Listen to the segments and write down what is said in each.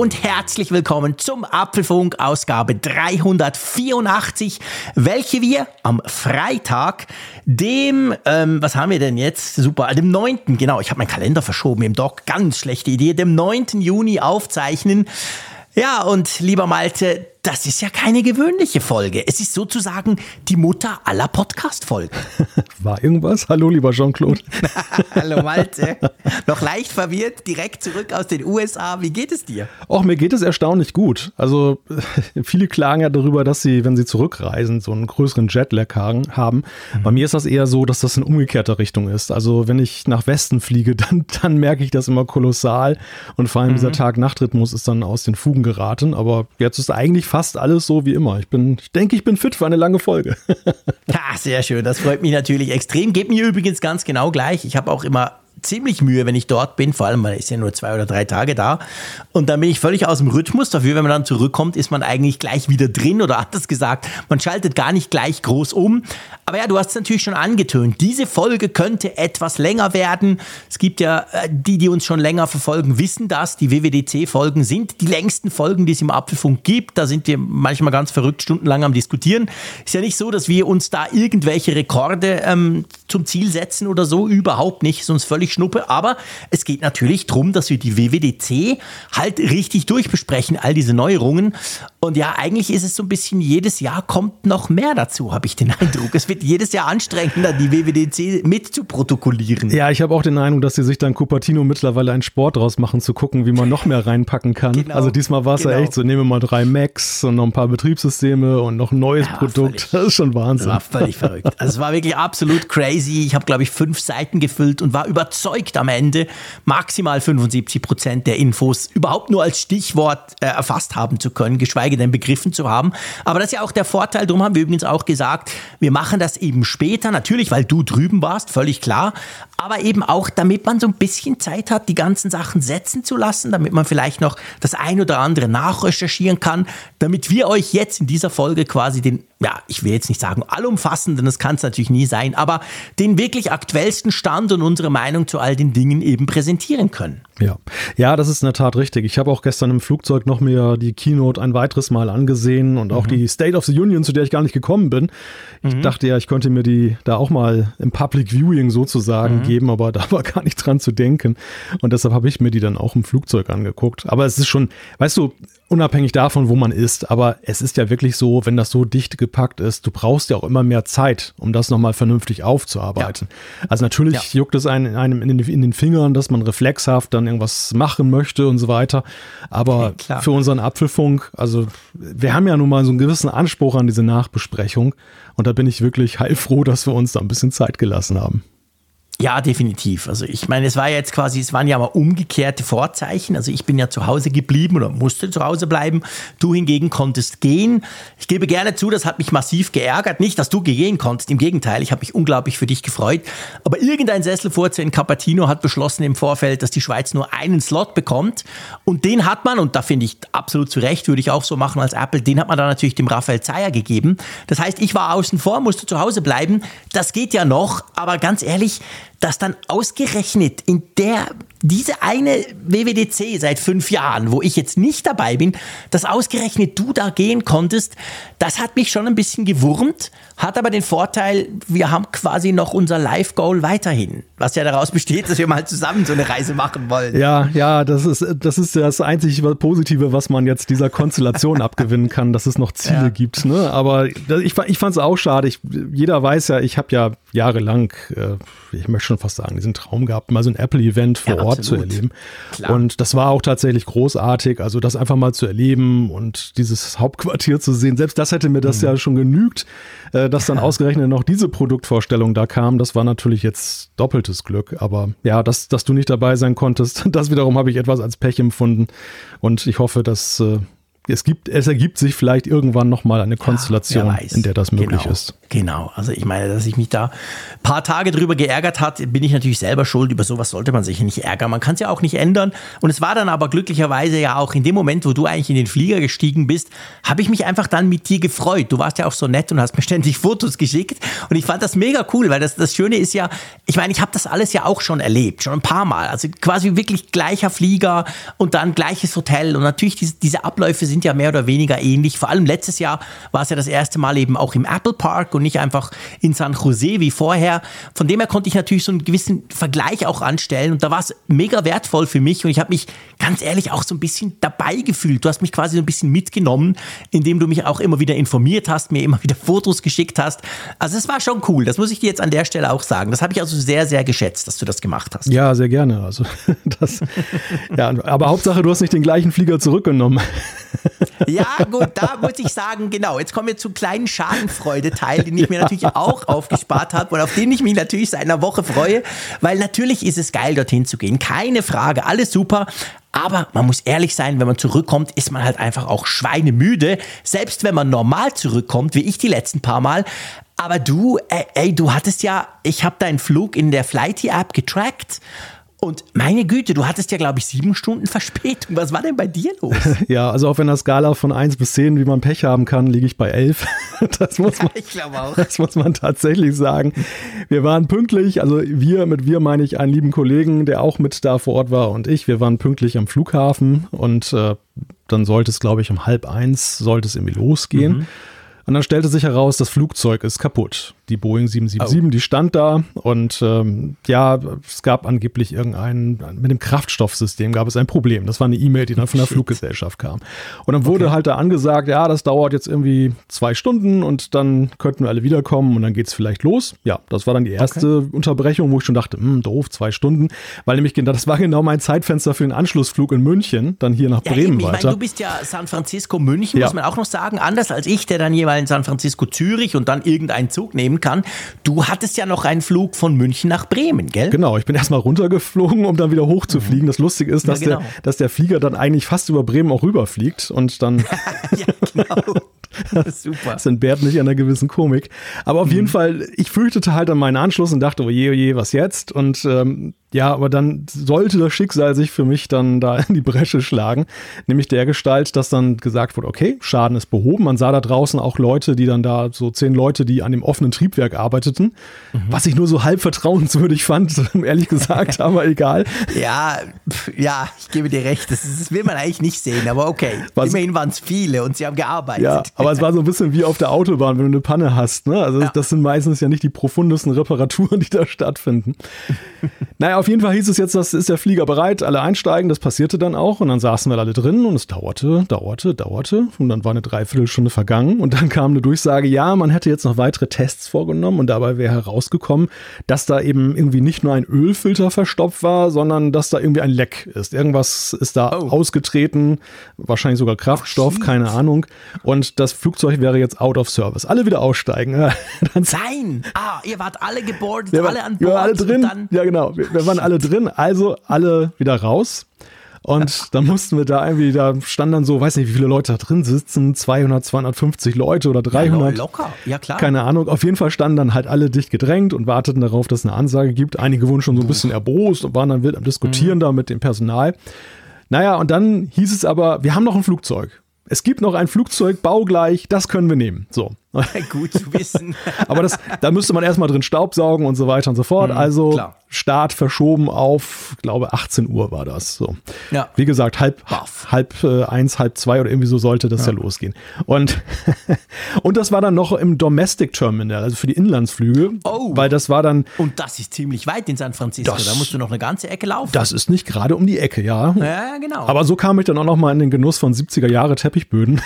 Und herzlich willkommen zum Apfelfunk Ausgabe 384, welche wir am Freitag, dem, ähm, was haben wir denn jetzt? Super, dem 9. Genau, ich habe meinen Kalender verschoben im Doc, ganz schlechte Idee, dem 9. Juni aufzeichnen. Ja, und lieber Malte, das ist ja keine gewöhnliche Folge. Es ist sozusagen die Mutter aller Podcast-Folgen. War irgendwas? Hallo, lieber Jean-Claude. Hallo, Malte. Noch leicht verwirrt, direkt zurück aus den USA. Wie geht es dir? Och, mir geht es erstaunlich gut. Also, viele klagen ja darüber, dass sie, wenn sie zurückreisen, so einen größeren Jetlag haben. Mhm. Bei mir ist das eher so, dass das in umgekehrter Richtung ist. Also, wenn ich nach Westen fliege, dann, dann merke ich das immer kolossal. Und vor allem mhm. dieser Tag-Nacht-Rhythmus ist dann aus den Fugen geraten. Aber jetzt ist eigentlich fast alles so wie immer. Ich bin, ich denke, ich bin fit für eine lange Folge. ja, sehr schön. Das freut mich natürlich extrem. Geht mir übrigens ganz genau gleich. Ich habe auch immer ziemlich Mühe, wenn ich dort bin, vor allem, man ist ja nur zwei oder drei Tage da. Und dann bin ich völlig aus dem Rhythmus. Dafür, wenn man dann zurückkommt, ist man eigentlich gleich wieder drin oder anders gesagt, man schaltet gar nicht gleich groß um. Aber ja, du hast es natürlich schon angetönt. Diese Folge könnte etwas länger werden. Es gibt ja, äh, die, die uns schon länger verfolgen, wissen das. Die WWDC-Folgen sind die längsten Folgen, die es im Apfelfunk gibt. Da sind wir manchmal ganz verrückt stundenlang am Diskutieren. Ist ja nicht so, dass wir uns da irgendwelche Rekorde ähm, zum Ziel setzen oder so. Überhaupt nicht. Ist uns völlig völlig Schnuppe. Aber es geht natürlich darum, dass wir die WWDC halt richtig durchbesprechen, all diese Neuerungen. Und ja, eigentlich ist es so ein bisschen, jedes Jahr kommt noch mehr dazu, habe ich den Eindruck. Es wird jedes Jahr anstrengender, die WWDC mit zu protokollieren. Ja, ich habe auch den Eindruck, dass sie sich dann Cupertino mittlerweile einen Sport draus machen, zu gucken, wie man noch mehr reinpacken kann. Genau, also diesmal war es genau. ja echt so, nehmen wir mal drei Macs und noch ein paar Betriebssysteme und noch ein neues ja, Produkt. Völlig, das ist schon Wahnsinn. War völlig verrückt. Also es war wirklich absolut crazy. Ich habe, glaube ich, fünf Seiten gefüllt und war überzeugt, überzeugt am Ende, maximal 75 Prozent der Infos überhaupt nur als Stichwort äh, erfasst haben zu können, geschweige denn begriffen zu haben. Aber das ist ja auch der Vorteil, darum haben wir übrigens auch gesagt, wir machen das eben später, natürlich, weil du drüben warst, völlig klar, aber eben auch, damit man so ein bisschen Zeit hat, die ganzen Sachen setzen zu lassen, damit man vielleicht noch das ein oder andere nachrecherchieren kann, damit wir euch jetzt in dieser Folge quasi den ja, ich will jetzt nicht sagen allumfassenden, das kann es natürlich nie sein, aber den wirklich aktuellsten Stand und unsere Meinung zu all den Dingen eben präsentieren können. Ja, ja, das ist in der Tat richtig. Ich habe auch gestern im Flugzeug noch mir die Keynote ein weiteres Mal angesehen und auch mhm. die State of the Union, zu der ich gar nicht gekommen bin. Ich mhm. dachte ja, ich könnte mir die da auch mal im Public Viewing sozusagen mhm. geben, aber da war gar nicht dran zu denken. Und deshalb habe ich mir die dann auch im Flugzeug angeguckt. Aber es ist schon, weißt du, unabhängig davon, wo man ist, aber es ist ja wirklich so, wenn das so dicht gepackt ist, du brauchst ja auch immer mehr Zeit, um das nochmal vernünftig aufzuarbeiten. Ja. Also natürlich ja. juckt es einem, einem in, den, in, den, Fingern, dass man reflexhaft dann irgendwas machen möchte und so weiter. Aber ja, für unseren Apfelfunk, also wir haben ja nun mal so einen gewissen Anspruch an diese Nachbesprechung und da bin ich wirklich heilfroh, dass wir uns da ein bisschen Zeit gelassen haben. Ja, definitiv. Also ich meine, es war jetzt quasi, es waren ja mal umgekehrte Vorzeichen. Also ich bin ja zu Hause geblieben oder musste zu Hause bleiben. Du hingegen konntest gehen. Ich gebe gerne zu, das hat mich massiv geärgert. Nicht, dass du gehen konntest, im Gegenteil, ich habe mich unglaublich für dich gefreut. Aber irgendein Sesselfurzer in Capatino hat beschlossen im Vorfeld, dass die Schweiz nur einen Slot bekommt. Und den hat man, und da finde ich absolut zu Recht, würde ich auch so machen als Apple, den hat man dann natürlich dem Raphael Zeyer gegeben. Das heißt, ich war außen vor, musste zu Hause bleiben. Das geht ja noch, aber ganz ehrlich, dass dann ausgerechnet in der diese eine WWDC seit fünf Jahren, wo ich jetzt nicht dabei bin, dass ausgerechnet du da gehen konntest, das hat mich schon ein bisschen gewurmt, hat aber den Vorteil, wir haben quasi noch unser Live-Goal weiterhin, was ja daraus besteht, dass wir mal zusammen so eine Reise machen wollen. Ja, ja, das ist das, ist das einzig Positive, was man jetzt dieser Konstellation abgewinnen kann, dass es noch Ziele ja. gibt. Ne? Aber ich, ich fand es auch schade. Ich, jeder weiß ja, ich habe ja jahrelang, äh, ich möchte schon fast sagen, diesen Traum gehabt, mal so ein Apple-Event vor ja, Ort zu erleben. Klar. Und das war auch tatsächlich großartig, also das einfach mal zu erleben und dieses Hauptquartier zu sehen. Selbst das hätte mir das mhm. ja schon genügt, äh, dass dann ausgerechnet noch diese Produktvorstellung da kam. Das war natürlich jetzt doppeltes Glück. Aber ja, dass, dass du nicht dabei sein konntest, das wiederum habe ich etwas als Pech empfunden. Und ich hoffe, dass äh, es gibt, es ergibt sich vielleicht irgendwann nochmal eine Konstellation, ja, in der das möglich genau. ist. Genau, also ich meine, dass ich mich da ein paar Tage drüber geärgert hat, bin ich natürlich selber schuld. Über sowas sollte man sich nicht ärgern. Man kann es ja auch nicht ändern. Und es war dann aber glücklicherweise ja auch in dem Moment, wo du eigentlich in den Flieger gestiegen bist, habe ich mich einfach dann mit dir gefreut. Du warst ja auch so nett und hast mir ständig Fotos geschickt. Und ich fand das mega cool, weil das, das Schöne ist ja, ich meine, ich habe das alles ja auch schon erlebt, schon ein paar Mal. Also quasi wirklich gleicher Flieger und dann gleiches Hotel. Und natürlich, diese, diese Abläufe sind ja mehr oder weniger ähnlich. Vor allem letztes Jahr war es ja das erste Mal eben auch im Apple Park und nicht einfach in San Jose wie vorher. Von dem her konnte ich natürlich so einen gewissen Vergleich auch anstellen und da war es mega wertvoll für mich und ich habe mich ganz ehrlich auch so ein bisschen dabei gefühlt. Du hast mich quasi so ein bisschen mitgenommen, indem du mich auch immer wieder informiert hast, mir immer wieder Fotos geschickt hast. Also es war schon cool, das muss ich dir jetzt an der Stelle auch sagen. Das habe ich also sehr, sehr geschätzt, dass du das gemacht hast. Ja, sehr gerne. Also das, ja, aber Hauptsache, du hast nicht den gleichen Flieger zurückgenommen. Ja, gut, da muss ich sagen, genau. Jetzt kommen wir zu kleinen Schadenfreude-Teil, den ich mir natürlich auch aufgespart habe und auf den ich mich natürlich seit einer Woche freue, weil natürlich ist es geil, dorthin zu gehen. Keine Frage, alles super. Aber man muss ehrlich sein, wenn man zurückkommt, ist man halt einfach auch schweinemüde. Selbst wenn man normal zurückkommt, wie ich die letzten paar Mal. Aber du, ey, ey du hattest ja, ich habe deinen Flug in der Flighty-App getrackt und meine Güte, du hattest ja, glaube ich, sieben Stunden Verspätung. Was war denn bei dir los? Ja, also auf einer Skala von 1 bis 10, wie man Pech haben kann, liege ich bei 11. Das muss man, ich glaube auch. Das muss man tatsächlich sagen. Wir waren pünktlich, also wir, mit wir meine ich einen lieben Kollegen, der auch mit da vor Ort war und ich. Wir waren pünktlich am Flughafen und äh, dann sollte es, glaube ich, um halb eins sollte es irgendwie losgehen. Mhm. Und dann stellte sich heraus, das Flugzeug ist kaputt die Boeing 777, oh. die stand da und ähm, ja, es gab angeblich irgendeinen, mit dem Kraftstoffsystem gab es ein Problem. Das war eine E-Mail, die dann von der Shit. Fluggesellschaft kam. Und dann wurde okay. halt da angesagt, ja, das dauert jetzt irgendwie zwei Stunden und dann könnten wir alle wiederkommen und dann geht es vielleicht los. Ja, das war dann die erste okay. Unterbrechung, wo ich schon dachte, hm, doof, zwei Stunden, weil nämlich das war genau mein Zeitfenster für den Anschlussflug in München, dann hier nach ja, Bremen eben. weiter. Ich meine, du bist ja San Francisco, München, ja. muss man auch noch sagen, anders als ich, der dann jeweils in San Francisco, Zürich und dann irgendeinen Zug nehmen kann. Du hattest ja noch einen Flug von München nach Bremen, gell? Genau, ich bin erstmal runtergeflogen, um dann wieder hochzufliegen. Das Lustige ist, dass, ja, genau. der, dass der Flieger dann eigentlich fast über Bremen auch rüberfliegt und dann. ja, genau. Super. Das entbehrt nicht einer gewissen Komik. Aber auf mhm. jeden Fall, ich fürchtete halt an meinen Anschluss und dachte, oje, oje, was jetzt? Und ähm, ja, aber dann sollte das Schicksal sich für mich dann da in die Bresche schlagen. Nämlich der Gestalt, dass dann gesagt wurde, okay, Schaden ist behoben. Man sah da draußen auch Leute, die dann da, so zehn Leute, die an dem offenen Triebwerk arbeiteten. Mhm. Was ich nur so halb vertrauenswürdig fand, ehrlich gesagt, aber egal. Ja, ja, ich gebe dir recht. Das, das will man eigentlich nicht sehen, aber okay. Was, Immerhin waren es viele und sie haben gearbeitet. Ja, aber es war so ein bisschen wie auf der Autobahn, wenn du eine Panne hast. Ne? Also ja. das sind meistens ja nicht die profundesten Reparaturen, die da stattfinden. naja, auf jeden Fall hieß es jetzt, das ist der Flieger bereit, alle einsteigen. Das passierte dann auch und dann saßen wir alle drin und es dauerte, dauerte, dauerte und dann war eine Dreiviertelstunde vergangen und dann kam eine Durchsage, ja, man hätte jetzt noch weitere Tests vorgenommen und dabei wäre herausgekommen, dass da eben irgendwie nicht nur ein Ölfilter verstopft war, sondern dass da irgendwie ein Leck ist. Irgendwas ist da oh. ausgetreten, wahrscheinlich sogar Kraftstoff, oh, keine Ahnung. Und das Flugzeug wäre jetzt out of service. Alle wieder aussteigen. Nein! Ah, ihr wart alle geboardet, alle an Bord. Wir waren alle drin. Ja, genau. Wir, wir waren alle drin, also alle wieder raus. Und dann mussten wir da irgendwie, da standen dann so, weiß nicht, wie viele Leute da drin sitzen, 200, 250 Leute oder 300. Ja, locker, ja klar. Keine Ahnung. Auf jeden Fall standen dann halt alle dicht gedrängt und warteten darauf, dass es eine Ansage gibt. Einige wurden schon so ein bisschen erbost und waren dann wild am Diskutieren mhm. da mit dem Personal. Naja, und dann hieß es aber, wir haben noch ein Flugzeug. Es gibt noch ein Flugzeug baugleich, das können wir nehmen. So. Gut zu wissen. Aber das, da müsste man erstmal drin Staubsaugen und so weiter und so fort. Mhm, also klar. Start verschoben auf, glaube 18 Uhr war das. So. Ja. Wie gesagt, halb, halb äh, eins, halb zwei oder irgendwie so sollte das ja, ja losgehen. Und, und das war dann noch im Domestic Terminal, also für die Inlandsflüge. Oh. Weil das war dann. Und das ist ziemlich weit in San Francisco. Das, da musst du noch eine ganze Ecke laufen. Das ist nicht gerade um die Ecke, ja. Ja, genau. Aber so kam ich dann auch noch mal in den Genuss von 70er Jahre Teppichböden.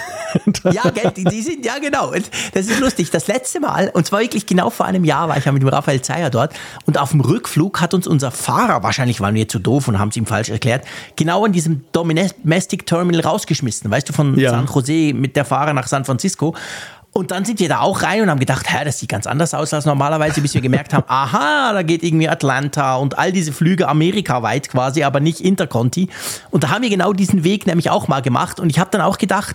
ja, die, die sind, ja genau. Das ist lustig. Das letzte Mal, und zwar wirklich genau vor einem Jahr, war ich ja mit dem Raphael Zeyer dort. Und auf dem Rückflug hat uns unser Fahrer, wahrscheinlich waren wir zu doof und haben es ihm falsch erklärt, genau an diesem Domestic Terminal rausgeschmissen. Weißt du, von ja. San Jose mit der Fahrer nach San Francisco. Und dann sind wir da auch rein und haben gedacht, hä, das sieht ganz anders aus als normalerweise, bis wir gemerkt haben, aha, da geht irgendwie Atlanta und all diese Flüge amerikaweit quasi, aber nicht Interconti. Und da haben wir genau diesen Weg nämlich auch mal gemacht. Und ich habe dann auch gedacht,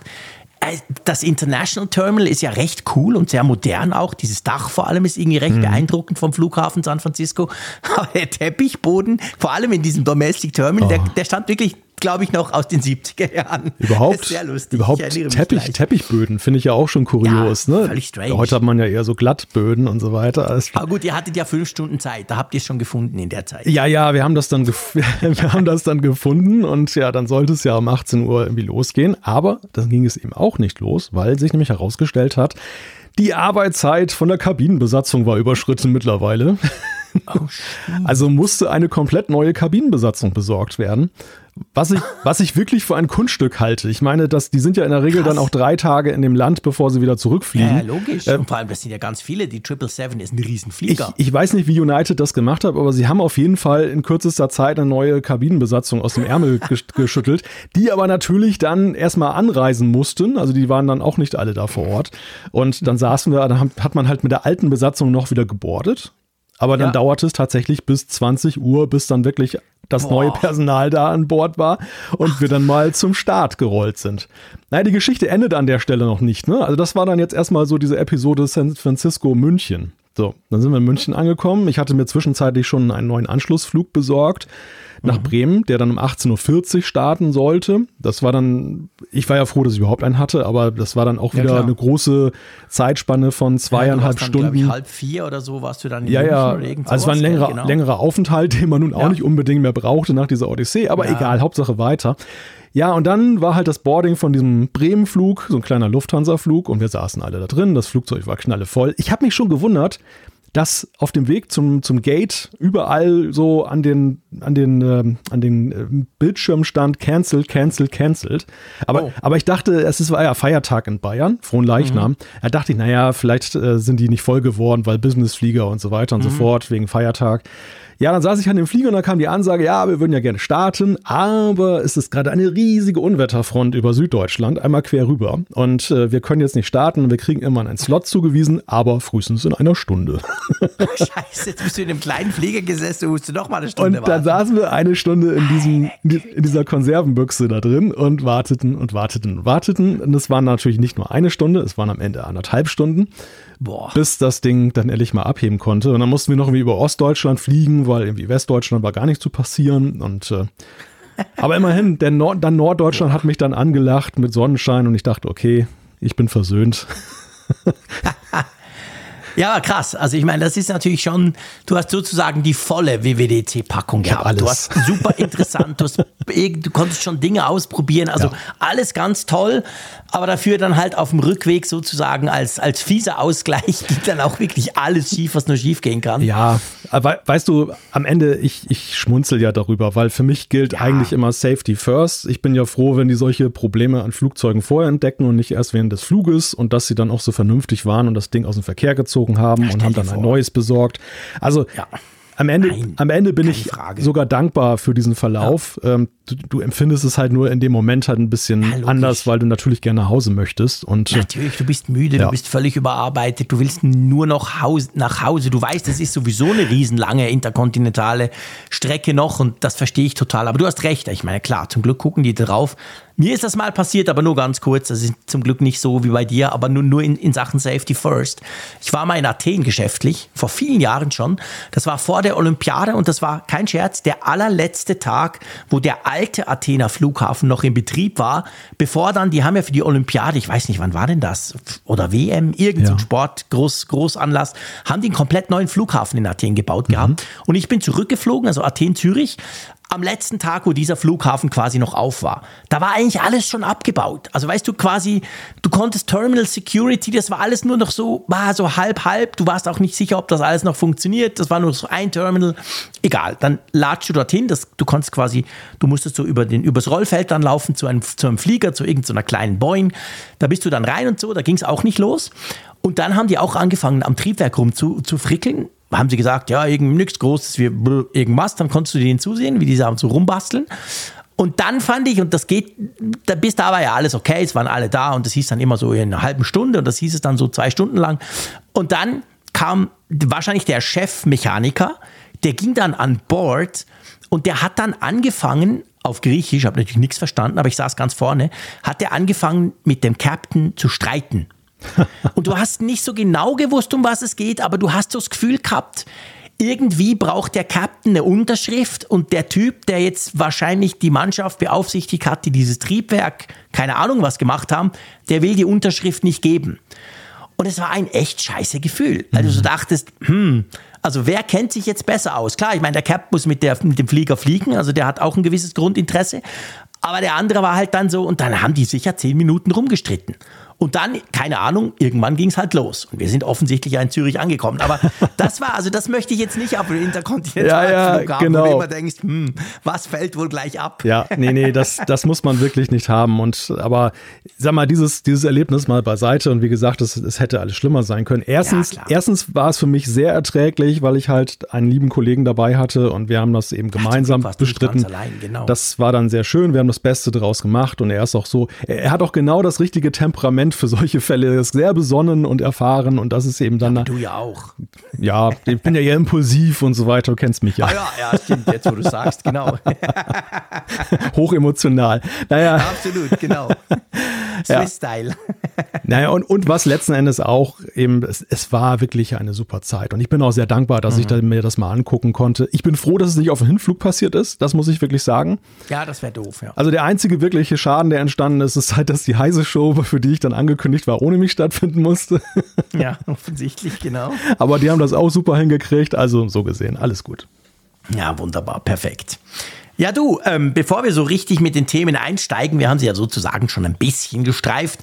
das International Terminal ist ja recht cool und sehr modern auch. Dieses Dach vor allem ist irgendwie recht mhm. beeindruckend vom Flughafen San Francisco. Aber der Teppichboden, vor allem in diesem Domestic Terminal, oh. der, der stand wirklich glaube ich, noch aus den 70er Jahren. Überhaupt, sehr lustig. Überhaupt Teppich, Teppichböden finde ich ja auch schon kurios. Ja, ne? Völlig strange. Heute hat man ja eher so Glattböden und so weiter. Aber gut, ihr hattet ja fünf Stunden Zeit. Da habt ihr es schon gefunden in der Zeit. Ja, ja, wir haben das dann, wir haben das dann gefunden und ja, dann sollte es ja um 18 Uhr irgendwie losgehen. Aber dann ging es eben auch nicht los, weil sich nämlich herausgestellt hat, die Arbeitszeit von der Kabinenbesatzung war überschritten mittlerweile. Oh, also musste eine komplett neue Kabinenbesatzung besorgt werden. Was ich, was ich wirklich für ein Kunststück halte. Ich meine, dass die sind ja in der Regel Krass. dann auch drei Tage in dem Land, bevor sie wieder zurückfliegen. Ja, logisch. Äh, Und vor allem, das sind ja ganz viele. Die 777 ist ein Riesenflieger. Ich, ich weiß nicht, wie United das gemacht hat, aber sie haben auf jeden Fall in kürzester Zeit eine neue Kabinenbesatzung aus dem Ärmel geschüttelt, die aber natürlich dann erstmal anreisen mussten. Also die waren dann auch nicht alle da vor Ort. Und dann saßen wir, dann hat man halt mit der alten Besatzung noch wieder gebordet. Aber dann ja. dauerte es tatsächlich bis 20 Uhr, bis dann wirklich das Boah. neue Personal da an Bord war und Ach. wir dann mal zum Start gerollt sind. Naja, die Geschichte endet an der Stelle noch nicht. Ne? Also das war dann jetzt erstmal so diese Episode San Francisco München. So, dann sind wir in München angekommen. Ich hatte mir zwischenzeitlich schon einen neuen Anschlussflug besorgt nach mhm. Bremen, der dann um 18.40 Uhr starten sollte. Das war dann, ich war ja froh, dass ich überhaupt einen hatte, aber das war dann auch ja, wieder klar. eine große Zeitspanne von zweieinhalb ja, Stunden. Dann, ich, halb vier oder so warst du dann in Ja, ja, also es war ein längerer, genau. längerer Aufenthalt, den man nun auch nicht unbedingt mehr brauchte nach dieser Odyssee, aber egal, Hauptsache weiter. Ja, und dann war halt das Boarding von diesem Bremen-Flug, so ein kleiner Lufthansa-Flug, und wir saßen alle da drin. Das Flugzeug war knallevoll. Ich habe mich schon gewundert, dass auf dem Weg zum, zum Gate überall so an den, an den, äh, an den äh, Bildschirmen stand cancelled, cancelled, cancelled. Aber, oh. aber ich dachte, es ist, war ja Feiertag in Bayern, frohen Leichnam. Mhm. Da dachte ich, naja, vielleicht äh, sind die nicht voll geworden, weil Businessflieger und so weiter und mhm. so fort, wegen Feiertag. Ja, dann saß ich an dem Flieger und dann kam die Ansage, ja, wir würden ja gerne starten, aber es ist gerade eine riesige Unwetterfront über Süddeutschland, einmal quer rüber. Und äh, wir können jetzt nicht starten, wir kriegen immer einen Slot zugewiesen, aber frühestens in einer Stunde. Scheiße, jetzt bist du in einem kleinen Flieger gesessen, musst du noch mal eine Stunde Und dann warten. saßen wir eine Stunde in, diesem, in dieser Konservenbüchse da drin und warteten und warteten und warteten. Und es waren natürlich nicht nur eine Stunde, es waren am Ende anderthalb Stunden. Boah. bis das Ding dann ehrlich mal abheben konnte. Und dann mussten wir noch irgendwie über Ostdeutschland fliegen, weil irgendwie Westdeutschland war gar nicht zu passieren. Und äh, aber immerhin, der Nord dann Norddeutschland Boah. hat mich dann angelacht mit Sonnenschein und ich dachte, okay, ich bin versöhnt. Ja, krass. Also ich meine, das ist natürlich schon, du hast sozusagen die volle WWDC-Packung gehabt. Alles. Du hast super interessant, du, hast, du, konntest schon Dinge ausprobieren. Also ja. alles ganz toll, aber dafür dann halt auf dem Rückweg sozusagen als, als fieser Ausgleich geht dann auch wirklich alles schief, was nur schief gehen kann. Ja, aber weißt du, am Ende, ich, ich schmunzel ja darüber, weil für mich gilt ja. eigentlich immer Safety first. Ich bin ja froh, wenn die solche Probleme an Flugzeugen vorher entdecken und nicht erst während des Fluges und dass sie dann auch so vernünftig waren und das Ding aus dem Verkehr gezogen gezogen haben ja, und haben dann vor. ein neues besorgt. Also ja. Am Ende, Nein, am Ende bin ich Frage. sogar dankbar für diesen Verlauf. Ja. Ähm, du, du, empfindest es halt nur in dem Moment halt ein bisschen ja, anders, weil du natürlich gerne nach Hause möchtest. Und, natürlich, du bist müde, ja. du bist völlig überarbeitet, du willst nur noch Haus, nach Hause. Du weißt, es ist sowieso eine riesenlange interkontinentale Strecke noch und das verstehe ich total. Aber du hast recht. Ich meine, klar, zum Glück gucken die drauf. Mir ist das mal passiert, aber nur ganz kurz. Das ist zum Glück nicht so wie bei dir, aber nur, nur in, in Sachen Safety First. Ich war mal in Athen geschäftlich, vor vielen Jahren schon. Das war vor der Olympiade und das war kein Scherz, der allerletzte Tag, wo der alte Athener Flughafen noch in Betrieb war, bevor dann, die haben ja für die Olympiade, ich weiß nicht, wann war denn das? Oder WM, irgendein ja. Sport, Groß, Großanlass, haben die einen komplett neuen Flughafen in Athen gebaut mhm. gehabt. Und ich bin zurückgeflogen, also Athen-Zürich, am letzten Tag, wo dieser Flughafen quasi noch auf war, da war eigentlich alles schon abgebaut. Also weißt du quasi, du konntest Terminal Security, das war alles nur noch so, war so halb halb. Du warst auch nicht sicher, ob das alles noch funktioniert. Das war nur so ein Terminal. Egal, dann ladst du dorthin. Das, du konntest quasi, du musstest so über den übers Rollfeld dann laufen zu einem, zu einem Flieger, zu irgendeiner kleinen Boeing. Da bist du dann rein und so. Da ging es auch nicht los. Und dann haben die auch angefangen, am Triebwerk rum zu, zu frickeln haben sie gesagt, ja, irgend, nichts Großes, wir, irgendwas, dann konntest du denen zusehen, wie die so rumbasteln. Und dann fand ich, und das geht, da bis da war ja alles okay, es waren alle da und das hieß dann immer so in einer halben Stunde und das hieß es dann so zwei Stunden lang. Und dann kam wahrscheinlich der Chefmechaniker, der ging dann an Bord und der hat dann angefangen, auf Griechisch, habe natürlich nichts verstanden, aber ich saß ganz vorne, hat er angefangen mit dem Captain zu streiten. Und du hast nicht so genau gewusst, um was es geht, aber du hast so das Gefühl gehabt, irgendwie braucht der Captain eine Unterschrift und der Typ, der jetzt wahrscheinlich die Mannschaft beaufsichtigt hat, die dieses Triebwerk, keine Ahnung was gemacht haben, der will die Unterschrift nicht geben. Und es war ein echt scheiße Gefühl. Also du dachtest, hm, also wer kennt sich jetzt besser aus? Klar, ich meine, der Cap muss mit, der, mit dem Flieger fliegen, also der hat auch ein gewisses Grundinteresse. Aber der andere war halt dann so, und dann haben die sicher zehn Minuten rumgestritten. Und dann, keine Ahnung, irgendwann ging es halt los. Und wir sind offensichtlich ja in Zürich angekommen. Aber das war, also das möchte ich jetzt nicht auf den Interkontinentalen ja, ja, genau. wo du immer denkst, hm, was fällt wohl gleich ab? Ja, nee, nee, das, das muss man wirklich nicht haben. Und aber sag mal, dieses, dieses Erlebnis mal beiseite und wie gesagt, es, es hätte alles schlimmer sein können. Erstens, klar. erstens war es für mich sehr erträglich, weil ich halt einen lieben Kollegen dabei hatte und wir haben das eben gemeinsam nicht bestritten. allein, genau. Das war dann sehr schön. Wir haben das Beste draus gemacht und er ist auch so, er hat auch genau das richtige Temperament für solche Fälle. Ist sehr besonnen und erfahren und das ist eben dann, Du ja auch. ja, ich bin ja eher impulsiv und so weiter, du kennst mich ja. Ah ja, ja, stimmt, jetzt wo du sagst, genau. Hochemotional. Naja, Absolut, genau. Ja. Swiss-Style. Naja, und, und was letzten Endes auch eben, es, es war wirklich eine super Zeit. Und ich bin auch sehr dankbar, dass ich da, mir das mal angucken konnte. Ich bin froh, dass es nicht auf dem Hinflug passiert ist. Das muss ich wirklich sagen. Ja, das wäre doof, ja. Also der einzige wirkliche Schaden, der entstanden ist, ist halt, dass die heiße Show, für die ich dann angekündigt war, ohne mich stattfinden musste. Ja, offensichtlich, genau. Aber die haben das auch super hingekriegt. Also so gesehen, alles gut. Ja, wunderbar, perfekt. Ja, du, ähm, bevor wir so richtig mit den Themen einsteigen, wir haben sie ja sozusagen schon ein bisschen gestreift,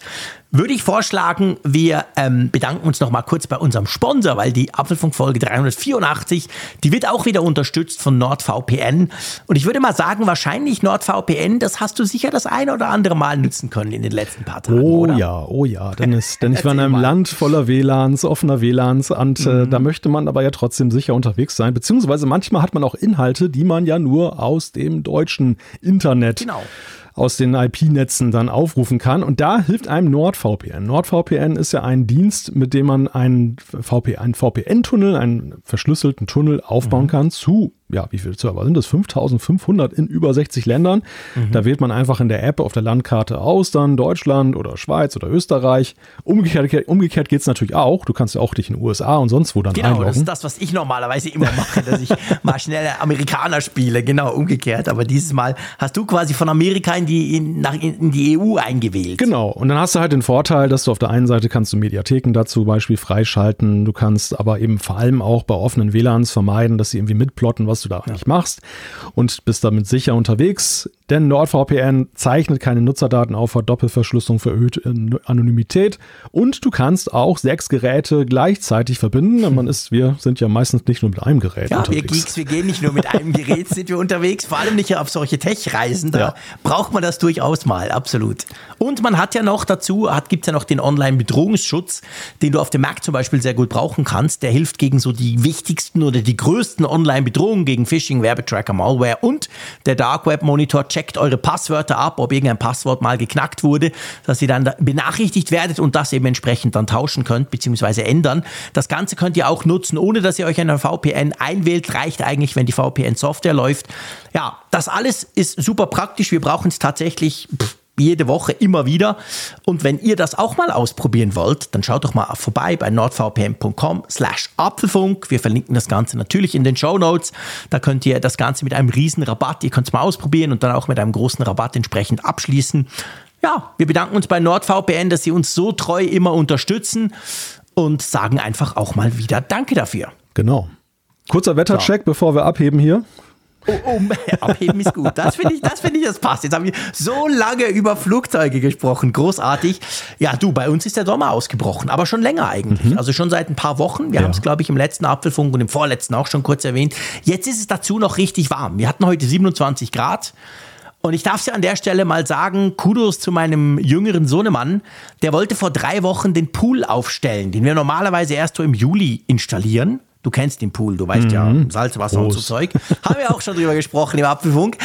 würde ich vorschlagen, wir ähm, bedanken uns noch mal kurz bei unserem Sponsor, weil die Apfelfunk-Folge 384, die wird auch wieder unterstützt von NordVPN. Und ich würde mal sagen, wahrscheinlich NordVPN, das hast du sicher das eine oder andere Mal nützen können in den letzten paar Tagen, Oh oder? ja, oh ja. Denn, es, denn ich war in einem mal. Land voller WLANs, offener WLANs und äh, da möchte man aber ja trotzdem sicher unterwegs sein. Beziehungsweise manchmal hat man auch Inhalte, die man ja nur aus dem deutschen Internet, Genau. Aus den IP-Netzen dann aufrufen kann. Und da hilft einem NordVPN. NordVPN ist ja ein Dienst, mit dem man einen, VP, einen VPN-Tunnel, einen verschlüsselten Tunnel aufbauen Mhm. kann zu, ja, wie viele Server sind das? 5500 in über 60 Ländern. Mhm. Da wählt man einfach in der App auf der Landkarte aus, dann Deutschland oder Schweiz oder Österreich. Umgekehrt, umgekehrt geht es natürlich auch. Du kannst ja auch dich in den USA und sonst wo dann Genau, das einloggen. ist das, was ich normalerweise immer mache, dass ich mal schnell Amerikaner spiele, genau umgekehrt. Aber dieses Mal hast du quasi von Amerika in die, in, nach, in die EU eingewählt. Genau, und dann hast du halt den Vorteil, dass du auf der einen Seite kannst du Mediatheken dazu Beispiel freischalten, du kannst aber eben vor allem auch bei offenen WLANs vermeiden, dass sie irgendwie mitplotten, was du da eigentlich machst und bist damit sicher unterwegs, denn NordVPN zeichnet keine Nutzerdaten auf, hat Doppelverschlüsselung für erhöhte Anonymität und du kannst auch sechs Geräte gleichzeitig verbinden. Man ist, wir sind ja meistens nicht nur mit einem Gerät Ja, wir unterwegs. Geeks, wir gehen nicht nur mit einem Gerät, sind wir unterwegs, vor allem nicht auf solche Tech-Reisen, da Ja. braucht man das durchaus mal, absolut. Und man hat ja noch dazu, hat, gibt's ja noch den Online-Bedrohungsschutz, den du auf dem Mac zum Beispiel sehr gut brauchen kannst. Der hilft gegen so die wichtigsten oder die größten Online-Bedrohungen, gegen Phishing, Werbetracker, Malware und der Dark Web Monitor checkt eure Passwörter ab, ob irgendein Passwort mal geknackt wurde, dass ihr dann da benachrichtigt werdet und das eben entsprechend dann tauschen könnt bzw. ändern. Das Ganze könnt ihr auch nutzen, ohne dass ihr euch in einer VPN einwählt. Reicht eigentlich, wenn die VPN-Software läuft. Ja, das alles ist super praktisch. Wir brauchen es tatsächlich pff, jede Woche immer wieder. Und wenn ihr das auch mal ausprobieren wollt, dann schaut doch mal vorbei bei nordvpn.com slash Apfelfunk. Wir verlinken das Ganze natürlich in den Show Notes. Da könnt ihr das Ganze mit einem riesen Rabatt, ihr könnt es mal ausprobieren und dann auch mit einem großen Rabatt entsprechend abschließen. Ja, wir bedanken uns bei NordVPN, dass sie uns so treu immer unterstützen und sagen einfach auch mal wieder Danke dafür. Genau. Kurzer Wettercheck, bevor wir abheben hier. Um, abheben ist gut. Das finde ich, das finde ich, das passt. Jetzt haben wir so lange über Flugzeuge gesprochen. Großartig. Ja, du, bei uns ist der Sommer ausgebrochen, aber schon länger eigentlich. Also schon seit ein paar Wochen. Wir haben es, glaube ich, im letzten Apfelfunk und im vorletzten auch schon kurz erwähnt. Jetzt ist es dazu noch richtig warm. Wir hatten heute 27 Grad. Und ich darf es ja an der Stelle mal sagen, Kudos zu meinem jüngeren Sohnemann. Der wollte vor drei Wochen den Pool aufstellen, den wir normalerweise erst so im Juli installieren. Du kennst den Pool, du weißt ja, Salzwasser und so Groß. Zeug. Haben wir auch schon drüber gesprochen im Apfelfunk.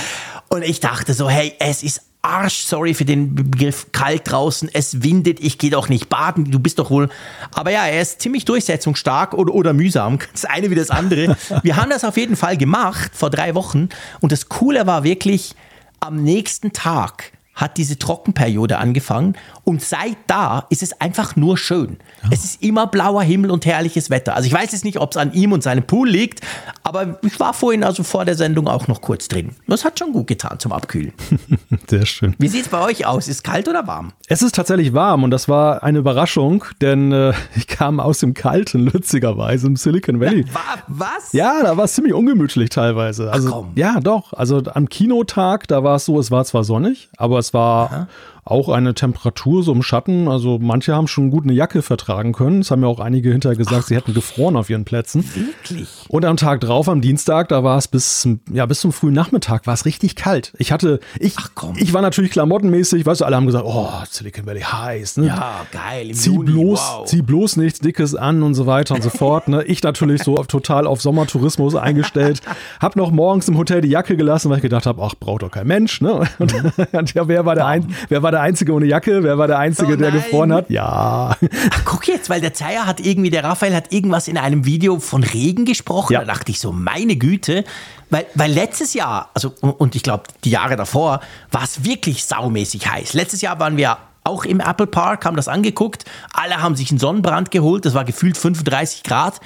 Und ich dachte so, hey, es ist Arsch, sorry für den Begriff, kalt draußen, es windet, ich gehe doch nicht baden, du bist doch wohl. Aber ja, er ist ziemlich durchsetzungsstark oder, oder mühsam, das eine wie das andere. Wir haben das auf jeden Fall gemacht vor drei Wochen und das Coole war wirklich, am nächsten Tag hat diese Trockenperiode angefangen und seit da ist es einfach nur schön. Ja. Es ist immer blauer Himmel und herrliches Wetter. Also ich weiß jetzt nicht, ob es an ihm und seinem Pool liegt, aber ich war vorhin also vor der Sendung auch noch kurz drin. Das hat schon gut getan zum Abkühlen. Sehr schön. Wie sieht es bei euch aus? Ist es kalt oder warm? Es ist tatsächlich warm und das war eine Überraschung, denn äh, ich kam aus dem Kalten, lustigerweise im Silicon Valley. Was? Ja, da war es ziemlich ungemütlich teilweise. Also, Ach komm. Ja, doch. Also am Kinotag, da war es so, es war zwar sonnig, aber es war Aha auch eine Temperatur so im Schatten. Also manche haben schon gut eine Jacke vertragen können. Es haben ja auch einige hinterher gesagt, Ach, sie hätten gefroren auf ihren Plätzen. Wirklich? Und am Tag drauf, am Dienstag, da war es bis, ja, bis zum frühen Nachmittag, war es richtig kalt. Ich hatte, ich, ich war natürlich klamottenmäßig, weißt du, alle haben gesagt, oh, Silicon Valley heiß, ne? Ja, geil. Im zieh Juni, bloß, wow. zieh bloß nichts Dickes an und so weiter und so fort. Ne? Ich natürlich so total auf Sommertourismus eingestellt. Hab noch morgens im Hotel die Jacke gelassen, weil ich gedacht habe, ach, braucht doch kein Mensch, ne? Und, und ja, wer war der, ein, wer war der Einzige ohne Jacke? Wer war der Einzige, oh der gefroren hat? Ja. Ach, guck jetzt, weil der Zeier hat irgendwie, der Raphael hat irgendwas in einem Video von Regen gesprochen. Ja. Da dachte ich so, meine Güte. Weil, weil letztes Jahr, also und ich glaube die Jahre davor, war es wirklich saumäßig heiß. Letztes Jahr waren wir auch im Apple Park, haben das angeguckt. Alle haben sich einen Sonnenbrand geholt. Das war gefühlt 35 Grad.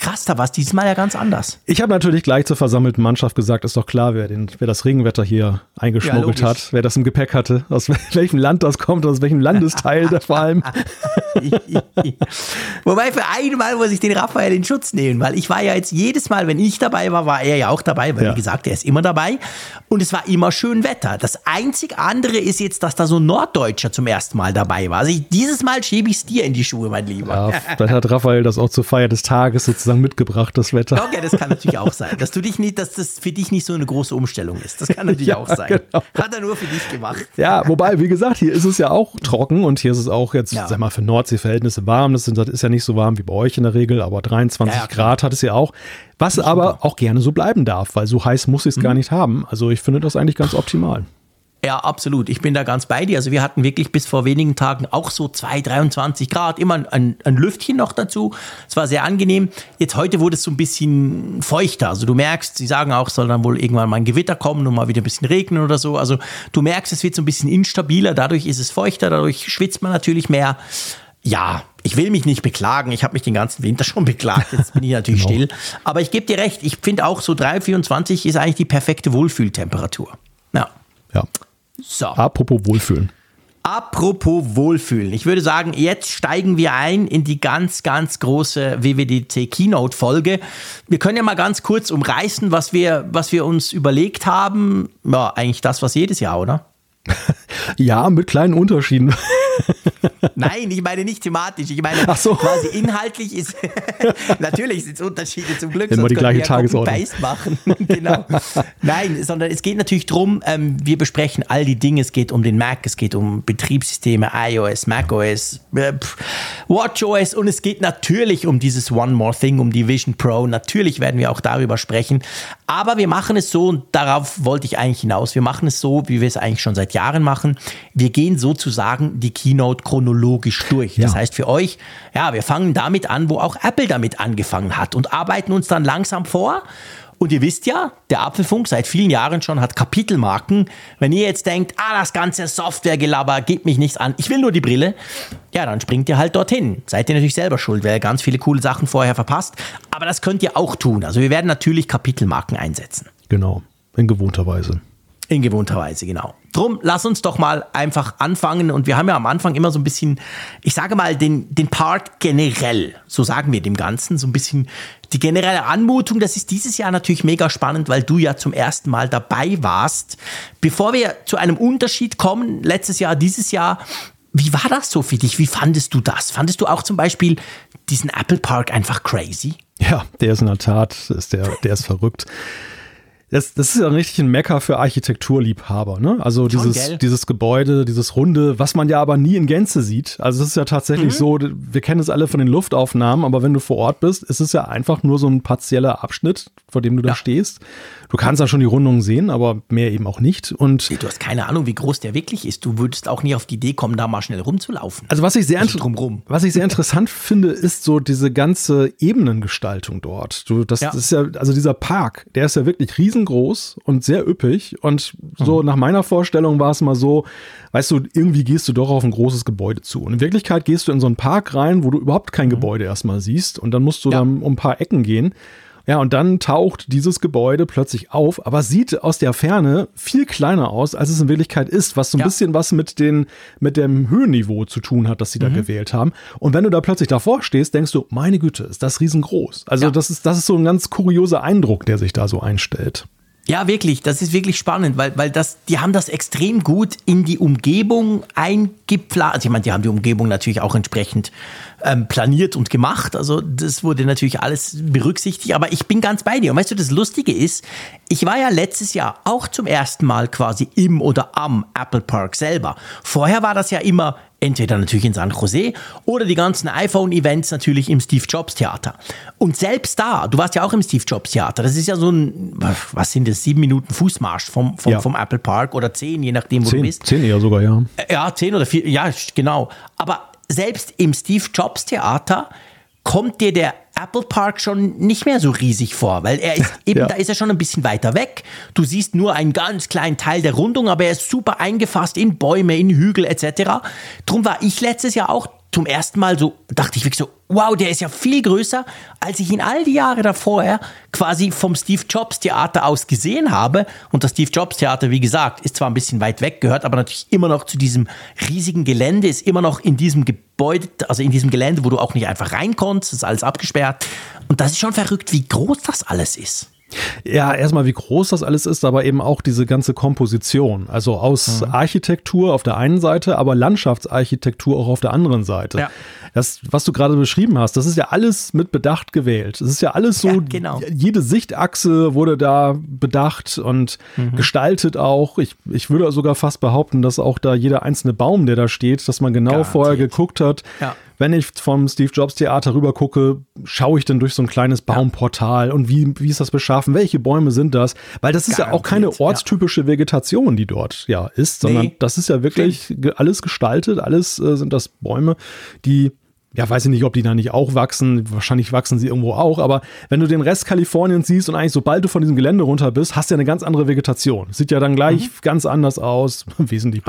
Krass, da war es dieses Mal ja ganz anders. Ich habe natürlich gleich zur versammelten Mannschaft gesagt, ist doch klar, wer, den, wer das Regenwetter hier eingeschmuggelt ja, hat, wer das im Gepäck hatte, aus welchem Land das kommt, aus welchem Landesteil da vor allem. Wobei für einmal muss ich den Raphael in Schutz nehmen, weil ich war ja jetzt jedes Mal, wenn ich dabei war, war er ja auch dabei, weil ja. wie gesagt, er ist immer dabei und es war immer schön Wetter. Das einzig andere ist jetzt, dass da so ein Norddeutscher zum ersten Mal dabei war. Also ich, dieses Mal schiebe ich es dir in die Schuhe, mein Lieber. Ja, dann hat Raphael das auch zur Feier des Tages sozusagen mitgebracht, das Wetter. Okay, das kann natürlich auch sein, dass du dich nicht, dass das für dich nicht so eine große Umstellung ist. Das kann natürlich ja, auch sein. Genau. Hat er nur für dich gemacht. Ja, wobei, wie gesagt, hier ist es ja auch trocken und hier ist es auch jetzt, ja. sag mal, für Nordseeverhältnisse warm. Das, ist ja nicht so warm wie bei euch in der Regel, aber 23 ja, Grad hat es ja auch. Was aber auch gerne so bleiben darf, weil so heiß muss ich es mhm. gar nicht haben. Also ich finde das eigentlich ganz optimal. Ja, absolut. Ich bin da ganz bei dir. Also wir hatten wirklich bis vor wenigen Tagen auch so 2, 23 Grad, immer ein, ein Lüftchen noch dazu. Es war sehr angenehm. Jetzt heute wurde es so ein bisschen feuchter. Also du merkst, sie sagen auch, soll dann wohl irgendwann mal ein Gewitter kommen und mal wieder ein bisschen regnen oder so. Also du merkst, es wird so ein bisschen instabiler. Dadurch ist es feuchter, dadurch schwitzt man natürlich mehr. Ja, ich will mich nicht beklagen. Ich habe mich den ganzen Winter schon beklagt. Jetzt bin ich natürlich genau. still. Aber ich gebe dir recht. Ich finde auch so 3, 24 ist eigentlich die perfekte Wohlfühltemperatur. Ja. Ja. So. Apropos Wohlfühlen. Apropos Wohlfühlen. Ich würde sagen, jetzt steigen wir ein in die ganz, ganz große WWDC Keynote Folge. Wir können ja mal ganz kurz umreißen, was wir, was wir uns überlegt haben. Ja, eigentlich das, was jedes Jahr, oder? ja, mit kleinen Unterschieden. Nein, ich meine nicht thematisch. Ich meine so. quasi inhaltlich ist natürlich sind es Unterschiede zum Glück. Immer die gleiche Tagesordnung. machen. genau. Nein, sondern es geht natürlich darum, ähm, wir besprechen all die Dinge. Es geht um den Mac, es geht um Betriebssysteme, iOS, macOS, äh, WatchOS und es geht natürlich um dieses One More Thing, um die Vision Pro. Natürlich werden wir auch darüber sprechen. Aber wir machen es so, und darauf wollte ich eigentlich hinaus, wir machen es so, wie wir es eigentlich schon seit Jahren machen. Wir gehen sozusagen die Keynote chronologisch durch. Das heißt für euch, ja, wir fangen damit an, wo auch Apple damit angefangen hat und arbeiten uns dann langsam vor. Und ihr wisst ja, der Apfelfunk seit vielen Jahren schon hat Kapitelmarken. Wenn ihr jetzt denkt, ah, das ganze Softwaregelaber geht mich nichts an, ich will nur die Brille, ja, dann springt ihr halt dorthin. Seid ihr natürlich selber schuld, weil ihr ganz viele coole Sachen vorher verpasst. Aber das könnt ihr auch tun. Also wir werden natürlich Kapitelmarken einsetzen. Genau, in gewohnter Weise. In gewohnter Weise, genau. Drum, lass uns doch mal einfach anfangen. Und wir haben ja am Anfang immer so ein bisschen, ich sage mal, den, den Part generell, so sagen wir dem Ganzen, so ein bisschen die generelle Anmutung. Das ist dieses Jahr natürlich mega spannend, weil du ja zum ersten Mal dabei warst. Bevor wir zu einem Unterschied kommen, letztes Jahr, dieses Jahr, wie war das so für dich? Wie fandest du das? Fandest du auch zum Beispiel diesen Apple Park einfach crazy? Ja, der ist in der Tat, ist der, der ist verrückt das, das ist ja richtig ein Mecker für Architekturliebhaber, ne? Also dieses, gell? dieses Gebäude, dieses Runde, was man ja aber nie in Gänze sieht. Also es ist ja tatsächlich mhm. so, wir kennen es alle von den Luftaufnahmen, aber wenn du vor Ort bist, ist es ja einfach nur so ein partieller Abschnitt, vor dem du ja. da stehst. Du kannst da schon die Rundung sehen, aber mehr eben auch nicht. Und du hast keine Ahnung, wie groß der wirklich ist. Du würdest auch nie auf die Idee kommen, da mal schnell rumzulaufen. Also was ich sehr, also was ich sehr interessant finde, ist so diese ganze Ebenengestaltung dort. Du, das, ja. das ist ja, also dieser Park, der ist ja wirklich riesig riesengroß und sehr üppig. Und so mhm. nach meiner Vorstellung war es mal so, weißt du, irgendwie gehst du doch auf ein großes Gebäude zu. Und in Wirklichkeit gehst du in so einen Park rein, wo du überhaupt kein mhm. Gebäude erstmal siehst. Und dann musst du ja. dann um ein paar Ecken gehen. Ja, und dann taucht dieses Gebäude plötzlich auf, aber sieht aus der Ferne viel kleiner aus, als es in Wirklichkeit ist, was so ein ja. bisschen was mit, den, mit dem Höhenniveau zu tun hat, das sie da mhm. gewählt haben. Und wenn du da plötzlich davor stehst, denkst du, meine Güte, ist das riesengroß. Also ja. das, ist, das ist so ein ganz kurioser Eindruck, der sich da so einstellt. Ja, wirklich, das ist wirklich spannend, weil, weil das, die haben das extrem gut in die Umgebung eingeplant. Also ich meine, die haben die Umgebung natürlich auch entsprechend ähm, planiert und gemacht. Also das wurde natürlich alles berücksichtigt. Aber ich bin ganz bei dir. Und weißt du, das Lustige ist, ich war ja letztes Jahr auch zum ersten Mal quasi im oder am Apple Park selber. Vorher war das ja immer entweder natürlich in San Jose oder die ganzen iPhone-Events natürlich im Steve Jobs Theater. Und selbst da, du warst ja auch im Steve Jobs Theater, das ist ja so ein, was sind das, sieben Minuten Fußmarsch vom, vom, ja. vom Apple Park oder zehn, je nachdem, wo zehn, du bist. Zehn eher sogar, ja. Ja, zehn oder vier, ja, genau. Aber selbst im Steve Jobs Theater kommt dir der Apple Park schon nicht mehr so riesig vor, weil er ist eben, ja. da ist er schon ein bisschen weiter weg. Du siehst nur einen ganz kleinen Teil der Rundung, aber er ist super eingefasst in Bäume, in Hügel etc. Drum war ich letztes Jahr auch zum ersten Mal so, dachte ich wirklich so, wow, der ist ja viel größer, als ich ihn all die Jahre davor quasi vom Steve Jobs Theater aus gesehen habe. Und das Steve Jobs Theater, wie gesagt, ist zwar ein bisschen weit weg, gehört aber natürlich immer noch zu diesem riesigen Gelände, ist immer noch in diesem Gebäude, also in diesem Gelände, wo du auch nicht einfach rein konntest, ist alles abgesperrt. Und das ist schon verrückt, wie groß das alles ist. Ja, erstmal wie groß das alles ist, aber eben auch diese ganze Komposition. Also aus mhm. Architektur auf der einen Seite, aber Landschaftsarchitektur auch auf der anderen Seite. Ja. Das, was du gerade beschrieben hast, das ist ja alles mit Bedacht gewählt. Das ist ja alles so, ja, genau. jede Sichtachse wurde da bedacht und mhm. gestaltet auch. Ich, ich würde sogar fast behaupten, dass auch da jeder einzelne Baum, der da steht, dass man genau Garantiert. vorher geguckt hat. Ja wenn ich vom Steve Jobs Theater rüber gucke, schaue ich dann durch so ein kleines Baumportal und wie, wie ist das beschaffen? Welche Bäume sind das? Weil das ist Garantiert, ja auch keine ortstypische. Vegetation, die dort ja ist, sondern nee. das ist ja wirklich alles gestaltet, alles äh, sind das Bäume, die ja, weiß ich nicht, ob die da nicht auch wachsen. Wahrscheinlich wachsen sie irgendwo auch. Aber wenn du den Rest Kaliforniens siehst und eigentlich sobald du von diesem Gelände runter bist, hast du ja eine ganz andere Vegetation. Sieht ja dann gleich mhm. ganz anders aus. Wesentlich,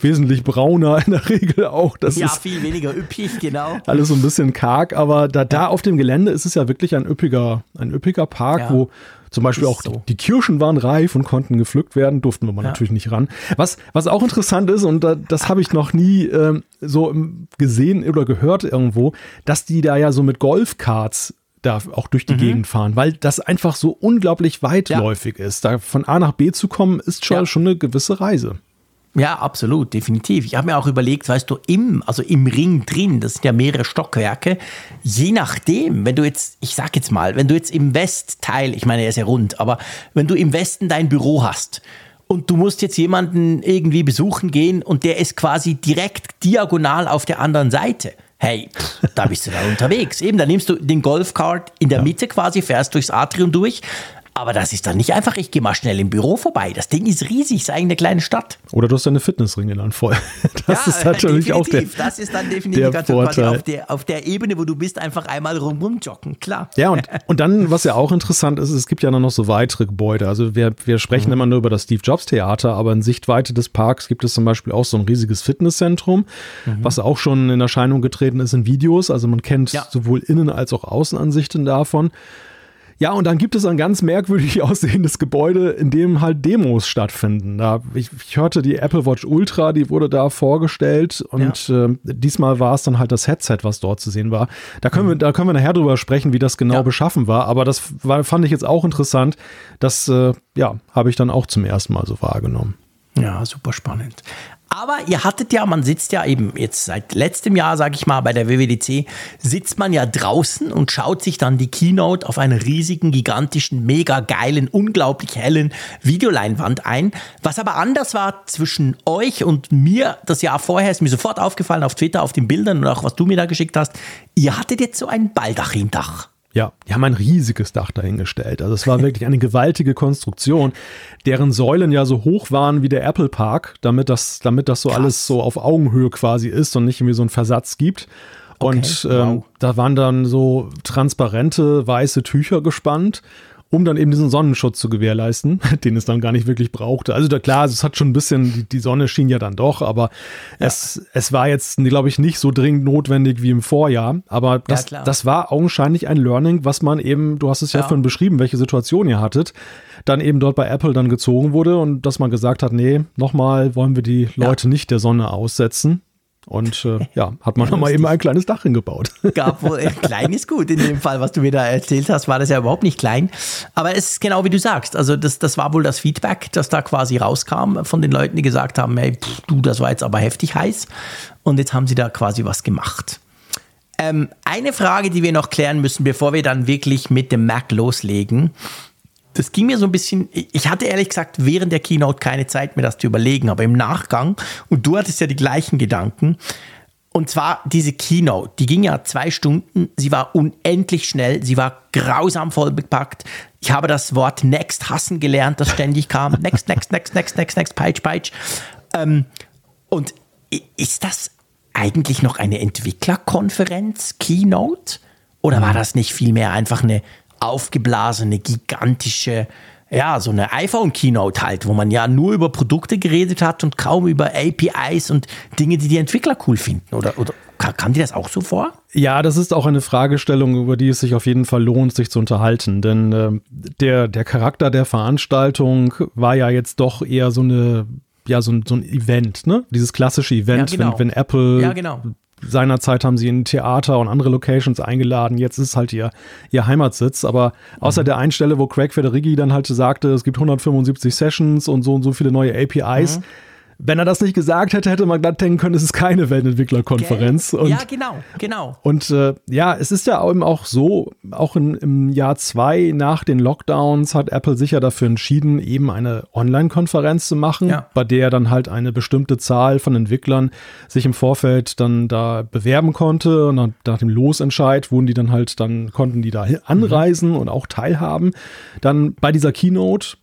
wesentlich brauner in der Regel auch. Das ja, viel weniger üppig, genau. Alles so ein bisschen karg. Aber da, da auf dem Gelände ist es ja wirklich ein üppiger, ein üppiger Park, ja. wo zum Beispiel auch so. die Kirschen waren reif und konnten gepflückt werden, durften wir ja. natürlich nicht ran. Was, was auch interessant ist, und da, das habe ich noch nie äh, so gesehen oder gehört irgendwo, dass die da ja so mit Golfkarts da auch durch die mhm. Gegend fahren, weil das einfach so unglaublich weitläufig ja. ist. Da von A nach B zu kommen, ist schon, ja. schon eine gewisse Reise. Ja, absolut, definitiv. Ich habe mir auch überlegt, weißt du, im, also im Ring drin, das sind ja mehrere Stockwerke, je nachdem, wenn du jetzt, ich sag jetzt mal, wenn du jetzt im Westteil, ich meine, er ist ja rund, aber wenn du im Westen dein Büro hast und du musst jetzt jemanden irgendwie besuchen gehen und der ist quasi direkt diagonal auf der anderen Seite. Hey, da bist du da unterwegs. Eben, da nimmst du den Golfcart in der Mitte quasi, fährst durchs Atrium durch, aber das ist dann nicht einfach, ich gehe mal schnell im Büro vorbei. Das Ding ist riesig, ist eigentlich eine kleine Stadt. Oder du hast deine Fitnessringe dann voll. Das ja, ist natürlich auch der Das ist dann definitiv der Vorteil. Auf, der, auf der Ebene, wo du bist, einfach einmal rum joggen, klar. Ja, und, und dann, was ja auch interessant ist, es gibt ja noch so weitere Gebäude. Also wir, wir sprechen mhm. immer nur über das Steve Jobs Theater, aber in Sichtweite des Parks gibt es zum Beispiel auch so ein riesiges Fitnesszentrum, mhm. was auch schon in Erscheinung getreten ist in Videos. Also man kennt ja. sowohl Innen- als auch Außenansichten davon. Ja, und dann gibt es ein ganz merkwürdig aussehendes Gebäude, in dem halt Demos stattfinden. Da, ich, ich hörte die Apple Watch Ultra, die wurde da vorgestellt und ja. äh, diesmal war es dann halt das Headset, was dort zu sehen war. Da können, mhm. wir, da können wir nachher drüber sprechen, wie das genau ja. beschaffen war, aber das war, fand ich jetzt auch interessant. Das, äh, ja, habe ich dann auch zum ersten Mal so wahrgenommen. Ja, super spannend. Aber ihr hattet ja, man sitzt ja eben jetzt seit letztem Jahr, sage ich mal, bei der WWDC, sitzt man ja draußen und schaut sich dann die Keynote auf einer riesigen, gigantischen, mega geilen, unglaublich hellen Videoleinwand ein. Was aber anders war zwischen euch und mir das Jahr vorher, ist mir sofort aufgefallen auf Twitter, auf den Bildern und auch was du mir da geschickt hast. Ihr hattet jetzt so ein Baldachin-Dach. Ja, die haben ein riesiges Dach dahingestellt. Also es war wirklich eine gewaltige Konstruktion, deren Säulen ja so hoch waren wie der Apple Park, damit das, damit das so Krass. alles so auf Augenhöhe quasi ist und nicht irgendwie so einen Versatz gibt. Und okay, ähm, wow. da waren dann so transparente weiße Tücher gespannt um dann eben diesen Sonnenschutz zu gewährleisten, den es dann gar nicht wirklich brauchte. Also da, klar, es hat schon ein bisschen, die, die Sonne schien ja dann doch, aber ja. es, es war jetzt, glaube ich, nicht so dringend notwendig wie im Vorjahr. Aber das, ja, das war augenscheinlich ein Learning, was man eben, du hast es ja, ja vorhin beschrieben, welche Situation ihr hattet, dann eben dort bei Apple dann gezogen wurde und dass man gesagt hat, nee, nochmal wollen wir die Leute nicht der Sonne aussetzen. Und äh, ja, hat man nochmal eben ein kleines Dach hingebaut. Gab wohl, äh, klein ist gut. In dem Fall, was du mir da erzählt hast, war das ja überhaupt nicht klein. Aber es ist genau wie du sagst. Also das, das war wohl das Feedback, das da quasi rauskam von den Leuten, die gesagt haben, hey, pff, du, das war jetzt aber heftig heiß. Und jetzt haben sie da quasi was gemacht. Ähm, eine Frage, die wir noch klären müssen, bevor wir dann wirklich mit dem Mac loslegen, das ging mir so ein bisschen, ich hatte ehrlich gesagt während der Keynote keine Zeit, mir das zu überlegen, aber im Nachgang, und du hattest ja die gleichen Gedanken, und zwar diese Keynote, die ging ja zwei Stunden, sie war unendlich schnell, sie war grausam vollbepackt. Ich habe das Wort Next hassen gelernt, das ständig kam. Next, next, next, next, next, next, peitsch, peitsch. Ähm, und ist das eigentlich noch eine Entwicklerkonferenz, Keynote? Oder war das nicht vielmehr einfach eine aufgeblasene, gigantische, ja, so eine iPhone-Keynote halt, wo man ja nur über Produkte geredet hat und kaum über APIs und Dinge, die die Entwickler cool finden. Oder, oder kam dir das auch so vor? Ja, das ist auch eine Fragestellung, über die es sich auf jeden Fall lohnt, sich zu unterhalten. Denn äh, der, der Charakter der Veranstaltung war ja jetzt doch eher so eine ja, so ein, so ein Event, ne? Dieses klassische Event, ja, genau. wenn, wenn Apple ja, genau seinerzeit haben sie in Theater und andere Locations eingeladen. Jetzt ist halt ihr, ihr Heimatsitz. Aber außer mhm. der einen Stelle, wo Craig Federighi dann halt sagte, es gibt 175 Sessions und so und so viele neue APIs, mhm. Wenn er das nicht gesagt hätte, hätte man glatt denken können, es ist keine Weltentwicklerkonferenz. Okay. ja, genau, genau. Und äh, ja, es ist ja eben auch so, auch in, im Jahr zwei nach den Lockdowns hat Apple sich ja dafür entschieden, eben eine Online-Konferenz zu machen, ja. bei der dann halt eine bestimmte Zahl von Entwicklern sich im Vorfeld dann da bewerben konnte. Und dann, nach dem Losentscheid wurden die dann halt, dann konnten die da anreisen mhm. und auch teilhaben. Dann bei dieser Keynote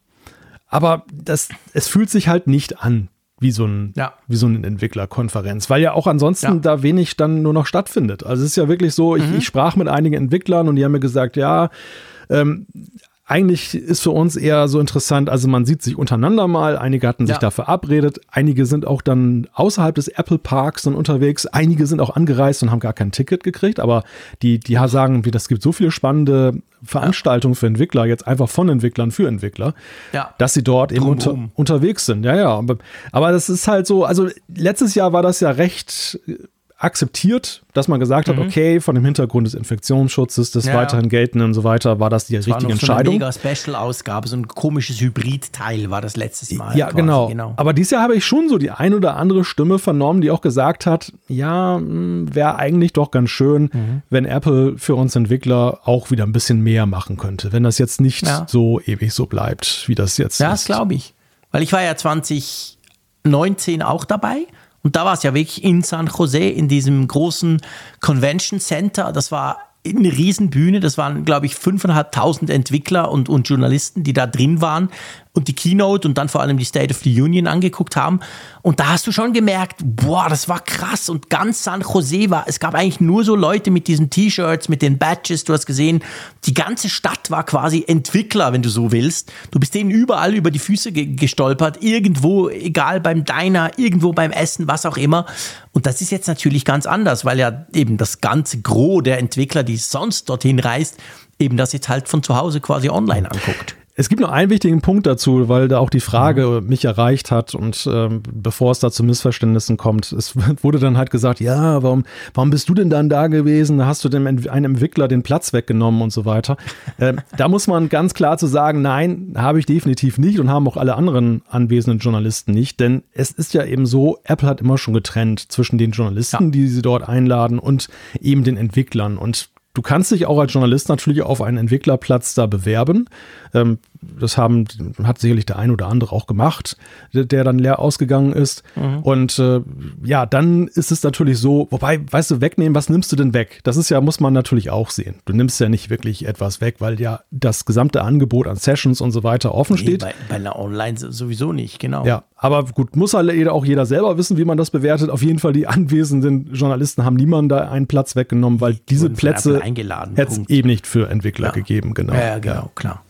aber das, es fühlt sich halt nicht an wie so, ein, ja. wie so eine Entwicklerkonferenz, weil ja auch ansonsten ja. da wenig dann nur noch stattfindet. Also es ist ja wirklich so, ich, mhm. ich sprach mit einigen Entwicklern und die haben mir gesagt, ja, ähm, eigentlich ist für uns eher so interessant, also man sieht sich untereinander mal, einige hatten sich ja. da verabredet, einige sind auch dann außerhalb des Apple Parks dann unterwegs, einige sind auch angereist und haben gar kein Ticket gekriegt, aber die, die sagen, wie das gibt so viele spannende Veranstaltungen für Entwickler, jetzt einfach von Entwicklern für Entwickler, ja. dass sie dort eben unter, unterwegs sind. Ja, ja. Aber das ist halt so, also letztes Jahr war das ja recht akzeptiert, dass man gesagt mhm. hat, okay, von dem Hintergrund des Infektionsschutzes, des ja. weiterhin geltenden und so weiter, war das die das richtige war noch Entscheidung. So eine mega Special-Ausgabe, so ein komisches Hybrid-Teil war das letztes Mal. Ja, genau. genau. Aber dieses Jahr habe ich schon so die ein oder andere Stimme vernommen, die auch gesagt hat, ja, hm, wäre eigentlich doch ganz schön, mhm. wenn Apple für uns Entwickler auch wieder ein bisschen mehr machen könnte, wenn das jetzt nicht ja. so ewig so bleibt, wie das jetzt ja, ist. Ja, das glaube ich. Weil ich war ja 2019 auch dabei und da war es ja wirklich in San Jose, in diesem großen Convention Center. Das war eine Riesenbühne. Das waren, glaube ich, 5.500 Entwickler und, und Journalisten, die da drin waren und die Keynote und dann vor allem die State of the Union angeguckt haben. Und da hast du schon gemerkt, boah, das war krass. Und ganz San Jose war, es gab eigentlich nur so Leute mit diesen T-Shirts, mit den Badges. Du hast gesehen, die ganze Stadt war quasi Entwickler, wenn du so willst. Du bist denen überall über die Füße ge gestolpert. Irgendwo, egal beim Diner, irgendwo beim Essen, was auch immer. Und das ist jetzt natürlich ganz anders, weil ja eben das ganze Gros der Entwickler, die sonst dorthin reist, eben das jetzt halt von zu Hause quasi online anguckt. Es gibt noch einen wichtigen Punkt dazu, weil da auch die Frage mhm. mich erreicht hat und ähm, bevor es da zu Missverständnissen kommt, es wurde dann halt gesagt, ja, warum, warum bist du denn dann da gewesen? Hast du dem einem Entwickler den Platz weggenommen und so weiter. Ähm, da muss man ganz klar zu sagen, nein, habe ich definitiv nicht und haben auch alle anderen anwesenden Journalisten nicht, denn es ist ja eben so, Apple hat immer schon getrennt zwischen den Journalisten, ja. die sie dort einladen und eben den Entwicklern und Du kannst dich auch als Journalist natürlich auf einen Entwicklerplatz da bewerben. Ähm, das haben, hat sicherlich der ein oder andere auch gemacht, der dann leer ausgegangen ist. Mhm. Und äh, ja, dann ist es natürlich so, wobei, weißt du, wegnehmen, was nimmst du denn weg? Das ist ja, muss man natürlich auch sehen. Du nimmst ja nicht wirklich etwas weg, weil ja das gesamte Angebot an Sessions und so weiter offen nee, steht. Bei, bei einer Online sowieso nicht, genau. Ja, aber gut, muss halt auch jeder selber wissen, wie man das bewertet. Auf jeden Fall, die anwesenden Journalisten haben niemanden da einen Platz weggenommen, weil diese Plätze hätte es eben nicht für Entwickler ja. gegeben, genau. Ja, genau, ja. klar.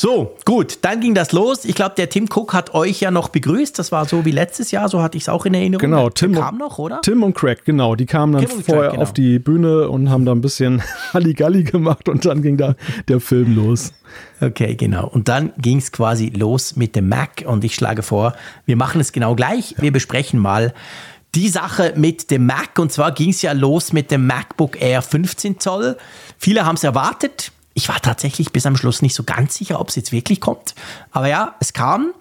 So, gut, dann ging das los. Ich glaube, der Tim Cook hat euch ja noch begrüßt. Das war so wie letztes Jahr, so hatte ich es auch in Erinnerung. Genau, Tim kam noch, oder? Tim und Craig, genau. Die kamen dann und vorher Craig, genau. auf die Bühne und haben da ein bisschen Halligalli gemacht und dann ging da der Film los. Okay, genau. Und dann ging es quasi los mit dem Mac und ich schlage vor, wir machen es genau gleich. Wir besprechen mal die Sache mit dem Mac und zwar ging es ja los mit dem MacBook Air 15 Zoll. Viele haben es erwartet. Ich war tatsächlich bis am Schluss nicht so ganz sicher, ob es jetzt wirklich kommt. Aber ja, es kam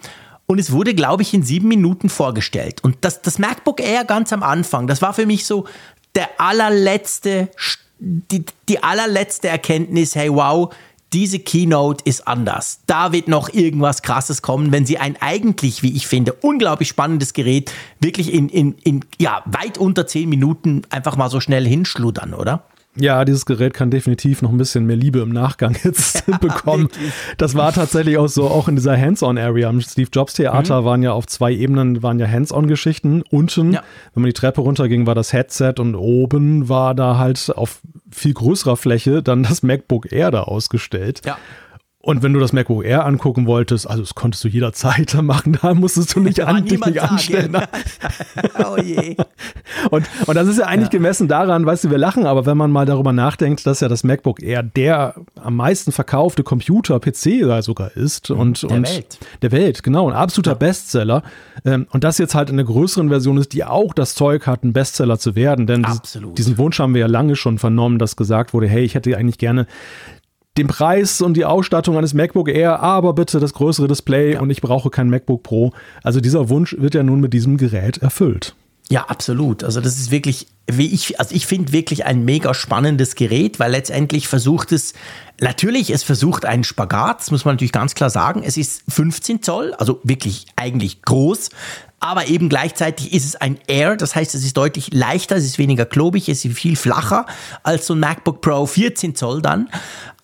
und es wurde, glaube ich, in sieben Minuten vorgestellt. Und das, das MacBook Air ganz am Anfang, das war für mich so der allerletzte, die, die allerletzte Erkenntnis, hey wow, diese Keynote ist anders. Da wird noch irgendwas Krasses kommen, wenn sie ein eigentlich, wie ich finde, unglaublich spannendes Gerät wirklich in, in, in ja, weit unter zehn Minuten einfach mal so schnell hinschludern, oder? Ja, dieses Gerät kann definitiv noch ein bisschen mehr Liebe im Nachgang jetzt bekommen. Das war tatsächlich auch so, auch in dieser Hands-on-Area. Am Steve Jobs Theater mhm. waren ja auf zwei Ebenen, waren ja Hands-on-Geschichten. Unten, ja. wenn man die Treppe runterging, war das Headset und oben war da halt auf viel größerer Fläche dann das MacBook Air da ausgestellt. Ja. Und wenn du das MacBook Air angucken wolltest, also das konntest du jederzeit machen, da musstest du nicht, an, dich nicht anstellen. oh je. Und, und das ist ja eigentlich ja. gemessen daran, weißt du, wir lachen, aber wenn man mal darüber nachdenkt, dass ja das MacBook Air der am meisten verkaufte Computer, PC sogar ist und, der und Welt. der Welt, genau, ein absoluter ja. Bestseller. Ähm, und das jetzt halt in einer größeren Version ist, die auch das Zeug hat, ein Bestseller zu werden. Denn Absolut. diesen Wunsch haben wir ja lange schon vernommen, dass gesagt wurde, hey, ich hätte eigentlich gerne den Preis und die Ausstattung eines MacBook Air, aber bitte das größere Display ja. und ich brauche kein MacBook Pro. Also dieser Wunsch wird ja nun mit diesem Gerät erfüllt. Ja, absolut. Also das ist wirklich, wie ich, also ich finde wirklich ein mega spannendes Gerät, weil letztendlich versucht es, natürlich, es versucht einen Spagat, das muss man natürlich ganz klar sagen. Es ist 15 Zoll, also wirklich eigentlich groß, aber eben gleichzeitig ist es ein Air, das heißt, es ist deutlich leichter, es ist weniger klobig, es ist viel flacher als so ein MacBook Pro 14 Zoll dann.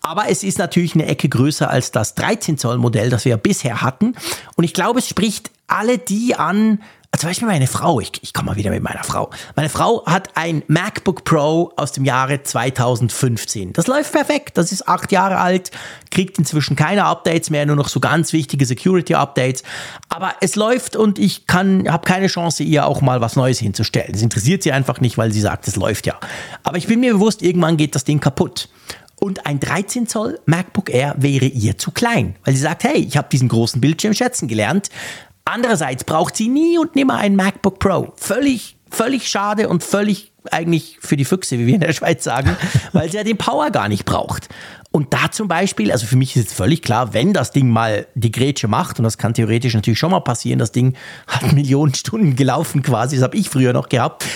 Aber es ist natürlich eine Ecke größer als das 13 Zoll Modell, das wir bisher hatten. Und ich glaube, es spricht alle die an, zum Beispiel meine Frau, ich, ich komme mal wieder mit meiner Frau. Meine Frau hat ein MacBook Pro aus dem Jahre 2015. Das läuft perfekt, das ist acht Jahre alt, kriegt inzwischen keine Updates mehr, nur noch so ganz wichtige Security-Updates. Aber es läuft und ich kann, habe keine Chance, ihr auch mal was Neues hinzustellen. Das interessiert sie einfach nicht, weil sie sagt, es läuft ja. Aber ich bin mir bewusst, irgendwann geht das Ding kaputt. Und ein 13 Zoll MacBook Air wäre ihr zu klein, weil sie sagt, hey, ich habe diesen großen Bildschirm schätzen gelernt. Andererseits braucht sie nie und nimmer ein MacBook Pro. Völlig, völlig schade und völlig eigentlich für die Füchse, wie wir in der Schweiz sagen, weil sie ja den Power gar nicht braucht. Und da zum Beispiel, also für mich ist jetzt völlig klar, wenn das Ding mal die Grätsche macht, und das kann theoretisch natürlich schon mal passieren, das Ding hat Millionen Stunden gelaufen quasi, das habe ich früher noch gehabt,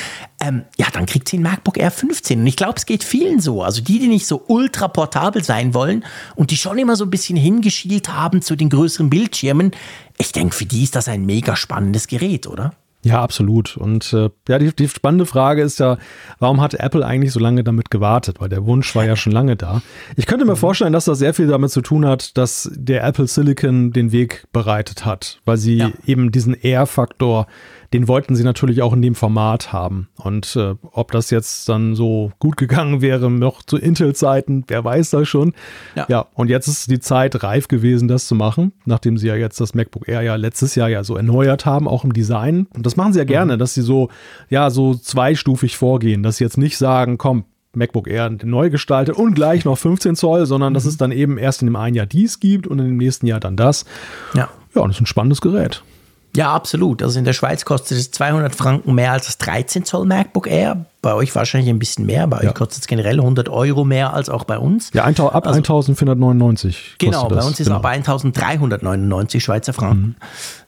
ähm, ja, dann kriegt sie ein MacBook Air 15. Und ich glaube, es geht vielen so. Also die, die nicht so ultra portabel sein wollen und die schon immer so ein bisschen hingeschielt haben zu den größeren Bildschirmen, ich denke, für die ist das ein mega spannendes Gerät, oder? Ja, absolut. Und äh, ja, die, die spannende Frage ist ja, warum hat Apple eigentlich so lange damit gewartet? Weil der Wunsch war ja schon lange da. Ich könnte mir mhm. vorstellen, dass das sehr viel damit zu tun hat, dass der Apple Silicon den Weg bereitet hat, weil sie ja. eben diesen Air-Faktor den wollten sie natürlich auch in dem Format haben. Und äh, ob das jetzt dann so gut gegangen wäre, noch zu Intel-Zeiten, wer weiß das schon. Ja. ja, und jetzt ist die Zeit reif gewesen, das zu machen, nachdem sie ja jetzt das MacBook Air ja letztes Jahr ja so erneuert haben, auch im Design. Und das machen sie ja mhm. gerne, dass sie so, ja, so zweistufig vorgehen, dass sie jetzt nicht sagen, komm, MacBook Air neu gestaltet und gleich noch 15 Zoll, sondern mhm. dass es dann eben erst in dem einen Jahr dies gibt und in dem nächsten Jahr dann das. Ja. Ja, und das ist ein spannendes Gerät. Ja, absolut. Also in der Schweiz kostet es 200 Franken mehr als das 13 Zoll MacBook Air. Bei euch wahrscheinlich ein bisschen mehr. Bei ja. euch kostet es generell 100 Euro mehr als auch bei uns. Ja, ab also, 1499. Genau, bei uns ist genau. ab 1399 Schweizer Franken. Mhm.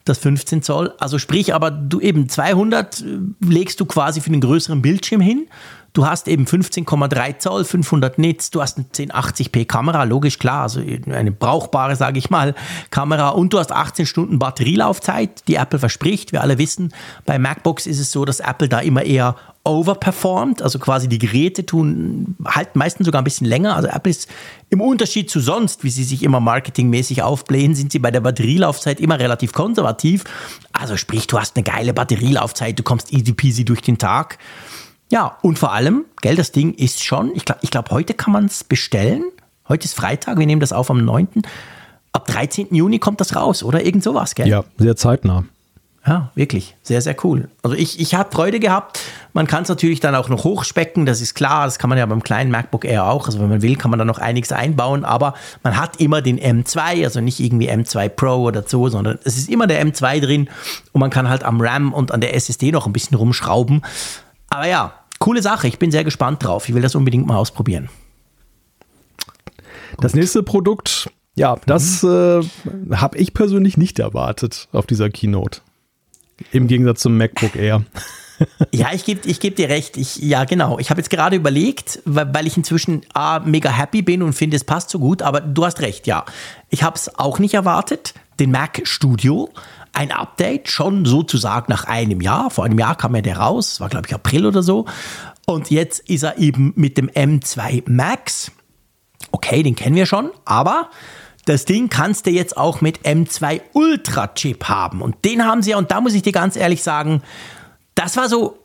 Das 15 Zoll. Also sprich, aber du eben 200 äh, legst du quasi für den größeren Bildschirm hin Du hast eben 15,3 Zoll, 500 Nits, du hast eine 1080p Kamera, logisch klar, also eine brauchbare, sage ich mal, Kamera und du hast 18 Stunden Batterielaufzeit, die Apple verspricht. Wir alle wissen, bei MacBooks ist es so, dass Apple da immer eher overperformt, also quasi die Geräte tun, halten meistens sogar ein bisschen länger. Also Apple ist im Unterschied zu sonst, wie sie sich immer marketingmäßig aufblähen, sind sie bei der Batterielaufzeit immer relativ konservativ. Also sprich, du hast eine geile Batterielaufzeit, du kommst easy peasy durch den Tag. Ja, und vor allem, gell, das Ding ist schon, ich glaube, ich glaub, heute kann man es bestellen. Heute ist Freitag, wir nehmen das auf am 9. ab 13. Juni kommt das raus, oder? Irgend sowas, gell? Ja, sehr zeitnah. Ja, wirklich. Sehr, sehr cool. Also ich, ich habe Freude gehabt. Man kann es natürlich dann auch noch hochspecken, das ist klar. Das kann man ja beim kleinen MacBook Air auch. Also wenn man will, kann man da noch einiges einbauen. Aber man hat immer den M2, also nicht irgendwie M2 Pro oder so, sondern es ist immer der M2 drin. Und man kann halt am RAM und an der SSD noch ein bisschen rumschrauben. Aber ja, coole Sache. Ich bin sehr gespannt drauf. Ich will das unbedingt mal ausprobieren. Das nächste Produkt, ja, das mhm. äh, habe ich persönlich nicht erwartet auf dieser Keynote. Im Gegensatz zum MacBook Air. ja, ich gebe ich geb dir recht. Ich, ja, genau. Ich habe jetzt gerade überlegt, weil, weil ich inzwischen A, mega happy bin und finde, es passt so gut, aber du hast recht, ja. Ich habe es auch nicht erwartet. Den Mac Studio, ein Update, schon sozusagen nach einem Jahr. Vor einem Jahr kam ja der raus, war glaube ich April oder so. Und jetzt ist er eben mit dem M2 Max. Okay, den kennen wir schon, aber das Ding kannst du jetzt auch mit M2 Ultra Chip haben. Und den haben sie ja, und da muss ich dir ganz ehrlich sagen, das war so,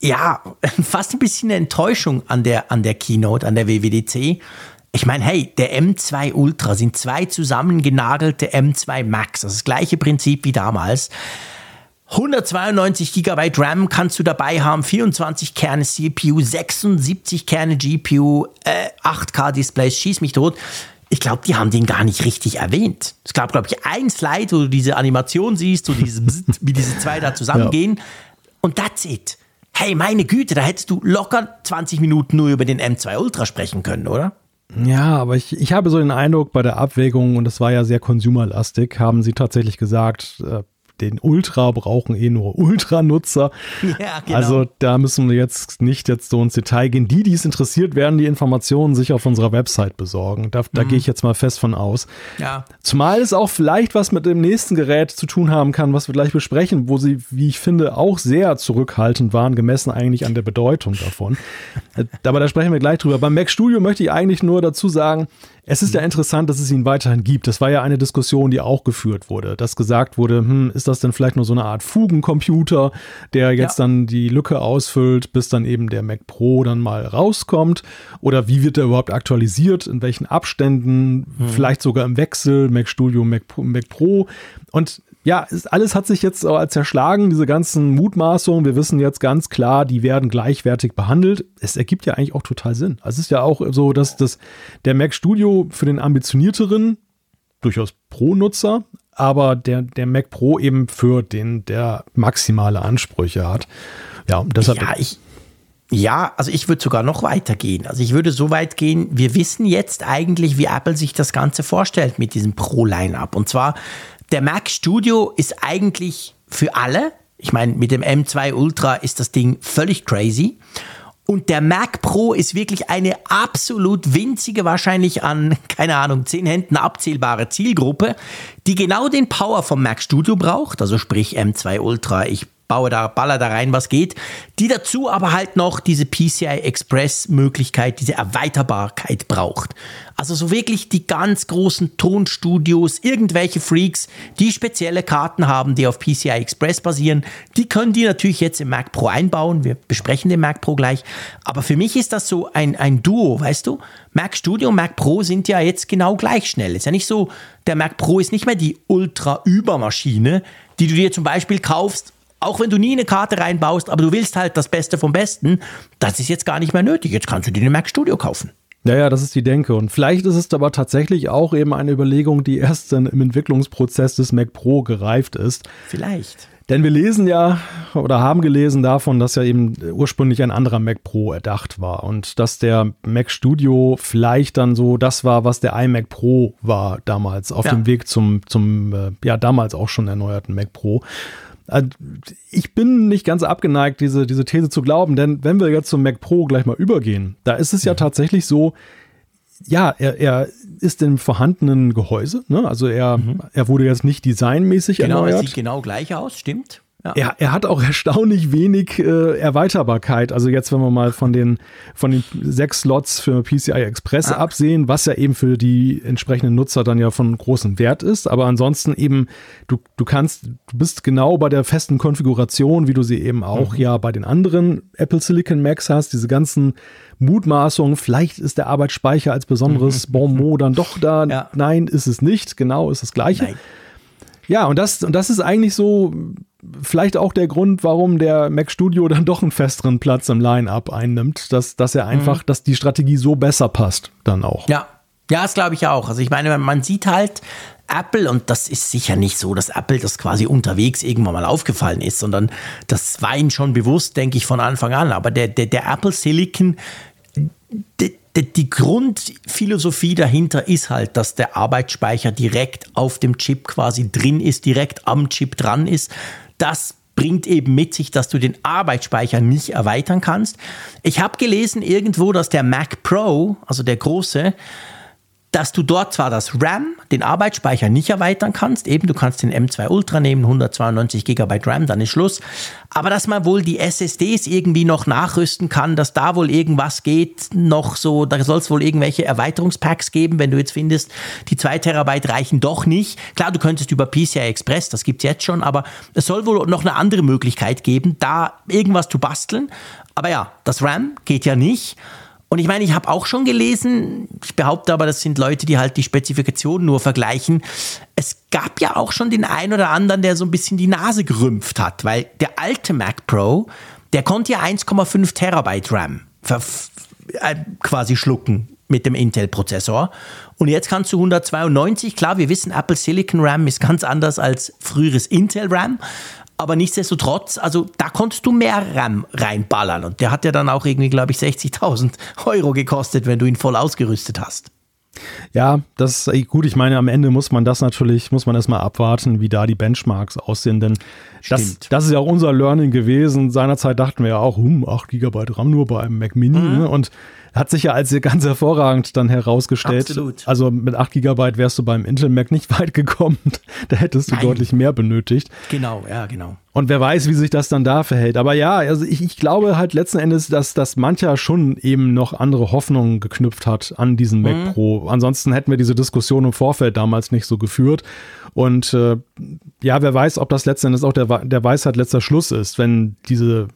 ja, fast ein bisschen eine Enttäuschung an der, an der Keynote, an der WWDC. Ich meine, hey, der M2 Ultra sind zwei zusammengenagelte M2 Max. Das, ist das gleiche Prinzip wie damals. 192 GB RAM kannst du dabei haben, 24 Kerne CPU, 76 Kerne GPU, äh, 8K Displays, schieß mich tot ich glaube, die haben den gar nicht richtig erwähnt. Es gab, glaube ich, ein Slide, wo du diese Animation siehst, so dieses, wie diese zwei da zusammengehen. Ja. Und that's it. Hey, meine Güte, da hättest du locker 20 Minuten nur über den M2 Ultra sprechen können, oder? Ja, aber ich, ich habe so den Eindruck, bei der Abwägung, und das war ja sehr consumerlastig, haben sie tatsächlich gesagt, äh, den Ultra brauchen eh nur Ultra-Nutzer. Ja, genau. Also da müssen wir jetzt nicht jetzt so ins Detail gehen. Die, die es interessiert, werden die Informationen sich auf unserer Website besorgen. Da, da mhm. gehe ich jetzt mal fest von aus. Ja. Zumal es auch vielleicht was mit dem nächsten Gerät zu tun haben kann, was wir gleich besprechen, wo sie, wie ich finde, auch sehr zurückhaltend waren, gemessen eigentlich an der Bedeutung davon. Aber da sprechen wir gleich drüber. Beim Mac Studio möchte ich eigentlich nur dazu sagen, es ist ja mhm. interessant, dass es ihn weiterhin gibt. Das war ja eine Diskussion, die auch geführt wurde, dass gesagt wurde, hm, ist das denn vielleicht nur so eine Art Fugencomputer, der jetzt ja. dann die Lücke ausfüllt, bis dann eben der Mac Pro dann mal rauskommt? Oder wie wird der überhaupt aktualisiert? In welchen Abständen? Hm. Vielleicht sogar im Wechsel, Mac Studio, Mac, Mac Pro. Und ja, alles hat sich jetzt zerschlagen, diese ganzen Mutmaßungen. Wir wissen jetzt ganz klar, die werden gleichwertig behandelt. Es ergibt ja eigentlich auch total Sinn. Also es ist ja auch so, dass das, der Mac Studio für den ambitionierteren, durchaus Pro-Nutzer, aber der, der Mac Pro eben für den, der maximale Ansprüche hat. Ja, deshalb. Ja, ich, ja, also ich würde sogar noch weiter gehen. Also ich würde so weit gehen, wir wissen jetzt eigentlich, wie Apple sich das Ganze vorstellt mit diesem Pro-Line-Up. Und zwar der Mac Studio ist eigentlich für alle. Ich meine, mit dem M2 Ultra ist das Ding völlig crazy. Und der Mac Pro ist wirklich eine absolut winzige, wahrscheinlich an, keine Ahnung, zehn Händen abzählbare Zielgruppe, die genau den Power vom Mac Studio braucht, also sprich M2 Ultra. Ich baue da, baller da rein, was geht. Die dazu aber halt noch diese PCI Express Möglichkeit, diese Erweiterbarkeit braucht. Also so wirklich die ganz großen Tonstudios, irgendwelche Freaks, die spezielle Karten haben, die auf PCI Express basieren, die können die natürlich jetzt im Mac Pro einbauen. Wir besprechen den Mac Pro gleich. Aber für mich ist das so ein, ein Duo, weißt du? Mac Studio und Mac Pro sind ja jetzt genau gleich schnell. Ist ja nicht so, der Mac Pro ist nicht mehr die Ultra-Übermaschine, die du dir zum Beispiel kaufst auch wenn du nie eine Karte reinbaust, aber du willst halt das Beste vom Besten, das ist jetzt gar nicht mehr nötig. Jetzt kannst du dir eine Mac Studio kaufen. Ja, ja, das ist die Denke. Und vielleicht ist es aber tatsächlich auch eben eine Überlegung, die erst dann im Entwicklungsprozess des Mac Pro gereift ist. Vielleicht. Denn wir lesen ja oder haben gelesen davon, dass ja eben ursprünglich ein anderer Mac Pro erdacht war und dass der Mac Studio vielleicht dann so das war, was der iMac Pro war damals auf ja. dem Weg zum, zum äh, ja damals auch schon erneuerten Mac Pro. Also, ich bin nicht ganz abgeneigt, diese, diese These zu glauben, denn wenn wir jetzt zum Mac Pro gleich mal übergehen, da ist es ja tatsächlich so, ja, er, er ist im vorhandenen Gehäuse, ne? also er, mhm. er wurde jetzt nicht designmäßig genau, erneuert. Genau, sieht genau gleich aus, stimmt. Ja. Er, er hat auch erstaunlich wenig äh, Erweiterbarkeit. Also jetzt, wenn wir mal von den, von den sechs Slots für PCI Express ah. absehen, was ja eben für die entsprechenden Nutzer dann ja von großem Wert ist. Aber ansonsten eben, du, du kannst, du bist genau bei der festen Konfiguration, wie du sie eben auch mhm. ja bei den anderen Apple Silicon Macs hast, diese ganzen Mutmaßungen, vielleicht ist der Arbeitsspeicher als besonderes Bonmot dann doch da. Ja. Nein, ist es nicht. Genau, ist das Gleiche. Nein. Ja, und das, und das ist eigentlich so vielleicht auch der Grund, warum der Mac Studio dann doch einen festeren Platz im Line-Up einnimmt, dass, dass er einfach, mhm. dass die Strategie so besser passt dann auch. Ja, ja, das glaube ich auch. Also ich meine, man sieht halt Apple, und das ist sicher nicht so, dass Apple das quasi unterwegs irgendwann mal aufgefallen ist, sondern das war ihnen schon bewusst, denke ich, von Anfang an. Aber der, der, der Apple Silicon, die, die Grundphilosophie dahinter ist halt, dass der Arbeitsspeicher direkt auf dem Chip quasi drin ist, direkt am Chip dran ist das bringt eben mit sich, dass du den Arbeitsspeicher nicht erweitern kannst. Ich habe gelesen irgendwo, dass der Mac Pro, also der große, dass du dort zwar das RAM, den Arbeitsspeicher nicht erweitern kannst, eben du kannst den M2 Ultra nehmen, 192 GB RAM, dann ist Schluss, aber dass man wohl die SSDs irgendwie noch nachrüsten kann, dass da wohl irgendwas geht, noch so, da soll es wohl irgendwelche Erweiterungspacks geben, wenn du jetzt findest, die 2 Terabyte reichen doch nicht. Klar, du könntest über PCI Express, das gibt's jetzt schon, aber es soll wohl noch eine andere Möglichkeit geben, da irgendwas zu basteln. Aber ja, das RAM geht ja nicht. Und ich meine, ich habe auch schon gelesen, ich behaupte aber, das sind Leute, die halt die Spezifikationen nur vergleichen. Es gab ja auch schon den einen oder anderen, der so ein bisschen die Nase gerümpft hat, weil der alte Mac Pro, der konnte ja 1,5 Terabyte RAM äh, quasi schlucken mit dem Intel-Prozessor. Und jetzt kannst du 192, klar, wir wissen, Apple Silicon RAM ist ganz anders als früheres Intel RAM. Aber nichtsdestotrotz, also da konntest du mehr RAM reinballern. Und der hat ja dann auch irgendwie, glaube ich, 60.000 Euro gekostet, wenn du ihn voll ausgerüstet hast. Ja, das ist gut. Ich meine, am Ende muss man das natürlich, muss man erstmal abwarten, wie da die Benchmarks aussehen, denn das, das, ist ja auch unser Learning gewesen. Seinerzeit dachten wir ja auch, hm, 8 GB RAM nur bei einem Mac Mini. Mhm. Ne? Und hat sich ja als ganz hervorragend dann herausgestellt. Absolut. Also mit 8 GB wärst du beim Intel Mac nicht weit gekommen. da hättest du Nein. deutlich mehr benötigt. Genau, ja, genau. Und wer weiß, wie sich das dann da verhält. Aber ja, also ich, ich glaube halt letzten Endes, dass, dass mancher schon eben noch andere Hoffnungen geknüpft hat an diesen Mac mhm. Pro. Ansonsten hätten wir diese Diskussion im Vorfeld damals nicht so geführt. Und äh, ja, wer weiß, ob das letzten Endes auch der, der Weisheit letzter Schluss ist, wenn diese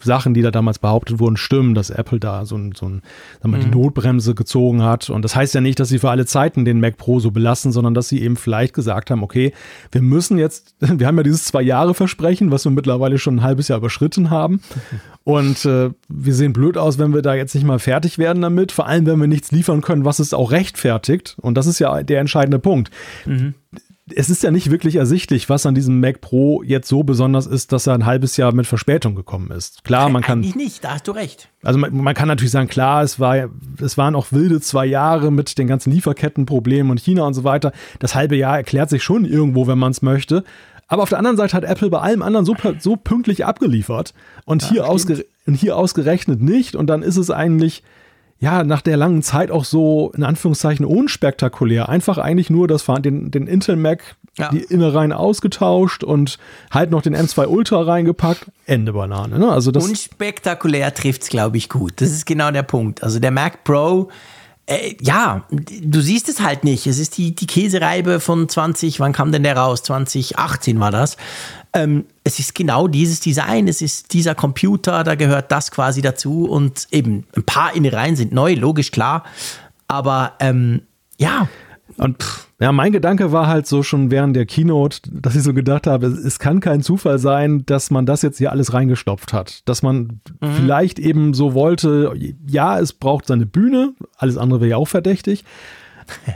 Sachen, die da damals behauptet wurden, stimmen, dass Apple da so, ein, so ein, sagen wir, mhm. die Notbremse gezogen hat. Und das heißt ja nicht, dass sie für alle Zeiten den Mac Pro so belassen, sondern dass sie eben vielleicht gesagt haben, okay, wir müssen jetzt, wir haben ja dieses zwei Jahre Versprechen, was wir mittlerweile schon ein halbes Jahr überschritten haben. Und äh, wir sehen blöd aus, wenn wir da jetzt nicht mal fertig werden damit, vor allem wenn wir nichts liefern können, was es auch rechtfertigt. Und das ist ja der entscheidende Punkt. Mhm es ist ja nicht wirklich ersichtlich, was an diesem Mac Pro jetzt so besonders ist, dass er ein halbes Jahr mit Verspätung gekommen ist. Klar, man kann. Eigentlich nicht, da hast du recht. Also man, man, kann natürlich sagen, klar, es, war, es waren auch wilde zwei Jahre mit den ganzen Lieferkettenproblemen und China und so weiter. Das halbe Jahr erklärt sich schon irgendwo, wenn man es möchte. Aber auf der anderen Seite hat Apple bei allem anderen so, so pünktlich abgeliefert und, ja, hier ausgere und hier ausgerechnet nicht. Und dann ist es eigentlich ja, nach der langen Zeit auch so, in Anführungszeichen, unspektakulär. Einfach eigentlich nur das, den, den Intel Mac, ja. die Innereien ausgetauscht und halt noch den M2 Ultra reingepackt. Ende Banane. Ne? Also das unspektakulär trifft's, glaube ich, gut. Das ist genau der Punkt. Also der Mac Pro, äh, ja, du siehst es halt nicht. Es ist die, die Käsereibe von 20, wann kam denn der raus? 2018 war das. Ähm, es ist genau dieses Design, es ist dieser Computer, da gehört das quasi dazu und eben ein paar Innereien sind neu, logisch, klar. Aber ähm, ja. Und ja, mein Gedanke war halt so schon während der Keynote, dass ich so gedacht habe, es kann kein Zufall sein, dass man das jetzt hier alles reingestopft hat. Dass man mhm. vielleicht eben so wollte, ja, es braucht seine Bühne, alles andere wäre ja auch verdächtig.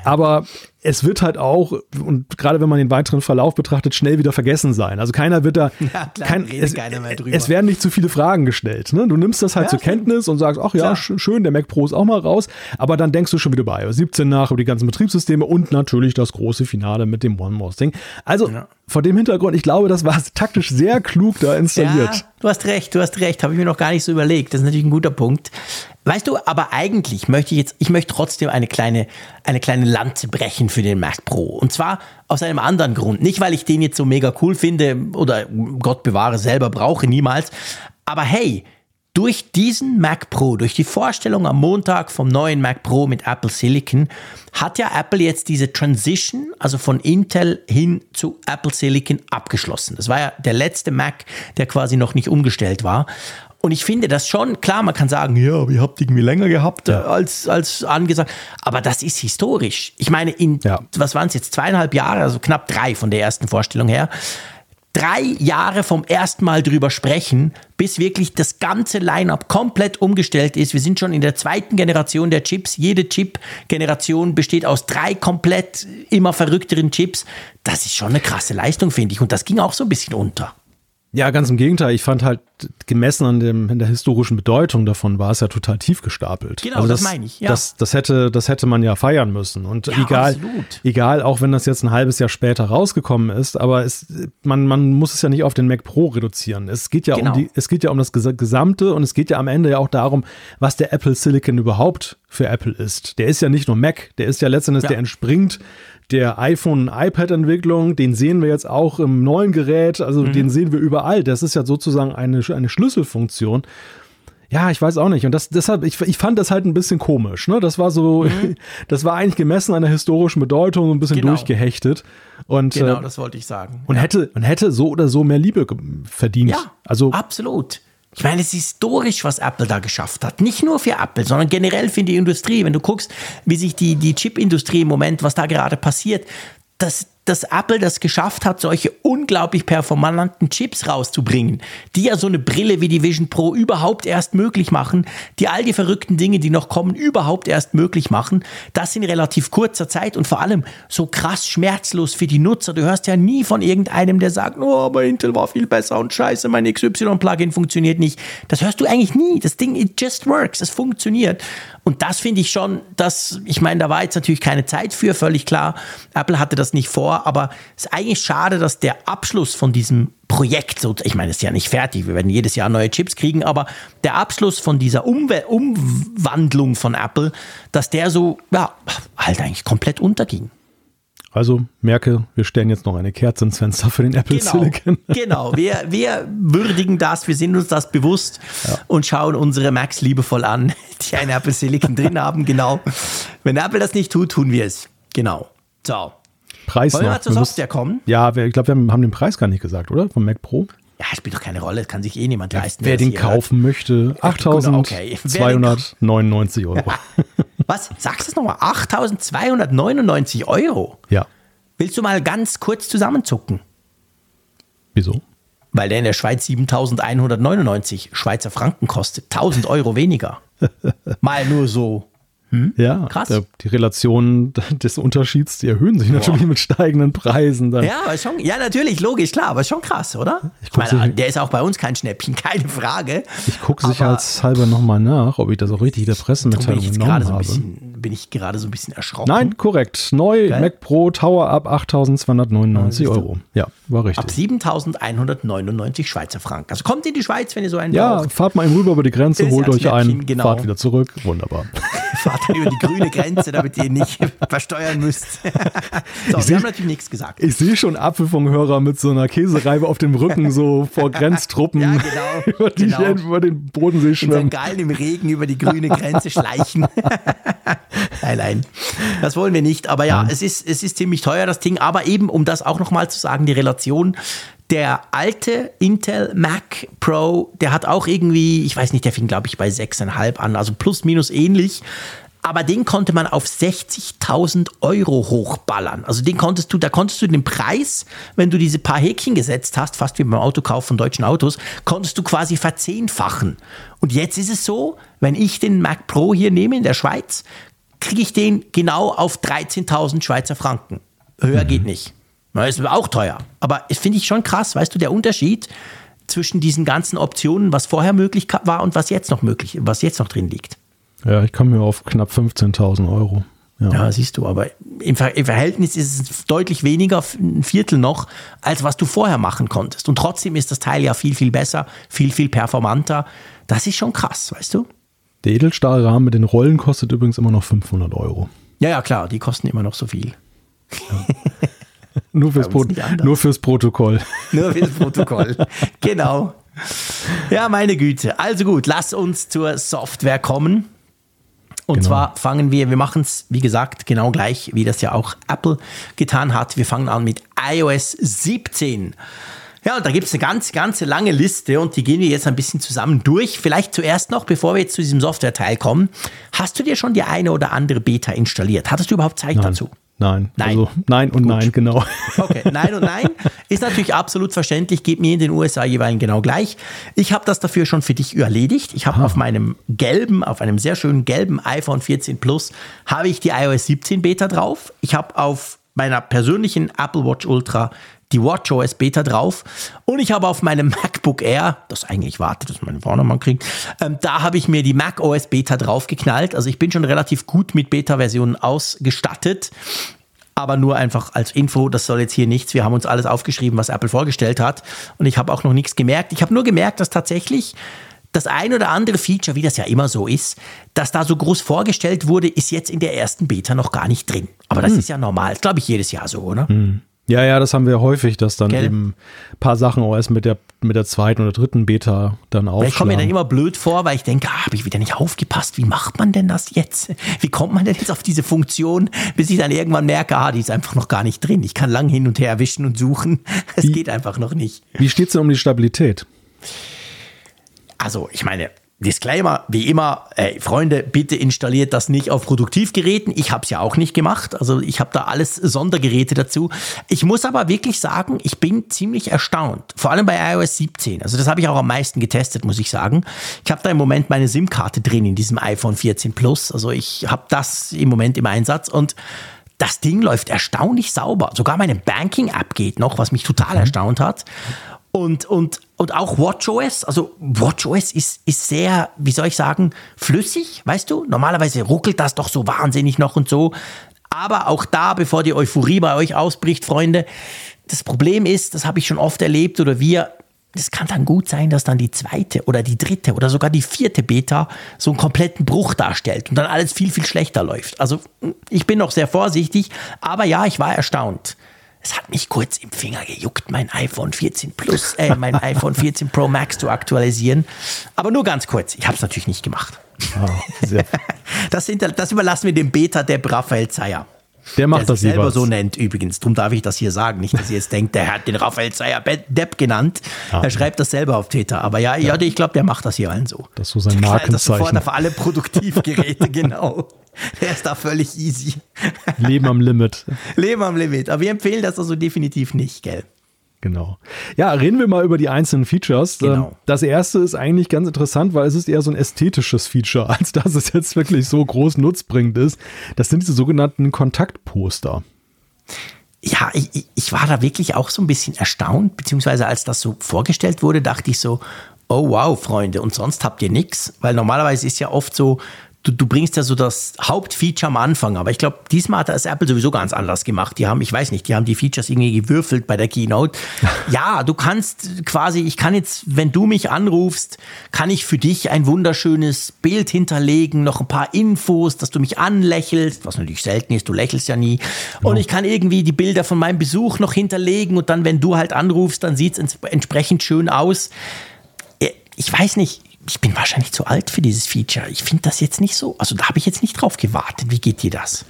Aber es wird halt auch, und gerade wenn man den weiteren Verlauf betrachtet, schnell wieder vergessen sein. Also keiner wird da, ja, klar, kein, es, es, werden nicht zu viele Fragen gestellt. Ne? Du nimmst das halt ja, zur Kenntnis und sagst, ach ja, klar. schön, der Mac Pro ist auch mal raus, aber dann denkst du schon wieder bei iOS 17 nach, über die ganzen Betriebssysteme und natürlich das große Finale mit dem One More Thing. Also ja. vor dem Hintergrund, ich glaube, das war taktisch sehr klug da installiert. Ja, du hast recht, du hast recht, habe ich mir noch gar nicht so überlegt. Das ist natürlich ein guter Punkt. Weißt du, aber eigentlich möchte ich jetzt, ich möchte trotzdem eine kleine, eine kleine Lanze brechen für den Mac Pro. Und zwar aus einem anderen Grund. Nicht, weil ich den jetzt so mega cool finde oder Gott bewahre selber brauche, niemals. Aber hey, durch diesen Mac Pro, durch die Vorstellung am Montag vom neuen Mac Pro mit Apple Silicon, hat ja Apple jetzt diese Transition, also von Intel hin zu Apple Silicon abgeschlossen. Das war ja der letzte Mac, der quasi noch nicht umgestellt war. Und ich finde das schon, klar, man kann sagen, ja, ihr habt irgendwie länger gehabt ja. als, als angesagt. Aber das ist historisch. Ich meine, in, ja. was waren es jetzt, zweieinhalb Jahre, also knapp drei von der ersten Vorstellung her, drei Jahre vom ersten Mal drüber sprechen, bis wirklich das ganze Line-up komplett umgestellt ist. Wir sind schon in der zweiten Generation der Chips. Jede Chip-Generation besteht aus drei komplett immer verrückteren Chips. Das ist schon eine krasse Leistung, finde ich. Und das ging auch so ein bisschen unter. Ja, ganz im Gegenteil. Ich fand halt, gemessen an dem, in der historischen Bedeutung davon, war es ja total tief gestapelt. Genau, also das, das meine ich. Ja. Das, das, hätte, das hätte man ja feiern müssen. Und ja, egal, egal, auch wenn das jetzt ein halbes Jahr später rausgekommen ist, aber es, man, man muss es ja nicht auf den Mac Pro reduzieren. Es geht ja genau. um die, es geht ja um das Gesamte und es geht ja am Ende ja auch darum, was der Apple Silicon überhaupt für Apple ist. Der ist ja nicht nur Mac, der ist ja letztendlich, ja. der entspringt der iPhone- und iPad-Entwicklung, den sehen wir jetzt auch im neuen Gerät, also mhm. den sehen wir überall. Das ist ja sozusagen eine, eine Schlüsselfunktion. Ja, ich weiß auch nicht. Und das, deshalb, ich, ich fand das halt ein bisschen komisch. Ne? Das war so, mhm. das war eigentlich gemessen an der historischen Bedeutung, ein bisschen genau. durchgehechtet. Und, genau, äh, das wollte ich sagen. Und ja. hätte, und hätte so oder so mehr Liebe verdient. Ja, also, absolut. Ich meine, es ist historisch, was Apple da geschafft hat. Nicht nur für Apple, sondern generell für die Industrie. Wenn du guckst, wie sich die, die Chip-Industrie im Moment, was da gerade passiert, das, dass Apple das geschafft hat, solche unglaublich performanten Chips rauszubringen, die ja so eine Brille wie die Vision Pro überhaupt erst möglich machen, die all die verrückten Dinge, die noch kommen, überhaupt erst möglich machen, das in relativ kurzer Zeit und vor allem so krass schmerzlos für die Nutzer. Du hörst ja nie von irgendeinem, der sagt, oh, aber Intel war viel besser und scheiße, mein XY-Plugin funktioniert nicht. Das hörst du eigentlich nie. Das Ding, it just works, es funktioniert. Und das finde ich schon, dass, ich meine, da war jetzt natürlich keine Zeit für, völlig klar. Apple hatte das nicht vor, aber es ist eigentlich schade, dass der Abschluss von diesem Projekt, so, ich meine, es ist ja nicht fertig, wir werden jedes Jahr neue Chips kriegen, aber der Abschluss von dieser Umwe Umwandlung von Apple, dass der so, ja, halt eigentlich komplett unterging. Also merke, wir stellen jetzt noch eine Kerze ins Fenster für den Apple genau, Silicon. Genau, wir, wir würdigen das, wir sind uns das bewusst ja. und schauen unsere Macs liebevoll an, die ein Apple Silicon drin haben. Genau. Wenn Apple das nicht tut, tun wir es. Genau. So. Preis Wollen wir mal zur Software kommen? Ja, wir, ich glaube, wir haben den Preis gar nicht gesagt, oder? Vom Mac Pro? Ja, spielt doch keine Rolle, kann sich eh niemand leisten. Wer den kaufen hört. möchte, 8.299 Euro. Was? Sagst du es nochmal? 8.299 Euro? Ja. Willst du mal ganz kurz zusammenzucken? Wieso? Weil der in der Schweiz 7.199 Schweizer Franken kostet. 1000 Euro weniger. mal nur so. Hm? Ja, krass. Der, die Relationen des Unterschieds, die erhöhen sich Boah. natürlich mit steigenden Preisen. Dann. Ja, aber schon, ja, natürlich, logisch, klar, aber schon krass, oder? Ich, ich meine, der ist auch bei uns kein Schnäppchen, keine Frage. Ich gucke sicherheitshalber nochmal nach, ob ich das auch richtig in der Pressemitteilung genommen so habe. Bisschen, bin ich gerade so ein bisschen erschrocken. Nein, korrekt. Neu Geil. Mac Pro Tower ab 8.299 Euro. Ja, war richtig. Ab 7.199 Schweizer Franken. Also kommt in die Schweiz, wenn ihr so einen Ja, braucht. fahrt mal rüber über die Grenze, holt euch einen, genau. fahrt wieder zurück. Wunderbar. fahrt dann über die grüne Grenze, damit ihr nicht versteuern müsst. so, ich wir haben natürlich nichts gesagt. Ich sehe schon Apfelfunkhörer mit so einer Käsereibe auf dem Rücken, so vor Grenztruppen, ja, genau, über, die genau. über den Bodensee schwimmen. In Gallen im Regen über die grüne Grenze schleichen. Nein, nein, das wollen wir nicht. Aber ja, Es, ist, es ist ziemlich teuer, das Ding. Aber eben, um das auch nochmal zu sagen, die Relation der alte Intel Mac Pro, der hat auch irgendwie, ich weiß nicht, der fing glaube ich bei 6,5 an, also plus minus ähnlich. Aber den konnte man auf 60.000 Euro hochballern. Also den konntest du, da konntest du den Preis, wenn du diese paar Häkchen gesetzt hast, fast wie beim Autokauf von deutschen Autos, konntest du quasi verzehnfachen. Und jetzt ist es so, wenn ich den Mac Pro hier nehme in der Schweiz, kriege ich den genau auf 13.000 Schweizer Franken. Höher mhm. geht nicht. Das ist auch teuer. Aber das finde ich schon krass, weißt du, der Unterschied zwischen diesen ganzen Optionen, was vorher möglich war und was jetzt noch möglich, was jetzt noch drin liegt. Ja, ich komme mir auf knapp 15.000 Euro. Ja. ja. siehst du, aber im, Ver im, Verhältnis ist es deutlich weniger, ein Viertel noch, als was du vorher machen konntest. Und trotzdem ist das Teil ja viel, viel besser, viel, viel performanter. Das ist schon krass, weißt du? Der Edelstahlrahmen mit den Rollen kostet übrigens immer noch 500 Euro. Ja, ja, klar, die kosten immer noch so viel. nur, fürs nur fürs Protokoll. Nur fürs Protokoll. genau. Ja, meine Güte. Also gut, lass uns zur Software kommen. Und genau. zwar fangen wir, wir machen es, wie gesagt, genau gleich, wie das ja auch Apple getan hat. Wir fangen an mit iOS 17. Ja, und da gibt es eine ganz, ganze lange Liste und die gehen wir jetzt ein bisschen zusammen durch. Vielleicht zuerst noch, bevor wir jetzt zu diesem Software-Teil kommen, hast du dir schon die eine oder andere Beta installiert? Hattest du überhaupt Zeit Nein. dazu? Nein. Nein. Also nein und Gut. nein, genau. Okay, nein und nein ist natürlich absolut verständlich, geht mir in den USA jeweils genau gleich. Ich habe das dafür schon für dich erledigt. Ich habe ah. auf meinem gelben, auf einem sehr schönen gelben iPhone 14 Plus, habe ich die iOS 17 Beta drauf. Ich habe auf meiner persönlichen Apple Watch Ultra die WatchOS Beta drauf und ich habe auf meinem MacBook Air, das eigentlich wartet, dass mein Vordermann kriegt, ähm, da habe ich mir die macOS Beta draufgeknallt. Also ich bin schon relativ gut mit Beta-Versionen ausgestattet. Aber nur einfach als Info, das soll jetzt hier nichts. Wir haben uns alles aufgeschrieben, was Apple vorgestellt hat. Und ich habe auch noch nichts gemerkt. Ich habe nur gemerkt, dass tatsächlich das ein oder andere Feature, wie das ja immer so ist, das da so groß vorgestellt wurde, ist jetzt in der ersten Beta noch gar nicht drin. Aber das hm. ist ja normal. Das glaube ich jedes Jahr so, oder? Hm. Ja, ja, das haben wir häufig, dass dann Gell? eben ein paar Sachen auch erst mit der, mit der zweiten oder dritten Beta dann aufschlagen. Ich komme mir dann immer blöd vor, weil ich denke, ah, habe ich wieder nicht aufgepasst. Wie macht man denn das jetzt? Wie kommt man denn jetzt auf diese Funktion, bis ich dann irgendwann merke, ah, die ist einfach noch gar nicht drin. Ich kann lang hin und her erwischen und suchen. Es geht einfach noch nicht. Wie steht es denn um die Stabilität? Also, ich meine, Disclaimer, wie immer, ey, Freunde, bitte installiert das nicht auf Produktivgeräten. Ich habe es ja auch nicht gemacht. Also ich habe da alles Sondergeräte dazu. Ich muss aber wirklich sagen, ich bin ziemlich erstaunt. Vor allem bei iOS 17. Also das habe ich auch am meisten getestet, muss ich sagen. Ich habe da im Moment meine SIM-Karte drin in diesem iPhone 14 Plus. Also ich habe das im Moment im Einsatz und das Ding läuft erstaunlich sauber. Sogar meine Banking-App geht noch, was mich total mhm. erstaunt hat. Und, und, und auch WatchOS, also WatchOS ist, ist sehr, wie soll ich sagen, flüssig, weißt du? Normalerweise ruckelt das doch so wahnsinnig noch und so. Aber auch da, bevor die Euphorie bei euch ausbricht, Freunde, das Problem ist, das habe ich schon oft erlebt oder wir, es kann dann gut sein, dass dann die zweite oder die dritte oder sogar die vierte Beta so einen kompletten Bruch darstellt und dann alles viel, viel schlechter läuft. Also ich bin noch sehr vorsichtig, aber ja, ich war erstaunt. Es hat mich kurz im Finger gejuckt, mein iPhone 14 Plus, äh, mein iPhone 14 Pro Max zu aktualisieren. Aber nur ganz kurz. Ich habe es natürlich nicht gemacht. Oh, das, sind, das, überlassen wir dem Beta-Depp Raphael Zeyer. Der macht der das sich selber jeweils. so nennt übrigens. Darum darf ich das hier sagen. Nicht, dass ihr jetzt denkt, der hat den Raphael Zeyer Depp genannt. Ah, er schreibt das selber auf Twitter. Aber ja, ja. ja ich glaube, der macht das hier allen so. Das ist so sein Markenzeichen. Das sofort auf alle Produktivgeräte, genau. Der ist da völlig easy. Leben am Limit. Leben am Limit. Aber wir empfehlen das also definitiv nicht, gell? Genau. Ja, reden wir mal über die einzelnen Features. Genau. Ähm, das erste ist eigentlich ganz interessant, weil es ist eher so ein ästhetisches Feature, als dass es jetzt wirklich so groß nutzbringend ist. Das sind diese sogenannten Kontaktposter. Ja, ich, ich war da wirklich auch so ein bisschen erstaunt, beziehungsweise als das so vorgestellt wurde, dachte ich so, oh wow, Freunde, und sonst habt ihr nichts, weil normalerweise ist ja oft so, du, du bringst ja so das Hauptfeature am Anfang, aber ich glaube, diesmal hat das Apple sowieso ganz anders gemacht. Die haben, ich weiß nicht, die haben die Features irgendwie gewürfelt bei der Keynote. ja, du kannst quasi, ich kann jetzt, wenn du mich anrufst, kann ich für dich ein wunderschönes Bild hinterlegen, noch ein paar Infos, dass du mich anlächelst, was natürlich selten ist, du lächelst ja nie. Und ich kann irgendwie die Bilder von meinem Besuch noch hinterlegen und dann, wenn du halt anrufst, dann sieht es entsprechend schön aus. Äh, ich weiß nicht, ich bin wahrscheinlich zu alt für dieses Feature. Ich finde das jetzt nicht so. Also da habe ich jetzt nicht drauf gewartet. Wie geht dir das?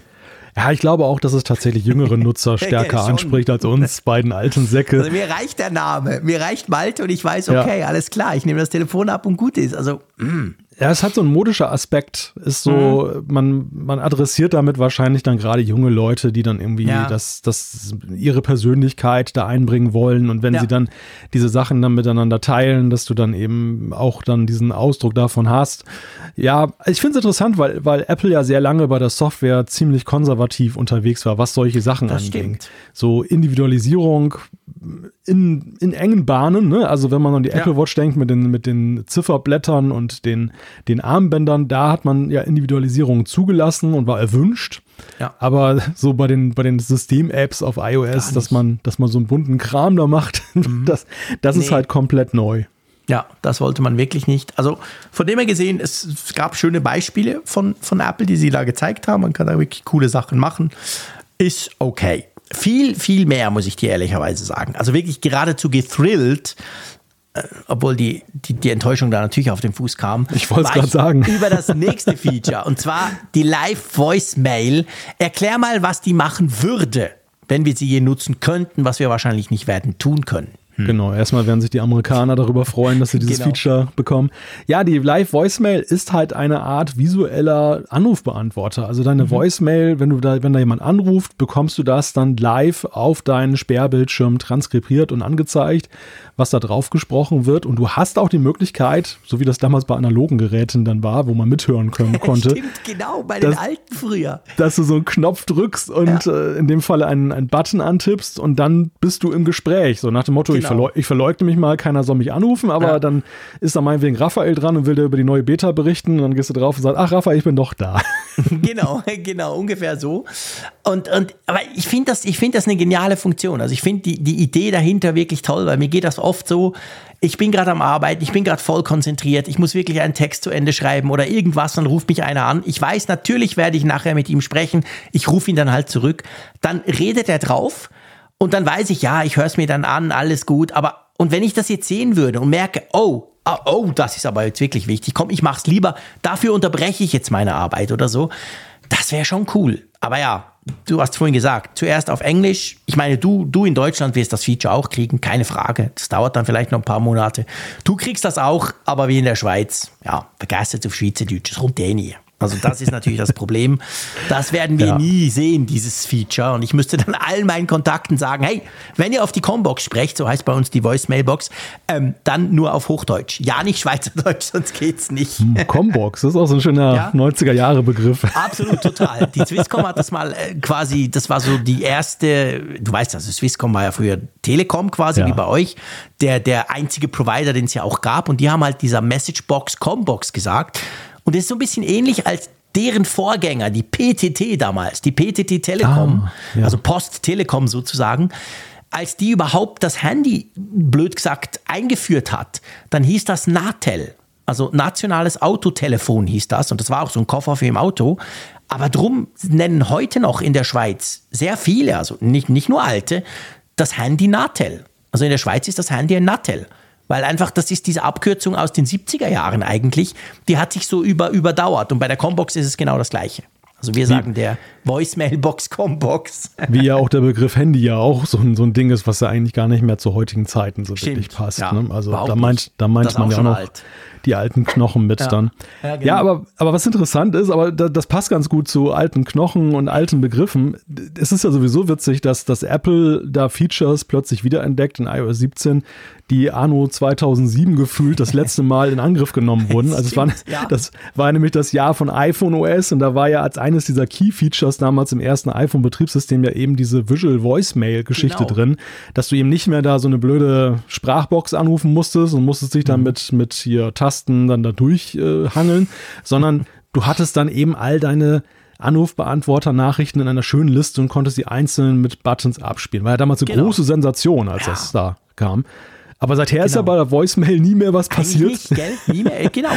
Ja, ich glaube auch, dass es tatsächlich jüngere Nutzer stärker ja, anspricht als uns beiden alten Säcke. Also mir reicht der Name. Mir reicht Malte und ich weiß, okay, ja. alles klar, ich nehme das Telefon ab und gut ist. Also, mh. Ja, es hat so einen modischer Aspekt. Ist so, mhm. man, man adressiert damit wahrscheinlich dann gerade junge Leute, die dann irgendwie ja. das, das, ihre Persönlichkeit da einbringen wollen. Und wenn ja. sie dann diese Sachen dann miteinander teilen, dass du dann eben auch dann diesen Ausdruck davon hast. Ja, ich finde es interessant, weil, weil Apple ja sehr lange bei der Software ziemlich konservativ unterwegs war, was solche Sachen das anging. Stimmt. So Individualisierung in, in engen Bahnen, ne? Also wenn man an die ja. Apple Watch denkt mit den, mit den Zifferblättern und den, den Armbändern, da hat man ja Individualisierung zugelassen und war erwünscht. Ja. Aber so bei den, bei den System-Apps auf iOS, dass man, dass man so einen bunten Kram da macht, mhm. das, das nee. ist halt komplett neu. Ja, das wollte man wirklich nicht. Also von dem her gesehen, es, es gab schöne Beispiele von, von Apple, die sie da gezeigt haben. Man kann da wirklich coole Sachen machen. Ist okay. Viel, viel mehr, muss ich dir ehrlicherweise sagen. Also wirklich geradezu gethrilled, äh, obwohl die, die, die, Enttäuschung da natürlich auf den Fuß kam. Ich wollte es gerade sagen. Über das nächste Feature und zwar die Live-Voicemail. Erklär mal, was die machen würde, wenn wir sie je nutzen könnten, was wir wahrscheinlich nicht werden tun können. Hm. Genau, erstmal werden sich die Amerikaner darüber freuen, dass sie dieses genau. Feature bekommen. Ja, die Live-Voicemail ist halt eine Art visueller Anrufbeantworter. Also deine mhm. Voicemail, wenn du da, wenn da jemand anruft, bekommst du das dann live auf deinen Sperrbildschirm transkribiert und angezeigt, was da drauf gesprochen wird. Und du hast auch die Möglichkeit, so wie das damals bei analogen Geräten dann war, wo man mithören können konnte. Stimmt, genau, bei den alten früher. Dass du so einen Knopf drückst und ja. äh, in dem Falle einen, einen Button antippst und dann bist du im Gespräch. So nach dem Motto, genau. ich, verleug, ich verleugne mich mal, keiner soll mich anrufen, aber ja. dann ist da meinetwegen Raphael dran und will dir über die neue Beta berichten. Und dann gehst du drauf und sagst, ach Raphael, ich bin doch da. genau, genau, ungefähr so. Und, und aber ich finde das, ich das eine geniale Funktion. Also ich finde die, die Idee dahinter wirklich toll, weil mir geht das oft so, ich bin gerade am Arbeiten, ich bin gerade voll konzentriert, ich muss wirklich einen Text zu Ende schreiben oder irgendwas, dann ruft mich einer an. Ich weiß, natürlich werde ich nachher mit ihm sprechen, ich rufe ihn dann halt zurück. Dann redet er drauf und dann weiß ich, ja, ich höre es mir dann an, alles gut. Aber und wenn ich das jetzt sehen würde und merke, oh, oh, oh das ist aber jetzt wirklich wichtig, komm, ich mach's lieber, dafür unterbreche ich jetzt meine Arbeit oder so, das wäre schon cool. Aber ja, du hast vorhin gesagt, zuerst auf Englisch. Ich meine, du, du in Deutschland wirst das Feature auch kriegen, keine Frage. Das dauert dann vielleicht noch ein paar Monate. Du kriegst das auch, aber wie in der Schweiz, ja, vergesst es auf Schweizerdeutsch, es kommt eh nie. Also das ist natürlich das Problem. Das werden wir ja. nie sehen, dieses Feature. Und ich müsste dann allen meinen Kontakten sagen, hey, wenn ihr auf die Combox sprecht, so heißt bei uns die Voicemailbox, ähm, dann nur auf Hochdeutsch. Ja, nicht Schweizerdeutsch, sonst geht's nicht. Hm, Combox, das ist auch so ein schöner ja? 90er-Jahre-Begriff. Absolut, total. Die Swisscom hat das mal äh, quasi, das war so die erste, du weißt also, Swisscom war ja früher Telekom quasi, ja. wie bei euch, der, der einzige Provider, den es ja auch gab. Und die haben halt dieser Messagebox Combox gesagt. Und das ist so ein bisschen ähnlich als deren Vorgänger, die PTT damals, die PTT Telekom, ah, ja. also Post Telekom sozusagen, als die überhaupt das Handy, blöd gesagt, eingeführt hat, dann hieß das Natel. Also nationales Autotelefon hieß das und das war auch so ein Koffer für im Auto. Aber drum nennen heute noch in der Schweiz sehr viele, also nicht, nicht nur alte, das Handy Natel. Also in der Schweiz ist das Handy ein Natel. Weil einfach, das ist diese Abkürzung aus den 70er Jahren eigentlich, die hat sich so über, überdauert. Und bei der Combox ist es genau das Gleiche. Also wir sagen der Voicemailbox Combox. Wie ja auch der Begriff Handy ja auch so ein, so ein Ding ist, was ja eigentlich gar nicht mehr zu heutigen Zeiten so Stimmt, wirklich passt. Ja, ne? Also da meint, da meint man ja auch noch alt. Die alten Knochen mit ja. dann. Ja, genau. ja, aber, aber was interessant ist, aber da, das passt ganz gut zu alten Knochen und alten Begriffen. Es ist ja sowieso witzig, dass, dass Apple da Features plötzlich wiederentdeckt in iOS 17, die Anno 2007 gefühlt das letzte Mal in Angriff genommen wurden. Also es war, ja. das war nämlich das Jahr von iPhone OS und da war ja als eines dieser Key-Features damals im ersten iPhone-Betriebssystem ja eben diese Visual Voicemail-Geschichte genau. drin, dass du eben nicht mehr da so eine blöde Sprachbox anrufen musstest und musstest dich dann mhm. mit, mit hier Tasten dann da durchhangeln, äh, sondern du hattest dann eben all deine Anrufbeantworter-Nachrichten in einer schönen Liste und konntest sie einzeln mit Buttons abspielen. War ja damals eine genau. große Sensation, als ja. das da kam. Aber seither genau. ist ja genau. bei der Voicemail nie mehr was passiert. Nicht, gell? Nie mehr, genau.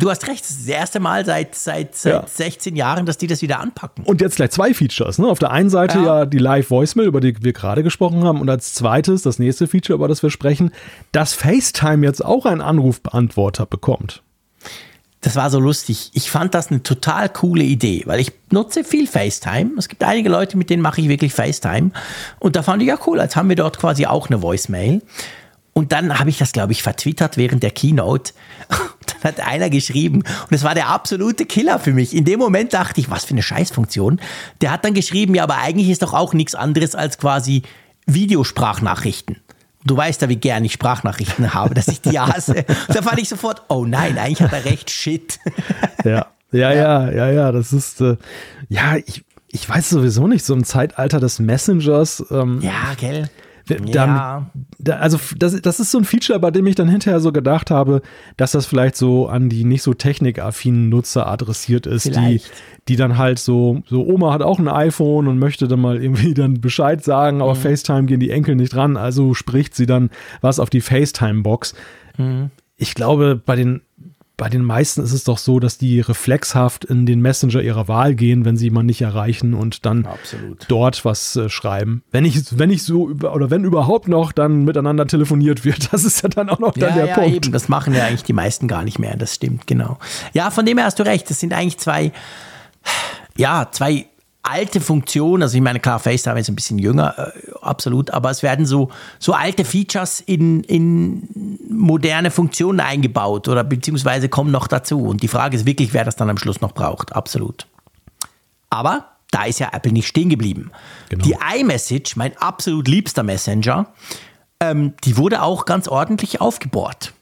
Du hast recht, das ist das erste Mal seit, seit, seit ja. 16 Jahren, dass die das wieder anpacken. Und jetzt gleich zwei Features. Ne? Auf der einen Seite ja. ja die Live-Voicemail, über die wir gerade gesprochen haben. Und als zweites, das nächste Feature, über das wir sprechen, dass FaceTime jetzt auch einen Anrufbeantworter bekommt. Das war so lustig. Ich fand das eine total coole Idee, weil ich nutze viel FaceTime. Es gibt einige Leute, mit denen mache ich wirklich FaceTime. Und da fand ich ja cool, als haben wir dort quasi auch eine Voicemail. Und dann habe ich das, glaube ich, vertwittert während der Keynote. Und dann hat einer geschrieben, und es war der absolute Killer für mich. In dem Moment dachte ich, was für eine Scheißfunktion. Der hat dann geschrieben, ja, aber eigentlich ist doch auch nichts anderes als quasi Videosprachnachrichten. Du weißt ja, wie gern ich Sprachnachrichten habe, dass ich die hasse. da fand ich sofort, oh nein, eigentlich hat er recht, shit. Ja, ja, ja, ja, ja, das ist, äh, ja, ich, ich weiß sowieso nicht, so im Zeitalter des Messengers. Ähm, ja, gell ja. Da, also das, das ist so ein Feature, bei dem ich dann hinterher so gedacht habe, dass das vielleicht so an die nicht so technikaffinen Nutzer adressiert ist, die, die dann halt so, so Oma hat auch ein iPhone und möchte dann mal irgendwie dann Bescheid sagen, aber mhm. FaceTime gehen die Enkel nicht ran, also spricht sie dann was auf die FaceTime-Box. Mhm. Ich glaube, bei den bei den meisten ist es doch so, dass die reflexhaft in den Messenger ihrer Wahl gehen, wenn sie jemanden nicht erreichen und dann Absolut. dort was äh, schreiben. Wenn ich, wenn ich so über, oder wenn überhaupt noch dann miteinander telefoniert wird, das ist ja dann auch noch dann ja, der ja, Punkt. Eben. Das machen ja eigentlich die meisten gar nicht mehr. Das stimmt, genau. Ja, von dem her hast du recht. Das sind eigentlich zwei, ja, zwei alte Funktionen. Also ich meine, klar, FaceTime ist ein bisschen jünger, äh, absolut, aber es werden so, so alte Features in, in moderne Funktionen eingebaut oder beziehungsweise kommen noch dazu. Und die Frage ist wirklich, wer das dann am Schluss noch braucht. Absolut. Aber da ist ja Apple nicht stehen geblieben. Genau. Die iMessage, mein absolut liebster Messenger, ähm, die wurde auch ganz ordentlich aufgebohrt.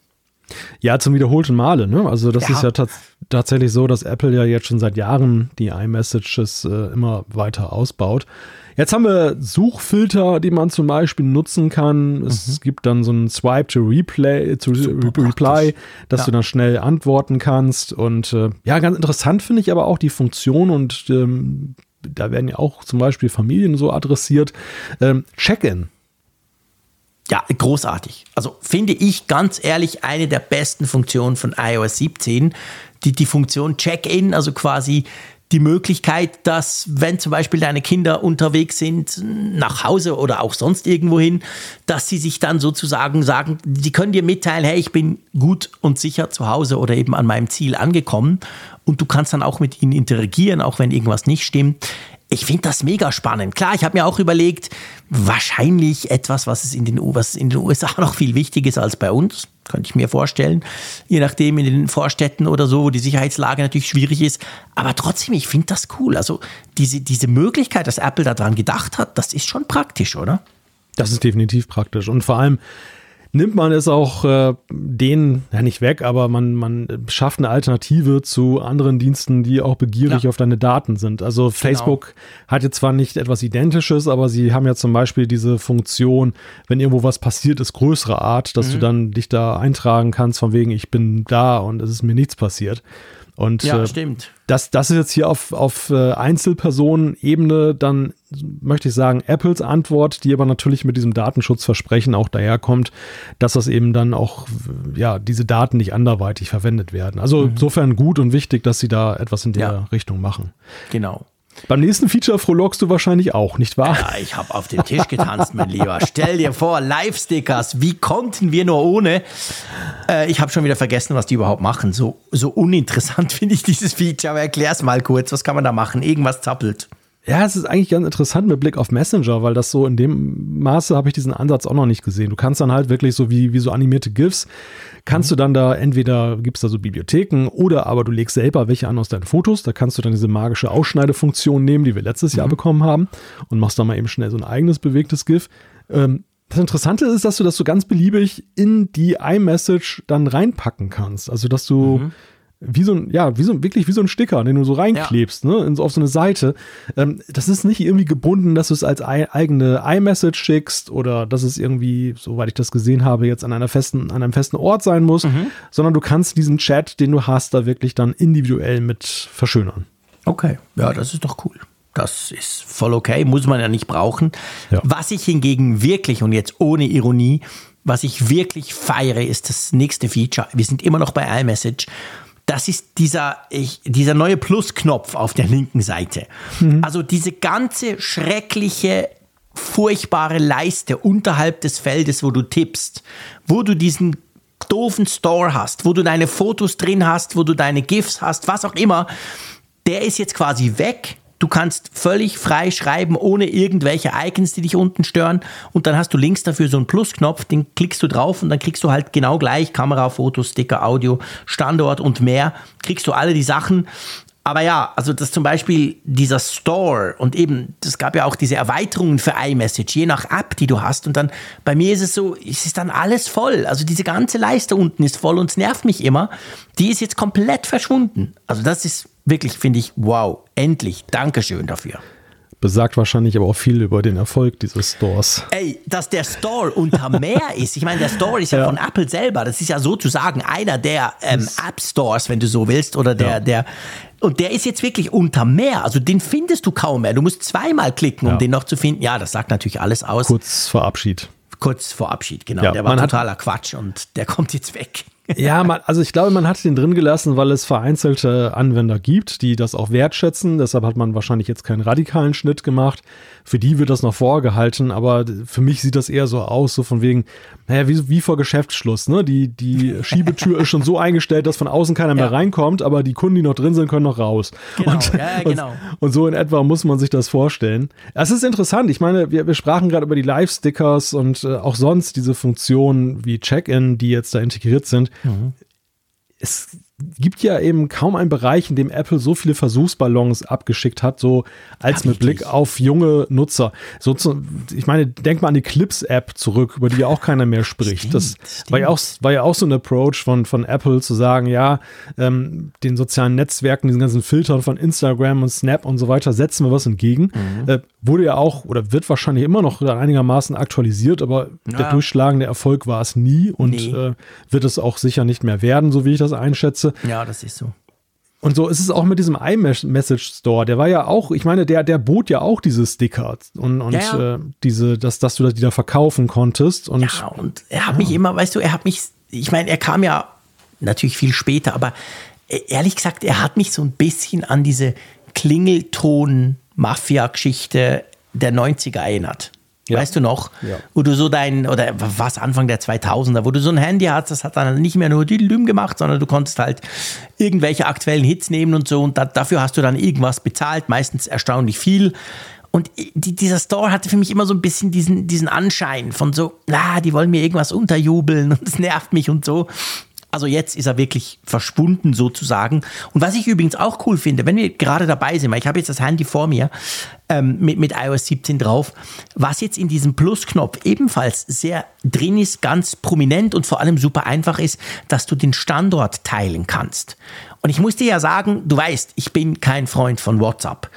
Ja, zum wiederholten Male. Ne? Also das Ja. ist ja tats tatsächlich so, dass Apple ja jetzt schon seit Jahren die iMessages äh, immer weiter ausbaut. Jetzt haben wir Suchfilter, die man zum Beispiel nutzen kann. Es gibt dann so einen Swipe to Replay, to Re. Reply, dass Ja. du dann schnell antworten kannst. Und äh, ja, ganz interessant finde ich aber auch die Funktion und ähm, da werden ja auch zum Beispiel Familien so adressiert. Ähm, Check-in. Ja, großartig. Also finde ich ganz ehrlich eine der besten Funktionen von iOS 17. Die, die Funktion Check-in, also quasi die Möglichkeit, dass wenn zum Beispiel deine Kinder unterwegs sind, nach Hause oder auch sonst irgendwohin, dass sie sich dann sozusagen sagen, die können dir mitteilen, hey, ich bin gut und sicher zu Hause oder eben an meinem Ziel angekommen. Und du kannst dann auch mit ihnen interagieren, auch wenn irgendwas nicht stimmt. Ich finde das mega spannend. Klar, ich habe mir auch überlegt, wahrscheinlich etwas, was es in den, was in den USA noch viel wichtiger ist als bei uns. Könnte ich mir vorstellen. Je nachdem in den Vorstädten oder so, wo die Sicherheitslage natürlich schwierig ist. Aber trotzdem, ich finde das cool. Also diese, diese Möglichkeit, dass Apple daran gedacht hat, das ist schon praktisch, oder? Das ist definitiv praktisch. Und vor allem nimmt man es auch äh, denen, ja nicht weg, aber man, man schafft eine Alternative zu anderen Diensten, die auch begierig Ja. auf deine Daten sind. Also Facebook hat jetzt zwar nicht etwas Identisches, aber sie haben ja zum Beispiel diese Funktion, wenn irgendwo was passiert ist, größere Art, dass du dann dich da eintragen kannst, von wegen, ich bin da und es ist mir nichts passiert. Und Ja, äh, stimmt. das, das ist jetzt hier auf, auf äh, Einzelpersonen-Ebene dann, möchte ich sagen, Apples Antwort, die aber natürlich mit diesem Datenschutzversprechen auch daherkommt, dass das eben dann auch, ja, diese Daten nicht anderweitig verwendet werden. Also insofern gut und wichtig, dass sie da etwas in der Ja. Richtung machen. Genau. Beim nächsten Feature frohlockst du wahrscheinlich auch, nicht wahr? Ja, ich habe auf den Tisch getanzt, mein Lieber. Stell dir vor, Live-Stickers, wie konnten wir nur ohne? Äh, ich habe schon wieder vergessen, was die überhaupt machen. So, so uninteressant finde ich dieses Feature, aber erklär's mal kurz. Was kann man da machen? Irgendwas zappelt. Ja, es ist eigentlich ganz interessant mit Blick auf Messenger, weil das so in dem Maße habe ich diesen Ansatz auch noch nicht gesehen. Du kannst dann halt wirklich so wie, wie so animierte GIFs, kannst du dann da entweder gibt's da so Bibliotheken oder aber du legst selber welche an aus deinen Fotos. Da kannst du dann diese magische Ausschneidefunktion nehmen, die wir letztes Jahr bekommen haben und machst dann mal eben schnell so ein eigenes bewegtes GIF. Ähm, das Interessante ist, dass du das so ganz beliebig in die iMessage dann reinpacken kannst. Also, dass du wie so ein, ja, wie so, wirklich wie so ein Sticker, den du so reinklebst, ne, in, auf so eine Seite. Ähm, das ist nicht irgendwie gebunden, dass du es als ei- eigene iMessage schickst oder dass es irgendwie, soweit ich das gesehen habe, jetzt an einer festen, an einem festen Ort sein muss, sondern du kannst diesen Chat, den du hast, da wirklich dann individuell mit verschönern. Okay, ja, das ist doch cool. Das ist voll okay, muss man ja nicht brauchen. Ja. Was ich hingegen wirklich, und jetzt ohne Ironie, was ich wirklich feiere, ist das nächste Feature. Wir sind immer noch bei iMessage. Das ist dieser, ich, dieser neue Plusknopf auf der linken Seite. Also diese ganze schreckliche, furchtbare Leiste unterhalb des Feldes, wo du tippst, wo du diesen doofen Store hast, wo du deine Fotos drin hast, wo du deine GIFs hast, was auch immer, der ist jetzt quasi weg. Du kannst völlig frei schreiben, ohne irgendwelche Icons, die dich unten stören. Und dann hast du links dafür so einen Plusknopf, den klickst du drauf und dann kriegst du halt genau gleich Kamera, Fotos, Sticker, Audio, Standort und mehr. Kriegst du alle die Sachen. Aber ja, also das zum Beispiel dieser Store und eben, es gab ja auch diese Erweiterungen für iMessage, je nach App, die du hast. Und dann bei mir ist es so, es ist dann alles voll. Also diese ganze Leiste unten ist voll und es nervt mich immer. Die ist jetzt komplett verschwunden. Also das ist wirklich, finde ich, wow, endlich. Dankeschön dafür. Besagt wahrscheinlich aber auch viel über den Erfolg dieses Stores. Ey, dass der Store unter mehr ist. Ich meine, der Store ist ja, Ja. von Apple selber. Das ist ja sozusagen einer der ähm, App Stores, wenn du so willst, oder der, Ja. der. Und der ist jetzt wirklich unter mehr. Also den findest du kaum mehr. Du musst zweimal klicken, um Ja. den noch zu finden. Ja, das sagt natürlich alles aus. Kurz vor Abschied. Kurz vor Abschied, genau. Der war totaler Quatsch und der kommt jetzt weg. Ja, man, also ich glaube, man hat den drin gelassen, weil es vereinzelte Anwender gibt, die das auch wertschätzen. Deshalb hat man wahrscheinlich jetzt keinen radikalen Schnitt gemacht. Für die wird das noch vorgehalten, aber für mich sieht das eher so aus, so von wegen, naja, wie, wie vor Geschäftsschluss, ne? Die, die Schiebetür ist schon so eingestellt, dass von außen keiner mehr reinkommt, aber die Kunden, die noch drin sind, können noch raus. Genau, und, ja, genau. Und, und, so in etwa muss man sich das vorstellen. Es ist interessant. Ich meine, wir, wir sprachen gerade über die Live-Stickers und äh, auch sonst diese Funktionen wie Check-in, die jetzt da integriert sind. Mhm. Es gibt ja eben kaum einen Bereich, in dem Apple so viele Versuchsballons abgeschickt hat, so als ja, mit Blick auf junge Nutzer. So zu, ich meine, denk mal an die Clips-App zurück, über die ja auch keiner mehr spricht. Stimmt, das stimmt. War, ja auch, war ja auch so ein Approach von, von Apple zu sagen, ja, ähm, den sozialen Netzwerken, diesen ganzen Filtern von Instagram und Snap und so weiter, setzen wir was entgegen. Mhm. Äh, wurde ja auch oder wird wahrscheinlich immer noch einigermaßen aktualisiert, aber ja. der durchschlagende Erfolg war es nie und nee. äh, wird es auch sicher nicht mehr werden, so wie ich das einschätze. Ja, das ist so. Und so ist es auch mit diesem iMessage Store. Der war ja auch, ich meine, der, der bot ja auch diese Sticker und, und ja, ja. Äh, diese, dass, dass du die da verkaufen konntest. Und, ja, und er hat ja. mich immer, weißt du, er hat mich, ich meine, er kam ja natürlich viel später, aber e, ehrlich gesagt, er hat mich so ein bisschen an diese Klingelton-Mafia-Geschichte der 90er erinnert. Ja. Weißt du noch? Ja. Wo du so dein, oder was Anfang der 2000er, wo du so ein Handy hast, das hat dann nicht mehr nur Düdelüm gemacht, sondern du konntest halt irgendwelche aktuellen Hits nehmen und so und da, dafür hast du dann irgendwas bezahlt, meistens erstaunlich viel. Und die, dieser Store hatte für mich immer so ein bisschen diesen, diesen Anschein von so, na, die wollen mir irgendwas unterjubeln und es nervt mich und so. Also jetzt ist er wirklich verschwunden sozusagen. Und was ich übrigens auch cool finde, wenn wir gerade dabei sind, weil ich habe jetzt das Handy vor mir ähm, mit, mit iOS 17 drauf, was jetzt in diesem Plusknopf ebenfalls sehr drin ist, ganz prominent und vor allem super einfach ist, dass du den Standort teilen kannst. Und ich muss dir ja sagen, du weißt, ich bin kein Freund von WhatsApp.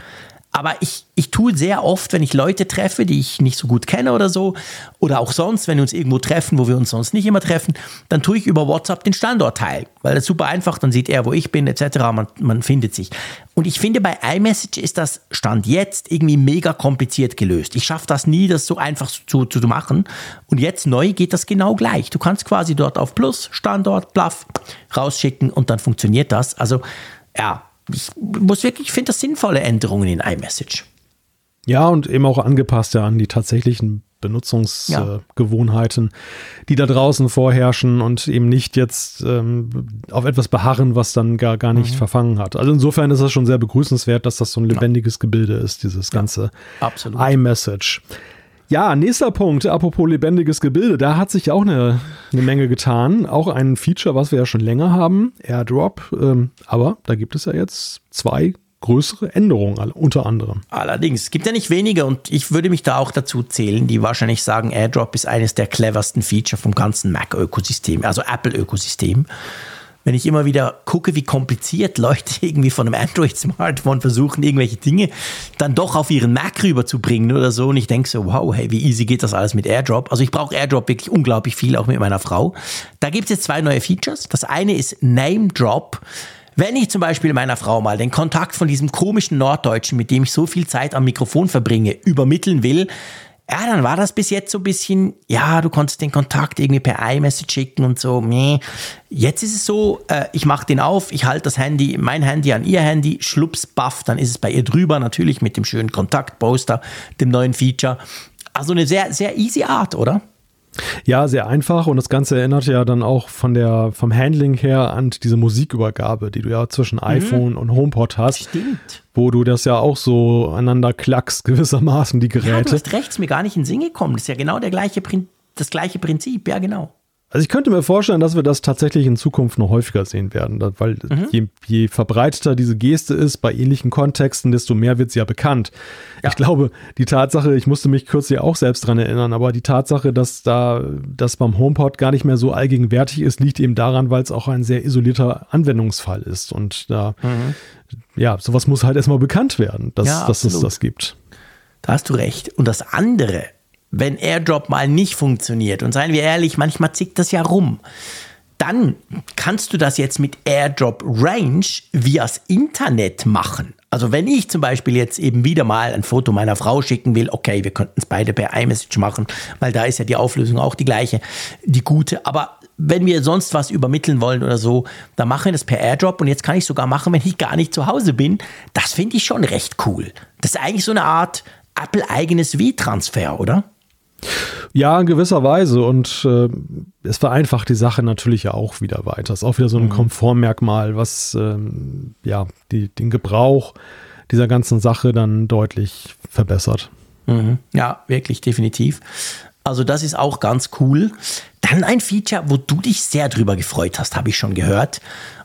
Aber ich, ich tue sehr oft, wenn ich Leute treffe, die ich nicht so gut kenne oder so, oder auch sonst, wenn wir uns irgendwo treffen, wo wir uns sonst nicht immer treffen, dann tue ich über WhatsApp den Standort teil, weil das ist super einfach, dann sieht er, wo ich bin, etc. Man, man findet sich. Und ich finde, bei iMessage ist das Stand jetzt irgendwie mega kompliziert gelöst. Ich schaffe das nie, das so einfach zu, zu machen. Und jetzt neu geht das genau gleich. Du kannst quasi dort auf Plus, Standort, Bluff rausschicken und dann funktioniert das. Also, ja, ich muss wirklich, ich finde das sinnvolle Änderungen in iMessage. Ja, und eben auch angepasst ja an die tatsächlichen Benutzungsgewohnheiten, ja. äh, die da draußen vorherrschen und eben nicht jetzt ähm, auf etwas beharren, was dann gar, gar nicht mhm. verfangen hat. Also insofern ist das schon sehr begrüßenswert, dass das so ein lebendiges ja. Gebilde ist, dieses ganze ja, iMessage. Ja, nächster Punkt, apropos lebendiges Gebilde, da hat sich auch eine, eine Menge getan. Auch ein Feature, was wir ja schon länger haben, AirDrop. Ähm, aber da gibt es ja jetzt zwei größere Änderungen, unter anderem. Allerdings, es gibt ja nicht wenige und ich würde mich da auch dazu zählen, die wahrscheinlich sagen, AirDrop ist eines der cleversten Feature vom ganzen Mac-Ökosystem, also Apple-Ökosystem wenn ich immer wieder gucke, wie kompliziert Leute irgendwie von einem Android-Smartphone versuchen, irgendwelche Dinge dann doch auf ihren Mac rüberzubringen oder so. Und ich denke so, wow, hey, wie easy geht das alles mit AirDrop? Also ich brauche AirDrop wirklich unglaublich viel, auch mit meiner Frau. Da gibt es jetzt zwei neue Features. Das eine ist Name Drop. Wenn ich zum Beispiel meiner Frau mal den Kontakt von diesem komischen Norddeutschen, mit dem ich so viel Zeit am Mikrofon verbringe, übermitteln will, ja, dann war das bis jetzt so ein bisschen, ja, du konntest den Kontakt irgendwie per iMessage schicken und so. Nee. Jetzt ist es so, äh, ich mache den auf, ich halte das Handy, mein Handy an ihr Handy, schlups, baff, dann ist es bei ihr drüber, natürlich mit dem schönen Kontaktposter, dem neuen Feature. Also eine sehr, sehr easy Art, oder? Ja, sehr einfach und das Ganze erinnert ja dann auch von der, vom Handling her an diese Musikübergabe, die du ja zwischen mhm. iPhone und HomePod hast. Stimmt. Wo du das ja auch so aneinander klackst, gewissermaßen, die Geräte. Ja, du hast recht, ist mir gar nicht in den Sinn gekommen. Das ist ja genau der gleiche, das gleiche Prinzip, ja genau. Also ich könnte mir vorstellen, dass wir das tatsächlich in Zukunft noch häufiger sehen werden, weil mhm. je, je, verbreiteter diese Geste ist bei ähnlichen Kontexten, desto mehr wird sie ja bekannt. Ja. Ich glaube, die Tatsache, ich musste mich kürzlich auch selbst dran erinnern, aber die Tatsache, dass da das beim HomePod gar nicht mehr so allgegenwärtig ist, liegt eben daran, weil es auch ein sehr isolierter Anwendungsfall ist und da mhm. ja, sowas muss halt erstmal bekannt werden, dass, ja, dass es das gibt. Da hast du recht. Und das andere, wenn AirDrop mal nicht funktioniert, und seien wir ehrlich, manchmal zickt das ja rum, dann kannst du das jetzt mit AirDrop Range vias Internet machen. Also wenn ich zum Beispiel jetzt eben wieder mal ein Foto meiner Frau schicken will, okay, wir könnten es beide per iMessage machen, weil da ist ja die Auflösung auch die gleiche, die gute. Aber wenn wir sonst was übermitteln wollen oder so, dann machen wir das per Airdrop und jetzt kann ich sogar machen, wenn ich gar nicht zu Hause bin. Das finde ich schon recht cool. Das ist eigentlich so eine Art Apple-eigenes W-Transfer, oder? Ja, in gewisser Weise. Und äh, es vereinfacht die Sache natürlich ja auch wieder weiter. Es ist auch wieder so ein mhm. Komfortmerkmal, was ähm, ja die, den Gebrauch dieser ganzen Sache dann deutlich verbessert. Mhm. Ja, wirklich, definitiv. Also das ist auch ganz cool. Dann ein Feature, wo du dich sehr drüber gefreut hast, habe ich schon gehört.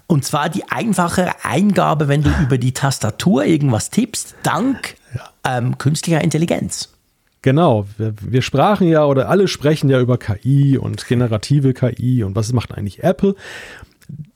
Und zwar die einfache Eingabe, wenn du über die Tastatur irgendwas tippst, dank ja. ähm, künstlicher Intelligenz. Genau, wir, wir, sprachen ja oder alle sprechen ja über KI und generative KI und was macht eigentlich Apple.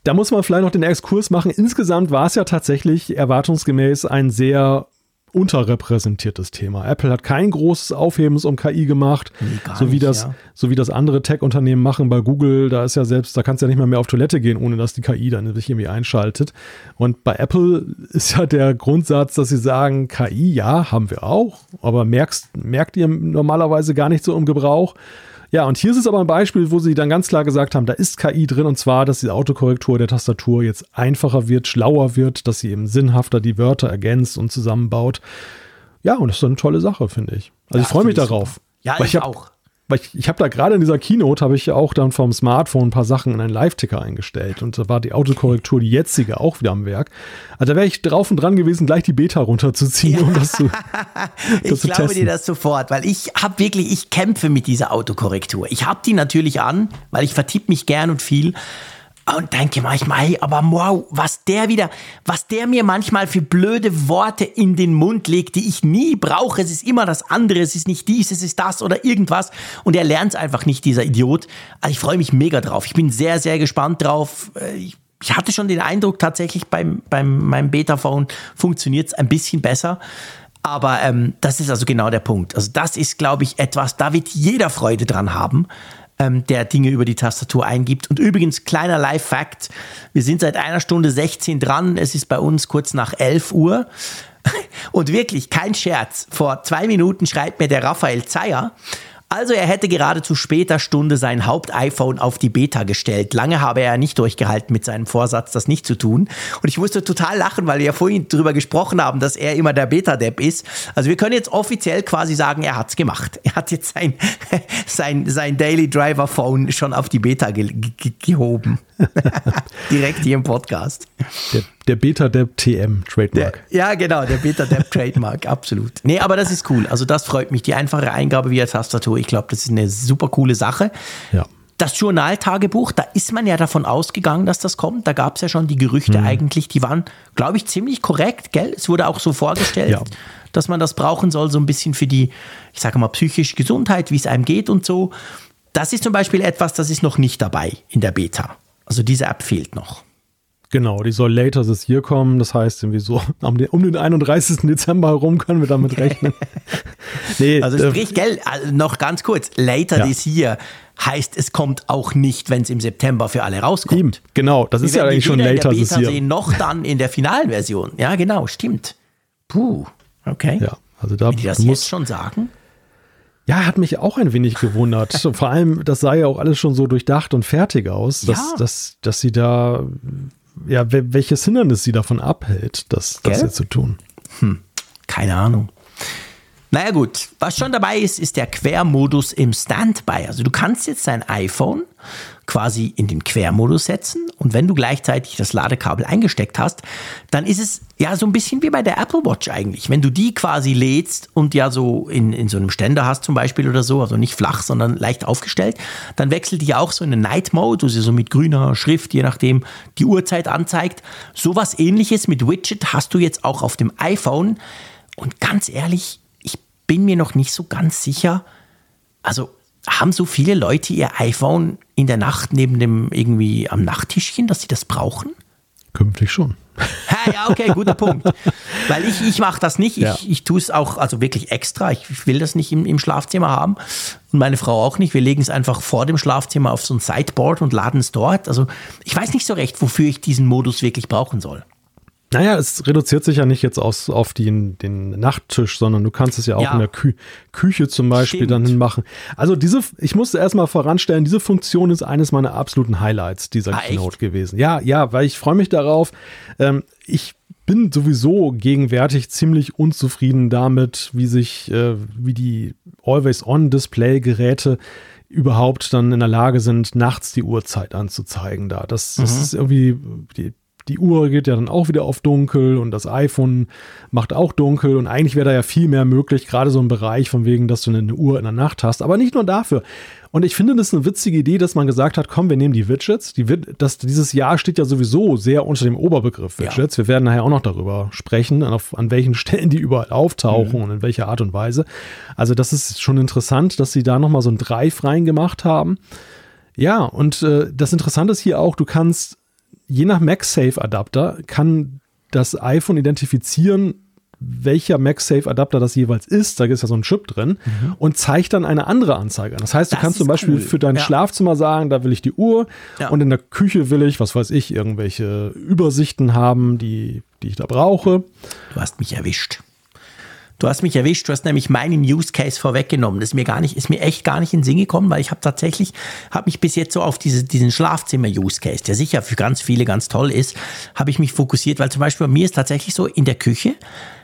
Da muss man vielleicht noch den Exkurs machen. Insgesamt war es ja tatsächlich erwartungsgemäß ein sehr unterrepräsentiertes Thema. Apple hat kein großes Aufhebens um KI gemacht, nee, so, wie nicht, das, ja. so wie das andere Tech-Unternehmen machen. Bei Google, da ist ja selbst, da kannst du ja nicht mal mehr auf Toilette gehen, ohne dass die KI dann sich irgendwie einschaltet. Und bei Apple ist ja der Grundsatz, dass sie sagen, KI, ja, haben wir auch, aber merkst, merkt ihr normalerweise gar nicht so im Gebrauch. Ja, und hier ist es aber ein Beispiel, wo sie dann ganz klar gesagt haben, da ist KI drin und zwar, dass die Autokorrektur der Tastatur jetzt einfacher wird, schlauer wird, dass sie eben sinnhafter die Wörter ergänzt und zusammenbaut. Ja, und das ist eine tolle Sache, finde ich. Also ja, ich freue mich darauf. Ja, ich, ich hab, auch weil ich, ich habe da gerade in dieser Keynote, habe ich auch dann vom Smartphone ein paar Sachen in einen Live-Ticker eingestellt und da war die Autokorrektur, die jetzige, auch wieder am Werk. Also da wäre ich drauf und dran gewesen, gleich die Beta runterzuziehen, ja. um das zu das Ich zu glaube testen. dir das sofort, weil ich habe wirklich, ich kämpfe mit dieser Autokorrektur. Ich habe die natürlich an, weil ich vertippe mich gern und viel und denke manchmal, aber wow, was der wieder, was der mir manchmal für blöde Worte in den Mund legt, die ich nie brauche. Es ist immer das andere, es ist nicht dies, es ist das oder irgendwas. Und er lernt es einfach nicht, dieser Idiot. Also ich freue mich mega drauf. Ich bin sehr, sehr gespannt drauf. Äh, ich, ich hatte schon den Eindruck, tatsächlich beim, beim meinem Beta-Phone funktioniert es ein bisschen besser. Aber ähm, das ist also genau der Punkt. Also das ist, glaube ich, etwas, da wird jeder Freude dran haben ähm, der Dinge über die Tastatur eingibt. Und übrigens, kleiner Live-Fact, wir sind seit einer Stunde 16 dran, es ist bei uns kurz nach 11 Uhr. Und wirklich, kein Scherz, vor zwei Minuten schreibt mir der Raphael Zeyer, also er hätte gerade zu später Stunde sein Haupt-iPhone auf die Beta gestellt. Lange habe er nicht durchgehalten mit seinem Vorsatz, das nicht zu tun. Und ich musste total lachen, weil wir ja vorhin darüber gesprochen haben, dass er immer der Beta-Depp ist. Also wir können jetzt offiziell quasi sagen, er hat's gemacht. Er hat jetzt sein, sein, sein Daily Driver Phone schon auf die Beta ge ge gehoben. Direkt hier im Podcast. Der, der Beta-Depp TM Trademark. Der, ja, genau, der Beta-Depp Trademark, absolut. Nee, aber das ist cool. Also das freut mich. Die einfache Eingabe via Tastatur, ich glaube, das ist eine super coole Sache. Ja. Das Journaltagebuch, da ist man ja davon ausgegangen, dass das kommt. Da gab es ja schon die Gerüchte mhm. eigentlich, die waren, glaube ich, ziemlich korrekt, gell? Es wurde auch so vorgestellt, ja. dass man das brauchen soll, so ein bisschen für die, ich sage mal, psychische Gesundheit, wie es einem geht und so. Das ist zum Beispiel etwas, das ist noch nicht dabei in der Beta. Also diese App fehlt noch. Genau, die soll later this year kommen. Das heißt, irgendwie so um den 31. Dezember herum können wir damit rechnen. nee, also äh, sprich, gell, also noch ganz kurz, later ja. this year heißt, es kommt auch nicht, wenn es im September für alle rauskommt. Eben, genau, das wir ist ja eigentlich schon later this year. sehen, noch dann in der finalen Version. Ja, genau, stimmt. Puh, okay. Ja, also da Wenn die das muss, jetzt schon sagen? Ja, hat mich auch ein wenig gewundert. Vor allem, das sah ja auch alles schon so durchdacht und fertig aus, dass, ja. dass, dass sie da, ja, welches Hindernis sie davon abhält, das, das jetzt zu tun. Hm, keine Ahnung. Naja gut, was schon dabei ist, ist der Quermodus im Standby. Also du kannst jetzt dein iPhone quasi in den Quermodus setzen und wenn du gleichzeitig das Ladekabel eingesteckt hast, dann ist es ja so ein bisschen wie bei der Apple Watch eigentlich. Wenn du die quasi lädst und ja so in, in so einem Ständer hast zum Beispiel oder so, also nicht flach, sondern leicht aufgestellt, dann wechselt die ja auch so in den Night Mode, wo sie so mit grüner Schrift, je nachdem die Uhrzeit anzeigt. Sowas ähnliches mit Widget hast du jetzt auch auf dem iPhone und ganz ehrlich, bin mir noch nicht so ganz sicher. Also haben so viele Leute ihr iPhone in der Nacht neben dem irgendwie am Nachttischchen, dass sie das brauchen? Künftig schon. ja, okay, guter Punkt. Weil ich, ich mache das nicht. Ich, ja. ich tue es auch, also wirklich extra. Ich will das nicht im, im Schlafzimmer haben. Und meine Frau auch nicht. Wir legen es einfach vor dem Schlafzimmer auf so ein Sideboard und laden es dort. Also ich weiß nicht so recht, wofür ich diesen Modus wirklich brauchen soll. Naja, es reduziert sich ja nicht jetzt aus, auf den, den Nachttisch, sondern du kannst es ja auch ja. in der Kü Küche zum Beispiel Stimmt. dann hinmachen. Also diese, ich musste erstmal voranstellen, diese Funktion ist eines meiner absoluten Highlights dieser ah, Keynote echt? gewesen. Ja, ja, weil ich freue mich darauf. Ähm, ich bin sowieso gegenwärtig ziemlich unzufrieden damit, wie sich, äh, wie die Always-On-Display-Geräte überhaupt dann in der Lage sind, nachts die Uhrzeit anzuzeigen da. Das, das mhm. ist irgendwie, die, die Uhr geht ja dann auch wieder auf dunkel und das iPhone macht auch dunkel und eigentlich wäre da ja viel mehr möglich, gerade so ein Bereich von wegen, dass du eine Uhr in der Nacht hast, aber nicht nur dafür. Und ich finde das eine witzige Idee, dass man gesagt hat, komm, wir nehmen die Widgets. Die, das, dieses Jahr steht ja sowieso sehr unter dem Oberbegriff Widgets. Ja. Wir werden nachher auch noch darüber sprechen, auf, an welchen Stellen die überall auftauchen mhm. und in welcher Art und Weise. Also das ist schon interessant, dass sie da nochmal so ein Drive reingemacht haben. Ja, und äh, das Interessante ist hier auch, du kannst je nach MagSafe-Adapter kann das iPhone identifizieren, welcher MagSafe-Adapter das jeweils ist. Da ist ja so ein Chip drin mhm. und zeigt dann eine andere Anzeige an. Das heißt, du das kannst zum Beispiel cool. für dein ja. Schlafzimmer sagen, da will ich die Uhr ja. und in der Küche will ich, was weiß ich, irgendwelche Übersichten haben, die, die ich da brauche. Du hast mich erwischt. Du hast mich erwischt, du hast nämlich meinen Use Case vorweggenommen. Das ist mir gar nicht, ist mir echt gar nicht in den Sinn gekommen, weil ich habe tatsächlich, habe mich bis jetzt so auf diese, diesen Schlafzimmer-Use Case, der sicher für ganz viele ganz toll ist, habe ich mich fokussiert, weil zum Beispiel bei mir ist tatsächlich so, in der Küche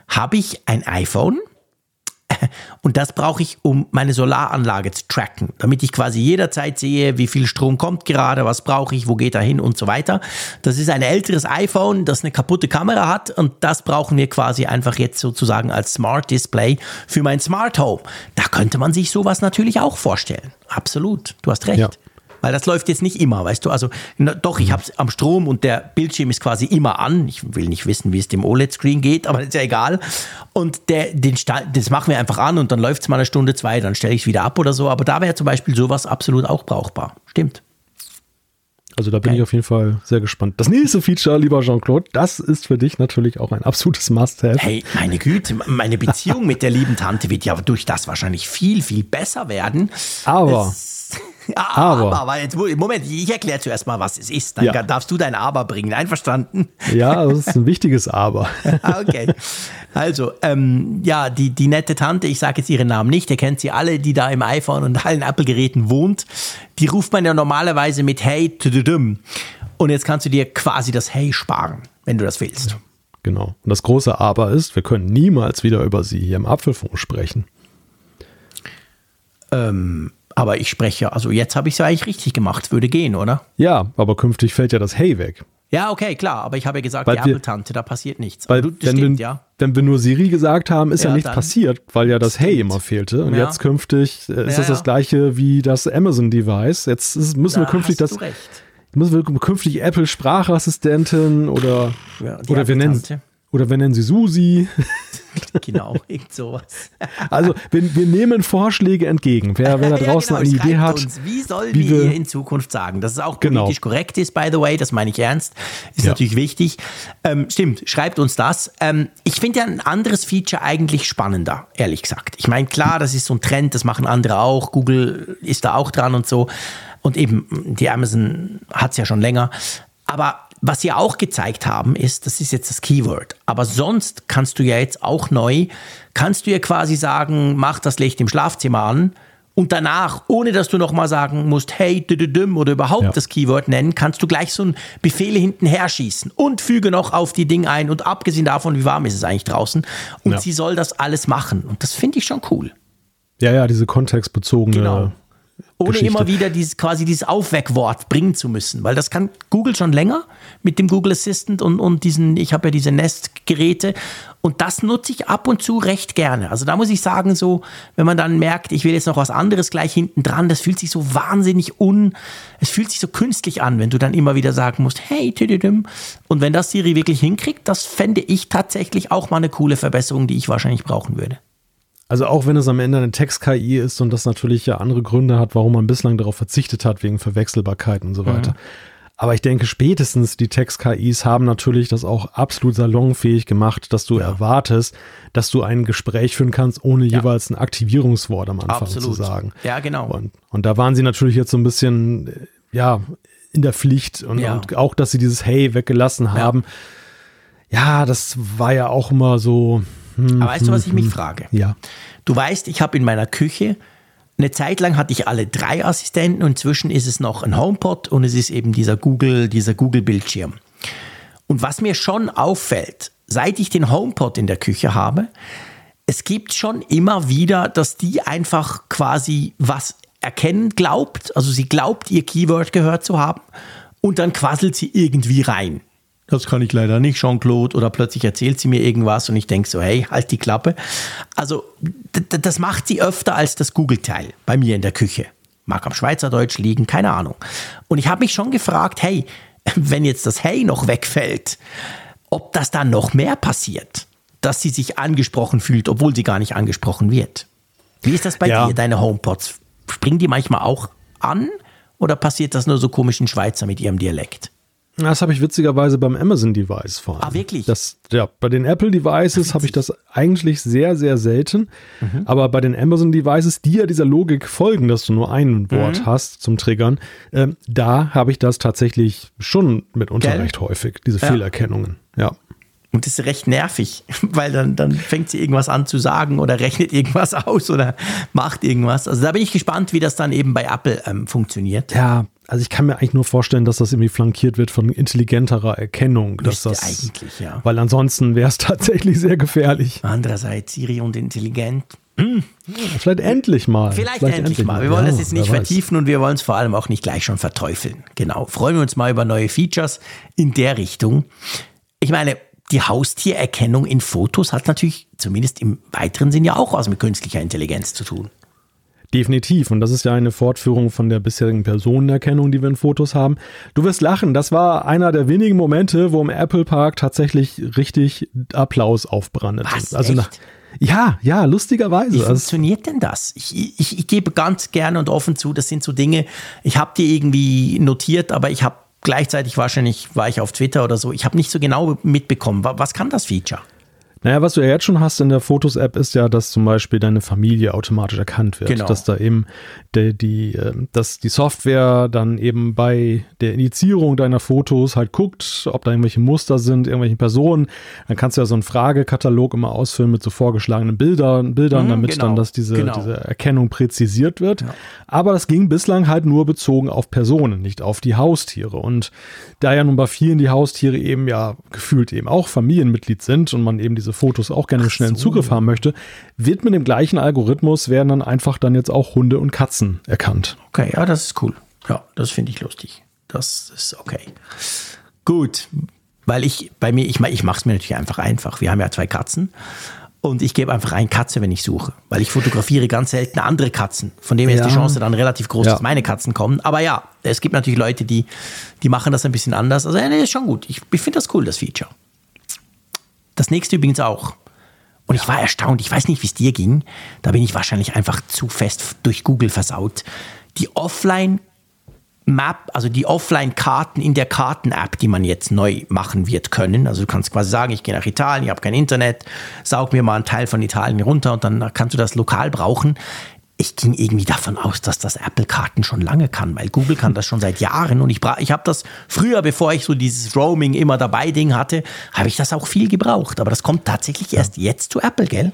habe ich ein iPhone, und das brauche ich, um meine Solaranlage zu tracken, damit ich quasi jederzeit sehe, wie viel Strom kommt gerade, was brauche ich, wo geht er hin und so weiter. Das ist ein älteres iPhone, das eine kaputte Kamera hat und das brauchen wir quasi einfach jetzt sozusagen als Smart Display für mein Smart Home. Da könnte man sich sowas natürlich auch vorstellen. Absolut, du hast recht. Ja. Weil das läuft jetzt nicht immer, weißt du? Also na, doch, ich habe es am Strom und der Bildschirm ist quasi immer an. Ich will nicht wissen, wie es dem OLED-Screen geht, aber ist ja egal. Und der, den das machen wir einfach an und dann läuft es mal eine Stunde, zwei, dann stelle ich es wieder ab oder so. Aber da wäre zum Beispiel sowas absolut auch brauchbar. Stimmt. Also da bin okay. ich auf jeden Fall sehr gespannt. Das nächste Feature, lieber Jean-Claude, das ist für dich natürlich auch ein absolutes Must-Have. Hey, meine Güte, meine Beziehung mit der lieben Tante wird ja durch das wahrscheinlich viel, viel besser werden. Aber. Es aber, aber jetzt, Moment, ich erkläre zuerst mal, was es ist. Dann ja. darfst du dein Aber bringen. Einverstanden? Ja, das ist ein wichtiges Aber. okay. Also, ähm, ja, die, die nette Tante, ich sage jetzt ihren Namen nicht, ihr kennt sie alle, die da im iPhone und allen Apple-Geräten wohnt. Die ruft man ja normalerweise mit Hey, tududum. Und jetzt kannst du dir quasi das Hey sparen, wenn du das willst. Ja, genau. Und das große Aber ist, wir können niemals wieder über sie hier im Apfelfunk sprechen. Ähm, aber ich spreche, also jetzt habe ich es ja eigentlich richtig gemacht, würde gehen, oder? Ja, aber künftig fällt ja das Hey weg. Ja, okay, klar, aber ich habe ja gesagt, weil die Apple-Tante, da passiert nichts. Weil, wenn, stimmt, wir, ja. wenn wir nur Siri gesagt haben, ist ja, ja nichts passiert, weil ja das stimmt. Hey immer fehlte. Und ja. jetzt künftig äh, ist das das gleiche wie das Amazon-Device. Jetzt ist, müssen da wir künftig das. Müssen wir künftig Apple Sprachassistentin oder, oder wir nennen, oder wir nennen sie Susi. genau, irgend sowas. Also, wir, wir nehmen Vorschläge entgegen. Wer, wer da draußen ja, genau, eine Idee hat. Uns, wie sollen wie wir in Zukunft sagen? Dass es auch genau. politisch korrekt ist, by the way, das meine ich ernst. Ist ja. natürlich wichtig. Ähm, stimmt, schreibt uns das. Ähm, ich finde ja ein anderes Feature eigentlich spannender, ehrlich gesagt. Ich meine, klar, das ist so ein Trend, das machen andere auch. Google ist da auch dran und so. Und eben, die Amazon hat es ja schon länger. Aber was sie auch gezeigt haben, ist, das ist jetzt das Keyword, aber sonst kannst du ja jetzt auch neu, kannst du ja quasi sagen, mach das Licht im Schlafzimmer an und danach, ohne dass du nochmal sagen musst, hey, düdüdüm oder überhaupt ja. das Keyword nennen, kannst du gleich so ein Befehle hinten her schießen und füge noch auf die Dinge ein und abgesehen davon, wie warm ist es eigentlich draußen und ja. sie soll das alles machen und das finde ich schon cool. Ja, ja, diese kontextbezogene genau ohne Geschichte. immer wieder dieses, quasi dieses Aufweckwort bringen zu müssen. Weil das kann Google schon länger mit dem Google Assistant und, und diesen, ich habe ja diese Nest-Geräte und das nutze ich ab und zu recht gerne. Also da muss ich sagen, so, wenn man dann merkt, ich will jetzt noch was anderes gleich hinten dran, das fühlt sich so wahnsinnig un, es fühlt sich so künstlich an, wenn du dann immer wieder sagen musst, hey, tüdüdüm. Und wenn das Siri wirklich hinkriegt, das fände ich tatsächlich auch mal eine coole Verbesserung, die ich wahrscheinlich brauchen würde. Also auch wenn es am Ende eine Text-KI ist und das natürlich ja andere Gründe hat, warum man bislang darauf verzichtet hat, wegen Verwechselbarkeit und so weiter. Mhm. Aber ich denke, spätestens die Text-KIs haben natürlich das auch absolut salonfähig gemacht, dass du ja. erwartest, dass du ein Gespräch führen kannst, ohne ja. jeweils ein Aktivierungswort am Anfang absolut. zu sagen. Ja, genau. Und, und da waren sie natürlich jetzt so ein bisschen, ja, in der Pflicht und, ja. und auch, dass sie dieses Hey weggelassen haben. Ja, das war ja auch immer so. Hm, Aber weißt du, was ich mich hm, frage? Ja. Du weißt, ich habe in meiner Küche eine Zeit lang hatte ich alle drei Assistenten und inzwischen ist es noch ein HomePod und es ist eben dieser Google, dieser Google Bildschirm. Und was mir schon auffällt, seit ich den HomePod in der Küche habe, es gibt schon immer wieder, dass die einfach quasi was erkennen glaubt. Also sie glaubt, ihr Keyword gehört zu haben und dann quasselt sie irgendwie rein. Das kann ich leider nicht, Jean-Claude. Oder plötzlich erzählt sie mir irgendwas und ich denke so, hey, halt die Klappe. Also, das macht sie öfter als das Google-Teil bei mir in der Küche. Mag am Schweizerdeutsch liegen, keine Ahnung. Und ich habe mich schon gefragt, hey, wenn jetzt das Hey noch wegfällt, ob das dann noch mehr passiert, dass sie sich angesprochen fühlt, obwohl sie gar nicht angesprochen wird. Wie ist das bei ja. dir, deine HomePods? Springen die manchmal auch an oder passiert das nur so komischen Schweizer mit ihrem Dialekt? Das habe ich witzigerweise beim Amazon-Device vor allem. Ah, wirklich? Das, ja, bei den Apple-Devices habe ich das eigentlich sehr, sehr selten. Mhm. Aber bei den Amazon-Devices, die ja dieser Logik folgen, dass du nur ein Wort mhm. hast zum Triggern, äh, da habe ich das tatsächlich schon mitunter Gell? recht häufig, diese ja. Fehlerkennungen. Ja. Und das ist recht nervig, weil dann, dann fängt sie irgendwas an zu sagen oder rechnet irgendwas aus oder macht irgendwas. Also da bin ich gespannt, wie das dann eben bei Apple ähm, funktioniert. Ja, also ich kann mir eigentlich nur vorstellen, dass das irgendwie flankiert wird von intelligenterer Erkennung. Dass Müsste das, eigentlich, ja. Weil ansonsten wäre es tatsächlich sehr gefährlich. Andererseits Siri und intelligent. Hm. Vielleicht endlich mal. Vielleicht, Vielleicht endlich, endlich, mal. Wir wollen ja, das jetzt nicht vertiefen weiß. und wir wollen es vor allem auch nicht gleich schon verteufeln. Genau. Freuen wir uns mal über neue Features in der Richtung. Ich meine, die Haustiererkennung in Fotos hat natürlich zumindest im weiteren Sinn ja auch was mit künstlicher Intelligenz zu tun. Definitiv. Und das ist ja eine Fortführung von der bisherigen Personenerkennung, die wir in Fotos haben. Du wirst lachen. Das war einer der wenigen Momente, wo im Apple Park tatsächlich richtig Applaus aufbrandet. Was? Also nach, ja, ja, lustigerweise. Wie also funktioniert denn das? Ich, ich, ich gebe ganz gerne und offen zu, das sind so Dinge, ich habe die irgendwie notiert, aber ich habe gleichzeitig wahrscheinlich, war ich auf Twitter oder so, ich habe nicht so genau mitbekommen. Was kann das Feature? Naja, was du ja jetzt schon hast in der Fotos-App ist ja, dass zum Beispiel deine Familie automatisch erkannt wird. Genau. Dass da eben die, die, ähm, dass die Software dann eben bei der Initiierung deiner Fotos halt guckt, ob da irgendwelche Muster sind, irgendwelche Personen. Dann kannst du ja so einen Fragekatalog immer ausfüllen mit so vorgeschlagenen Bildern, Bildern mhm, damit genau, dann dass diese, genau. diese Erkennung präzisiert wird. Ja. Aber das ging bislang halt nur bezogen auf Personen, nicht auf die Haustiere. Und da ja nun bei vielen die Haustiere eben ja gefühlt eben auch Familienmitglied sind und man eben diese diese Fotos auch gerne Ach schnellen so. Zugriff haben möchte, wird mit dem gleichen Algorithmus werden dann einfach dann jetzt auch Hunde und Katzen erkannt. Okay, ja, das ist cool. Ja, das finde ich lustig. Das ist okay. Gut, weil ich bei mir, ich, ich mache es mir natürlich einfach einfach. Wir haben ja zwei Katzen und ich gebe einfach eine Katze, wenn ich suche, weil ich fotografiere ganz selten andere Katzen. Von dem her ja. ist die Chance dann relativ groß, ja. dass meine Katzen kommen. Aber ja, es gibt natürlich Leute, die, die machen das ein bisschen anders. Also, nee, ist schon gut. Ich, ich finde das cool, das Feature. Das nächste übrigens auch. Und ich war erstaunt, ich weiß nicht, wie es dir ging. Da bin ich wahrscheinlich einfach zu fest durch Google versaut. Die Offline Map, also die Offline-Karten in der Karten-App, die man jetzt neu machen wird können. Also du kannst quasi sagen, ich gehe nach Italien, ich habe kein Internet, saug mir mal einen Teil von Italien runter und dann kannst du das lokal brauchen ich ging irgendwie davon aus, dass das Apple-Karten schon lange kann, weil Google kann das schon seit Jahren und ich, ich habe das früher, bevor ich so dieses Roaming immer dabei Ding hatte, habe ich das auch viel gebraucht. Aber das kommt tatsächlich erst jetzt zu Apple, gell?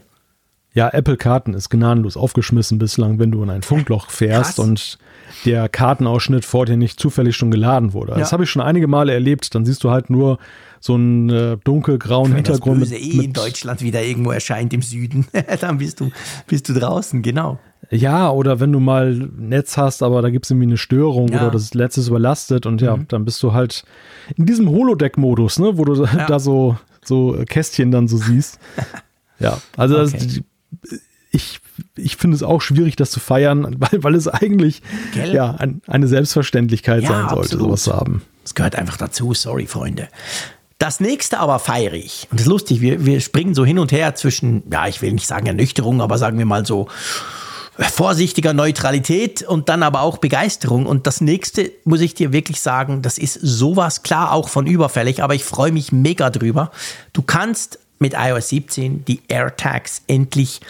Ja, Apple-Karten ist gnadenlos aufgeschmissen bislang, wenn du in ein Funkloch fährst Krass. und der Kartenausschnitt vor dir nicht zufällig schon geladen wurde. Ja. Das habe ich schon einige Male erlebt. Dann siehst du halt nur so einen äh, dunkelgrauen wenn Hintergrund. Wenn das Böse eh in Deutschland wieder irgendwo erscheint im Süden, dann bist du, bist du draußen, genau. Ja, oder wenn du mal Netz hast, aber da gibt es irgendwie eine Störung ja. oder das Netz ist überlastet und ja, mhm. dann bist du halt in diesem Holodeck-Modus, ne, wo du ja. da so, so Kästchen dann so siehst. ja, also okay. das, ich, ich finde es auch schwierig, das zu feiern, weil, weil es eigentlich ja, ein, eine Selbstverständlichkeit ja, sein sollte, absolut. sowas zu haben. Es gehört einfach dazu, sorry, Freunde. Das nächste aber feiere ich. Und das ist lustig, wir, wir springen so hin und her zwischen, ja, ich will nicht sagen Ernüchterung, aber sagen wir mal so vorsichtiger Neutralität und dann aber auch Begeisterung. Und das nächste muss ich dir wirklich sagen, das ist sowas klar auch von überfällig, aber ich freue mich mega drüber. Du kannst mit iOS 17 die AirTags endlich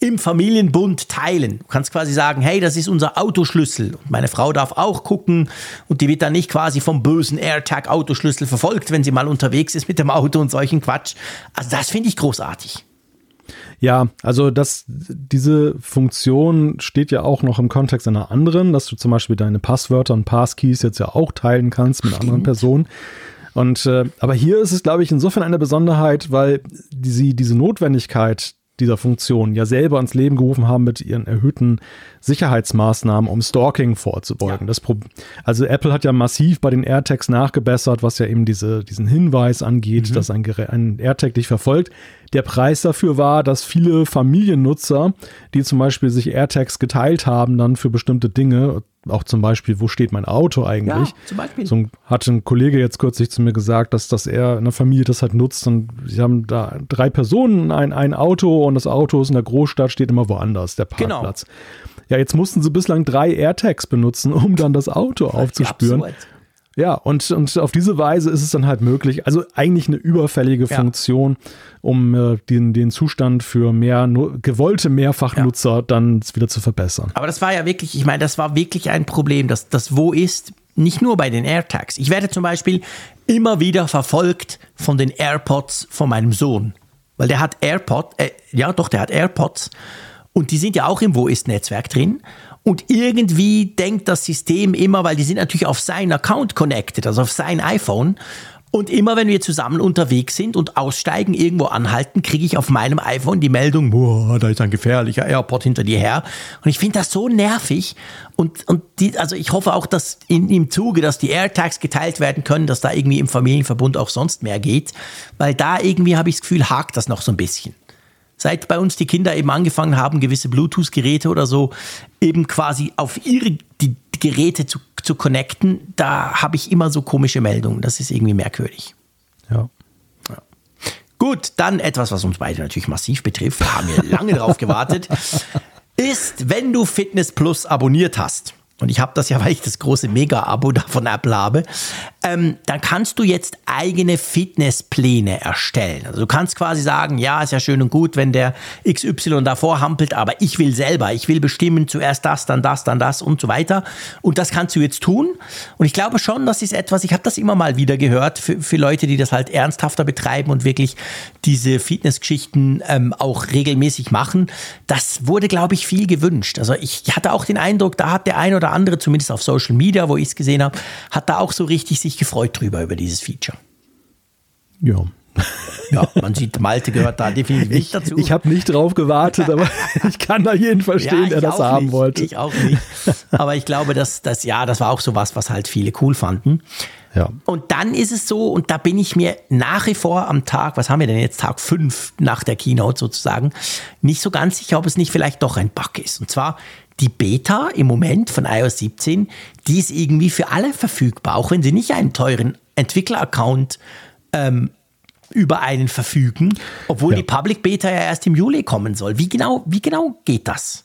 im Familienbund teilen. Du kannst quasi sagen, hey, das ist unser Autoschlüssel. Und meine Frau darf auch gucken und die wird dann nicht quasi vom bösen AirTag-Autoschlüssel verfolgt, wenn sie mal unterwegs ist mit dem Auto und solchen Quatsch. Also das finde ich großartig. Ja, also das, diese Funktion steht ja auch noch im Kontext einer anderen, dass du zum Beispiel deine Passwörter und Passkeys jetzt ja auch teilen kannst mit Stimmt. anderen Personen. Und äh, aber hier ist es, glaube ich, insofern eine Besonderheit, weil die, diese Notwendigkeit dieser Funktion ja selber ins Leben gerufen haben mit ihren erhöhten Sicherheitsmaßnahmen, um Stalking vorzubeugen. Ja. also Apple hat ja massiv bei den AirTags nachgebessert, was ja eben diese, diesen Hinweis angeht, mhm. dass ein, ein AirTag dich verfolgt. Der Preis dafür war, dass viele Familiennutzer, die zum Beispiel sich AirTags geteilt haben, dann für bestimmte Dinge, auch zum Beispiel, wo steht mein Auto eigentlich? Ja, zum Beispiel. So hat ein Kollege jetzt kürzlich zu mir gesagt, dass, dass er in der Familie das halt nutzt und sie haben da drei Personen, ein, ein Auto und das Auto ist in der Großstadt, steht immer woanders, der genau. Parkplatz. Genau. Ja, jetzt mussten sie bislang drei AirTags benutzen, um dann das Auto aufzuspüren. Absurd. Ja, und, und auf diese Weise ist es dann halt möglich, also eigentlich eine überfällige ja. Funktion, um äh, den, den Zustand für mehr gewollte Mehrfachnutzer ja. dann wieder zu verbessern. Aber das war ja wirklich, ich meine, das war wirklich ein Problem, dass das Wo ist, nicht nur bei den AirTags. Ich werde zum Beispiel immer wieder verfolgt von den AirPods von meinem Sohn, weil der hat AirPod, äh, ja doch, der hat AirPods und die sind ja auch im Wo ist Netzwerk drin und irgendwie denkt das System immer, weil die sind natürlich auf sein Account connected, also auf sein iPhone. Und immer wenn wir zusammen unterwegs sind und aussteigen, irgendwo anhalten, kriege ich auf meinem iPhone die Meldung, boah, da ist ein gefährlicher AirPod hinter dir her. Und ich finde das so nervig. Und, und die, also ich hoffe auch, dass in, im Zuge, dass die AirTags geteilt werden können, dass da irgendwie im Familienverbund auch sonst mehr geht. Weil da irgendwie habe ich das Gefühl, hakt das noch so ein bisschen seit bei uns die Kinder eben angefangen haben, gewisse Bluetooth-Geräte oder so eben quasi auf ihre die Geräte zu, zu connecten, da habe ich immer so komische Meldungen. Das ist irgendwie merkwürdig. Ja. Gut, dann etwas, was uns beide natürlich massiv betrifft. Haben wir lange drauf gewartet. Ist, wenn du Fitness Plus abonniert hast und ich habe das ja, weil ich das große Mega-Abo von Apple habe, ähm, dann kannst du jetzt eigene Fitnesspläne erstellen. Also du kannst quasi sagen, ja, ist ja schön und gut, wenn der XY davor hampelt, aber ich will selber, ich will bestimmen, zuerst das, dann das, dann das und so weiter. Und das kannst du jetzt tun. Und ich glaube schon, das ist etwas, ich habe das immer mal wieder gehört, für, für Leute, die das halt ernsthafter betreiben und wirklich diese Fitnessgeschichten ähm, auch regelmäßig machen. Das wurde, glaube ich, viel gewünscht. Also ich hatte auch den Eindruck, da hat der ein oder andere, zumindest auf Social Media, wo ich es gesehen habe, hat da auch so richtig sich gefreut drüber, über dieses Feature. Ja. Ja, man sieht, Malte gehört da definitiv nicht dazu. Ich, ich habe nicht drauf gewartet, aber ich kann da jeden verstehen, ja, der das haben nicht, wollte. Ich auch nicht. Aber ich glaube, dass das, ja, das war auch so was, was halt viele cool fanden. Ja. Und dann ist es so, und da bin ich mir nach wie vor am Tag, was haben wir denn jetzt, Tag 5 nach der Keynote sozusagen, nicht so ganz sicher, ob es nicht vielleicht doch ein Bug ist. Und zwar die Beta im Moment von iOS 17, die ist irgendwie für alle verfügbar, auch wenn sie nicht einen teuren Entwickler-Account ähm, über einen verfügen, obwohl ja. die Public Beta ja erst im Juli kommen soll. Wie genau, wie genau geht das?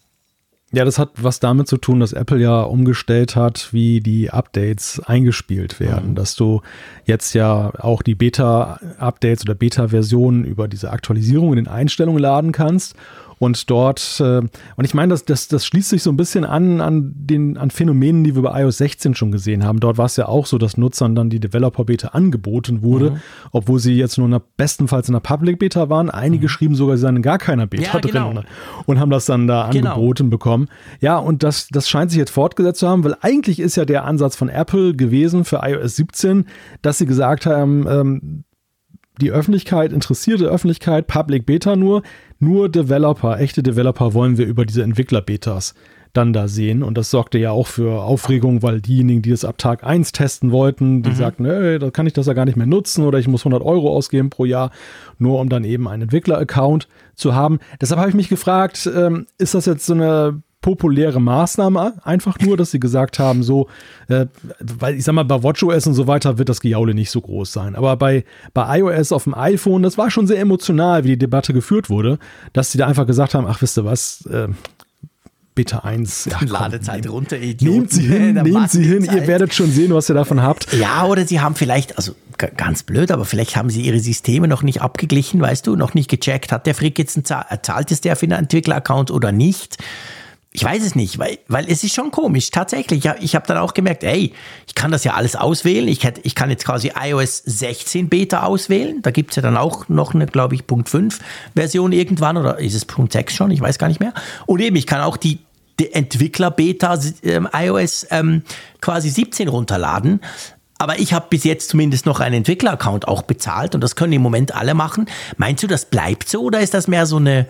Ja, das hat was damit zu tun, dass Apple ja umgestellt hat, wie die Updates eingespielt werden. Mhm. Dass du jetzt ja auch die Beta-Updates oder Beta-Versionen über diese Aktualisierung in den Einstellungen laden kannst und dort, äh, und ich meine, das, das, das schließt sich so ein bisschen an, an den an Phänomenen, die wir bei iOS 16 schon gesehen haben. Dort war es ja auch so, dass Nutzern dann die Developer-Beta angeboten wurde, mhm. obwohl sie jetzt nur in der, bestenfalls in der Public-Beta waren. Einige mhm. schrieben sogar, sie seien in gar keiner Beta ja, genau. drin und haben das dann da genau. angeboten bekommen. Ja, und das, das scheint sich jetzt fortgesetzt zu haben, weil eigentlich ist ja der Ansatz von Apple gewesen für iOS 17, dass sie gesagt haben, ähm, die Öffentlichkeit, interessierte Öffentlichkeit, Public Beta nur, nur Developer, echte Developer wollen wir über diese Entwickler-Betas dann da sehen. Und das sorgte ja auch für Aufregung, weil diejenigen, die es ab Tag 1 testen wollten, die mhm. sagten, ey, da kann ich das ja gar nicht mehr nutzen oder ich muss 100 Euro ausgeben pro Jahr, nur um dann eben einen Entwickler-Account zu haben. Deshalb habe ich mich gefragt, ähm, ist das jetzt so eine populäre Maßnahme, einfach nur, dass sie gesagt haben, so, äh, weil ich sag mal, bei WatchOS und so weiter wird das Gejaule nicht so groß sein. Aber bei, bei iOS auf dem iPhone, das war schon sehr emotional, wie die Debatte geführt wurde, dass sie da einfach gesagt haben, ach, wisst ihr was, äh, Beta 1. Ja, Ladezeit runter, Idioten. Nehmt sie hin, nehmt sie hin, ihr werdet schon sehen, was ihr davon habt. Ja, oder sie haben vielleicht, also ganz blöd, aber vielleicht haben sie ihre Systeme noch nicht abgeglichen, weißt du, noch nicht gecheckt, hat der Frick jetzt einen, zahlt es der für einen Entwickler-Account oder nicht? Ich weiß es nicht, weil, weil es ist schon komisch. Tatsächlich, ich, ich habe dann auch gemerkt, ey, ich kann das ja alles auswählen. Ich, hätte, ich kann jetzt quasi iOS 16 Beta auswählen. Da gibt es ja dann auch noch eine, glaube ich, Punkt 5 Version irgendwann oder ist es Punkt 6 schon? Ich weiß gar nicht mehr. Und eben, ich kann auch die, die Entwickler-Beta ähm, iOS ähm, quasi 17 runterladen. Aber ich habe bis jetzt zumindest noch einen Entwickler-Account auch bezahlt und das können im Moment alle machen. Meinst du, das bleibt so oder ist das mehr so eine,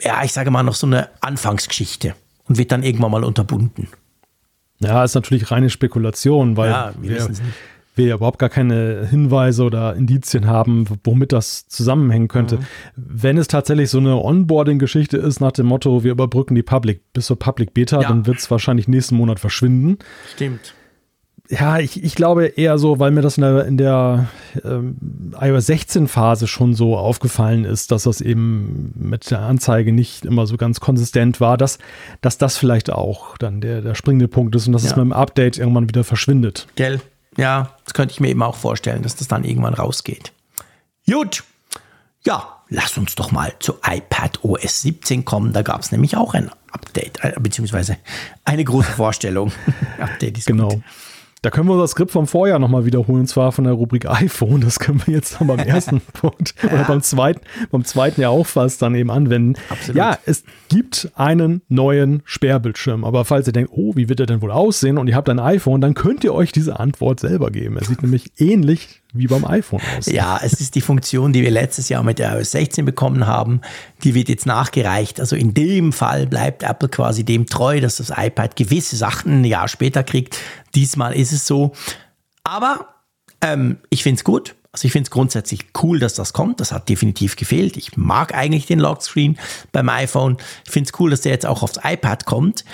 ja, ich sage mal noch so eine Anfangsgeschichte? Und wird dann irgendwann mal unterbunden. Ja, ist natürlich reine Spekulation, weil ja, wir, wir, wir ja überhaupt gar keine Hinweise oder Indizien haben, womit das zusammenhängen könnte. Mhm. Wenn es tatsächlich so eine Onboarding-Geschichte ist nach dem Motto, wir überbrücken die Public bis zur Public Beta, ja. dann wird es wahrscheinlich nächsten Monat verschwinden. Stimmt ja, ich, ich glaube eher so, weil mir das in der, in der ähm, iOS 16 Phase schon so aufgefallen ist, dass das eben mit der Anzeige nicht immer so ganz konsistent war, dass, dass das vielleicht auch dann der, der springende Punkt ist und dass ja. es mit dem Update irgendwann wieder verschwindet. Gell? Ja, das könnte ich mir eben auch vorstellen, dass das dann irgendwann rausgeht. Gut. Ja, lass uns doch mal zu iPad OS 17 kommen. Da gab es nämlich auch ein Update, äh, beziehungsweise eine große Vorstellung. Update ist genau. Gut. Da können wir unser Skript vom Vorjahr nochmal wiederholen, und zwar von der Rubrik iPhone. Das können wir jetzt dann beim ersten Punkt ja. oder beim zweiten, beim zweiten ja auch fast dann eben anwenden. Absolut. Ja, es gibt einen neuen Sperrbildschirm. Aber falls ihr denkt, oh, wie wird der denn wohl aussehen und ihr habt ein iPhone, dann könnt ihr euch diese Antwort selber geben. Er sieht nämlich ähnlich wie beim iPhone aus. Ja, es ist die Funktion, die wir letztes Jahr mit der iOS 16 bekommen haben. Die wird jetzt nachgereicht. Also in dem Fall bleibt Apple quasi dem treu, dass das iPad gewisse Sachen ein Jahr später kriegt. Diesmal ist es so. Aber ähm, ich finde es gut. Also ich finde es grundsätzlich cool, dass das kommt. Das hat definitiv gefehlt. Ich mag eigentlich den Lockscreen beim iPhone. Ich finde es cool, dass der jetzt auch aufs iPad kommt.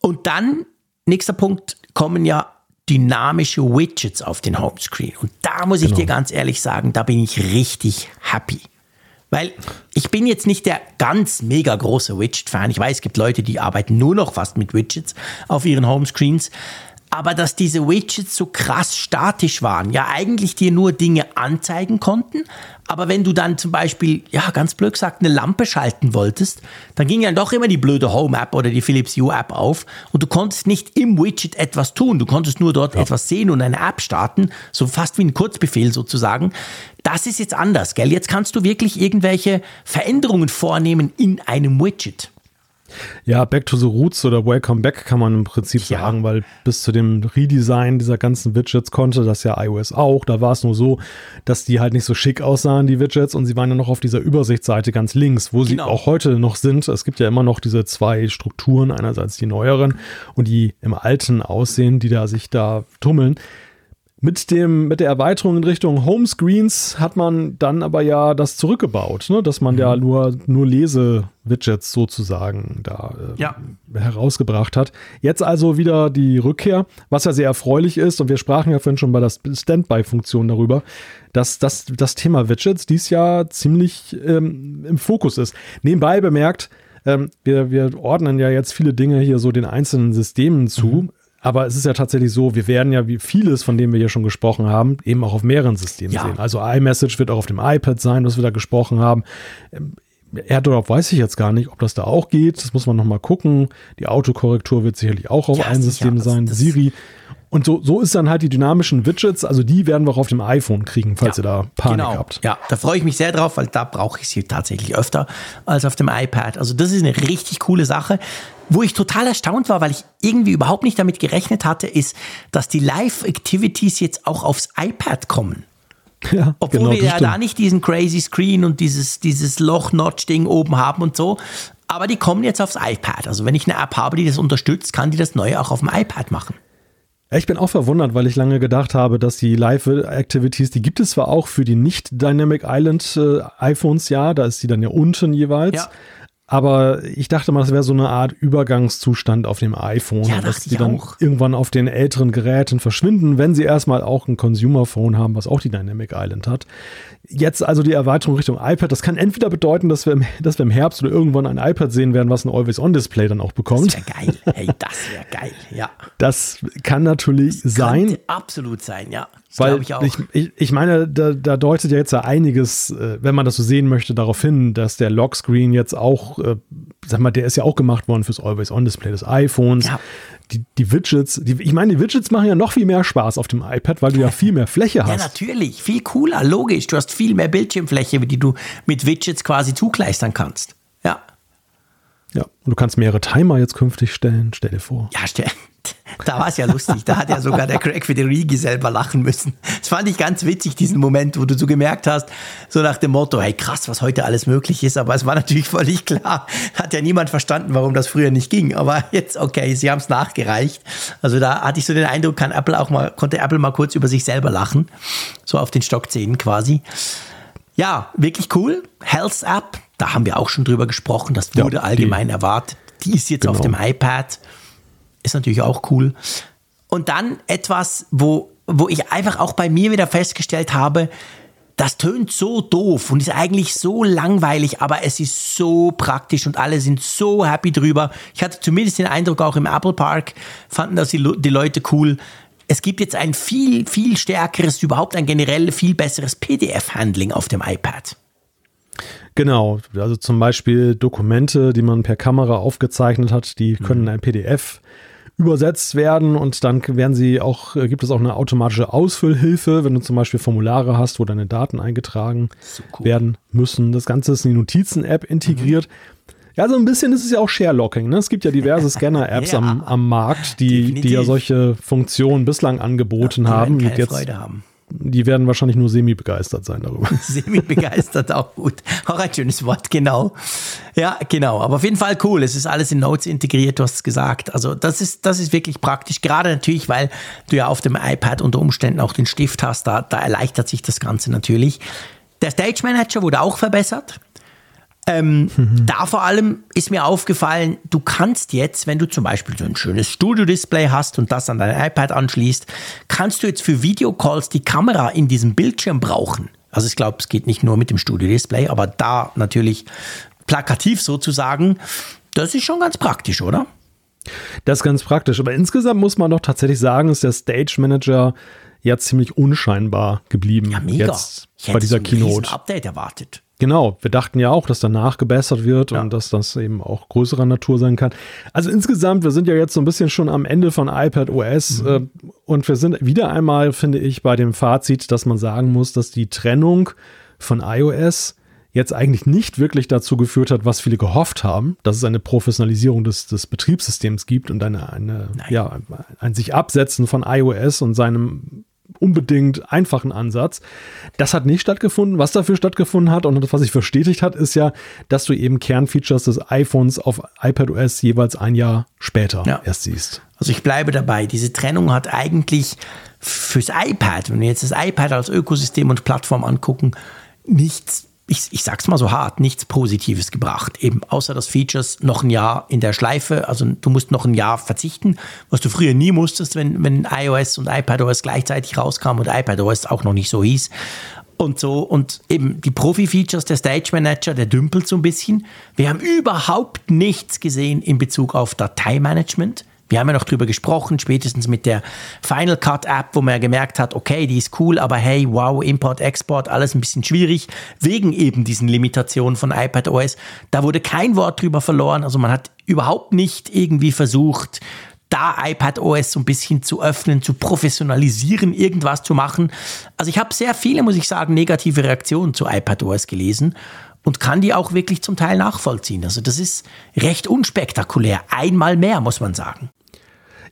Und dann, nächster Punkt, kommen ja dynamische Widgets auf den Homescreen. Und da muss ich genau. dir ganz ehrlich sagen, da bin ich richtig happy. Weil ich bin jetzt nicht der ganz mega große Widget-Fan. Ich weiß, es gibt Leute, die arbeiten nur noch fast mit Widgets auf ihren Homescreens aber dass diese Widgets so krass statisch waren, ja eigentlich dir nur Dinge anzeigen konnten, aber wenn du dann zum Beispiel, ja ganz blöd gesagt, eine Lampe schalten wolltest, dann ging ja doch immer die blöde Home-App oder die Philips Hue-App auf und du konntest nicht im Widget etwas tun, du konntest nur dort ja. etwas sehen und eine App starten, so fast wie ein Kurzbefehl sozusagen. Das ist jetzt anders, gell? Jetzt kannst du wirklich irgendwelche Veränderungen vornehmen in einem Widget. Ja, Back to the Roots oder Welcome Back kann man im Prinzip ja. sagen, weil bis zu dem Redesign dieser ganzen Widgets konnte das ja iOS auch. Da war es nur so, dass die halt nicht so schick aussahen, die Widgets, und sie waren ja noch auf dieser Übersichtsseite ganz links, wo genau. sie auch heute noch sind. Es gibt ja immer noch diese zwei Strukturen, einerseits die neueren und die im alten aussehen, die da sich da tummeln. Mit, dem, mit der Erweiterung in Richtung Homescreens hat man dann aber ja das zurückgebaut, ne? dass man mhm. ja nur, nur Lese-Widgets sozusagen da äh, ja. herausgebracht hat. Jetzt also wieder die Rückkehr, was ja sehr erfreulich ist. Und wir sprachen ja vorhin schon bei der Standby-Funktion darüber, dass das, das Thema Widgets dies Jahr ziemlich ähm, im Fokus ist. Nebenbei bemerkt, ähm, wir, wir ordnen ja jetzt viele Dinge hier so den einzelnen Systemen zu. Mhm. Aber es ist ja tatsächlich so, wir werden ja wie vieles, von dem wir hier schon gesprochen haben, eben auch auf mehreren Systemen ja. sehen. Also iMessage wird auch auf dem iPad sein, was wir da gesprochen haben. AirDrop weiß ich jetzt gar nicht, ob das da auch geht. Das muss man nochmal gucken. Die Autokorrektur wird sicherlich auch auf ja, ein System sein. Das, Siri. Und so, so ist dann halt die dynamischen Widgets, also die werden wir auch auf dem iPhone kriegen, falls ja, ihr da Panik genau. habt. Ja, da freue ich mich sehr drauf, weil da brauche ich sie tatsächlich öfter als auf dem iPad. Also das ist eine richtig coole Sache. Wo ich total erstaunt war, weil ich irgendwie überhaupt nicht damit gerechnet hatte, ist, dass die Live-Activities jetzt auch aufs iPad kommen. Ja, Obwohl genau, wir ja stimmt. da nicht diesen crazy Screen und dieses, dieses Loch-Notch-Ding oben haben und so. Aber die kommen jetzt aufs iPad. Also wenn ich eine App habe, die das unterstützt, kann die das neue auch auf dem iPad machen. Ich bin auch verwundert, weil ich lange gedacht habe, dass die Live-Activities, die gibt es zwar auch für die nicht Dynamic Island äh, iPhones, ja, da ist die dann ja unten jeweils. Ja. Aber ich dachte mal, das wäre so eine Art Übergangszustand auf dem iPhone, Ja, dass die dann auch. irgendwann auf den älteren Geräten verschwinden, wenn sie erstmal auch ein Consumer-Phone haben, was auch die Dynamic Island hat. Jetzt also die Erweiterung Richtung iPad. Das kann entweder bedeuten, dass wir im, dass wir im Herbst oder irgendwann ein iPad sehen werden, was ein Always-On-Display dann auch bekommt. Das wäre geil. Hey, das wäre geil. Ja. Das kann natürlich sein. Könnte absolut sein, ja. Weil ich ich, ich, ich meine, da, da deutet ja jetzt ja einiges, äh, wenn man das so sehen möchte, darauf hin, dass der Lockscreen jetzt auch, äh, sag mal, der ist ja auch gemacht worden fürs Always-On-Display des iPhones. Ja. Die, die Widgets, die, ich meine, die Widgets machen ja noch viel mehr Spaß auf dem iPad, weil du ja viel mehr Fläche ja, hast. natürlich. Viel cooler, logisch. Du hast viel mehr Bildschirmfläche, die du mit Widgets quasi zugleistern kannst. Ja. Ja, und du kannst mehrere Timer jetzt künftig stellen, stell dir vor. Ja, stell, da war es ja lustig. Da hat ja sogar der Craig Federighi selber lachen müssen. Das fand ich ganz witzig, diesen Moment, wo du so gemerkt hast, so nach dem Motto, hey krass, was heute alles möglich ist. Aber es war natürlich völlig klar. Hat ja niemand verstanden, warum das früher nicht ging. Aber jetzt, okay, sie haben es nachgereicht. Also da hatte ich so den Eindruck, kann Apple auch mal, konnte Apple mal kurz über sich selber lachen. So auf den Stockzähnen quasi. Ja, wirklich cool. Health App, da haben wir auch schon drüber gesprochen. Das Ja, wurde die- allgemein erwartet. Die ist jetzt auf dem Genau. iPad. Ist natürlich auch cool. Und dann etwas, wo, wo ich einfach auch bei mir wieder festgestellt habe, das tönt so doof und ist eigentlich so langweilig, aber es ist so praktisch und alle sind so happy drüber. Ich hatte zumindest den Eindruck, auch im Apple Park fanden das die, die Leute cool. Es gibt jetzt ein viel, viel stärkeres, überhaupt ein generell viel besseres PDF-Handling auf dem iPad. Genau, also zum Beispiel Dokumente, die man per Kamera aufgezeichnet hat, die können in ein PDF übersetzt werden und dann werden sie auch, äh, gibt es auch eine automatische Ausfüllhilfe, wenn du zum Beispiel Formulare hast, wo deine Daten eingetragen cool. werden müssen. Das Ganze ist in die Notizen-App integriert. Ja, so ein bisschen ist es ja auch Share-Locking. Ne? Es gibt ja diverse Scanner-Apps Ja, am, am Markt, die, die ja solche Funktionen bislang angeboten Die haben. keine jetzt, Freude haben. Die werden wahrscheinlich nur semi-begeistert sein darüber. Semi-begeistert, auch gut. Auch ein schönes Wort, genau. Ja, genau. Aber auf jeden Fall cool. Es ist alles in Notes integriert, du hast es gesagt. Also das ist, das ist wirklich praktisch. Gerade natürlich, weil du ja auf dem iPad unter Umständen auch den Stift hast. Da, da erleichtert sich das Ganze natürlich. Der Stage Manager wurde auch verbessert. Ähm, Da vor allem ist mir aufgefallen, du kannst jetzt, wenn du zum Beispiel so ein schönes Studio-Display hast und das an dein iPad anschließt, kannst du jetzt für Videocalls die Kamera in diesem Bildschirm brauchen. Also ich glaube, es geht nicht nur mit dem Studio-Display, aber da natürlich plakativ sozusagen. Das ist schon ganz praktisch, oder? Das ist ganz praktisch. Aber insgesamt muss man doch tatsächlich sagen, ist der Stage Manager ja ziemlich unscheinbar geblieben. Ja, mega. Jetzt ich bei hätte dieser so ein Keynote. Update erwartet. Genau, wir dachten ja auch, dass danach gebessert wird Ja. und dass das eben auch größerer Natur sein kann. Also insgesamt, wir sind ja jetzt so ein bisschen schon am Ende von iPad OS äh, und wir sind wieder einmal, finde ich, bei dem Fazit, dass man sagen muss, dass die Trennung von iOS jetzt eigentlich nicht wirklich dazu geführt hat, was viele gehofft haben, dass es eine Professionalisierung des, des Betriebssystems gibt und eine, eine ja, ein sich absetzen von iOS und seinem unbedingt einfachen Ansatz. Das hat nicht stattgefunden. Was dafür stattgefunden hat und was sich verstetigt hat, ist ja, dass du eben Kernfeatures des iPhones auf iPadOS jeweils ein Jahr später Ja. erst siehst. Also ich bleibe dabei, diese Trennung hat eigentlich fürs iPad, wenn wir jetzt das iPad als Ökosystem und Plattform angucken, nichts, ich, ich sag's mal so hart, nichts Positives gebracht. Eben außer dass Features noch ein Jahr in der Schleife, also du musst noch ein Jahr verzichten, was du früher nie musstest, wenn, wenn iOS und iPadOS gleichzeitig rauskamen und iPadOS auch noch nicht so hieß. Und so, und eben die Profi-Features, der Stage Manager, der dümpelt so ein bisschen. Wir haben überhaupt nichts gesehen in Bezug auf Dateimanagement. Wir haben ja noch drüber gesprochen, spätestens mit der Final Cut App, wo man ja gemerkt hat, okay, die ist cool, aber hey, wow, Import, Export, alles ein bisschen schwierig, wegen eben diesen Limitationen von iPadOS. Da wurde kein Wort drüber verloren. Also man hat überhaupt nicht irgendwie versucht, da iPadOS so ein bisschen zu öffnen, zu professionalisieren, irgendwas zu machen. Also ich habe sehr viele, muss ich sagen, negative Reaktionen zu iPadOS gelesen und kann die auch wirklich zum Teil nachvollziehen. Also das ist recht unspektakulär. Einmal mehr, muss man sagen.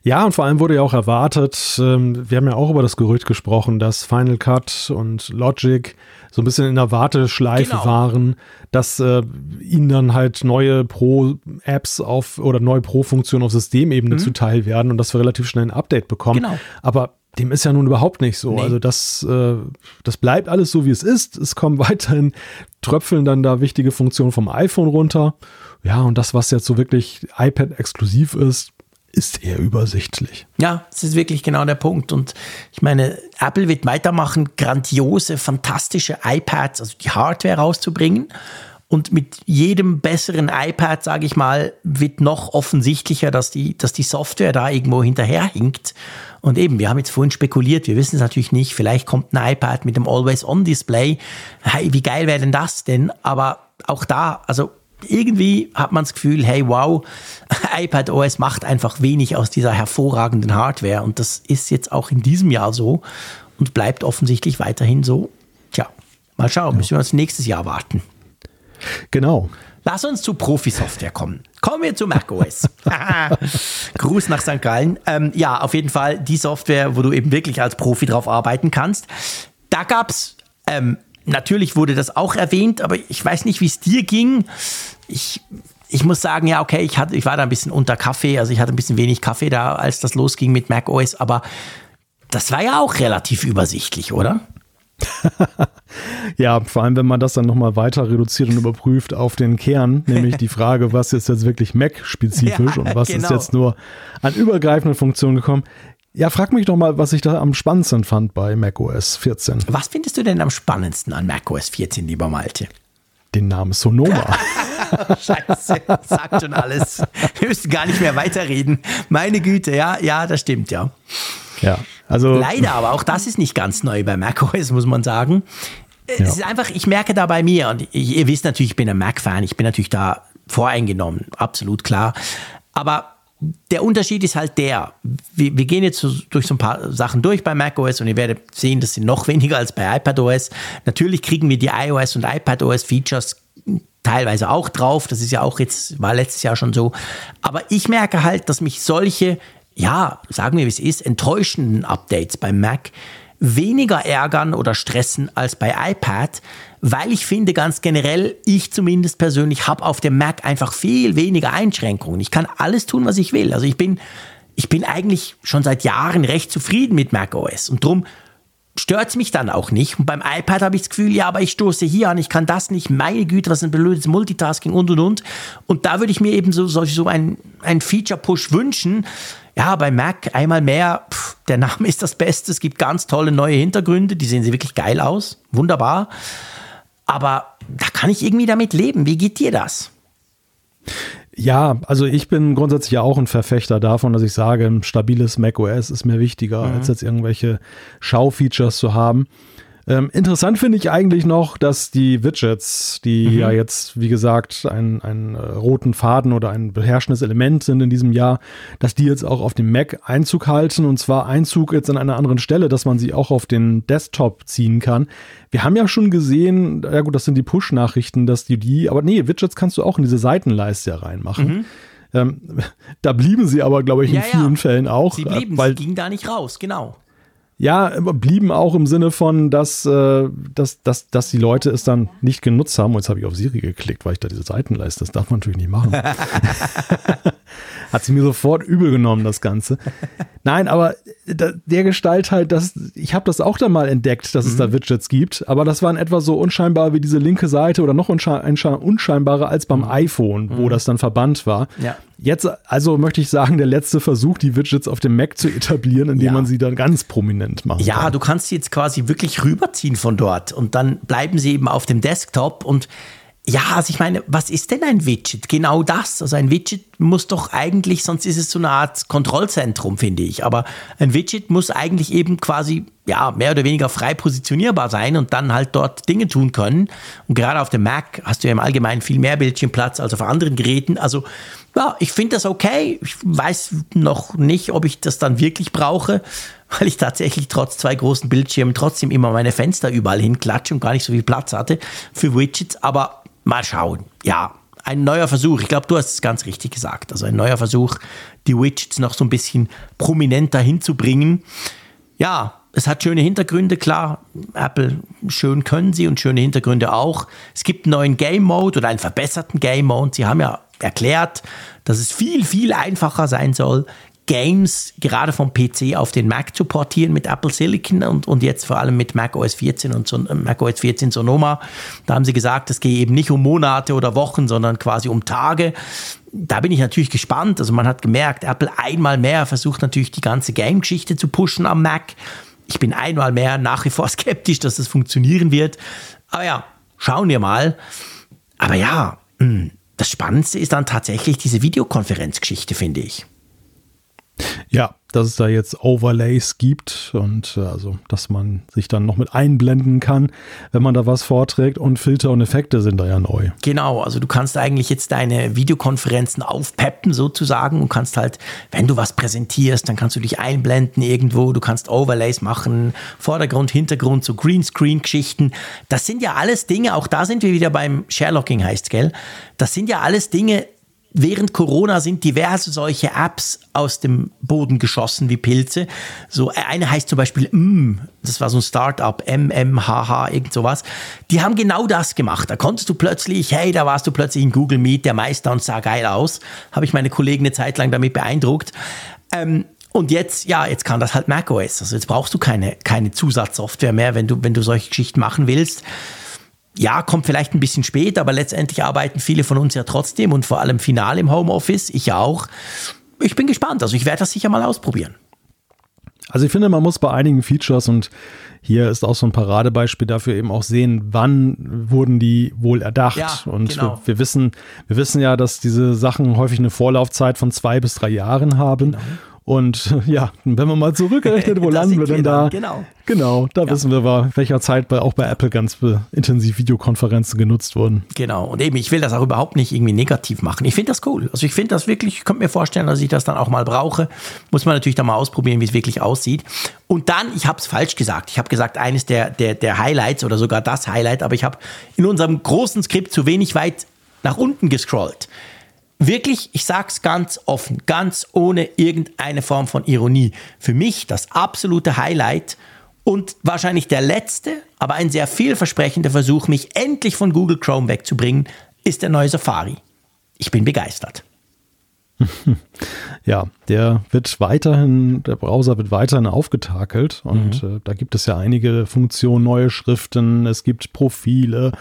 Ja, und vor allem wurde ja auch erwartet, ähm, wir haben ja auch über das Gerücht gesprochen, dass Final Cut und Logic so ein bisschen in der Warteschleife Genau. waren, dass äh, ihnen dann halt neue Pro-Apps auf oder neue Pro-Funktionen auf Systemebene zuteil werden und dass wir relativ schnell ein Update bekommen. Mhm. Genau. Aber dem ist ja nun überhaupt nicht so. Nee. Also das, äh, das bleibt alles so, wie es ist. Es kommen weiterhin Tröpfeln dann da wichtige Funktionen vom iPhone runter. Ja, und das, was jetzt so wirklich iPad-exklusiv ist, ist eher übersichtlich. Ja, das ist wirklich genau der Punkt. Und ich meine, Apple wird weitermachen, grandiose, fantastische iPads, also die Hardware rauszubringen. Und mit jedem besseren iPad, sage ich mal, wird noch offensichtlicher, dass die, dass die Software da irgendwo hinterherhinkt. Und eben, wir haben jetzt vorhin spekuliert, wir wissen es natürlich nicht, vielleicht kommt ein iPad mit dem Always-On-Display. Hey, wie geil wäre denn das denn? Aber auch da, also irgendwie hat man das Gefühl, hey, wow, iPad OS macht einfach wenig aus dieser hervorragenden Hardware. Und das ist jetzt auch in diesem Jahr so und bleibt offensichtlich weiterhin so. Tja, mal schauen, ja. müssen wir uns nächstes Jahr warten. Genau. Lass uns zu Profi-Software kommen. Kommen wir zu macOS. Gruß nach St. Gallen. Ähm, ja, auf jeden Fall die Software, wo du eben wirklich als Profi drauf arbeiten kannst. Da gab es, ähm, natürlich wurde das auch erwähnt, aber ich weiß nicht, wie es dir ging. Ich, ich muss sagen, ja, okay, ich, hatte, ich war da ein bisschen unter Kaffee, also ich hatte ein bisschen wenig Kaffee da, als das losging mit macOS, aber das war ja auch relativ übersichtlich, oder? ja, vor allem, wenn man das dann nochmal weiter reduziert und überprüft auf den Kern, nämlich die Frage, was ist jetzt wirklich Mac-spezifisch ja, und was genau. ist jetzt nur an übergreifenden Funktionen gekommen. Ja, frag mich doch mal, was ich da am spannendsten fand bei macOS 14. Was findest du denn am spannendsten an macOS 14, lieber Malte? Den Namen Sonoma. Scheiße, sagt schon alles. Wir müssen gar nicht mehr weiterreden. Meine Güte, ja, ja, das stimmt, ja. Ja, also. Leider, aber auch das ist nicht ganz neu bei macOS, muss man sagen. Ja. Es ist einfach, ich merke da bei mir, und ihr wisst natürlich, ich bin ein Mac-Fan, ich bin natürlich da voreingenommen, absolut klar. Aber der Unterschied ist halt der, wir, wir, gehen jetzt so durch so ein paar Sachen durch bei macOS und ihr werdet sehen, das sind noch weniger als bei iPadOS. Natürlich kriegen wir die iOS und iPadOS Features teilweise auch drauf, das ist ja auch jetzt, war letztes Jahr schon so. Aber ich merke halt, dass mich solche ja, sagen wir wie es ist, enttäuschenden Updates beim Mac weniger ärgern oder stressen als bei iPad, weil ich finde ganz generell, ich zumindest persönlich habe auf dem Mac einfach viel weniger Einschränkungen. Ich kann alles tun, was ich will. Also ich bin, ich bin eigentlich schon seit Jahren recht zufrieden mit Mac OS und drum stört es mich dann auch nicht. Und beim iPad habe ich das Gefühl, ja, aber ich stoße hier an, ich kann das nicht, meine Güte, was ein blödes Multitasking und und und. Und da würde ich mir eben so, so, so ein, ein Feature-Push wünschen, ja, bei Mac einmal mehr, pff, der Name ist das Beste. Es gibt ganz tolle neue Hintergründe, die sehen sie wirklich geil aus. Wunderbar. Aber da kann ich irgendwie damit leben. Wie geht dir das? Ja, also ich bin grundsätzlich ja auch ein Verfechter davon, dass ich sage, ein stabiles macOS ist mir wichtiger, mhm. als jetzt irgendwelche Schaufeatures zu haben. Ähm, interessant finde ich eigentlich noch, dass die Widgets, die mhm. ja jetzt, wie gesagt, ein, ein äh, roten Faden oder ein beherrschendes Element sind in diesem Jahr, dass die jetzt auch auf dem Mac Einzug halten und zwar Einzug jetzt an einer anderen Stelle, dass man sie auch auf den Desktop ziehen kann. Wir haben ja schon gesehen, ja gut, das sind die Push-Nachrichten, dass die die, aber nee, Widgets kannst du auch in diese Seitenleiste reinmachen. Mhm. Ähm, da blieben sie aber, glaube ich, in ja, vielen ja. Fällen auch. Sie blieben, weil, sie gingen da nicht raus, genau. Ja, blieben auch im Sinne von, dass, äh, dass, dass, dass die Leute es dann nicht genutzt haben. Und jetzt habe ich auf Siri geklickt, weil ich da diese Seitenleiste, das darf man natürlich nicht machen. Hat sie mir sofort übel genommen, das Ganze. Nein, aber der Gestalt halt, das, ich habe das auch dann mal entdeckt, dass es mhm. da Widgets gibt, aber das waren etwa so unscheinbar wie diese linke Seite oder noch unscheinbarer als beim mhm. iPhone, wo mhm. das dann verbannt war. Ja. Jetzt also möchte ich sagen, der letzte Versuch, die Widgets auf dem Mac zu etablieren, indem ja. man sie dann ganz prominent macht. Ja, kann. du kannst sie jetzt quasi wirklich rüberziehen von dort und dann bleiben sie eben auf dem Desktop und ja, also ich meine, was ist denn ein Widget? Genau das. Also ein Widget muss doch eigentlich, sonst ist es so eine Art Kontrollzentrum, finde ich. Aber ein Widget muss eigentlich eben quasi, ja, mehr oder weniger frei positionierbar sein und dann halt dort Dinge tun können. Und gerade auf dem Mac hast du ja im Allgemeinen viel mehr Bildschirmplatz als auf anderen Geräten. Also, ja, ich finde das okay. Ich weiß noch nicht, ob ich das dann wirklich brauche, weil ich tatsächlich trotz zwei großen Bildschirmen trotzdem immer meine Fenster überall hinklatsche und gar nicht so viel Platz hatte für Widgets. Aber Mal schauen. Ja, ein neuer Versuch. Ich glaube, du hast es ganz richtig gesagt. Also ein neuer Versuch, die Widgets noch so ein bisschen prominenter hinzubringen. Ja, es hat schöne Hintergründe, klar. Apple, schön können sie und schöne Hintergründe auch. Es gibt einen neuen Game Mode oder einen verbesserten Game Mode. Sie haben ja erklärt, dass es viel, viel einfacher sein soll, Games gerade vom PC auf den Mac zu portieren mit Apple Silicon und, und jetzt vor allem mit Mac OS 14 und so, Mac OS 14 Sonoma. Da haben sie gesagt, es gehe eben nicht um Monate oder Wochen, sondern quasi um Tage. Da bin ich natürlich gespannt. Also man hat gemerkt, Apple einmal mehr versucht natürlich die ganze Game-Geschichte zu pushen am Mac. Ich bin einmal mehr nach wie vor skeptisch, dass das funktionieren wird. Aber ja, schauen wir mal. Aber ja, hm, das Spannendste ist dann tatsächlich diese Videokonferenzgeschichte, finde ich. Ja, dass es da jetzt Overlays gibt und äh, also, dass man sich dann noch mit einblenden kann, wenn man da was vorträgt und Filter und Effekte sind da ja neu. Genau, also du kannst eigentlich jetzt deine Videokonferenzen aufpeppen sozusagen und kannst halt, wenn du was präsentierst, dann kannst du dich einblenden irgendwo, du kannst Overlays machen, Vordergrund, Hintergrund, so Greenscreen-Geschichten. Das sind ja alles Dinge, auch da sind wir wieder beim Sherlocking heißt, gell? Das sind ja alles Dinge, während Corona sind diverse solche Apps aus dem Boden geschossen wie Pilze. So eine heißt zum Beispiel M, das war so ein Startup, MMHH, irgend sowas. Die haben genau das gemacht. Da konntest du plötzlich, hey, da warst du plötzlich in Google Meet, der Meister und sah geil aus. Habe ich meine Kollegen eine Zeit lang damit beeindruckt. Ähm, und jetzt, ja, jetzt kann das halt macOS. Also jetzt brauchst du keine, keine Zusatzsoftware mehr, wenn du, wenn du solche Geschichten machen willst ja, kommt vielleicht ein bisschen spät, aber letztendlich arbeiten viele von uns ja trotzdem und vor allem final im Homeoffice, ich auch. Ich bin gespannt, also ich werde das sicher mal ausprobieren. Also ich finde, man muss bei einigen Features und hier ist auch so ein Paradebeispiel dafür eben auch sehen, wann wurden die wohl erdacht. Ja, und genau. wir, wir, wissen, wir wissen ja, dass diese Sachen häufig eine Vorlaufzeit von zwei bis drei Jahren haben. Genau. Und ja, wenn man mal zurückrechnet, wo landen wir denn da? Genau. Genau, da ja. wissen wir, bei welcher Zeit bei, auch bei Apple ganz intensiv Videokonferenzen genutzt wurden. Genau, und eben, ich will das auch überhaupt nicht irgendwie negativ machen. Ich finde das cool. Also ich finde das wirklich, ich könnte mir vorstellen, dass ich das dann auch mal brauche. Muss man natürlich dann mal ausprobieren, wie es wirklich aussieht. Und dann, ich habe es falsch gesagt. Ich habe gesagt, eines der, der, der Highlights oder sogar das Highlight, aber ich habe in unserem großen Skript zu wenig weit nach unten gescrollt wirklich, ich sag's ganz offen, ganz ohne irgendeine Form von Ironie, für mich das absolute Highlight und wahrscheinlich der letzte, aber ein sehr vielversprechender Versuch, mich endlich von Google Chrome wegzubringen, ist der neue Safari. Ich bin begeistert. Ja, der wird weiterhin, der Browser wird weiterhin aufgetakelt und mhm. äh, da gibt es ja einige Funktionen, neue Schriften, es gibt Profile,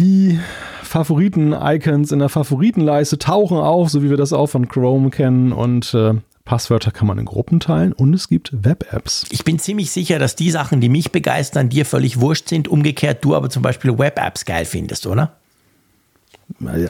die Favoriten-Icons in der Favoritenleiste tauchen auf, so wie wir das auch von Chrome kennen und äh, Passwörter kann man in Gruppen teilen und es gibt Web-Apps. Ich bin ziemlich sicher, dass die Sachen, die mich begeistern, dir völlig wurscht sind. Umgekehrt du aber zum Beispiel Web-Apps geil findest, oder?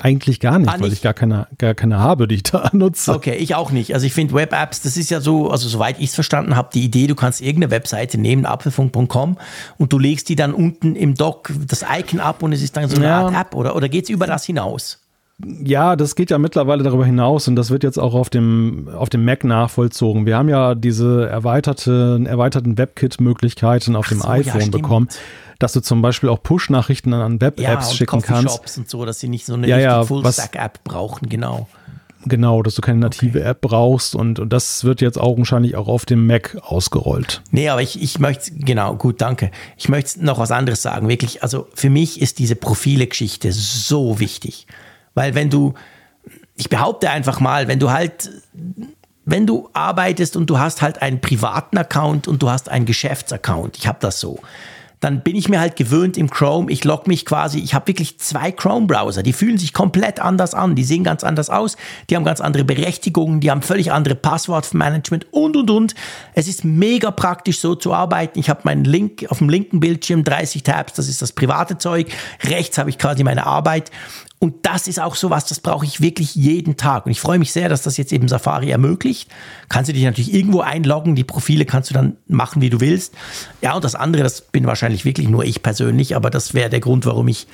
Eigentlich gar nicht, ah, nicht, weil ich gar keine, gar keine habe, die ich da nutze. Okay, ich auch nicht. Also ich finde Web-Apps, das ist ja so, also soweit ich es verstanden habe, die Idee, du kannst irgendeine Webseite nehmen, apfelfunk.com und du legst die dann unten im Dock das Icon ab und es ist dann so eine ja. Art App oder, oder geht es über das hinaus? Ja, das geht ja mittlerweile darüber hinaus und das wird jetzt auch auf dem, auf dem Mac nachvollzogen. Wir haben ja diese erweiterte, erweiterten WebKit-Möglichkeiten auf Ach dem so, iPhone ja, bekommen dass du zum Beispiel auch Push-Nachrichten an Web-Apps ja, schicken kannst. und so, dass sie nicht so eine ja, ja, Full-Stack-App brauchen, genau. Genau, dass du keine native okay. App brauchst und, und das wird jetzt augenscheinlich auch auf dem Mac ausgerollt. Nee, aber ich, ich möchte, genau, gut, danke. Ich möchte noch was anderes sagen, wirklich. Also für mich ist diese Profile-Geschichte so wichtig. Weil wenn du, ich behaupte einfach mal, wenn du halt, wenn du arbeitest und du hast halt einen privaten Account und du hast einen Geschäftsaccount, ich habe das so, dann bin ich mir halt gewöhnt im Chrome, ich log mich quasi, ich habe wirklich zwei Chrome-Browser, die fühlen sich komplett anders an, die sehen ganz anders aus, die haben ganz andere Berechtigungen, die haben völlig andere Passwortmanagement und, und, und. Es ist mega praktisch so zu arbeiten. Ich habe meinen Link auf dem linken Bildschirm 30 Tabs, das ist das private Zeug, rechts habe ich quasi meine Arbeit und das ist auch sowas, das brauche ich wirklich jeden Tag. Und ich freue mich sehr, dass das jetzt eben Safari ermöglicht. Kannst du dich natürlich irgendwo einloggen, die Profile kannst du dann machen, wie du willst. Ja, und das andere, das bin wahrscheinlich wirklich nur ich persönlich, aber das wäre der Grund, warum ich,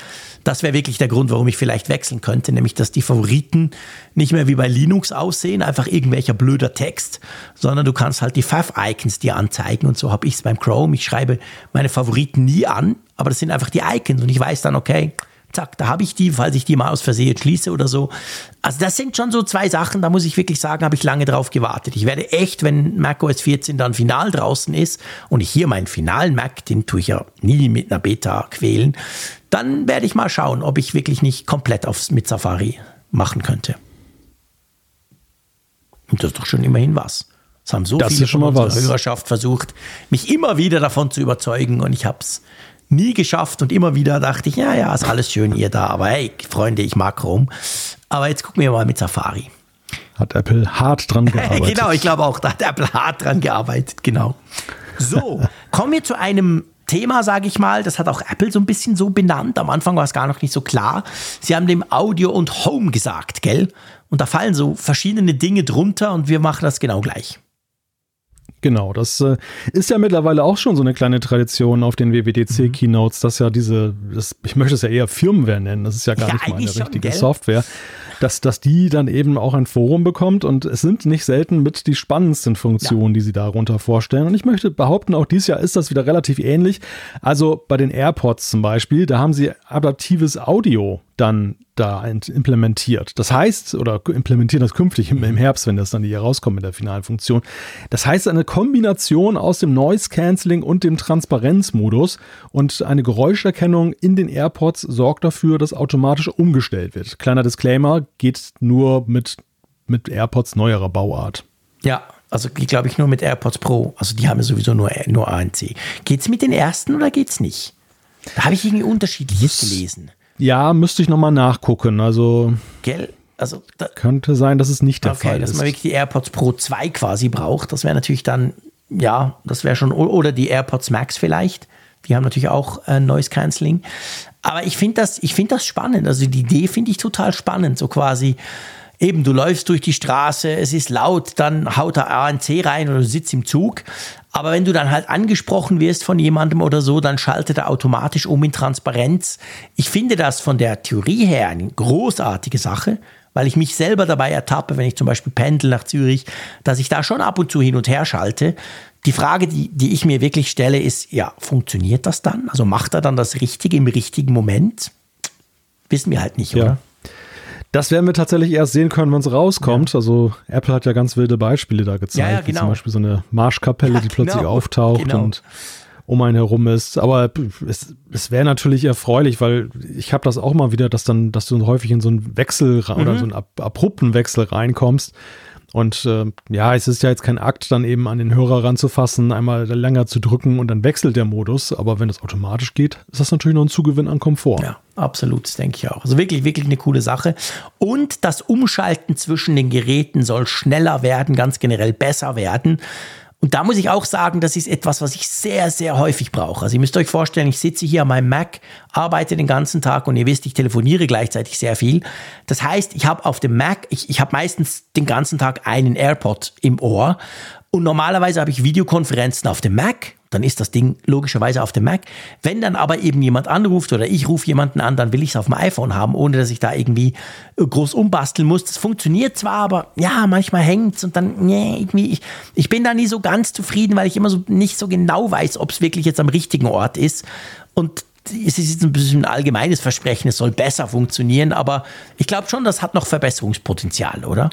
das wäre wirklich der Grund, warum ich vielleicht wechseln könnte, nämlich, dass die Favoriten nicht mehr wie bei Linux aussehen, einfach irgendwelcher blöder Text, sondern du kannst halt die Fav-Icons dir anzeigen und so habe ich es beim Chrome. Ich schreibe meine Favoriten nie an, aber das sind einfach die Icons und ich weiß dann, okay, zack, da habe ich die, falls ich die mal aus Versehen schließe oder so. Also das sind schon so zwei Sachen, da muss ich wirklich sagen, habe ich lange drauf gewartet. Ich werde echt, wenn macOS 14 dann final draußen ist und ich hier meinen finalen Mac, den tue ich ja nie mit einer Beta quälen, dann werde ich mal schauen, ob ich wirklich nicht komplett aufs, mit Safari machen könnte. Und das ist doch schon immerhin was. Es haben so Das viele von mal unserer was. Hörerschaft versucht, mich immer wieder davon zu überzeugen und ich habe es nie geschafft und immer wieder dachte ich, ja, ja, ist alles schön ihr da, aber hey, Freunde, ich mag Chrome. Aber jetzt gucken wir mal mit Safari. Hat Apple hart dran gearbeitet. Genau, ich glaube auch, da hat Apple hart dran gearbeitet, genau. So, kommen wir zu einem Thema, sage ich mal, das hat auch Apple so ein bisschen so benannt. Am Anfang war es gar noch nicht so klar. Sie haben dem Audio und Home gesagt, gell? Und da fallen so verschiedene Dinge drunter und wir machen das genau gleich. Genau, das äh, ist ja mittlerweile auch schon so eine kleine Tradition auf den Mhm. WWDC-Keynotes, dass ja diese, das, ich möchte es ja eher Firmware nennen, das ist ja gar Ja, nicht mal eine schon, richtige gell? Software, dass, dass die dann eben auch ein Forum bekommt und es sind nicht selten mit die spannendsten Funktionen, die sie darunter vorstellen. Und ich möchte behaupten, auch dieses Jahr ist das wieder relativ ähnlich. Also bei den AirPods zum Beispiel, da haben sie adaptives Audio dann da ent- implementiert. Das heißt, oder implementieren das künftig im, im Herbst, wenn das dann hier rauskommt mit der finalen Funktion. Das heißt, eine Kombination aus dem Noise Cancelling und dem Transparenzmodus und eine Geräuscherkennung in den AirPods sorgt dafür, dass automatisch umgestellt wird. Kleiner Disclaimer, geht nur mit, mit AirPods neuerer Bauart. Ja, also die glaube ich nur mit AirPods Pro. Also die haben ja sowieso nur, nur ANC. Geht's mit den ersten oder geht's nicht? Da habe ich irgendwie unterschiedliches gelesen. Ja, müsste ich nochmal nachgucken. Also Gell? Also da, könnte sein, dass es nicht der okay, Fall dass ist. man wirklich die AirPods Pro 2 quasi braucht. Das wäre natürlich dann, ja, das wäre schon, oder die AirPods Max vielleicht. Die haben natürlich auch äh, Noise Cancelling. Aber ich finde das, ich finde das spannend. Also die Idee finde ich total spannend. So quasi, eben, du läufst durch die Straße, es ist laut, dann haut der ANC rein oder du sitzt im Zug. Aber wenn du dann halt angesprochen wirst von jemandem oder so, dann schaltet er automatisch um in Transparenz. Ich finde das von der Theorie her eine großartige Sache, weil ich mich selber dabei ertappe, wenn ich zum Beispiel pendel nach Zürich, dass ich da schon ab und zu hin und her schalte. Die Frage, die, die ich mir wirklich stelle, ist, ja, funktioniert das dann? Also macht er dann das Richtige im richtigen Moment? Wissen wir halt nicht, Ja. oder? Das werden wir tatsächlich erst sehen können, wenn es rauskommt. Also Apple hat ja ganz wilde Beispiele da gezeigt, Ja, ja, wie genau. zum Beispiel so eine Marschkapelle, die plötzlich genau, auftaucht genau. und um einen herum ist. Aber es, es wäre natürlich erfreulich, weil ich habe das auch mal wieder, dass dann, dass du häufig in so einen Wechsel Mhm. oder so einen ab, abrupten Wechsel reinkommst. Und äh, ja, es ist ja jetzt kein Akt, dann eben an den Hörer ranzufassen, einmal länger zu drücken und dann wechselt der Modus. Aber wenn das automatisch geht, ist das natürlich noch ein Zugewinn an Komfort. Ja, absolut, das denke ich auch. Also wirklich, wirklich eine coole Sache. Und das Umschalten zwischen den Geräten soll schneller werden, ganz generell besser werden. Und da muss ich auch sagen, das ist etwas, was ich sehr, sehr häufig brauche. Also ihr müsst euch vorstellen, ich sitze hier an meinem Mac, arbeite den ganzen Tag und ihr wisst, ich telefoniere gleichzeitig sehr viel. Das heißt, ich habe auf dem Mac, ich, ich habe meistens den ganzen Tag einen AirPod im Ohr und normalerweise habe ich Videokonferenzen auf dem Mac. Dann ist das Ding logischerweise auf dem Mac. Wenn dann aber eben jemand anruft oder ich rufe jemanden an, dann will ich es auf dem iPhone haben, ohne dass ich da irgendwie äh, groß umbasteln muss. Das funktioniert zwar, aber ja, manchmal hängt's und dann, nee, irgendwie, ich, ich bin da nie so ganz zufrieden, weil ich immer so nicht so genau weiß, ob es wirklich jetzt am richtigen Ort ist. Und es ist jetzt ein bisschen ein allgemeines Versprechen, es soll besser funktionieren, aber ich glaube schon, das hat noch Verbesserungspotenzial, oder?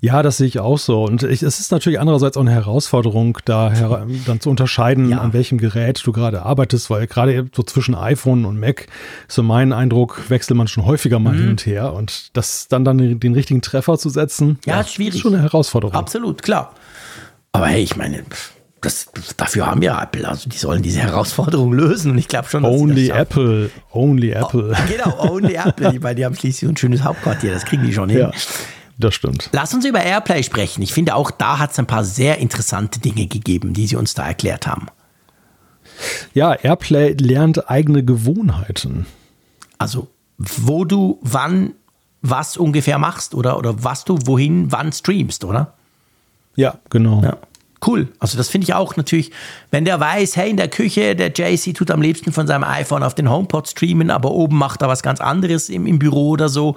Ja, das sehe ich auch so. Und ich, es ist natürlich andererseits auch eine Herausforderung, da her, dann zu unterscheiden, Ja. an welchem Gerät du gerade arbeitest, weil gerade so zwischen iPhone und Mac, so mein Eindruck, wechselt man schon häufiger mal Mhm. hin und her. Und das dann dann den, richtigen Treffer zu setzen, Ja, ist schwierig. ist schon eine Herausforderung. Absolut, klar. Aber hey, ich meine, das, dafür haben wir Apple. Also die sollen diese Herausforderung lösen. Und ich glaube schon, dass Only das. Apple, only Apple. Genau, only Apple. Ich meine, die haben schließlich ein schönes Hauptquartier. Das kriegen die schon hin. Ja, das stimmt. Lass uns über Airplay sprechen. Ich finde, auch da hat es ein paar sehr interessante Dinge gegeben, die sie uns da erklärt haben. Ja, Airplay lernt eigene Gewohnheiten. Also, wo du wann was ungefähr machst oder, oder was du wohin wann streamst, oder? Ja, genau. Ja. Cool. Also das finde ich auch natürlich, wenn der weiß, hey, in der Küche, der JC tut am liebsten von seinem iPhone auf den HomePod streamen, aber oben macht er was ganz anderes im, im Büro oder so.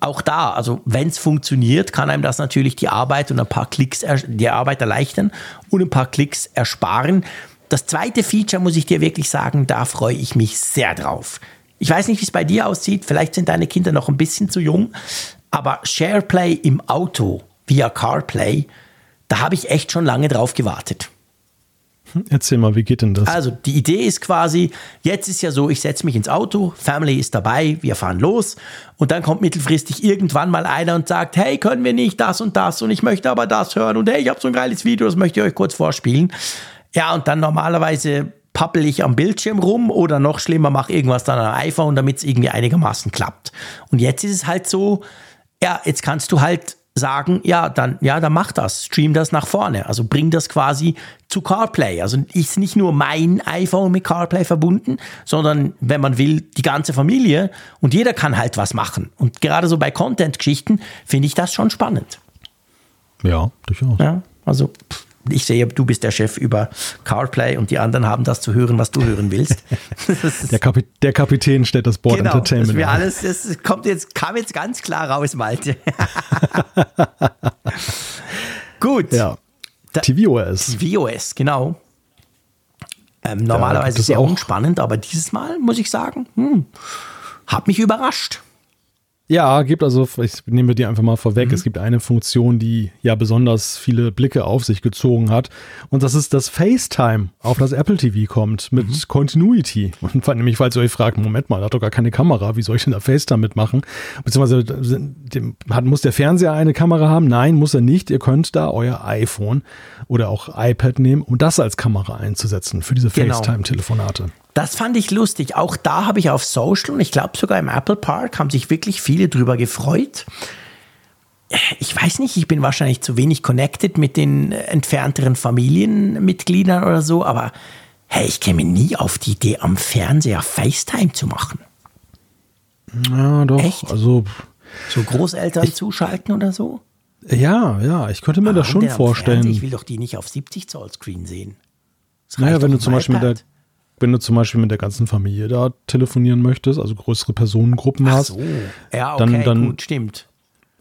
Auch da, also wenn es funktioniert, kann einem das natürlich die Arbeit und ein paar Klicks, die Arbeit erleichtern und ein paar Klicks ersparen. Das zweite Feature, muss ich dir wirklich sagen, da freue ich mich sehr drauf. Ich weiß nicht, wie es bei dir aussieht, vielleicht sind deine Kinder noch ein bisschen zu jung, aber SharePlay im Auto via CarPlay, da habe ich echt schon lange drauf gewartet. Erzähl mal, wie geht denn das? Also die Idee ist quasi, jetzt ist ja so, ich setze mich ins Auto, Family ist dabei, wir fahren los und dann kommt mittelfristig irgendwann mal einer und sagt, hey, können wir nicht das und das und ich möchte aber das hören und hey, ich habe so ein geiles Video, das möchte ich euch kurz vorspielen. Ja, und dann normalerweise pappel ich am Bildschirm rum oder noch schlimmer, mache irgendwas dann am iPhone, damit es irgendwie einigermaßen klappt. Und jetzt ist es halt so, ja, jetzt kannst du halt sagen, ja, dann, ja, dann mach das, stream das nach vorne. Also bring das quasi zu CarPlay. Also ist nicht nur mein iPhone mit CarPlay verbunden, sondern wenn man will, die ganze Familie und jeder kann halt was machen. Und gerade so bei Content-Geschichten finde ich das schon spannend. Ja, durchaus. Ja, also pff, ich sehe, du bist der Chef über CarPlay und die anderen haben das zu hören, was du hören willst. der, Kapi der, Kapitän stellt das Board genau, Entertainment. Das, alles, das kommt jetzt, kam jetzt ganz klar raus, Malte. Gut. Ja. TVOS. TVOS, genau. Ähm, normalerweise sehr auch unspannend, aber dieses Mal muss ich sagen, hm, hat mich überrascht. Ja, gibt also, ich nehme dir einfach mal vorweg, mhm. es gibt eine Funktion, die ja besonders viele Blicke auf sich gezogen hat. Und das ist, dass FaceTime auf das Apple TV kommt mit mhm. Continuity. Und nämlich, falls ihr euch fragt, Moment mal, hat doch gar keine Kamera, wie soll ich denn da FaceTime mitmachen? Beziehungsweise hat, muss der Fernseher eine Kamera haben? Nein, muss er nicht. Ihr könnt da euer iPhone oder auch iPad nehmen, um das als Kamera einzusetzen für diese genau. FaceTime-Telefonate. Das fand ich lustig. Auch da habe ich auf Social und ich glaube sogar im Apple Park haben sich wirklich viele drüber gefreut. Ich weiß nicht, ich bin wahrscheinlich zu wenig connected mit den entfernteren Familienmitgliedern oder so, aber hey, ich käme nie auf die Idee, am Fernseher FaceTime zu machen. Ja, doch. Echt? Also so Großeltern ich, zuschalten oder so? Ja, ja, ich könnte mir aber das schon vorstellen. Ich will doch die nicht auf 70 Zoll Screen sehen. Naja, wenn du zum Beispiel mit der wenn du zum Beispiel mit der ganzen Familie da telefonieren möchtest, also größere Personengruppen Ach hast, so. ja, okay, dann, dann gut, stimmt.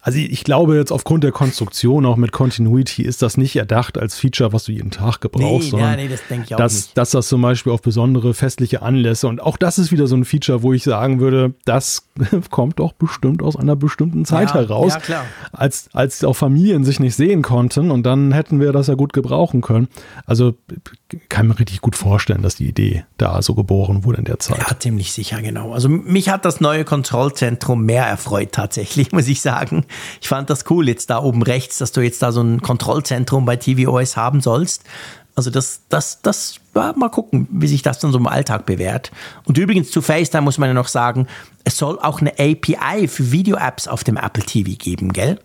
Also ich glaube jetzt aufgrund der Konstruktion, auch mit Continuity, ist das nicht erdacht als Feature, was du jeden Tag gebrauchst, nee, sondern ja, nee, das denke ich auch dass, nicht. dass das zum Beispiel auf besondere festliche Anlässe und auch das ist wieder so ein Feature, wo ich sagen würde, das kommt doch bestimmt aus einer bestimmten Zeit ja, heraus, ja, klar. Als, als auch Familien sich nicht sehen konnten und dann hätten wir das ja gut gebrauchen können. Also kann mir richtig gut vorstellen, dass die Idee da so geboren wurde in der Zeit. Ja, ziemlich sicher, genau. Also mich hat das neue Kontrollzentrum mehr erfreut tatsächlich, muss ich sagen. Ich fand das cool jetzt da oben rechts, dass du jetzt da so ein Kontrollzentrum bei tvOS haben sollst. Also das, das, das, ja, mal gucken, wie sich das dann so im Alltag bewährt. Und übrigens zu FaceTime muss man ja noch sagen, es soll auch eine API für Video-Apps auf dem Apple TV geben, gell?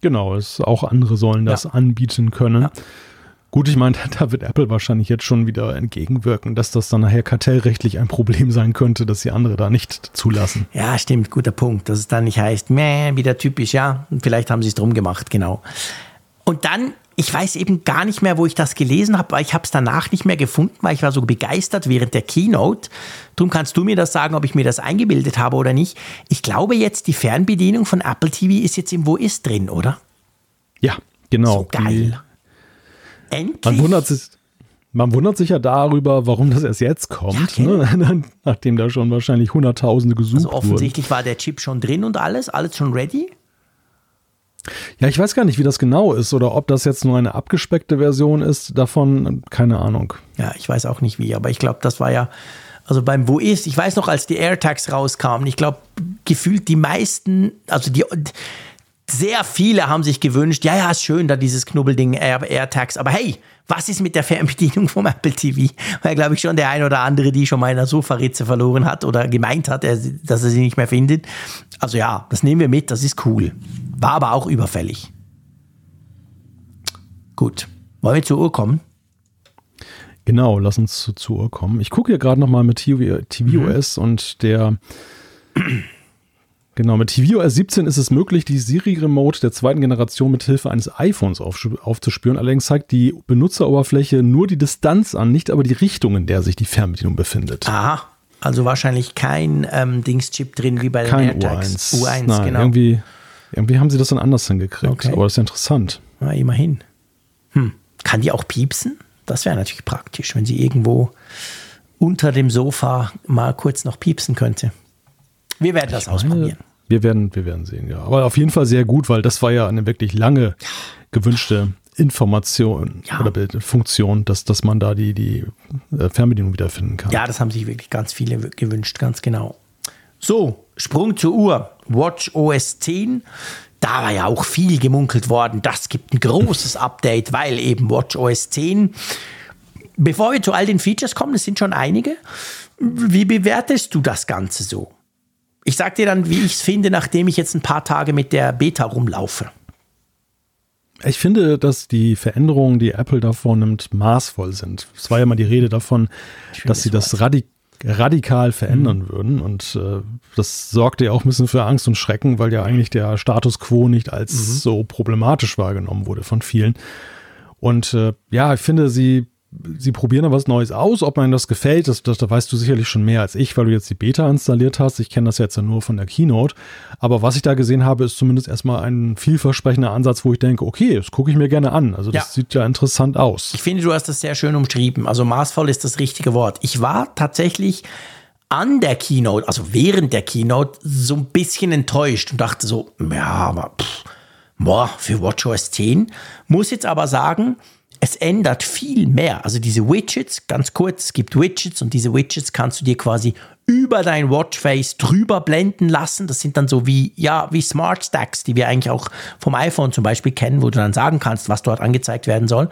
Genau, es, auch andere sollen das ja. anbieten können. Ja. Gut, ich meine, da wird Apple wahrscheinlich jetzt schon wieder entgegenwirken, dass das dann nachher kartellrechtlich ein Problem sein könnte, dass die andere da nicht zulassen. Ja, stimmt, guter Punkt. Dass es dann nicht heißt, meh, wieder typisch, ja. Vielleicht haben sie es drum gemacht, genau. Und dann, ich weiß eben gar nicht mehr, wo ich das gelesen habe, weil ich habe es danach nicht mehr gefunden, weil ich war so begeistert während der Keynote. Darum kannst du mir das sagen, ob ich mir das eingebildet habe oder nicht. Ich glaube jetzt, die Fernbedienung von Apple TV ist jetzt im Wo ist drin, oder? Ja, genau. So geil. Die Endlich? Man wundert sich, man wundert sich ja darüber, warum das erst jetzt kommt, ja, ne? nachdem da schon wahrscheinlich Hunderttausende gesucht wurden. Also offensichtlich wurden. war der Chip schon drin und alles, alles schon ready? Ja, ich weiß gar nicht, wie das genau ist oder ob das jetzt nur eine abgespeckte Version ist davon, keine Ahnung. Ja, ich weiß auch nicht wie, aber ich glaube, das war ja, also beim Wo ist, ich weiß noch, als die AirTags rauskamen, ich glaube, gefühlt die meisten, also die, sehr viele haben sich gewünscht, ja, ja, ist schön, da dieses Knubbelding Air, AirTags, aber hey, was ist mit der Fernbedienung vom Apple TV? Weil, glaube ich, schon der ein oder andere, die schon mal in der Sofaritze verloren hat oder gemeint hat, dass er sie nicht mehr findet. Also ja, das nehmen wir mit, das ist cool. War aber auch überfällig. Gut, wollen wir zur Uhr kommen? Genau, lass uns zu, zur Uhr kommen. Ich gucke hier gerade nochmal mit tvOS mhm. und der Genau, mit tvOS 17 ist es möglich, die Siri-Remote der zweiten Generation mit Hilfe eines iPhones auf, aufzuspüren. Allerdings zeigt die Benutzeroberfläche nur die Distanz an, nicht aber die Richtung, in der sich die Fernbedienung befindet. Aha, also wahrscheinlich kein ähm, Dingschip drin wie bei den kein AirTags. U1, U1 Nein, genau. Irgendwie, irgendwie haben sie das dann anders hingekriegt, okay. aber das ist ja interessant. Na, immerhin. Hm. Kann die auch piepsen? Das wäre natürlich praktisch, wenn sie irgendwo unter dem Sofa mal kurz noch piepsen könnte. Wir werden das ausprobieren. Wir werden, wir werden sehen, ja. Aber auf jeden Fall sehr gut, weil das war ja eine wirklich lange gewünschte Information ja. oder Funktion, dass, dass man da die, die äh, Fernbedienung wiederfinden kann. Ja, das haben sich wirklich ganz viele gewünscht, ganz genau. So, Sprung zur Uhr. Watch OS 10. Da war ja auch viel gemunkelt worden. Das gibt ein großes Update, weil eben Watch OS 10. Bevor wir zu all den Features kommen, es sind schon einige. Wie bewertest du das Ganze so? Ich sag dir dann, wie ich es finde, nachdem ich jetzt ein paar Tage mit der Beta rumlaufe. Ich finde, dass die Veränderungen, die Apple da vornimmt, maßvoll sind. Es war ja mal die Rede davon, dass sie das radik radikal verändern mhm. würden. Und äh, das sorgte ja auch ein bisschen für Angst und Schrecken, weil ja eigentlich der Status quo nicht als mhm. so problematisch wahrgenommen wurde von vielen. Und äh, ja, ich finde, sie sie probieren da was Neues aus. Ob man das gefällt, das, das, da weißt du sicherlich schon mehr als ich, weil du jetzt die Beta installiert hast. Ich kenne das jetzt ja nur von der Keynote. Aber was ich da gesehen habe, ist zumindest erstmal ein vielversprechender Ansatz, wo ich denke, okay, das gucke ich mir gerne an. Also das ja. sieht ja interessant aus. Ich finde, du hast das sehr schön umschrieben. Also maßvoll ist das richtige Wort. Ich war tatsächlich an der Keynote, also während der Keynote, so ein bisschen enttäuscht und dachte so, ja, aber pff, boah, für WatchOS 10. Muss jetzt aber sagen, es ändert viel mehr. Also diese Widgets, ganz kurz, es gibt Widgets und diese Widgets kannst du dir quasi über dein Watchface drüber blenden lassen. Das sind dann so wie, ja, wie Smart Stacks, die wir eigentlich auch vom iPhone zum Beispiel kennen, wo du dann sagen kannst, was dort angezeigt werden soll.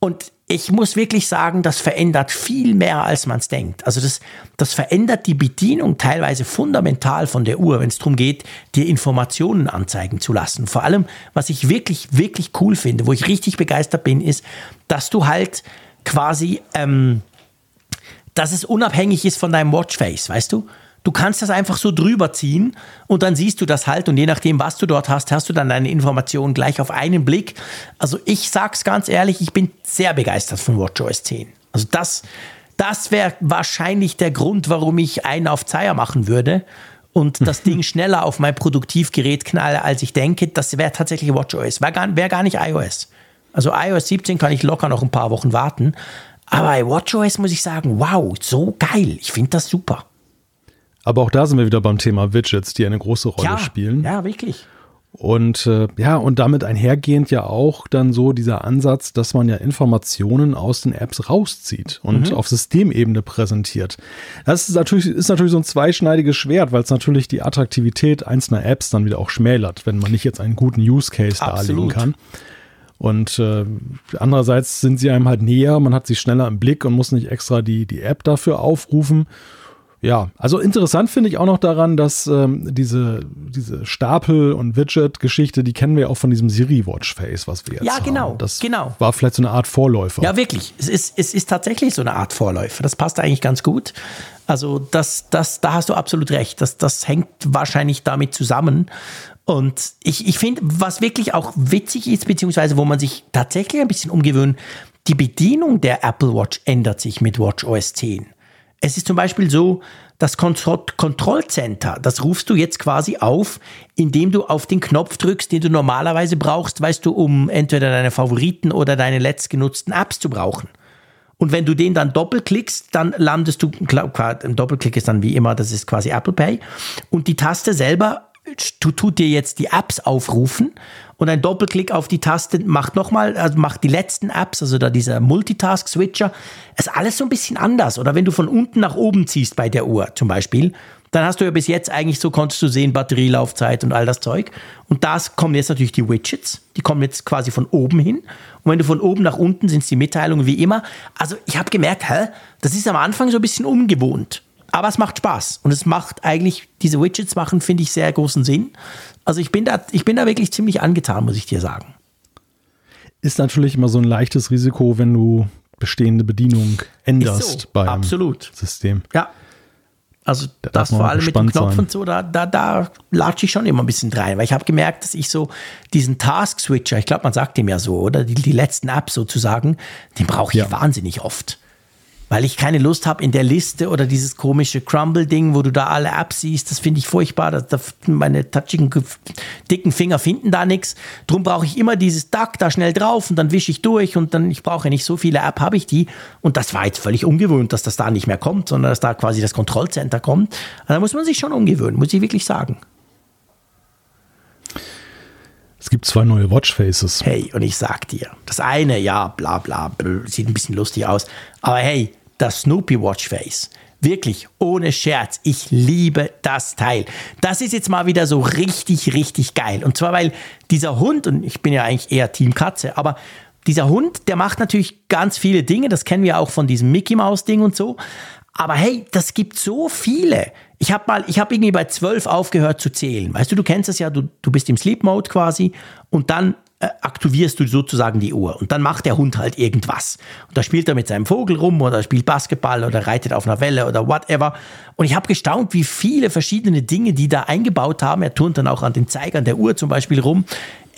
Und ich muss wirklich sagen, das verändert viel mehr, als man es denkt. Also das, das verändert die Bedienung teilweise fundamental von der Uhr, wenn es darum geht, dir Informationen anzeigen zu lassen. Vor allem, was ich wirklich, wirklich cool finde, wo ich richtig begeistert bin, ist, dass du halt quasi, ähm, dass es unabhängig ist von deinem Watchface, weißt du? Du kannst das einfach so drüber ziehen und dann siehst du das halt und je nachdem, was du dort hast, hast du dann deine Informationen gleich auf einen Blick. Also ich sag's ganz ehrlich, ich bin sehr begeistert von WatchOS 10. Also das, das wäre wahrscheinlich der Grund, warum ich einen auf Zeier machen würde und das Ding schneller auf mein Produktivgerät knalle, als ich denke. Das wäre tatsächlich WatchOS. Wäre gar, wär gar nicht iOS. Also iOS 17 kann ich locker noch ein paar Wochen warten. Aber bei WatchOS muss ich sagen, wow, so geil. Ich finde das super. Aber auch da sind wir wieder beim Thema Widgets, die eine große Rolle ja, spielen. Ja, wirklich. Und äh, ja, und damit einhergehend ja auch dann so dieser Ansatz, dass man ja Informationen aus den Apps rauszieht und mhm. auf Systemebene präsentiert. Das ist natürlich, ist natürlich so ein zweischneidiges Schwert, weil es natürlich die Attraktivität einzelner Apps dann wieder auch schmälert, wenn man nicht jetzt einen guten Use Case Absolut. darlegen kann. Und äh, andererseits sind sie einem halt näher, man hat sie schneller im Blick und muss nicht extra die, die App dafür aufrufen. Ja, also interessant finde ich auch noch daran, dass ähm, diese, diese Stapel- und Widget-Geschichte, die kennen wir auch von diesem Siri-Watch-Face, was wir jetzt ja, genau, haben. Das genau. war vielleicht so eine Art Vorläufer. Ja, wirklich. Es ist, es ist tatsächlich so eine Art Vorläufer. Das passt eigentlich ganz gut. Also das, das, da hast du absolut recht. Das, das hängt wahrscheinlich damit zusammen. Und ich, ich finde, was wirklich auch witzig ist, beziehungsweise wo man sich tatsächlich ein bisschen umgewöhnt, die Bedienung der Apple Watch ändert sich mit Watch OS 10. Es ist zum Beispiel so, das Kontrollcenter, das rufst du jetzt quasi auf, indem du auf den Knopf drückst, den du normalerweise brauchst, weißt du, um entweder deine Favoriten oder deine letztgenutzten Apps zu brauchen. Und wenn du den dann doppelklickst, dann landest du, ein Doppelklick ist dann wie immer, das ist quasi Apple Pay. Und die Taste selber tut dir jetzt die Apps aufrufen und ein Doppelklick auf die Taste macht nochmal, also macht die letzten Apps, also da dieser Multitask-Switcher, ist alles so ein bisschen anders. Oder wenn du von unten nach oben ziehst bei der Uhr zum Beispiel, dann hast du ja bis jetzt eigentlich so, konntest du sehen, Batterielaufzeit und all das Zeug. Und das kommen jetzt natürlich die Widgets, die kommen jetzt quasi von oben hin. Und wenn du von oben nach unten sind es die Mitteilungen wie immer. Also ich habe gemerkt, hä, das ist am Anfang so ein bisschen ungewohnt. Aber es macht Spaß und es macht eigentlich, diese Widgets machen, finde ich, sehr großen Sinn. Also ich bin da, ich bin da wirklich ziemlich angetan, muss ich dir sagen. Ist natürlich immer so ein leichtes Risiko, wenn du bestehende Bedienung änderst so, beim absolut. System. Ja. Also da das vor allem mit dem Knopf sein. und so, da, da, da latsche ich schon immer ein bisschen rein, weil ich habe gemerkt, dass ich so diesen Task-Switcher, ich glaube, man sagt dem ja so, oder die, die letzten Apps sozusagen, den brauche ich ja. wahnsinnig oft weil ich keine Lust habe in der Liste oder dieses komische Crumble-Ding, wo du da alle Apps siehst, das finde ich furchtbar. Das, das, meine touchigen, dicken Finger finden da nichts. Drum brauche ich immer dieses Duck da schnell drauf und dann wische ich durch und dann, ich brauche ja nicht so viele Apps, habe ich die. Und das war jetzt völlig ungewohnt, dass das da nicht mehr kommt, sondern dass da quasi das Kontrollcenter kommt. Also da muss man sich schon umgewöhnen, muss ich wirklich sagen. Es gibt zwei neue Watchfaces. Hey, und ich sag dir, das eine, ja, bla bla, bla sieht ein bisschen lustig aus. Aber hey, das Snoopy Watchface. Wirklich, ohne Scherz, ich liebe das Teil. Das ist jetzt mal wieder so richtig, richtig geil. Und zwar, weil dieser Hund, und ich bin ja eigentlich eher Team Katze, aber dieser Hund, der macht natürlich ganz viele Dinge, das kennen wir auch von diesem Mickey Mouse Ding und so. Aber hey, das gibt so viele. Ich habe mal, ich habe irgendwie bei zwölf aufgehört zu zählen. Weißt du, du kennst es ja, du, du bist im Sleep Mode quasi und dann aktivierst du sozusagen die Uhr und dann macht der Hund halt irgendwas. Und da spielt er mit seinem Vogel rum oder spielt Basketball oder reitet auf einer Welle oder whatever. Und ich habe gestaunt, wie viele verschiedene Dinge die da eingebaut haben. Er turnt dann auch an den Zeigern der Uhr zum Beispiel rum.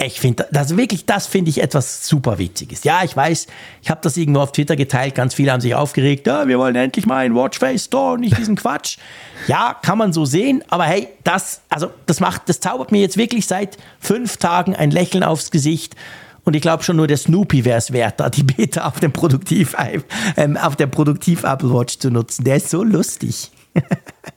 Ich finde das wirklich, das finde ich etwas super Witziges. Ja, ich weiß, ich habe das irgendwo auf Twitter geteilt, ganz viele haben sich aufgeregt, ja, wir wollen endlich mal einen Watchface Store und nicht diesen Quatsch. Ja, kann man so sehen, aber hey, das, also das macht, das zaubert mir jetzt wirklich seit fünf Tagen ein Lächeln aufs Gesicht. Und ich glaube schon nur der Snoopy wäre es wert, da die Beta auf dem Produktiv, ähm, auf der Produktiv Apple Watch zu nutzen. Der ist so lustig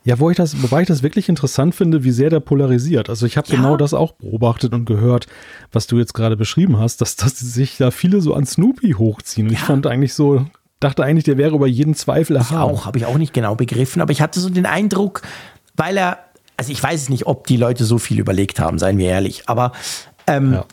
ja, wo ich das, wobei ich das wirklich interessant finde, wie sehr der polarisiert. Also ich habe ja. genau das auch beobachtet und gehört, was du jetzt gerade beschrieben hast, dass, dass sich da viele so an Snoopy hochziehen. Und ja. ich fand eigentlich so, dachte eigentlich, der wäre über jeden Zweifel erhaben. Ich auch, habe ich auch nicht genau begriffen, aber ich hatte so den Eindruck, weil er, also ich weiß nicht, ob die Leute so viel überlegt haben, seien wir ehrlich, aber ähm, ja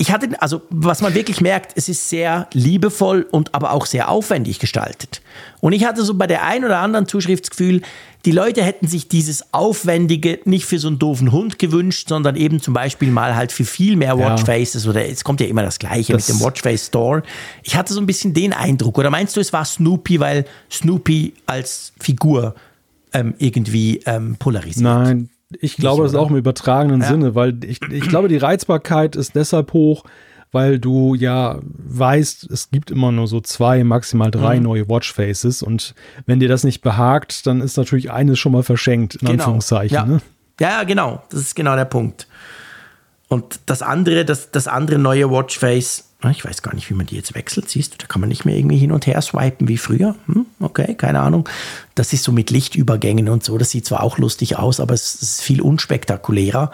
ich hatte, also was man wirklich merkt, es ist sehr liebevoll und aber auch sehr aufwendig gestaltet. Und ich hatte so bei der einen oder anderen Zuschriftsgefühl, die Leute hätten sich dieses Aufwendige nicht für so einen doofen Hund gewünscht, sondern eben zum Beispiel mal halt für viel mehr Watchfaces ja. oder es kommt ja immer das Gleiche das mit dem Watchface Store. Ich hatte so ein bisschen den Eindruck. Oder meinst du, es war Snoopy, weil Snoopy als Figur ähm, irgendwie ähm, polarisiert? Nein, ich glaube, das ist auch im übertragenen ja. Sinne, weil ich, ich glaube, die Reizbarkeit ist deshalb hoch, weil du ja weißt, es gibt immer nur so zwei, maximal drei mhm. neue Watchfaces und wenn dir das nicht behagt, dann ist natürlich eines schon mal verschenkt, in genau. Anführungszeichen. Ja. Ne? ja, genau, das ist genau der Punkt. Und das andere, das, das andere neue Watchface, ich weiß gar nicht, wie man die jetzt wechselt, siehst du, da kann man nicht mehr irgendwie hin und her swipen wie früher. Hm, okay, keine Ahnung. Das ist so mit Lichtübergängen und so, das sieht zwar auch lustig aus, aber es ist viel unspektakulärer.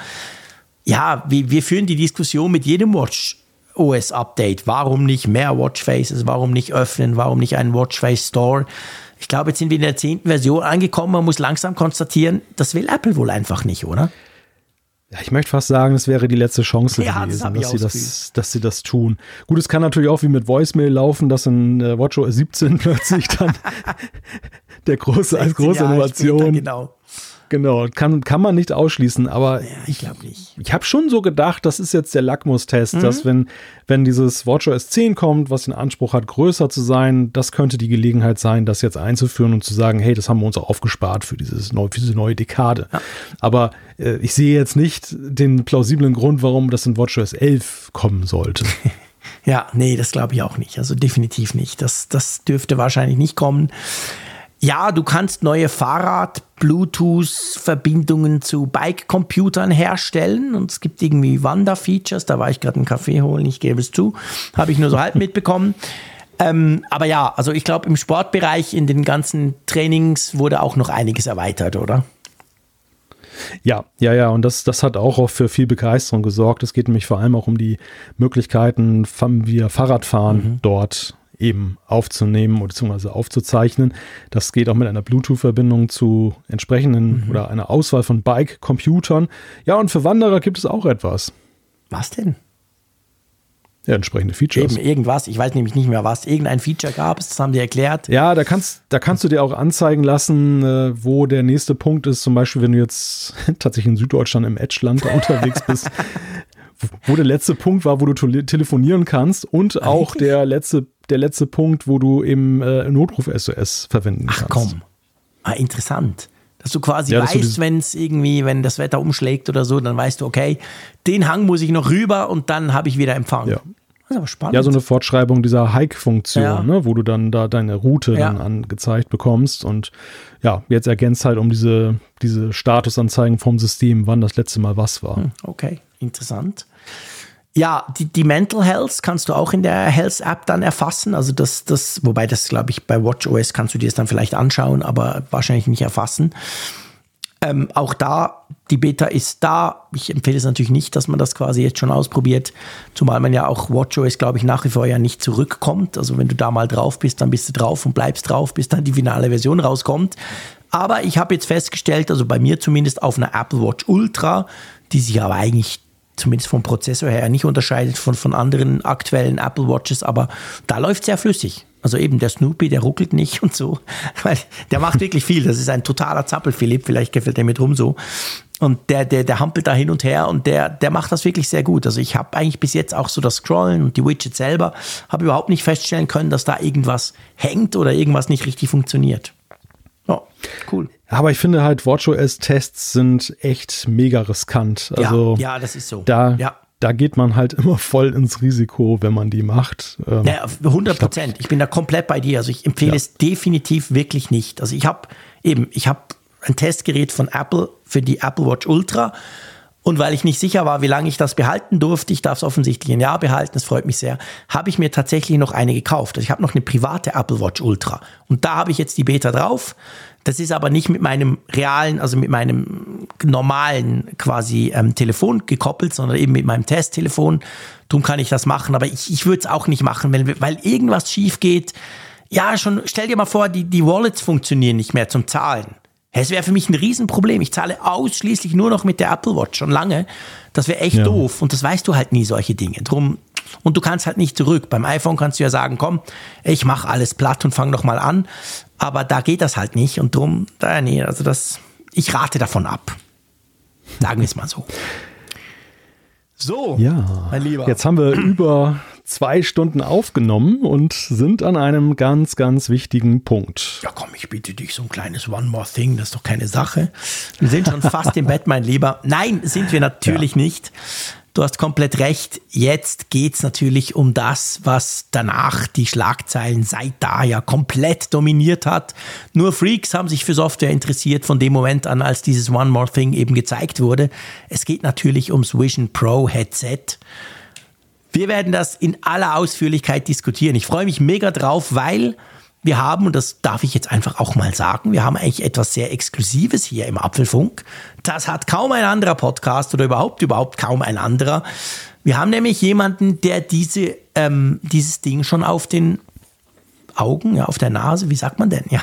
Ja, wir, wir führen die Diskussion mit jedem Watch OS Update. Warum nicht mehr Watchfaces? Warum nicht öffnen? Warum nicht einen Watchface Store? Ich glaube, jetzt sind wir in der zehnten Version angekommen. Man muss langsam konstatieren, das will Apple wohl einfach nicht, oder? Ja, ich möchte fast sagen, es wäre die letzte Chance ja, gewesen, das dass, sie das, dass sie das tun. Gut, es kann natürlich auch wie mit Voicemail laufen, dass in äh, WatchOS 17 plötzlich dann der große als große Innovation genau. Genau, kann, kann man nicht ausschließen, aber ja, ich glaube nicht. Ich habe schon so gedacht, das ist jetzt der Lackmustest, mhm. dass wenn, wenn dieses WatchOS 10 kommt, was den Anspruch hat, größer zu sein, das könnte die Gelegenheit sein, das jetzt einzuführen und zu sagen, hey, das haben wir uns auch aufgespart für, dieses neu, für diese neue Dekade. Ja. Aber äh, ich sehe jetzt nicht den plausiblen Grund, warum das in WatchOS 11 kommen sollte. Ja, nee, das glaube ich auch nicht. Also definitiv nicht. Das, das dürfte wahrscheinlich nicht kommen. Ja, du kannst neue Fahrrad-Bluetooth-Verbindungen zu Bike-Computern herstellen und es gibt irgendwie Wander-Features. Da war ich gerade einen Kaffee holen, ich gebe es zu. Habe ich nur so halb mitbekommen. Ähm, aber ja, also ich glaube, im Sportbereich, in den ganzen Trainings wurde auch noch einiges erweitert, oder? Ja, ja, ja, und das, das hat auch für viel Begeisterung gesorgt. Es geht nämlich vor allem auch um die Möglichkeiten, via Fahrradfahren mhm. dort eben aufzunehmen bzw. aufzuzeichnen. Das geht auch mit einer Bluetooth-Verbindung zu entsprechenden mhm. oder einer Auswahl von Bike-Computern. Ja, und für Wanderer gibt es auch etwas. Was denn? Ja, entsprechende Features. Eben irgendwas, ich weiß nämlich nicht mehr was. Irgendein Feature gab es, das haben die erklärt. Ja, da kannst, da kannst du dir auch anzeigen lassen, äh, wo der nächste Punkt ist. Zum Beispiel, wenn du jetzt tatsächlich in Süddeutschland im Edgeland unterwegs bist, wo der letzte Punkt war, wo du telefonieren kannst und auch der letzte der letzte Punkt, wo du eben äh, Notruf-SOS verwenden Ach, kannst. komm. Ah, interessant. Dass du quasi ja, weißt, wenn es irgendwie, wenn das Wetter umschlägt oder so, dann weißt du, okay, den Hang muss ich noch rüber und dann habe ich wieder Empfang. Ja. Das ist aber spannend. Ja, so eine Fortschreibung dieser Hike-Funktion, ja. ne, wo du dann da deine Route ja. dann angezeigt bekommst. Und ja, jetzt ergänzt halt um diese, diese Statusanzeigen vom System, wann das letzte Mal was war. Hm, okay, interessant. Ja, die, die Mental Health kannst du auch in der Health App dann erfassen. Also das, das, wobei das, glaube ich, bei WatchOS kannst du dir das dann vielleicht anschauen, aber wahrscheinlich nicht erfassen. Ähm, auch da, die Beta ist da. Ich empfehle es natürlich nicht, dass man das quasi jetzt schon ausprobiert, zumal man ja auch WatchOS, glaube ich, nach wie vor ja nicht zurückkommt. Also wenn du da mal drauf bist, dann bist du drauf und bleibst drauf, bis dann die finale Version rauskommt. Aber ich habe jetzt festgestellt, also bei mir zumindest auf einer Apple Watch Ultra, die sich aber eigentlich zumindest vom Prozessor her nicht unterscheidet von, von anderen aktuellen Apple Watches, aber da läuft sehr flüssig. Also eben der Snoopy, der ruckelt nicht und so. Weil der macht wirklich viel. Das ist ein totaler Zappel-Philipp. Vielleicht gefällt er mir drum so. Und der, der, der hampelt da hin und her und der, der macht das wirklich sehr gut. Also ich habe eigentlich bis jetzt auch so das Scrollen und die Widgets selber, habe überhaupt nicht feststellen können, dass da irgendwas hängt oder irgendwas nicht richtig funktioniert. Ja, cool. Aber ich finde halt, WatchOS-Tests sind echt mega riskant. Also ja, ja, das ist so. Da, ja da geht man halt immer voll ins Risiko, wenn man die macht. Ähm, ja, 100 Prozent. Ich, ich, bin da komplett bei dir. Also ich empfehle ja. es definitiv wirklich nicht. Also ich habe eben, ich habe ein Testgerät von Apple für die Apple Watch Ultra. Und weil ich nicht sicher war, wie lange ich das behalten durfte, ich darf es offensichtlich ein Jahr behalten, das freut mich sehr, habe ich mir tatsächlich noch eine gekauft. Also ich habe noch eine private Apple Watch Ultra. Und da habe ich jetzt die Beta drauf. Das ist aber nicht mit meinem realen, also mit meinem normalen quasi ähm, Telefon gekoppelt, sondern eben mit meinem Testtelefon. Darum kann ich das machen, aber ich, ich würde es auch nicht machen, weil, weil irgendwas schief geht. Ja, schon, stell dir mal vor, die, die Wallets funktionieren nicht mehr zum Zahlen. Es wäre für mich ein Riesenproblem. Ich zahle ausschließlich nur noch mit der Apple Watch, schon lange. Das wäre echt ja. doof. Und das weißt du halt nie, solche Dinge. Drum, und du kannst halt nicht zurück. Beim iPhone kannst du ja sagen, komm, ich mache alles platt und fang doch mal an. Aber da geht das halt nicht und drum, da, nee, also das, ich rate davon ab. Sagen wir es mal so. So, ja, mein Lieber. Jetzt haben wir über zwei Stunden aufgenommen und sind an einem ganz, ganz wichtigen Punkt. Ja, komm, ich bitte dich, so ein kleines One More Thing, das ist doch keine Sache. Wir sind schon fast im Bett, mein Lieber. Nein, sind wir natürlich ja. nicht. Du hast komplett recht. Jetzt geht's natürlich um das, was danach die Schlagzeilen seit da ja komplett dominiert hat. Nur Freaks haben sich für Software interessiert von dem Moment an, als dieses One More Thing eben gezeigt wurde. Es geht natürlich ums Vision Pro Headset. Wir werden das in aller Ausführlichkeit diskutieren. Ich freue mich mega drauf, weil wir haben, und das darf ich jetzt einfach auch mal sagen, wir haben eigentlich etwas sehr Exklusives hier im Apfelfunk. Das hat kaum ein anderer Podcast oder überhaupt, überhaupt kaum ein anderer. Wir haben nämlich jemanden, der diese, ähm, dieses Ding schon auf den Augen, ja, auf der Nase, wie sagt man denn, ja,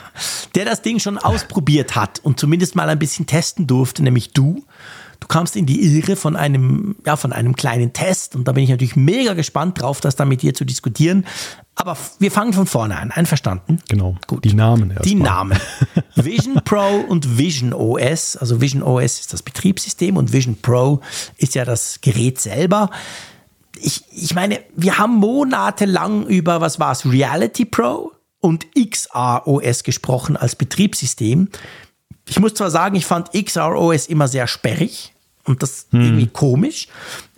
der das Ding schon ausprobiert hat und zumindest mal ein bisschen testen durfte, nämlich du. Du kamst in die Irre von einem, ja, von einem kleinen Test und da bin ich natürlich mega gespannt drauf, das dann mit dir zu diskutieren. Aber wir fangen von vorne an. Einverstanden? Genau. Gut. Die Namen erstmal. Die Namen. Vision Pro und Vision OS. Also Vision OS ist das Betriebssystem und Vision Pro ist ja das Gerät selber. Ich, ich meine, wir haben monatelang über, was war es, Reality Pro und XR OS gesprochen als Betriebssystem. Ich muss zwar sagen, ich fand XR OS immer sehr sperrig und das hm. irgendwie komisch.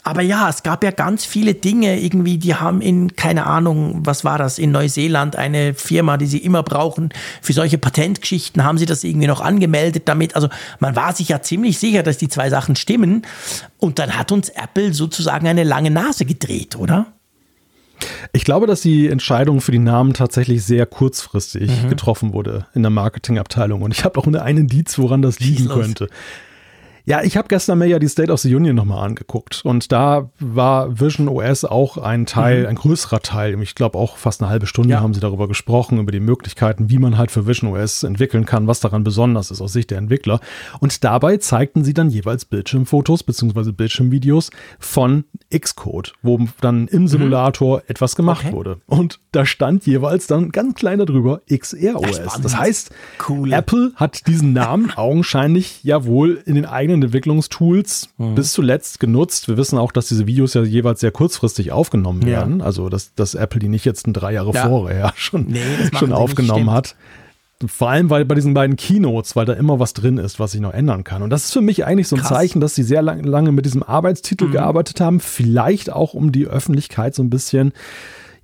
Aber ja, es gab ja ganz viele Dinge irgendwie, die haben in, keine Ahnung, was war das, in Neuseeland eine Firma, die sie immer brauchen für solche Patentgeschichten, haben sie das irgendwie noch angemeldet damit. Also man war sich ja ziemlich sicher, dass die zwei Sachen stimmen. Und dann hat uns Apple sozusagen eine lange Nase gedreht, oder? Ich glaube, dass die Entscheidung für die Namen tatsächlich sehr kurzfristig mhm. getroffen wurde in der Marketingabteilung. Und ich habe auch einen Indiz, woran das liegen könnte. Ja, ich habe gestern mir ja die State of the Union nochmal angeguckt und da war Vision OS auch ein Teil, mhm. ein größerer Teil. Ich glaube auch fast eine halbe Stunde ja. haben sie darüber gesprochen, über die Möglichkeiten, wie man halt für Vision OS entwickeln kann, was daran besonders ist aus Sicht der Entwickler. Und dabei zeigten sie dann jeweils Bildschirmfotos bzw. Bildschirmvideos von Xcode, wo dann im mhm. Simulator mhm. etwas gemacht okay. wurde. Und da stand jeweils dann ganz klein darüber XR OS. Das heißt, cool. Apple hat diesen Namen augenscheinlich ja wohl in den eigenen Entwicklungstools mhm. bis zuletzt genutzt. Wir wissen auch, dass diese Videos ja jeweils sehr kurzfristig aufgenommen ja. werden. Also, dass, dass Apple die nicht jetzt ein drei Jahre ja. vorher schon, nee, schon aufgenommen hat. Vor allem weil bei diesen beiden Keynotes, weil da immer was drin ist, was sich noch ändern kann. Und das ist für mich eigentlich so ein Krass. Zeichen, dass sie sehr lang, lange mit diesem Arbeitstitel mhm. gearbeitet haben. Vielleicht auch, um die Öffentlichkeit so ein bisschen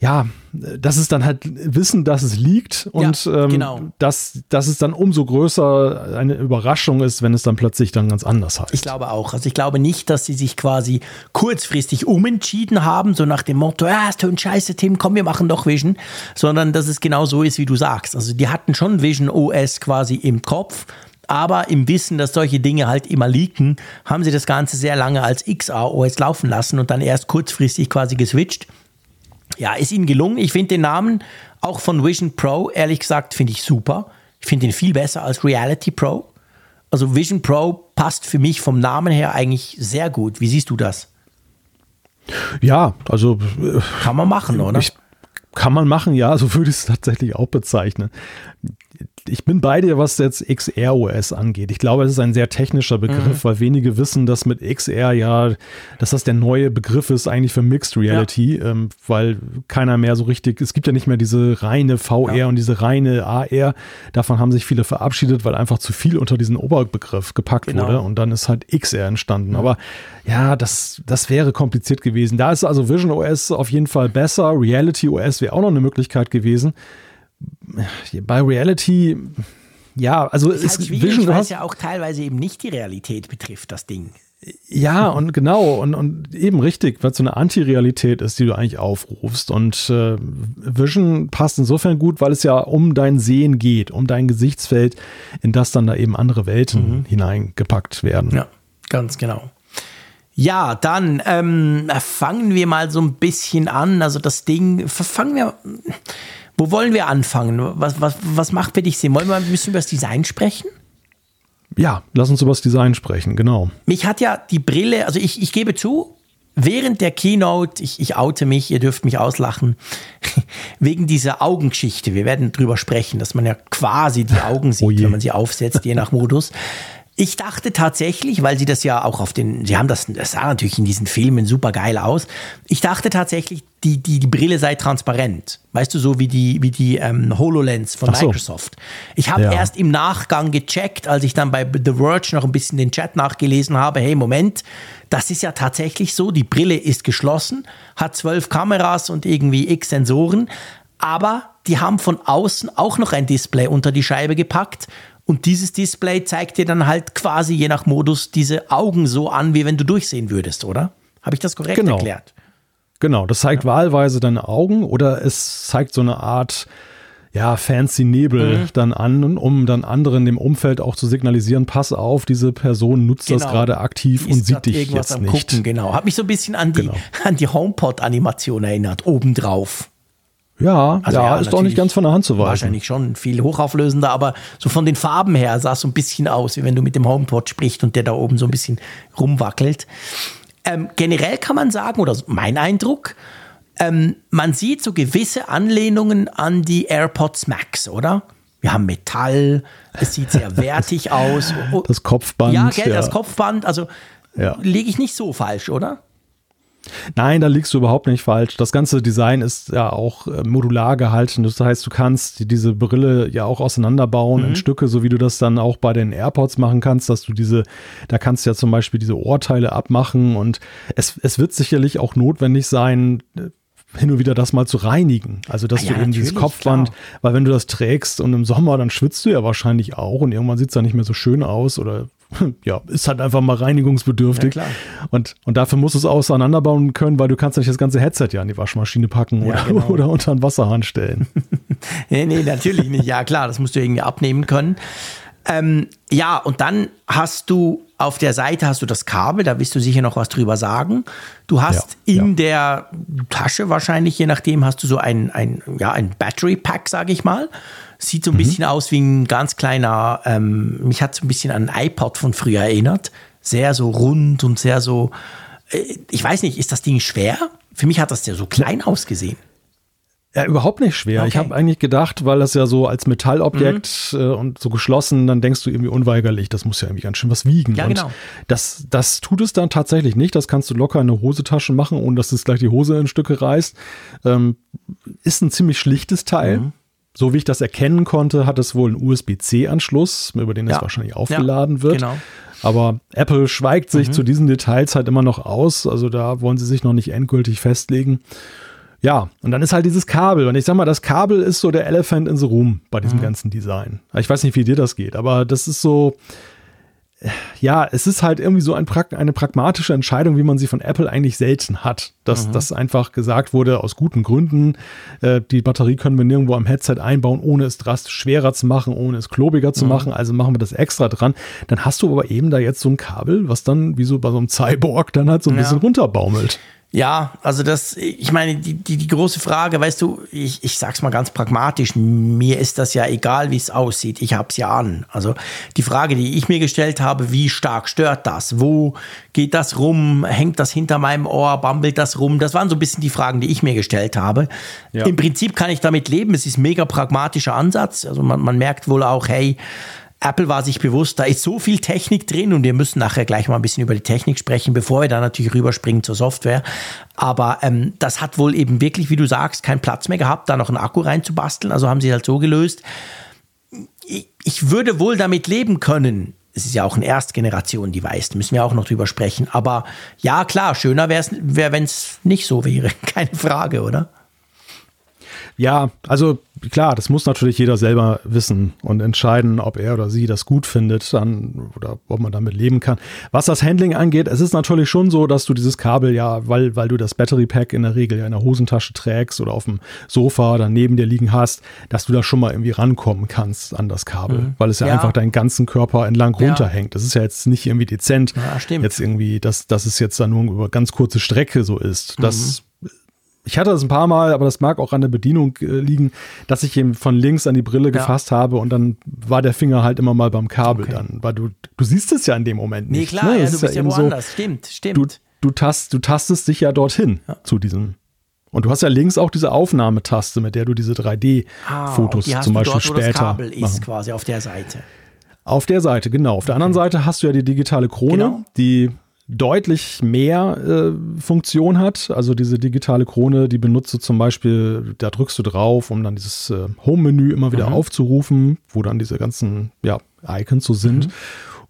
ja, das ist dann halt Wissen, dass es liegt und ja, genau. ähm, dass, dass es dann umso größer eine Überraschung ist, wenn es dann plötzlich dann ganz anders heißt. Ich glaube auch. Also ich glaube nicht, dass sie sich quasi kurzfristig umentschieden haben, so nach dem Motto, ja, ist ein scheiße Tim, komm, wir machen doch Vision, sondern dass es genau so ist, wie du sagst. Also die hatten schon Vision OS quasi im Kopf, aber im Wissen, dass solche Dinge halt immer leaken, haben sie das Ganze sehr lange als XR-OS laufen lassen und dann erst kurzfristig quasi geswitcht. Ja, ist ihnen gelungen. Ich finde den Namen auch von Vision Pro, ehrlich gesagt, finde ich super. Ich finde ihn viel besser als Reality Pro. Also Vision Pro passt für mich vom Namen her eigentlich sehr gut. Wie siehst du das? Ja, also kann man machen, oder? Ich, kann man machen, ja, so würde ich es tatsächlich auch bezeichnen ich bin bei dir, was jetzt XR-OS angeht. Ich glaube, es ist ein sehr technischer Begriff, mhm. weil wenige wissen, dass mit XR ja, dass das der neue Begriff ist eigentlich für Mixed Reality, ja. ähm, weil keiner mehr so richtig, es gibt ja nicht mehr diese reine VR ja. und diese reine AR. Davon haben sich viele verabschiedet, weil einfach zu viel unter diesen Oberbegriff gepackt genau. wurde und dann ist halt XR entstanden. Mhm. Aber ja, das, das wäre kompliziert gewesen. Da ist also Vision OS auf jeden Fall besser. Reality OS wäre auch noch eine Möglichkeit gewesen bei Reality, ja, also ist, ist halt Vision, weil es ja auch teilweise eben nicht die Realität betrifft, das Ding. Ja, und genau, und, und eben richtig, weil es so eine Anti-Realität ist, die du eigentlich aufrufst. Und äh, Vision passt insofern gut, weil es ja um dein Sehen geht, um dein Gesichtsfeld, in das dann da eben andere Welten mhm. hineingepackt werden. Ja, ganz genau. Ja, dann ähm, fangen wir mal so ein bisschen an. Also das Ding, fangen wir wo wollen wir anfangen? Was, was, was macht für dich Sinn? Wollen wir ein bisschen über das Design sprechen? Ja, lass uns über das Design sprechen, genau. Mich hat ja die Brille, also ich, ich gebe zu, während der Keynote, ich, ich oute mich, ihr dürft mich auslachen, wegen dieser Augengeschichte. Wir werden drüber sprechen, dass man ja quasi die Augen sieht, oh wenn man sie aufsetzt, je nach Modus. Ich dachte tatsächlich, weil sie das ja auch auf den, sie haben das, das sah natürlich in diesen Filmen super geil aus. Ich dachte tatsächlich, die, die, die Brille sei transparent. Weißt du, so wie die, wie die ähm, HoloLens von so. Microsoft. Ich habe ja. erst im Nachgang gecheckt, als ich dann bei The Verge noch ein bisschen den Chat nachgelesen habe, hey, Moment, das ist ja tatsächlich so, die Brille ist geschlossen, hat zwölf Kameras und irgendwie x Sensoren, aber die haben von außen auch noch ein Display unter die Scheibe gepackt und dieses Display zeigt dir dann halt quasi je nach Modus diese Augen so an, wie wenn du durchsehen würdest, oder? Habe ich das korrekt genau. erklärt? Genau, das zeigt ja. wahlweise deine Augen oder es zeigt so eine Art ja, fancy Nebel mhm. dann an, um dann anderen im Umfeld auch zu signalisieren, pass auf, diese Person nutzt genau. das gerade aktiv und sieht dich jetzt nicht. Gucken, genau. Hat mich so ein bisschen an die, genau. die HomePod-Animation erinnert, obendrauf. Ja, also ja, ja ist doch nicht ganz von der Hand zu weisen. Wahrscheinlich schon viel hochauflösender, aber so von den Farben her sah es so ein bisschen aus, wie wenn du mit dem HomePod sprichst und der da oben so ein bisschen rumwackelt. Ähm, generell kann man sagen, oder mein Eindruck, ähm, man sieht so gewisse Anlehnungen an die AirPods Max, oder? Wir haben Metall, es sieht sehr wertig aus. Das Kopfband. Ja, gell, ja. das Kopfband. Also ja. liege ich nicht so falsch, oder? Nein, da liegst du überhaupt nicht falsch. Das ganze Design ist ja auch äh, modular gehalten. Das heißt, du kannst diese Brille ja auch auseinanderbauen mhm. in Stücke, so wie du das dann auch bei den AirPods machen kannst, dass du diese, da kannst du ja zum Beispiel diese Ohrteile abmachen und es, es wird sicherlich auch notwendig sein, äh, hin und wieder das mal zu reinigen. Also, dass ah, ja, du eben dieses Kopfband, klar. weil wenn du das trägst und im Sommer, dann schwitzt du ja wahrscheinlich auch und irgendwann sieht es dann nicht mehr so schön aus oder ja, ist halt einfach mal reinigungsbedürftig. Ja, und, und dafür musst du es auseinanderbauen können, weil du kannst nicht das ganze Headset ja in die Waschmaschine packen ja, oder, genau. oder unter einen Wasserhahn stellen. nee, nee, natürlich nicht. Ja, klar, das musst du irgendwie abnehmen können. Ähm, ja, und dann hast du auf der Seite hast du das Kabel, da wirst du sicher noch was drüber sagen. Du hast ja, in ja. der Tasche wahrscheinlich, je nachdem, hast du so ein, ein, ja, ein Battery Pack, sage ich mal. Sieht so ein mhm. bisschen aus wie ein ganz kleiner, ähm, mich hat so ein bisschen an ein iPod von früher erinnert. Sehr so rund und sehr so, äh, ich weiß nicht, ist das Ding schwer? Für mich hat das ja so klein ausgesehen. Ja, überhaupt nicht schwer. Okay. Ich habe eigentlich gedacht, weil das ja so als Metallobjekt mhm. äh, und so geschlossen, dann denkst du irgendwie unweigerlich, das muss ja irgendwie ganz schön was wiegen. Ja, und genau. Das, das tut es dann tatsächlich nicht. Das kannst du locker in eine Hosetasche machen, ohne dass es gleich die Hose in Stücke reißt. Ähm, ist ein ziemlich schlichtes Teil. Mhm. So wie ich das erkennen konnte, hat es wohl einen USB-C-Anschluss, über den ja. es wahrscheinlich aufgeladen ja, wird. Genau. Aber Apple schweigt sich mhm. zu diesen Details halt immer noch aus. Also da wollen sie sich noch nicht endgültig festlegen. Ja, und dann ist halt dieses Kabel. Und ich sag mal, das Kabel ist so der Elephant in the Room bei diesem mhm. ganzen Design. Ich weiß nicht, wie dir das geht, aber das ist so. Ja, es ist halt irgendwie so ein, eine pragmatische Entscheidung, wie man sie von Apple eigentlich selten hat. Dass mhm. das einfach gesagt wurde, aus guten Gründen, äh, die Batterie können wir nirgendwo am Headset einbauen, ohne es drastisch schwerer zu machen, ohne es klobiger zu mhm. machen, also machen wir das extra dran. Dann hast du aber eben da jetzt so ein Kabel, was dann wie so bei so einem Cyborg dann halt so ein ja. bisschen runterbaumelt. Ja, also das, ich meine, die, die, die große Frage, weißt du, ich, ich sag's mal ganz pragmatisch, mir ist das ja egal, wie es aussieht, ich hab's ja an. Also die Frage, die ich mir gestellt habe, wie stark stört das? Wo geht das rum? Hängt das hinter meinem Ohr? Bambelt das rum? Das waren so ein bisschen die Fragen, die ich mir gestellt habe. Ja. Im Prinzip kann ich damit leben, es ist ein mega pragmatischer Ansatz. Also man, man merkt wohl auch, hey, Apple war sich bewusst, da ist so viel Technik drin und wir müssen nachher gleich mal ein bisschen über die Technik sprechen, bevor wir dann natürlich rüberspringen zur Software. Aber ähm, das hat wohl eben wirklich, wie du sagst, keinen Platz mehr gehabt, da noch einen Akku reinzubasteln. Also haben sie halt so gelöst. Ich, ich würde wohl damit leben können. Es ist ja auch ein Erstgeneration-Device, müssen wir auch noch drüber sprechen. Aber ja, klar, schöner wäre es, wär, wenn es nicht so wäre. Keine Frage, oder? Ja, also klar, das muss natürlich jeder selber wissen und entscheiden, ob er oder sie das gut findet dann, oder ob man damit leben kann. Was das Handling angeht, es ist natürlich schon so, dass du dieses Kabel ja, weil, weil du das Battery Pack in der Regel ja in der Hosentasche trägst oder auf dem Sofa oder neben dir liegen hast, dass du da schon mal irgendwie rankommen kannst an das Kabel, mhm. weil es ja, ja, einfach deinen ganzen Körper entlang ja. runterhängt. Das ist ja jetzt nicht irgendwie dezent, ja, jetzt irgendwie, dass, dass es jetzt dann nur über ganz kurze Strecke so ist. Das mhm ich hatte das ein paar Mal, aber das mag auch an der Bedienung äh, liegen, dass ich eben von links an die Brille ja. gefasst habe und dann war der Finger halt immer mal beim Kabel okay. dann, weil du, du siehst es ja in dem Moment nicht. Nee, klar, ne? ja, du bist ja woanders, so, stimmt, stimmt. Du, du, tast, du tastest dich ja dorthin ja. zu diesem. Und du hast ja links auch diese Aufnahmetaste, mit der du diese 3D-Fotos ah, zum Beispiel dort, später. Wo das Kabel ist machen. quasi auf der Seite. Auf der Seite, genau. Auf der anderen Seite hast du ja die digitale Krone, genau. die deutlich mehr äh, Funktion hat. Also diese digitale Krone, die benutzt du zum Beispiel, da drückst du drauf, um dann dieses äh, Home-Menü immer wieder mhm. aufzurufen, wo dann diese ganzen ja, Icons so sind. Mhm.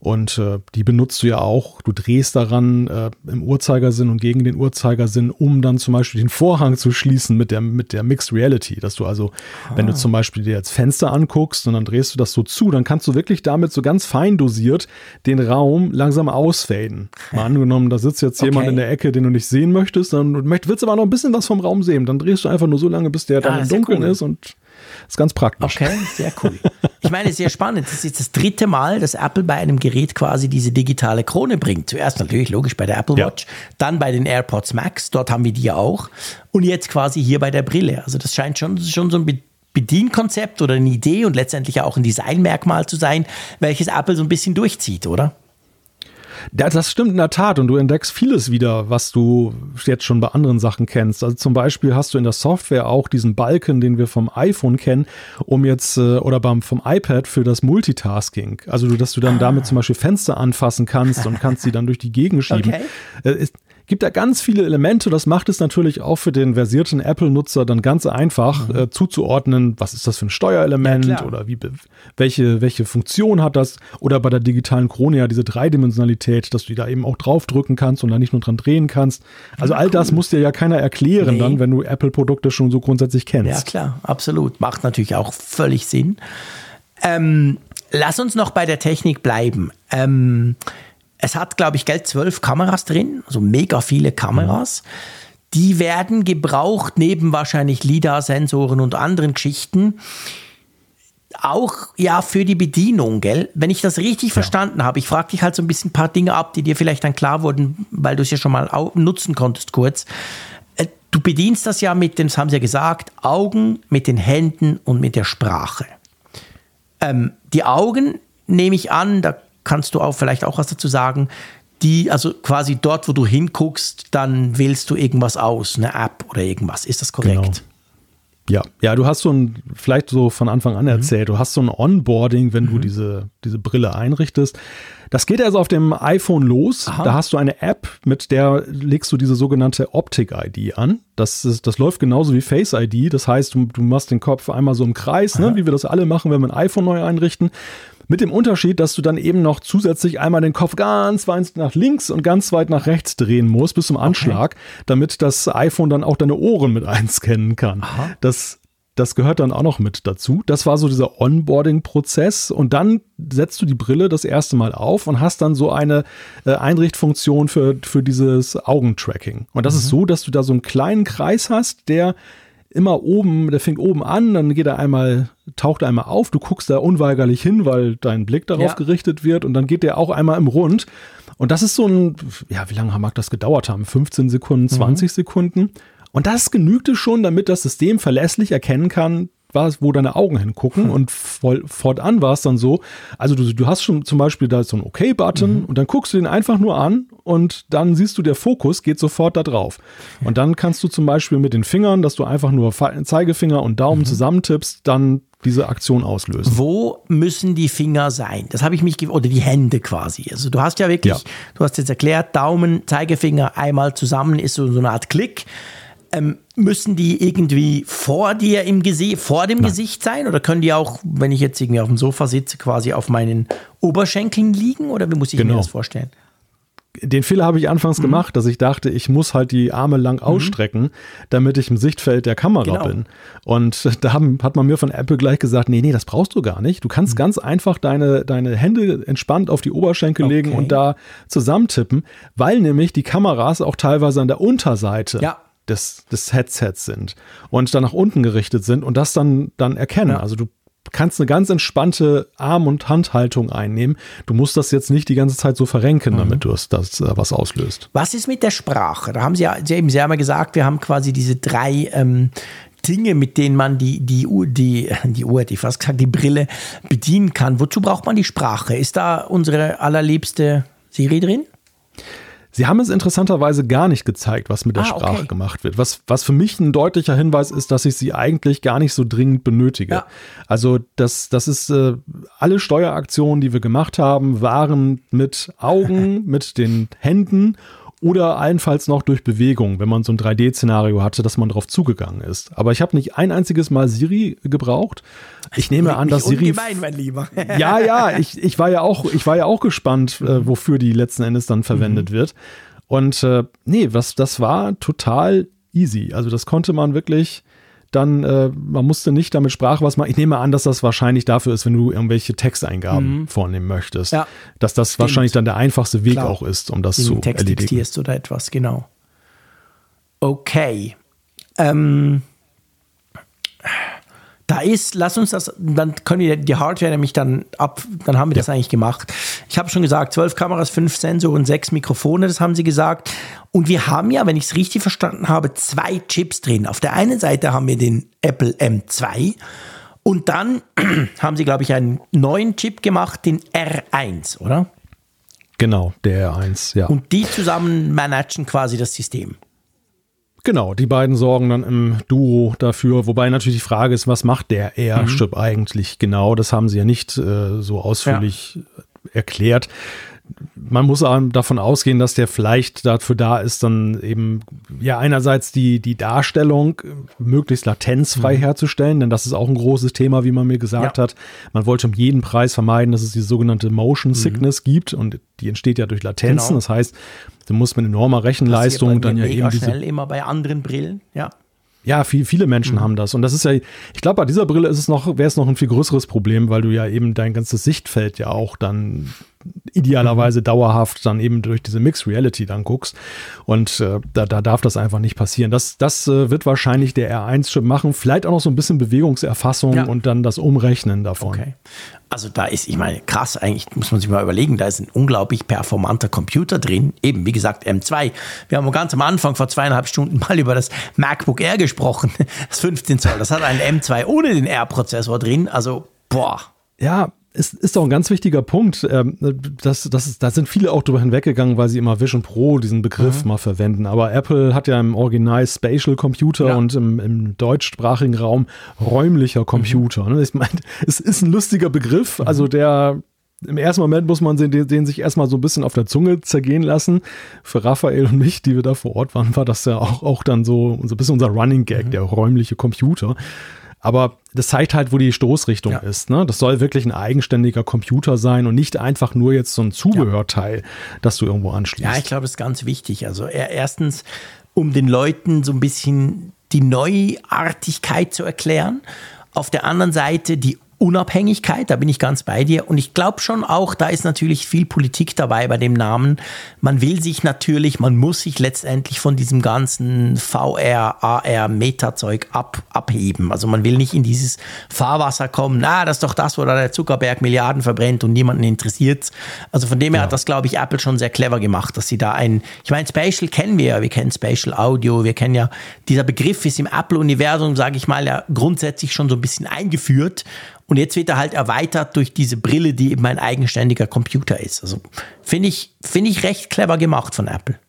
Und äh, die benutzt du ja auch. Du drehst daran äh, im Uhrzeigersinn und gegen den Uhrzeigersinn, um dann zum Beispiel den Vorhang zu schließen mit der, mit der Mixed Reality. Dass du also, ah. wenn du ah. zum Beispiel dir jetzt Fenster anguckst und dann drehst du das so zu, dann kannst du wirklich damit so ganz fein dosiert den Raum langsam ausfaden. Mal angenommen, da sitzt jetzt okay. jemand in der Ecke, den du nicht sehen möchtest, dann willst du aber noch ein bisschen was vom Raum sehen. Dann drehst du einfach nur so lange, bis der ah, dann im Dunkeln cool. ist und ist ganz praktisch. Okay, sehr cool. Ich meine, sehr spannend. Das ist jetzt das dritte Mal, dass Apple bei einem Gerät quasi diese digitale Krone bringt. Zuerst natürlich logisch bei der Apple Watch, ja. dann bei den AirPods Max, dort haben wir die ja auch. Und jetzt quasi hier bei der Brille. Also das scheint schon, schon so ein Bedienkonzept oder eine Idee und letztendlich auch ein Designmerkmal zu sein, welches Apple so ein bisschen durchzieht, oder? Das stimmt in der Tat und du entdeckst vieles wieder, was du jetzt schon bei anderen Sachen kennst. Also zum Beispiel hast du in der Software auch diesen Balken, den wir vom iPhone kennen, um jetzt äh, oder beim vom iPad für das Multitasking. Also dass du dann ah. damit zum Beispiel Fenster anfassen kannst und kannst sie dann durch die Gegend schieben. Okay. Gibt da ganz viele Elemente. Das macht es natürlich auch für den versierten Apple-Nutzer dann ganz einfach mhm. äh, zuzuordnen, was ist das für ein Steuerelement ja, oder wie, welche, welche Funktion hat das. Oder bei der digitalen Krone ja diese Dreidimensionalität, dass du da eben auch draufdrücken kannst und da nicht nur dran drehen kannst. Also all das muss dir ja keiner erklären nee. dann, wenn du Apple-Produkte schon so grundsätzlich kennst. Ja klar, absolut. Macht natürlich auch völlig Sinn. Ähm, lass uns noch bei der Technik bleiben. Ähm, es hat, glaube ich, Geld zwölf Kameras drin, also mega viele Kameras. Die werden gebraucht neben wahrscheinlich LIDAR-Sensoren und anderen Geschichten. Auch ja für die Bedienung, gell? Wenn ich das richtig ja. verstanden habe, ich frage dich halt so ein bisschen ein paar Dinge ab, die dir vielleicht dann klar wurden, weil du es ja schon mal nutzen konntest kurz. Äh, du bedienst das ja mit den, das haben sie ja gesagt, Augen, mit den Händen und mit der Sprache. Ähm, die Augen nehme ich an, da kannst du auch vielleicht auch was dazu sagen. Die, also quasi dort, wo du hinguckst, dann wählst du irgendwas aus, eine App oder irgendwas. Ist das korrekt? Genau. Ja, ja, du hast so ein, vielleicht so von Anfang an mhm. erzählt, mhm. du hast so ein Onboarding, wenn mhm. du diese, diese Brille einrichtest. Das geht also auf dem iPhone los. Aha. Da hast du eine App, mit der legst du diese sogenannte Optic-ID an. Das, ist, das läuft genauso wie Face ID. Das heißt, du, du machst den Kopf einmal so im Kreis, ne, wie wir das alle machen, wenn wir ein iPhone neu einrichten. Mit dem Unterschied, dass du dann eben noch zusätzlich einmal den Kopf ganz weit nach links und ganz weit nach rechts drehen musst bis zum Anschlag, okay. damit das iPhone dann auch deine Ohren mit einscannen kann. Aha. Das das gehört dann auch noch mit dazu. Das war so dieser Onboarding-Prozess und dann setzt du die Brille das erste Mal auf und hast dann so eine äh, Einrichtfunktion für, für dieses Augentracking. Und das mhm. ist so, dass du da so einen kleinen Kreis hast, der immer oben, der fängt oben an, dann geht er einmal, taucht er einmal auf, du guckst da unweigerlich hin, weil dein Blick darauf ja. gerichtet wird und dann geht der auch einmal im Rund. Und das ist so ein, ja, wie lange mag das gedauert haben? 15 Sekunden, 20 mhm. Sekunden. Und das genügte schon, damit das System verlässlich erkennen kann, was, wo deine Augen hingucken. Hm. Und voll, fortan war es dann so, also du, du hast schon zum Beispiel da so einen OK-Button mhm. und dann guckst du den einfach nur an und dann siehst du, der Fokus geht sofort da drauf. Und dann kannst du zum Beispiel mit den Fingern, dass du einfach nur Zeigefinger und Daumen mhm. zusammentippst, dann diese Aktion auslösen. Wo müssen die Finger sein? Das habe ich mich oder die Hände quasi. Also du hast ja wirklich, ja. du hast jetzt erklärt, Daumen, Zeigefinger einmal zusammen ist so, so eine Art Klick. Ähm, müssen die irgendwie vor dir im Gesicht, vor dem Nein. Gesicht sein? Oder können die auch, wenn ich jetzt irgendwie auf dem Sofa sitze, quasi auf meinen Oberschenkeln liegen? Oder wie muss ich genau. mir das vorstellen? Den Fehler habe ich anfangs mhm. gemacht, dass ich dachte, ich muss halt die Arme lang mhm. ausstrecken, damit ich im Sichtfeld der Kamera genau. bin. Und da haben, hat man mir von Apple gleich gesagt, nee, nee, das brauchst du gar nicht. Du kannst mhm. ganz einfach deine, deine Hände entspannt auf die Oberschenkel okay. legen und da zusammentippen, weil nämlich die Kameras auch teilweise an der Unterseite ja des, des Headsets sind und dann nach unten gerichtet sind und das dann, dann erkennen. Ja. Also du kannst eine ganz entspannte Arm- und Handhaltung einnehmen. Du musst das jetzt nicht die ganze Zeit so verrenken, mhm. damit du es das äh, was auslöst. Was ist mit der Sprache? Da haben Sie ja, Sie haben ja gesagt, wir haben quasi diese drei ähm, Dinge, mit denen man die, die, die, die Uhr, die fast gesagt, die Brille bedienen kann. Wozu braucht man die Sprache? Ist da unsere allerliebste Siri drin? Sie haben es interessanterweise gar nicht gezeigt, was mit der ah, Sprache okay. gemacht wird. Was, was für mich ein deutlicher Hinweis ist, dass ich sie eigentlich gar nicht so dringend benötige. Ja. Also das, das ist äh, alle Steueraktionen, die wir gemacht haben, waren mit Augen, mit den Händen oder allenfalls noch durch Bewegung, wenn man so ein 3D-Szenario hatte, dass man darauf zugegangen ist. Aber ich habe nicht ein einziges Mal Siri gebraucht. Ich nehme an, dass Siri. Ungemein, mein Lieber. ja, ja, ich, ich, war ja auch, ich war ja auch gespannt, äh, wofür die letzten Endes dann verwendet mhm. wird. Und äh, nee, was, das war total easy. Also das konnte man wirklich dann, äh, man musste nicht damit Sprache was machen. Ich nehme an, dass das wahrscheinlich dafür ist, wenn du irgendwelche Texteingaben mhm. vornehmen möchtest. Ja. Dass das Stimmt. wahrscheinlich dann der einfachste Weg Klar. auch ist, um das Den zu Text erledigen. diktierst oder etwas, genau. Okay. Ähm, da ist, lass uns das, dann können wir die Hardware nämlich dann ab, dann haben wir ja. das eigentlich gemacht. Ich habe schon gesagt, zwölf Kameras, fünf Sensoren, sechs Mikrofone, das haben sie gesagt. Und wir haben ja, wenn ich es richtig verstanden habe, zwei Chips drin. Auf der einen Seite haben wir den Apple M2 und dann haben sie, glaube ich, einen neuen Chip gemacht, den R1, oder? Genau, der R1, ja. Und die zusammen managen quasi das System. Genau, die beiden sorgen dann im Duo dafür, wobei natürlich die Frage ist, was macht der Airship mhm. eigentlich genau? Das haben sie ja nicht äh, so ausführlich ja. erklärt man muss davon ausgehen, dass der vielleicht dafür da ist, dann eben ja einerseits die, die Darstellung möglichst latenzfrei mhm. herzustellen, denn das ist auch ein großes Thema, wie man mir gesagt ja. hat. Man wollte um jeden Preis vermeiden, dass es die sogenannte Motion mhm. Sickness mhm. gibt und die entsteht ja durch Latenzen. Genau. Das heißt, du musst mit enormer Rechenleistung dann ja eben diese schnell immer bei anderen Brillen, ja. Ja, viel, viele Menschen mhm. haben das. Und das ist ja, ich glaube, bei dieser Brille ist es noch, wäre es noch ein viel größeres Problem, weil du ja eben dein ganzes Sichtfeld ja auch dann idealerweise dauerhaft dann eben durch diese Mixed Reality dann guckst. Und äh, da, da darf das einfach nicht passieren. Das, das äh, wird wahrscheinlich der R1-Chip machen. Vielleicht auch noch so ein bisschen Bewegungserfassung ja. und dann das Umrechnen davon. Okay. Also da ist, ich meine, krass, eigentlich muss man sich mal überlegen, da ist ein unglaublich performanter Computer drin. Eben, wie gesagt, M2. Wir haben ganz am Anfang vor zweieinhalb Stunden mal über das MacBook Air gesprochen. Das 15 Zoll. Das hat einen M2 ohne den R-Prozessor drin. Also, boah. Ja, ist, ist auch ein ganz wichtiger Punkt. Ähm, das, das da sind viele auch drüber hinweggegangen, weil sie immer Vision Pro diesen Begriff mhm. mal verwenden. Aber Apple hat ja im Original Spatial Computer ja. und im, im, deutschsprachigen Raum räumlicher Computer. Mhm. Ich meine, es ist ein lustiger Begriff. Mhm. Also der im ersten Moment muss man den, den, sich erstmal so ein bisschen auf der Zunge zergehen lassen. Für Raphael und mich, die wir da vor Ort waren, war das ja auch, auch dann so, so ein bisschen unser Running Gag, mhm. der räumliche Computer. Aber das zeigt halt, wo die Stoßrichtung ja. ist. Ne? Das soll wirklich ein eigenständiger Computer sein und nicht einfach nur jetzt so ein Zubehörteil, ja. das du irgendwo anschließt. Ja, ich glaube, das ist ganz wichtig. Also erstens, um den Leuten so ein bisschen die Neuartigkeit zu erklären. Auf der anderen Seite die Unabhängigkeit, da bin ich ganz bei dir. Und ich glaube schon auch, da ist natürlich viel Politik dabei bei dem Namen. Man will sich natürlich, man muss sich letztendlich von diesem ganzen VR, AR, Meta-Zeug ab, abheben. Also man will nicht in dieses Fahrwasser kommen, na, das ist doch das, wo da der Zuckerberg Milliarden verbrennt und niemanden interessiert. Also von dem her ja. hat das, glaube ich, Apple schon sehr clever gemacht, dass sie da ein, ich meine, Spatial kennen wir ja, wir kennen Spatial Audio, wir kennen ja, dieser Begriff ist im Apple-Universum, sage ich mal, ja grundsätzlich schon so ein bisschen eingeführt. Und jetzt wird er halt erweitert durch diese Brille, die eben ein eigenständiger Computer ist. Also finde ich, finde ich recht clever gemacht von Apple.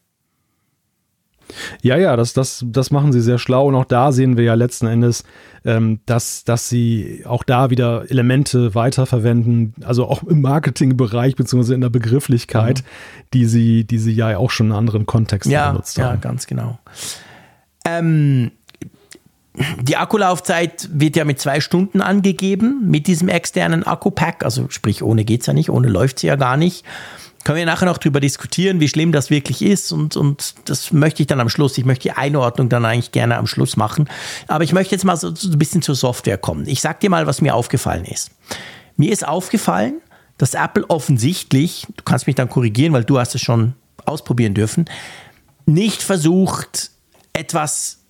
Ja, ja, das, das, das machen sie sehr schlau. Und auch da sehen wir ja letzten Endes, ähm, dass, dass sie auch da wieder Elemente weiterverwenden, also auch im Marketingbereich beziehungsweise in der Begrifflichkeit, mhm. die, sie, die sie ja auch schon in anderen Kontexten ja, benutzt haben. Ja, ganz genau. Ähm, die Akkulaufzeit wird ja mit zwei Stunden angegeben mit diesem externen Akku-Pack. Also sprich, ohne geht es ja nicht, ohne läuft sie ja gar nicht. Können wir nachher noch darüber diskutieren, wie schlimm das wirklich ist. Und, und das möchte ich dann am Schluss. Ich möchte die Einordnung dann eigentlich gerne am Schluss machen. Aber ich möchte jetzt mal so ein bisschen zur Software kommen. Ich sag dir mal, was mir aufgefallen ist. Mir ist aufgefallen, dass Apple offensichtlich, du kannst mich dann korrigieren, weil du hast es schon ausprobieren dürfen, nicht versucht, etwas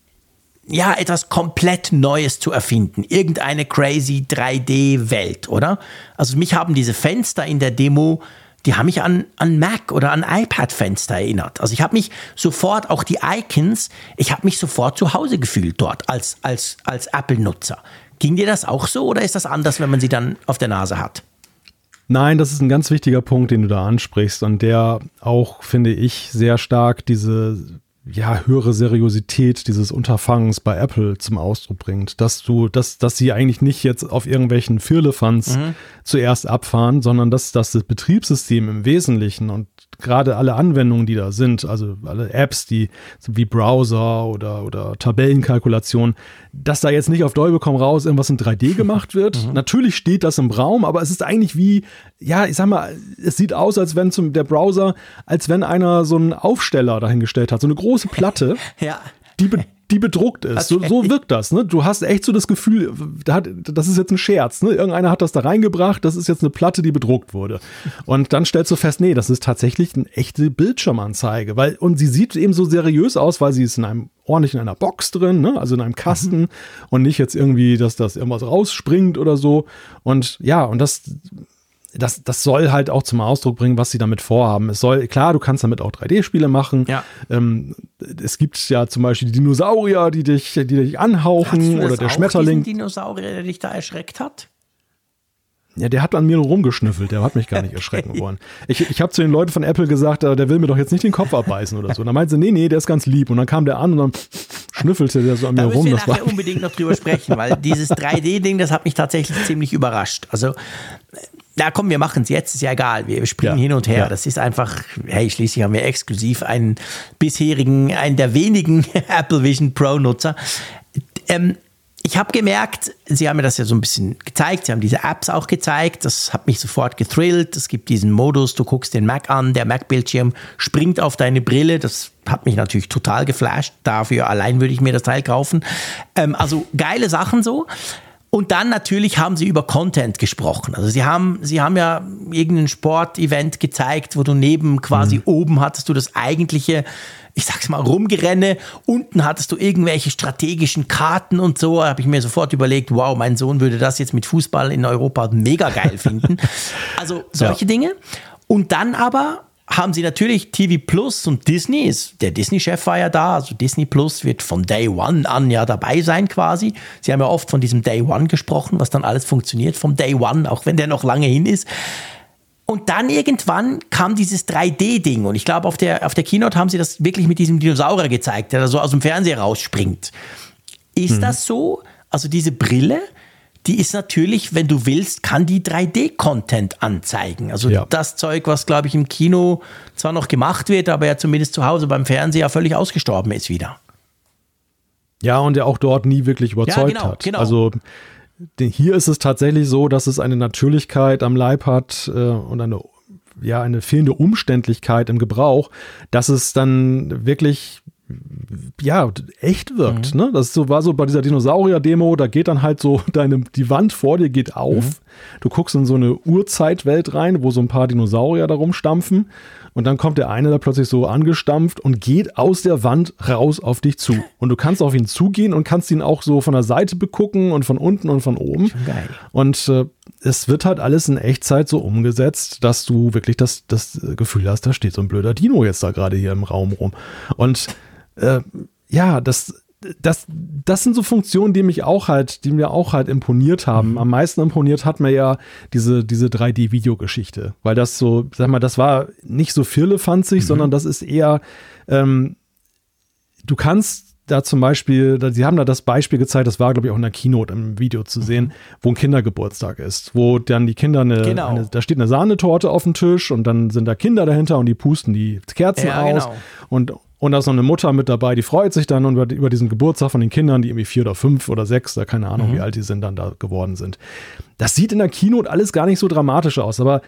ja, etwas komplett Neues zu erfinden. Irgendeine crazy 3D-Welt, oder? Also mich haben diese Fenster in der Demo, die haben mich an, an Mac oder an iPad-Fenster erinnert. Also ich habe mich sofort, auch die Icons, ich habe mich sofort zu Hause gefühlt dort als, als, als Apple-Nutzer. Ging dir das auch so oder ist das anders, wenn man sie dann auf der Nase hat? Nein, das ist ein ganz wichtiger Punkt, den du da ansprichst und der auch, finde ich, sehr stark diese ja, höhere Seriosität dieses Unterfangens bei Apple zum Ausdruck bringt. Dass du, dass, dass sie eigentlich nicht jetzt auf irgendwelchen Firlefanz mhm. zuerst abfahren, sondern dass, dass das Betriebssystem im Wesentlichen und gerade alle Anwendungen, die da sind, also alle Apps, die wie Browser oder, oder Tabellenkalkulation, dass da jetzt nicht auf Dolby komm raus irgendwas in 3D gemacht wird. Mhm. Natürlich steht das im Raum, aber es ist eigentlich wie, ja, ich sag mal, es sieht aus, als wenn zum, der Browser, als wenn einer so einen Aufsteller dahingestellt hat, so eine große Platte, ja. die, die bedruckt ist. Okay. So, so, wirkt das. Ne? Du hast echt so das Gefühl, das ist jetzt ein Scherz. Ne? Irgendeiner hat das da reingebracht, das ist jetzt eine Platte, die bedruckt wurde. Und dann stellst du fest, nee, das ist tatsächlich eine echte Bildschirmanzeige. Weil, und sie sieht eben so seriös aus, weil sie ist in einem ordentlich in einer Box drin, ne? also in einem Kasten mhm. und nicht jetzt irgendwie, dass das irgendwas rausspringt oder so. Und ja, und das das, das soll halt auch zum Ausdruck bringen, was sie damit vorhaben. Es soll, klar, du kannst damit auch 3D-Spiele machen. Ja. Ähm, es gibt ja zum Beispiel die Dinosaurier, die dich, die dich anhauchen oder der Schmetterling. Dinosaurier, der dich da erschreckt hat? Ja, der hat an mir nur rumgeschnüffelt, der hat mich gar nicht erschrecken wollen. Ich, ich habe zu den Leuten von Apple gesagt, äh, der will mir doch jetzt nicht den Kopf abbeißen oder so. Und dann meinte sie, nee, nee, der ist ganz lieb. Und dann kam der an und dann schnüffelte der so an da mir rum. Wir das war unbedingt noch drüber sprechen, weil dieses 3D-Ding, das hat mich tatsächlich ziemlich überrascht. Also na komm, wir machen es jetzt, ist ja egal. Wir springen ja, hin und her. Ja. Das ist einfach, hey, schließlich haben wir exklusiv einen bisherigen, einen der wenigen Apple Vision Pro Nutzer. Ähm, ich habe gemerkt, Sie haben mir das ja so ein bisschen gezeigt, Sie haben diese Apps auch gezeigt, das hat mich sofort getrillt. Es gibt diesen Modus, du guckst den Mac an, der Mac-Bildschirm springt auf deine Brille, das hat mich natürlich total geflasht. Dafür allein würde ich mir das Teil kaufen. Ähm, also geile Sachen so. Und dann natürlich haben sie über Content gesprochen. Also sie haben, sie haben ja irgendein Sportevent gezeigt, wo du neben quasi mhm. oben hattest du das eigentliche, ich sag's mal, Rumgerenne. Unten hattest du irgendwelche strategischen Karten und so. Da habe ich mir sofort überlegt, wow, mein Sohn würde das jetzt mit Fußball in Europa mega geil finden. also solche ja. Dinge. Und dann aber haben sie natürlich TV Plus und Disney. Ist, der Disney-Chef war ja da. Also Disney Plus wird von Day One an ja dabei sein quasi. Sie haben ja oft von diesem Day One gesprochen, was dann alles funktioniert vom Day One, auch wenn der noch lange hin ist. Und dann irgendwann kam dieses 3D-Ding. Und ich glaube, auf der, auf der Keynote haben sie das wirklich mit diesem Dinosaurier gezeigt, der da so aus dem Fernseher rausspringt. Ist mhm. das so? Also diese Brille, die ist natürlich, wenn du willst, kann die 3D-Content anzeigen. Also ja. das Zeug, was, glaube ich, im Kino zwar noch gemacht wird, aber ja zumindest zu Hause beim Fernseher völlig ausgestorben ist wieder. Ja, und der auch dort nie wirklich überzeugt ja, genau, hat. Genau. Also hier ist es tatsächlich so, dass es eine Natürlichkeit am Leib hat äh, und eine ja eine fehlende Umständlichkeit im Gebrauch, dass es dann wirklich ja, echt wirkt. Mhm. Ne? Das so, war so bei dieser Dinosaurier-Demo, da geht dann halt so deine, die Wand vor dir geht auf. Mhm. Du guckst in so eine Urzeitwelt rein, wo so ein paar Dinosaurier da rumstampfen. Und dann kommt der eine da plötzlich so angestampft und geht aus der Wand raus auf dich zu. Und du kannst auf ihn zugehen und kannst ihn auch so von der Seite begucken und von unten und von oben. Schon geil. Und äh, es wird halt alles in Echtzeit so umgesetzt, dass du wirklich das, das Gefühl hast, da steht so ein blöder Dino jetzt da gerade hier im Raum rum. Und äh, ja, das, das, das sind so Funktionen, die mich auch halt, die mir auch halt imponiert haben. Mhm. Am meisten imponiert hat mir ja diese, diese 3D-Videogeschichte, weil das so, sag mal, das war nicht so firlefanzig, mhm. sondern das ist eher, ähm, du kannst da zum Beispiel, da, sie haben da das Beispiel gezeigt, das war, glaube ich, auch in der Keynote im Video zu sehen, wo ein Kindergeburtstag ist, wo dann die Kinder eine, genau. eine da steht eine Sahnetorte auf dem Tisch und dann sind da Kinder dahinter und die pusten die Kerzen ja, aus genau. und und da ist noch eine Mutter mit dabei, die freut sich dann über, über diesen Geburtstag von den Kindern, die irgendwie vier oder fünf oder sechs, da keine Ahnung, mhm. wie alt die sind, dann da geworden sind. Das sieht in der Keynote alles gar nicht so dramatisch aus, aber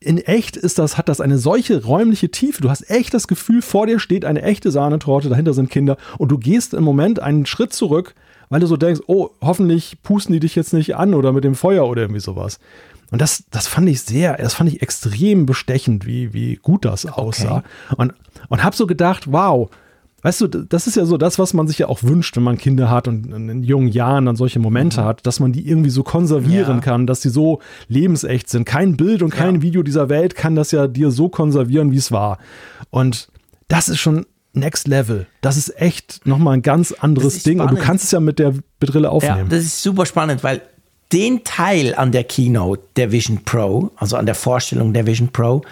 in echt ist das, hat das eine solche räumliche Tiefe. Du hast echt das Gefühl, vor dir steht eine echte Sahnetorte, dahinter sind Kinder und du gehst im Moment einen Schritt zurück, weil du so denkst, oh, hoffentlich pusten die dich jetzt nicht an oder mit dem Feuer oder irgendwie sowas. Und das, das fand ich sehr, das fand ich extrem bestechend, wie, wie gut das aussah. Okay. Und, und habe so gedacht, wow, weißt du, das ist ja so das, was man sich ja auch wünscht, wenn man Kinder hat und in jungen Jahren dann solche Momente mhm. hat, dass man die irgendwie so konservieren ja. kann, dass sie so lebensecht sind. Kein Bild und kein ja. Video dieser Welt kann das ja dir so konservieren, wie es war. Und das ist schon Next Level. Das ist echt nochmal ein ganz anderes Ding. Spannend. Und du kannst es ja mit der Brille aufnehmen. Ja, das ist super spannend, weil den Teil an der Keynote der Vision Pro, also an der Vorstellung der Vision Pro,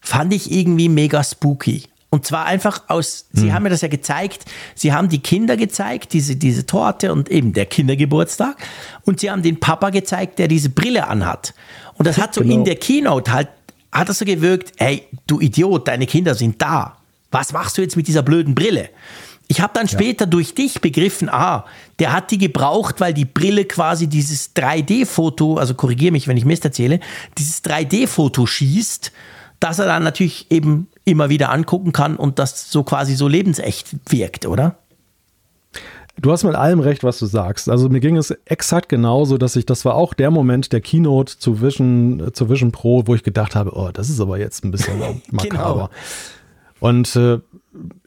fand ich irgendwie mega spooky. Und zwar einfach aus, mhm. Sie haben mir das ja gezeigt, Sie haben die Kinder gezeigt, diese, diese Torte und eben der Kindergeburtstag. Und Sie haben den Papa gezeigt, der diese Brille anhat. Und das hat so genau. in der Keynote halt, hat das so gewirkt, hey, du Idiot, deine Kinder sind da. Was machst du jetzt mit dieser blöden Brille? Ich habe dann später ja. durch dich begriffen, ah, der hat die gebraucht, weil die Brille quasi dieses 3D-Foto, also korrigiere mich, wenn ich Mist erzähle, dieses 3D-Foto schießt, das er dann natürlich eben immer wieder angucken kann und das so quasi so lebensecht wirkt, oder? Du hast mit allem recht, was du sagst. Also mir ging es exakt genauso, dass ich, das war auch der Moment der Keynote zu Vision, zu Vision Pro, wo ich gedacht habe, oh, das ist aber jetzt ein bisschen makaber. Genau. Und äh,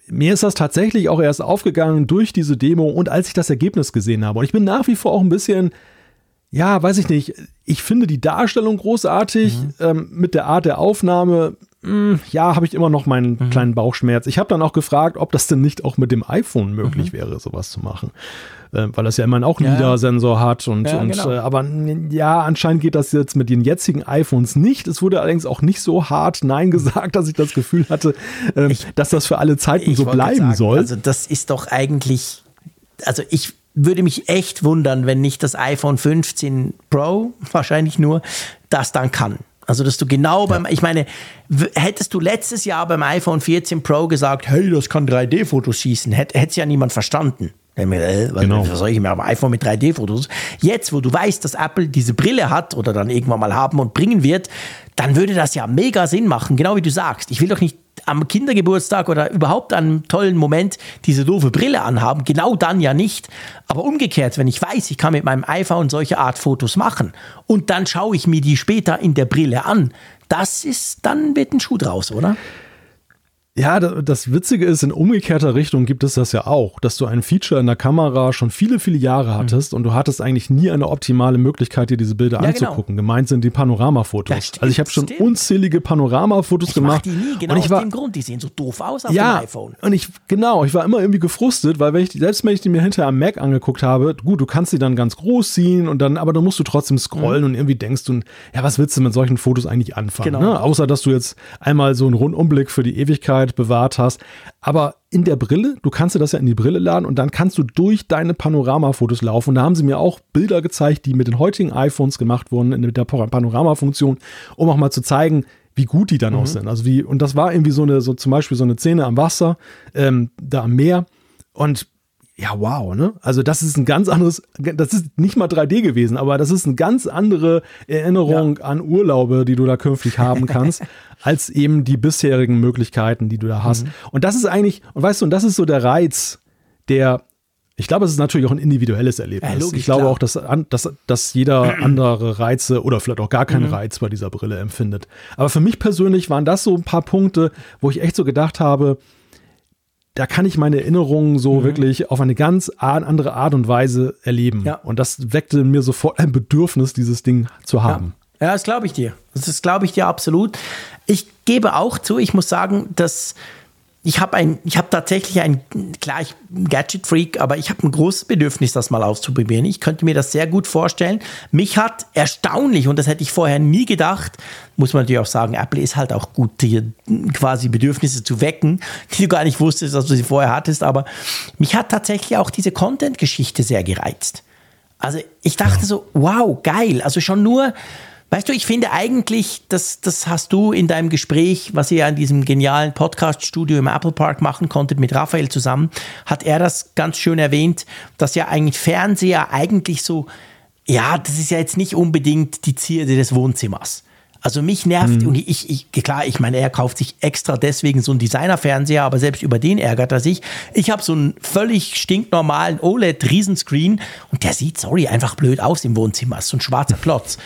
mir ist das tatsächlich auch erst aufgegangen durch diese Demo und als ich das Ergebnis gesehen habe. Und ich bin nach wie vor auch ein bisschen, ja, weiß ich nicht, ich finde die Darstellung großartig mhm. ähm, mit der Art der Aufnahme. Mh, hm, ja, habe ich immer noch meinen mhm. kleinen Bauchschmerz. Ich habe dann auch gefragt, ob das denn nicht auch mit dem iPhone möglich mhm. wäre, sowas zu machen äh, weil das ja immerhin auch einen ja, LIDAR-Sensor hat und, ja, und genau. äh, aber ja, anscheinend geht das jetzt mit den jetzigen iPhones nicht. Es wurde allerdings auch nicht so hart Nein gesagt, dass ich das Gefühl hatte, äh, ich, dass das für alle Zeiten so bleiben sagen, soll. Also das ist doch eigentlich, also ich würde mich echt wundern, wenn nicht das iPhone 15 Pro, wahrscheinlich nur, das dann kann. Also, dass du genau ja. beim, ich meine, hättest du letztes Jahr beim iPhone 14 Pro gesagt, hey, das kann 3D-Fotos schießen, hätte es ja niemand verstanden. Äh, genau. Was soll ich mir am iPhone mit 3D-Fotos? Jetzt, wo du weißt, dass Apple diese Brille hat oder dann irgendwann mal haben und bringen wird, dann würde das ja mega Sinn machen, genau wie du sagst. Ich will doch nicht am Kindergeburtstag oder überhaupt an einem tollen Moment diese doofe Brille anhaben. Genau dann ja nicht. Aber umgekehrt, wenn ich weiß, ich kann mit meinem iPhone solche Art Fotos machen und dann schaue ich mir die später in der Brille an, das ist, dann wird ein Schuh draus, oder? Ja, das Witzige ist, in umgekehrter Richtung gibt es das ja auch, dass du ein Feature in der Kamera schon viele, viele Jahre mhm. hattest mhm. und du hattest eigentlich nie eine optimale Möglichkeit, dir diese Bilder ja, genau. anzugucken. Genau. Gemeint sind die Panoramafotos. Also ich habe schon stimmt. unzählige Panoramafotos ich gemacht. Die nie, genau und ich war, aus dem Grund, die sehen so doof aus auf ja, dem iPhone. Und ich, genau, ich war immer irgendwie gefrustet, weil wenn ich, selbst wenn ich die mir hinterher am Mac angeguckt habe, gut, du kannst die dann ganz groß ziehen und dann, aber dann musst du trotzdem scrollen mhm. und irgendwie denkst du, ja, was willst du mit solchen Fotos eigentlich anfangen? Genau. Ne? Außer, dass du jetzt einmal so einen Rundumblick für die Ewigkeit Möglichkeit bewahrt hast. Aber in der Brille, du kannst dir das ja in die Brille laden und dann kannst du durch deine Panoramafotos laufen. Und da haben sie mir auch Bilder gezeigt, die mit den heutigen iPhones gemacht wurden, mit der Panoramafunktion, um auch mal zu zeigen, wie gut die dann mhm. aussehen. Also wie, und das war irgendwie so eine, so zum Beispiel so eine Szene am Wasser, ähm, da am Meer. Und ja, wow, ne? Also das ist ein ganz anderes, das ist nicht mal 3D gewesen, aber das ist eine ganz andere Erinnerung ja. an Urlaube, die du da künftig haben kannst, als eben die bisherigen Möglichkeiten, die du da hast. Mhm. Und das ist eigentlich, und weißt du, und das ist so der Reiz, der, ich glaube, es ist natürlich auch ein individuelles Erlebnis. Ja, logisch, ich glaube klar. auch, dass, dass, dass jeder andere Reize oder vielleicht auch gar keinen mhm. Reiz bei dieser Brille empfindet. Aber für mich persönlich waren das so ein paar Punkte, wo ich echt so gedacht habe, da kann ich meine Erinnerungen so mhm. wirklich auf eine ganz andere Art und Weise erleben. Ja. Und das weckte in mir sofort ein Bedürfnis, dieses Ding zu haben. Ja, ja das glaube ich dir. Das glaube ich dir absolut. Ich gebe auch zu, ich muss sagen, dass ich habe ein, ich habe tatsächlich ein, klar, ich Gadget-Freak, aber ich habe ein großes Bedürfnis, das mal auszuprobieren. Ich könnte mir das sehr gut vorstellen. Mich hat erstaunlich, und das hätte ich vorher nie gedacht, muss man natürlich auch sagen, Apple ist halt auch gut, hier quasi Bedürfnisse zu wecken, die du gar nicht wusstest, dass du sie vorher hattest, aber mich hat tatsächlich auch diese Content-Geschichte sehr gereizt. Also ich dachte so, wow, geil. Also schon nur, Weißt du, ich finde eigentlich, das, das hast du in deinem Gespräch, was ihr ja in diesem genialen Podcast-Studio im Apple Park machen konntet mit Raphael zusammen, hat er das ganz schön erwähnt, dass ja eigentlich Fernseher eigentlich so, ja, das ist ja jetzt nicht unbedingt die Zierde des Wohnzimmers. Also mich nervt, mhm. und ich, ich, klar, ich meine, er kauft sich extra deswegen so einen Designer-Fernseher, aber selbst über den ärgert er sich. Ich habe so einen völlig stinknormalen OLED-Riesenscreen und der sieht, sorry, einfach blöd aus im Wohnzimmer. So ein schwarzer Klotz.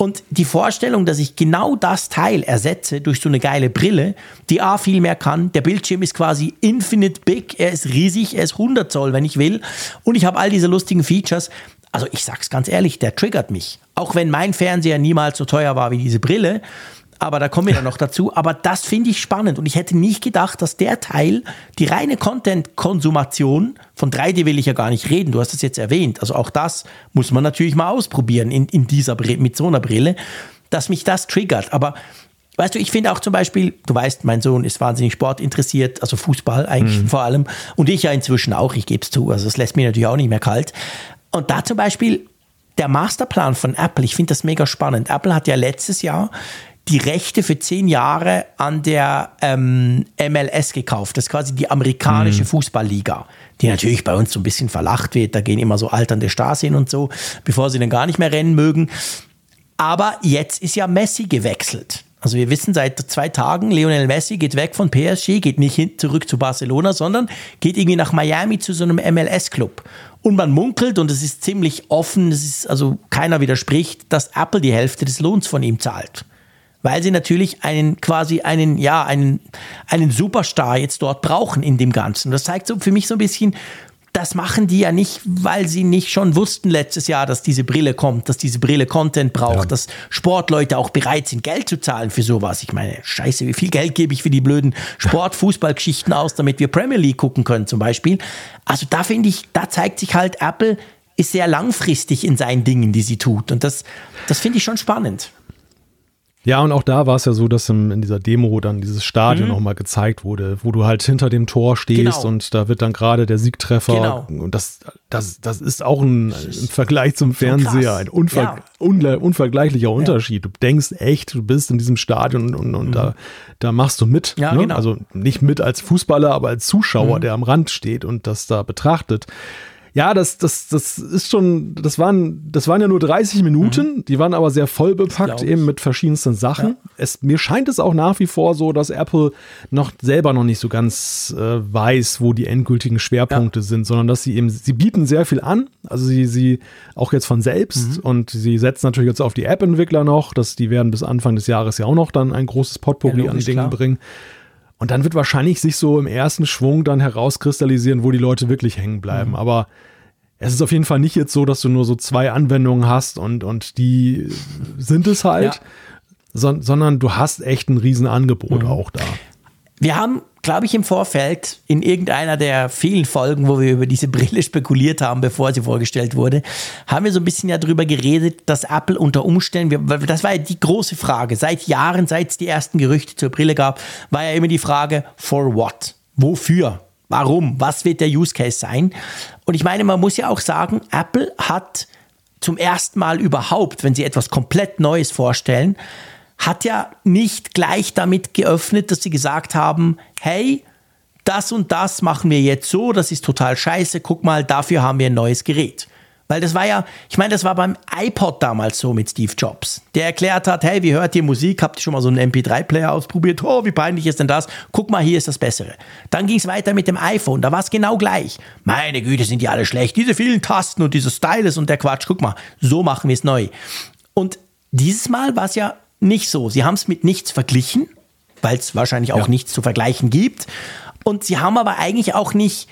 Und die Vorstellung, dass ich genau das Teil ersetze durch so eine geile Brille, die A viel mehr kann, der Bildschirm ist quasi infinite big, er ist riesig, er ist 100 Zoll, wenn ich will, und ich habe all diese lustigen Features. Also ich sag's ganz ehrlich, der triggert mich. Auch wenn mein Fernseher niemals so teuer war wie diese Brille, aber da kommen wir dann noch dazu. Aber das finde ich spannend und ich hätte nicht gedacht, dass der Teil, die reine Content-Konsumation, von 3D will ich ja gar nicht reden, du hast es jetzt erwähnt, also auch das muss man natürlich mal ausprobieren in, in dieser mit so einer Brille, dass mich das triggert. Aber Weißt du, ich finde auch zum Beispiel, du weißt, mein Sohn ist wahnsinnig sportinteressiert, also Fußball eigentlich mhm. vor allem. Und ich ja inzwischen auch, ich gebe es zu. Also es lässt mich natürlich auch nicht mehr kalt. Und da zum Beispiel der Masterplan von Apple, ich finde das mega spannend. Apple hat ja letztes Jahr die Rechte für zehn Jahre an der ähm, MLS gekauft. Das ist quasi die amerikanische mhm. Fußballliga, die natürlich bei uns so ein bisschen verlacht wird. Da gehen immer so alternde Stars hin und so, bevor sie dann gar nicht mehr rennen mögen. Aber jetzt ist ja Messi gewechselt. Also wir wissen seit zwei Tagen, Lionel Messi geht weg von PSG, geht nicht hin, zurück zu Barcelona, sondern geht irgendwie nach Miami zu so einem MLS-Club. Und man munkelt, und es ist ziemlich offen, es ist, also keiner widerspricht, dass Apple die Hälfte des Lohns von ihm zahlt weil sie natürlich einen quasi einen ja einen einen Superstar jetzt dort brauchen in dem Ganzen. Das zeigt so für mich so ein bisschen, das machen die ja nicht, weil sie nicht schon wussten letztes Jahr, dass diese Brille kommt, dass diese Brille Content braucht, ja. dass Sportleute auch bereit sind, Geld zu zahlen für sowas. Ich meine, scheiße, wie viel Geld gebe ich für die blöden Sport-Fußballgeschichten aus, damit wir Premier League gucken können zum Beispiel. Also da finde ich, da zeigt sich halt, Apple ist sehr langfristig in seinen Dingen, die sie tut. Und das, das finde ich schon spannend. Ja, und auch da war es ja so, dass in, in dieser Demo dann dieses Stadion mhm. nochmal gezeigt wurde, wo du halt hinter dem Tor stehst genau. und da wird dann gerade der Siegtreffer. Genau. Und das, das, das ist auch ein, im Vergleich zum Fernseher ein unver, ja. unle, unvergleichlicher ja. Unterschied. Du denkst echt, du bist in diesem Stadion und, und, und mhm. da, da machst du mit. Ja, ne? genau. Also nicht mit als Fußballer, aber als Zuschauer, mhm. der am Rand steht und das da betrachtet. Ja, das, das, das ist schon, das waren, das waren ja nur 30 Minuten, mhm. die waren aber sehr voll bepackt, eben mit verschiedensten Sachen. Ja. Es, mir scheint es auch nach wie vor so, dass Apple noch selber noch nicht so ganz äh, weiß, wo die endgültigen Schwerpunkte ja. sind, sondern dass sie eben, sie bieten sehr viel an, also sie, sie auch jetzt von selbst mhm. und sie setzen natürlich jetzt auf die App-Entwickler noch, dass die werden bis Anfang des Jahres ja auch noch dann ein großes Potpourri ja, an Dingen klar. bringen. Und dann wird wahrscheinlich sich so im ersten Schwung dann herauskristallisieren, wo die Leute wirklich hängen bleiben. Mhm. Aber es ist auf jeden Fall nicht jetzt so, dass du nur so zwei Anwendungen hast und, und die sind es halt, ja. so, sondern du hast echt ein Riesenangebot mhm. auch da. Wir haben, glaube ich, im Vorfeld in irgendeiner der vielen Folgen, wo wir über diese Brille spekuliert haben, bevor sie vorgestellt wurde, haben wir so ein bisschen ja darüber geredet, dass Apple unter Umständen, das war ja die große Frage, seit Jahren, seit es die ersten Gerüchte zur Brille gab, war ja immer die Frage, for what? Wofür? Warum? Was wird der Use Case sein? Und ich meine, man muss ja auch sagen, Apple hat zum ersten Mal überhaupt, wenn sie etwas komplett Neues vorstellen, hat ja nicht gleich damit geöffnet, dass sie gesagt haben, hey, das und das machen wir jetzt so, das ist total scheiße, guck mal, dafür haben wir ein neues Gerät. Weil das war ja, ich meine, das war beim iPod damals so mit Steve Jobs. Der erklärt hat, hey, wie hört ihr Musik? Habt ihr schon mal so einen MP3-Player ausprobiert? Oh, wie peinlich ist denn das? Guck mal, hier ist das Bessere. Dann ging es weiter mit dem iPhone, da war es genau gleich. Meine Güte, sind die alle schlecht. Diese vielen Tasten und diese Stylus und der Quatsch. Guck mal, so machen wir es neu. Und dieses Mal war es ja nicht so. Sie haben es mit nichts verglichen, weil es wahrscheinlich auch ja. nichts zu vergleichen gibt. Und sie haben aber eigentlich auch nicht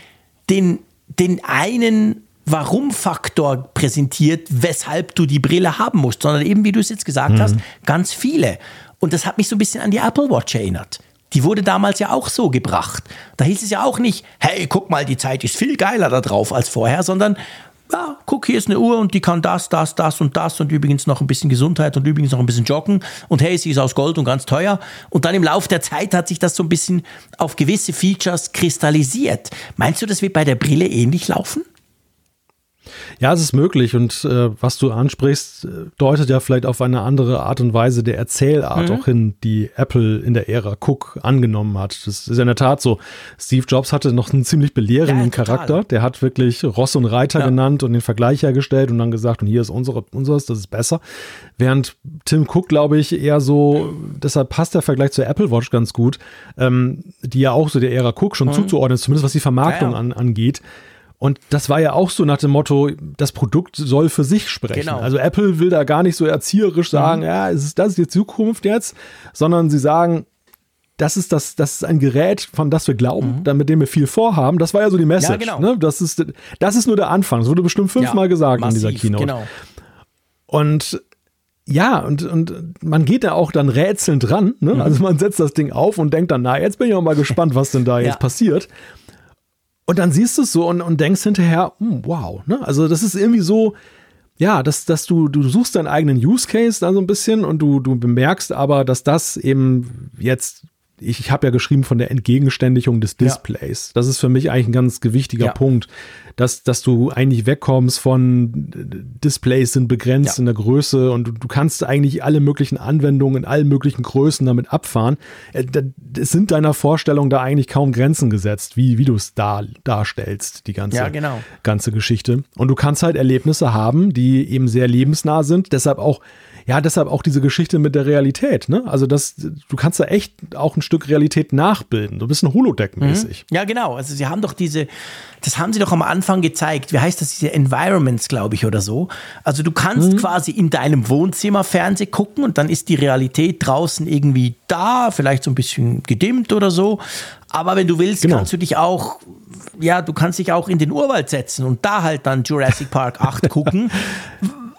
den, den einen Warum-Faktor präsentiert, weshalb du die Brille haben musst, sondern eben, wie du es jetzt gesagt mhm. hast, ganz viele. Und das hat mich so ein bisschen an die Apple Watch erinnert. Die wurde damals ja auch so gebracht. Da hieß es ja auch nicht, hey, guck mal, die Zeit ist viel geiler da drauf als vorher, sondern ja, guck, hier ist eine Uhr und die kann das, das, das und das und übrigens noch ein bisschen Gesundheit und übrigens noch ein bisschen joggen und hey, sie ist aus Gold und ganz teuer. Und dann im Laufe der Zeit hat sich das so ein bisschen auf gewisse Features kristallisiert. Meinst du, das wird bei der Brille ähnlich laufen? Ja, es ist möglich und äh, was du ansprichst, äh, deutet ja vielleicht auf eine andere Art und Weise der Erzählart mhm. auch hin, die Apple in der Ära Cook angenommen hat. Das ist in der Tat so. Steve Jobs hatte noch einen ziemlich belehrenden ja, Charakter. Der hat wirklich Ross und Reiter ja. genannt und den Vergleich hergestellt und dann gesagt, und hier ist unsere, unseres, das ist besser. Während Tim Cook, glaube ich, eher so, deshalb passt der Vergleich zur Apple Watch ganz gut, ähm, die ja auch so der Ära Cook schon mhm. zuzuordnen, zumindest was die Vermarktung ja, An, angeht. Und das war ja auch so nach dem Motto, das Produkt soll für sich sprechen. Genau. Also Apple will da gar nicht so erzieherisch sagen, mhm. ja, ist, das ist die Zukunft jetzt, sondern sie sagen, das ist das, das ist ein Gerät, von das wir glauben, mhm. mit dem wir viel vorhaben. Das war ja so die Message. Ja, genau. ne? das, ist, das ist nur der Anfang. Das wurde bestimmt fünfmal ja, gesagt massiv, in dieser Keynote. Genau. Und ja, und, und man geht da auch dann rätselnd dran. Ne? Mhm. Also man setzt das Ding auf und denkt dann, na, jetzt bin ich auch mal gespannt, was denn da ja. jetzt passiert. Und dann siehst du es so und, und denkst hinterher, hm, wow, ne? Also das ist irgendwie so, ja, dass, dass du, du suchst deinen eigenen Use Case da so ein bisschen und du, du bemerkst aber, dass das eben jetzt ich, ich habe ja geschrieben von der Entgegenständigung des Displays. Ja. Das ist für mich eigentlich ein ganz gewichtiger ja. Punkt, dass, dass du eigentlich wegkommst von Displays sind begrenzt ja. in der Größe und du, du, kannst eigentlich alle möglichen Anwendungen in allen möglichen Größen damit abfahren. Äh, es sind deiner Vorstellung da eigentlich kaum Grenzen gesetzt, wie, wie du es da darstellst, die ganze, genau. ganze Geschichte. Und du kannst halt Erlebnisse haben, die eben sehr lebensnah sind, deshalb auch ja, deshalb auch diese Geschichte mit der Realität, ne? Also das, du kannst da echt auch ein Stück Realität nachbilden. Du bist ein Holodeck-mäßig. Mhm. Ja, genau. Also sie haben doch diese, das haben sie doch am Anfang gezeigt. Wie heißt das? Diese Environments, glaube ich, oder so. Also du kannst mhm. quasi in deinem Wohnzimmer Fernseh gucken und dann ist die Realität draußen irgendwie da, vielleicht so ein bisschen gedimmt oder so. Aber wenn du willst, genau. kannst du dich auch, ja, du kannst dich auch in den Urwald setzen und da halt dann Jurassic Park 8 gucken.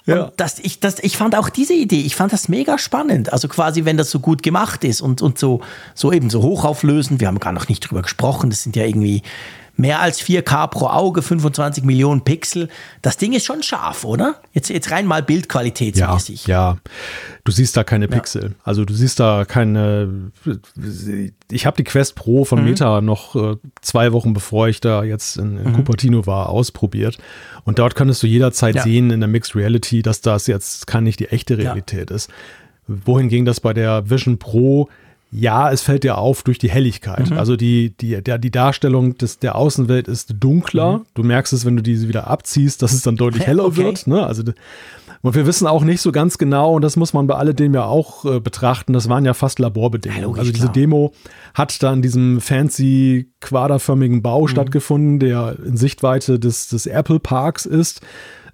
Ja. Und das, ich, das, ich fand auch diese Idee, ich fand das mega spannend. Also quasi, wenn das so gut gemacht ist und, und so, so eben so hochauflösend, wir haben gar noch nicht drüber gesprochen, das sind ja irgendwie mehr als 4K pro Auge, 25 Millionen Pixel. Das Ding ist schon scharf, oder? Jetzt, jetzt rein mal bildqualitätsmäßig. Ja, ja. Du siehst da keine Pixel. Ja. Also du siehst da keine. Ich habe die Quest Pro von mhm. Meta noch äh, zwei Wochen bevor ich da jetzt in, in mhm. Cupertino war, ausprobiert. Und dort könntest du jederzeit ja. sehen in der Mixed Reality, dass das jetzt kann nicht die echte Realität ist. Wohin ging das bei der Vision Pro? Ja, es fällt dir auf durch die Helligkeit. Mhm. Also die, die, der, die Darstellung des, der Außenwelt ist dunkler. Mhm. Du merkst es, wenn du diese wieder abziehst, dass es dann deutlich heller okay. wird. Ne? Also, und wir wissen auch nicht so ganz genau, und das muss man bei alledem ja auch äh, betrachten, das waren ja fast Laborbedingungen. Ja, logisch, also diese klar. Demo hat da in diesem fancy quaderförmigen Bau mhm. stattgefunden, der in Sichtweite des, des Apple Parks ist.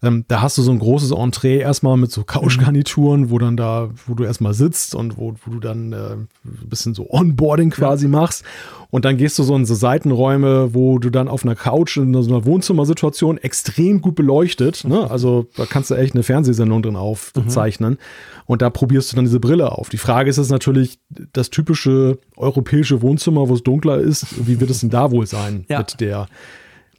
Ähm, da hast du so ein großes Entree erstmal mit so Couchgarnituren, wo dann da, wo du erstmal sitzt und wo, wo du dann äh, ein bisschen so Onboarding quasi ja. machst. Und dann gehst du so in so Seitenräume, wo du dann auf einer Couch in so einer Wohnzimmersituation extrem gut beleuchtet, ne? also da kannst du echt eine Fernsehsendung drin aufzeichnen. Mhm. Und da probierst du dann diese Brille auf. Die Frage ist jetzt natürlich, das typische europäische Wohnzimmer, wo es dunkler ist, wie wird es denn da wohl sein ja. mit der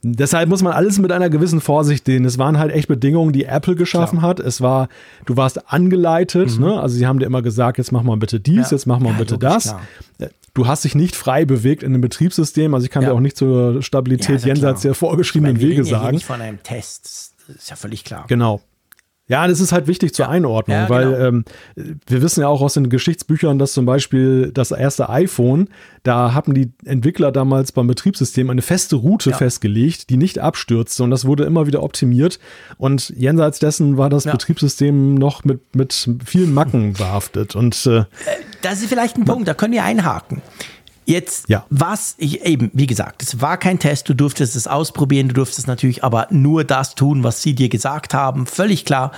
Deshalb muss man alles mit einer gewissen Vorsicht sehen. Es waren halt echt Bedingungen, die Apple geschaffen Klar. hat. Es war, du warst angeleitet, mhm. ne? Also sie haben dir immer gesagt, jetzt mach mal bitte dies, ja. jetzt mach mal ja, bitte logisch, das. Klar. Du hast dich nicht frei bewegt in einem Betriebssystem, also ich kann ja. dir auch nicht zur Stabilität jenseits der vorgeschriebenen Wege sagen. Nicht von einem Test, das ist ja völlig klar. Genau. Ja, das ist halt wichtig zur Einordnung, ja, weil genau. ähm, wir wissen ja auch aus den Geschichtsbüchern, dass zum Beispiel das erste iPhone, da hatten die Entwickler damals beim Betriebssystem eine feste Route ja. festgelegt, die nicht abstürzte und das wurde immer wieder optimiert und jenseits dessen war das ja. Betriebssystem noch mit, mit vielen Macken behaftet und äh, das ist vielleicht ein Punkt, da können wir einhaken. Jetzt, ja. was, ich, eben, wie gesagt, es war kein Test, du durftest es ausprobieren, du durftest natürlich aber nur das tun, was sie dir gesagt haben, völlig klar.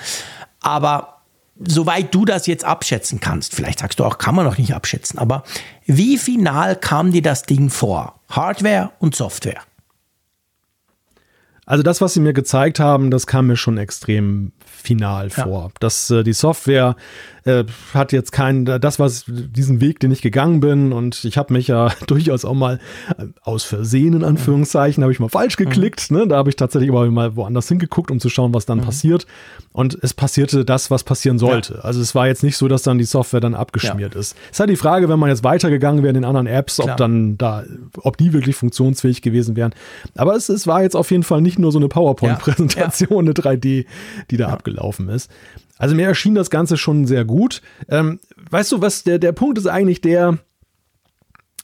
Aber soweit du das jetzt abschätzen kannst, vielleicht sagst du auch, kann man noch nicht abschätzen, aber wie final kam dir das Ding vor? Hardware und Software? Also das, was sie mir gezeigt haben, das kam mir schon extrem final ja. vor. Dass äh, die Software äh, hat jetzt keinen, das war diesen Weg, den ich gegangen bin und ich habe mich ja durchaus auch mal äh, aus Versehen in Anführungszeichen, habe ich mal falsch geklickt. Mhm. Ne? Da habe ich tatsächlich aber mal woanders hingeguckt, um zu schauen, was dann mhm. passiert. Und es passierte das, was passieren sollte. Ja. Also es war jetzt nicht so, dass dann die Software dann abgeschmiert ja. ist. Es ist halt die Frage, wenn man jetzt weitergegangen wäre in den anderen Apps, Klar. ob dann da, ob die wirklich funktionsfähig gewesen wären. Aber es, es war jetzt auf jeden Fall nicht nur so eine PowerPoint-Präsentation, eine 3D, die da abgelaufen ist. Also mir erschien das Ganze schon sehr gut. Ähm, weißt du, was der, der Punkt ist eigentlich der,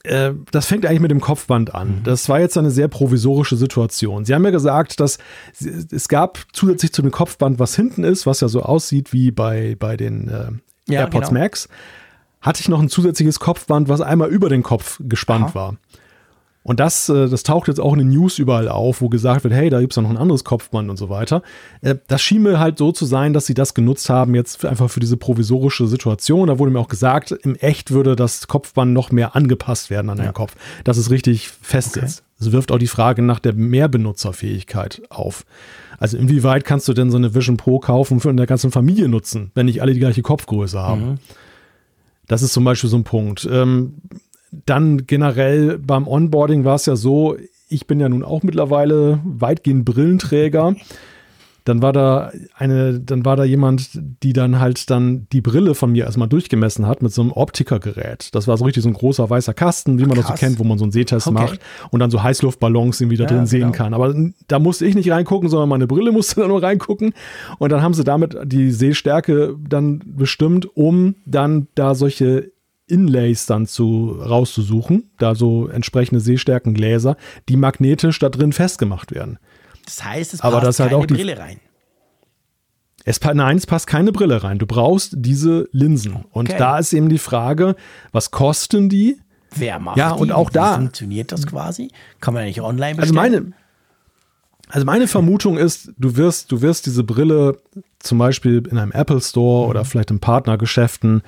äh, das fängt eigentlich mit dem Kopfband an. Mhm. Das war jetzt eine sehr provisorische Situation. Sie haben ja gesagt, dass es gab zusätzlich zu dem Kopfband, was hinten ist, was ja so aussieht wie bei, bei den äh, ja, AirPods genau. Max, hatte ich noch ein zusätzliches Kopfband, was einmal über den Kopf gespannt Aha. war. Und das, äh, das taucht jetzt auch in den News überall auf, wo gesagt wird, hey, da gibt es noch ein anderes Kopfband und so weiter. Äh, das schien mir halt so zu sein, dass sie das genutzt haben, jetzt einfach für diese provisorische Situation. Da wurde mir auch gesagt, im Echt würde das Kopfband noch mehr angepasst werden an den ja. Kopf, dass es richtig fest okay. ist. Es wirft auch die Frage nach der Mehrbenutzerfähigkeit auf. Also inwieweit kannst du denn so eine Vision Pro kaufen für eine ganze Familie nutzen, wenn nicht alle die gleiche Kopfgröße haben? Mhm. Das ist zum Beispiel so ein Punkt. Ähm, dann generell beim Onboarding war es ja so, ich bin ja nun auch mittlerweile weitgehend Brillenträger. Dann war da eine, dann war da jemand, die dann halt dann die Brille von mir erstmal durchgemessen hat mit so einem Optikergerät. Das war so richtig so ein großer weißer Kasten, wie man Krass. das so kennt, wo man so einen Sehtest okay. macht und dann so Heißluftballons irgendwie da ja, drin sehen genau. kann. Aber da musste ich nicht reingucken, sondern meine Brille musste da nur reingucken. Und dann haben sie damit die Sehstärke dann bestimmt, um dann da solche Inlays dann zu rauszusuchen, da so entsprechende Sehstärkengläser, die magnetisch da drin festgemacht werden. Das heißt, es Aber passt halt keine die, Brille rein. Es, nein, es passt keine Brille rein. Du brauchst diese Linsen. Okay. Und da ist eben die Frage, was kosten die? Wer macht ja, und die? auch da. Wie funktioniert das quasi? Kann man ja nicht online bestellen? Also meine, also meine Vermutung ist, du wirst, du wirst diese Brille zum Beispiel in einem Apple Store oder vielleicht in Partnergeschäften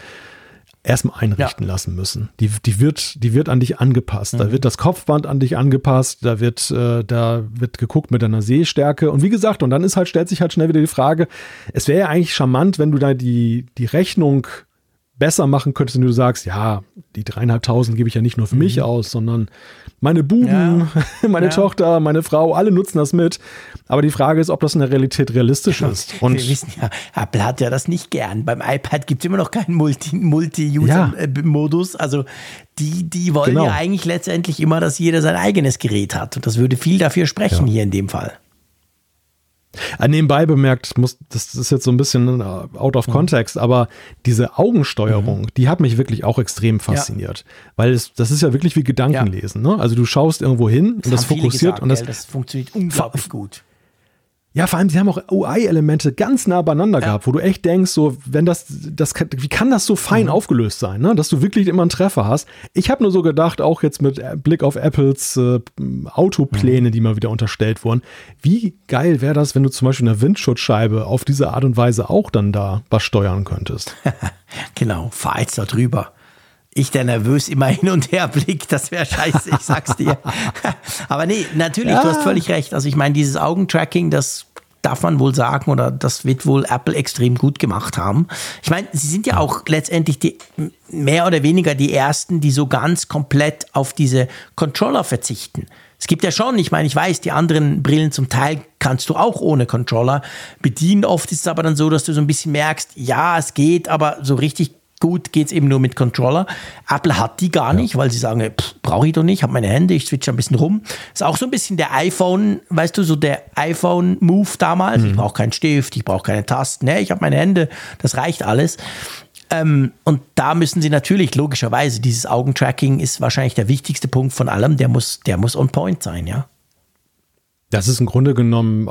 erstmal einrichten ja. lassen müssen. Die, die, wird, die wird an dich angepasst. Mhm. Da wird das Kopfband an dich angepasst, da wird, äh, da wird geguckt mit deiner Sehstärke. Und wie gesagt, und dann ist halt, stellt sich halt schnell wieder die Frage, es wäre ja eigentlich charmant, wenn du da die, die Rechnung besser machen könntest, wenn du sagst, ja, die dreieinhalbtausend gebe ich ja nicht nur für mhm. mich aus, sondern meine Buben, ja. meine ja. Tochter, meine Frau, alle nutzen das mit. Aber die Frage ist, ob das in der Realität realistisch ist. Und Wir wissen ja, Apple hat ja das nicht gern. Beim iPad gibt es immer noch keinen Multi-User-Modus. Ja. Also die, die wollen genau. ja eigentlich letztendlich immer, dass jeder sein eigenes Gerät hat. Und das würde viel dafür sprechen hier in dem Fall. Äh, nebenbei bemerkt, muss, das ist jetzt so ein bisschen äh, out of mhm. context, aber diese Augensteuerung, mhm. die hat mich wirklich auch extrem fasziniert. Ja. Weil es, das ist ja wirklich wie Gedankenlesen. Ja. Ne? Also du schaust irgendwo hin das und das fokussiert gesagt, und das, das funktioniert unglaublich gut. Ja, vor allem, sie haben auch UI-Elemente ganz nah beieinander ja. gehabt, wo du echt denkst, so, wenn das, das wie kann das so fein mhm. aufgelöst sein, ne? dass du wirklich immer einen Treffer hast. Ich habe nur so gedacht, auch jetzt mit Blick auf Apples äh, Autopläne, mhm. die mal wieder unterstellt wurden, wie geil wäre das, wenn du zum Beispiel eine Windschutzscheibe auf diese Art und Weise auch dann da was steuern könntest. genau, fahr jetzt da drüber ich der nervös immer hin und her blickt, das wäre scheiße, ich sag's dir. Aber nee, natürlich, ja. du hast völlig recht. Also ich meine, dieses Augentracking, das darf man wohl sagen, oder das wird wohl Apple extrem gut gemacht haben. Ich meine, sie sind ja auch letztendlich die, mehr oder weniger die ersten, die so ganz komplett auf diese Controller verzichten. Es gibt ja schon, ich meine, ich weiß, die anderen Brillen zum Teil kannst du auch ohne Controller bedienen. Oft ist es aber dann so, dass du so ein bisschen merkst, ja, es geht, aber so richtig gut geht es eben nur mit Controller. Apple hat die gar nicht, weil sie sagen, brauche ich doch nicht, habe meine Hände, ich switche ein bisschen rum. Ist auch so ein bisschen der iPhone, weißt du, so der iPhone-Move damals. Mhm. Ich brauche keinen Stift, ich brauche keine Tasten, nee, ich habe meine Hände, das reicht alles. Ähm, und da müssen sie natürlich, logischerweise, dieses Augentracking ist wahrscheinlich der wichtigste Punkt von allem, der muss, der muss on point sein, ja. Das ist im Grunde genommen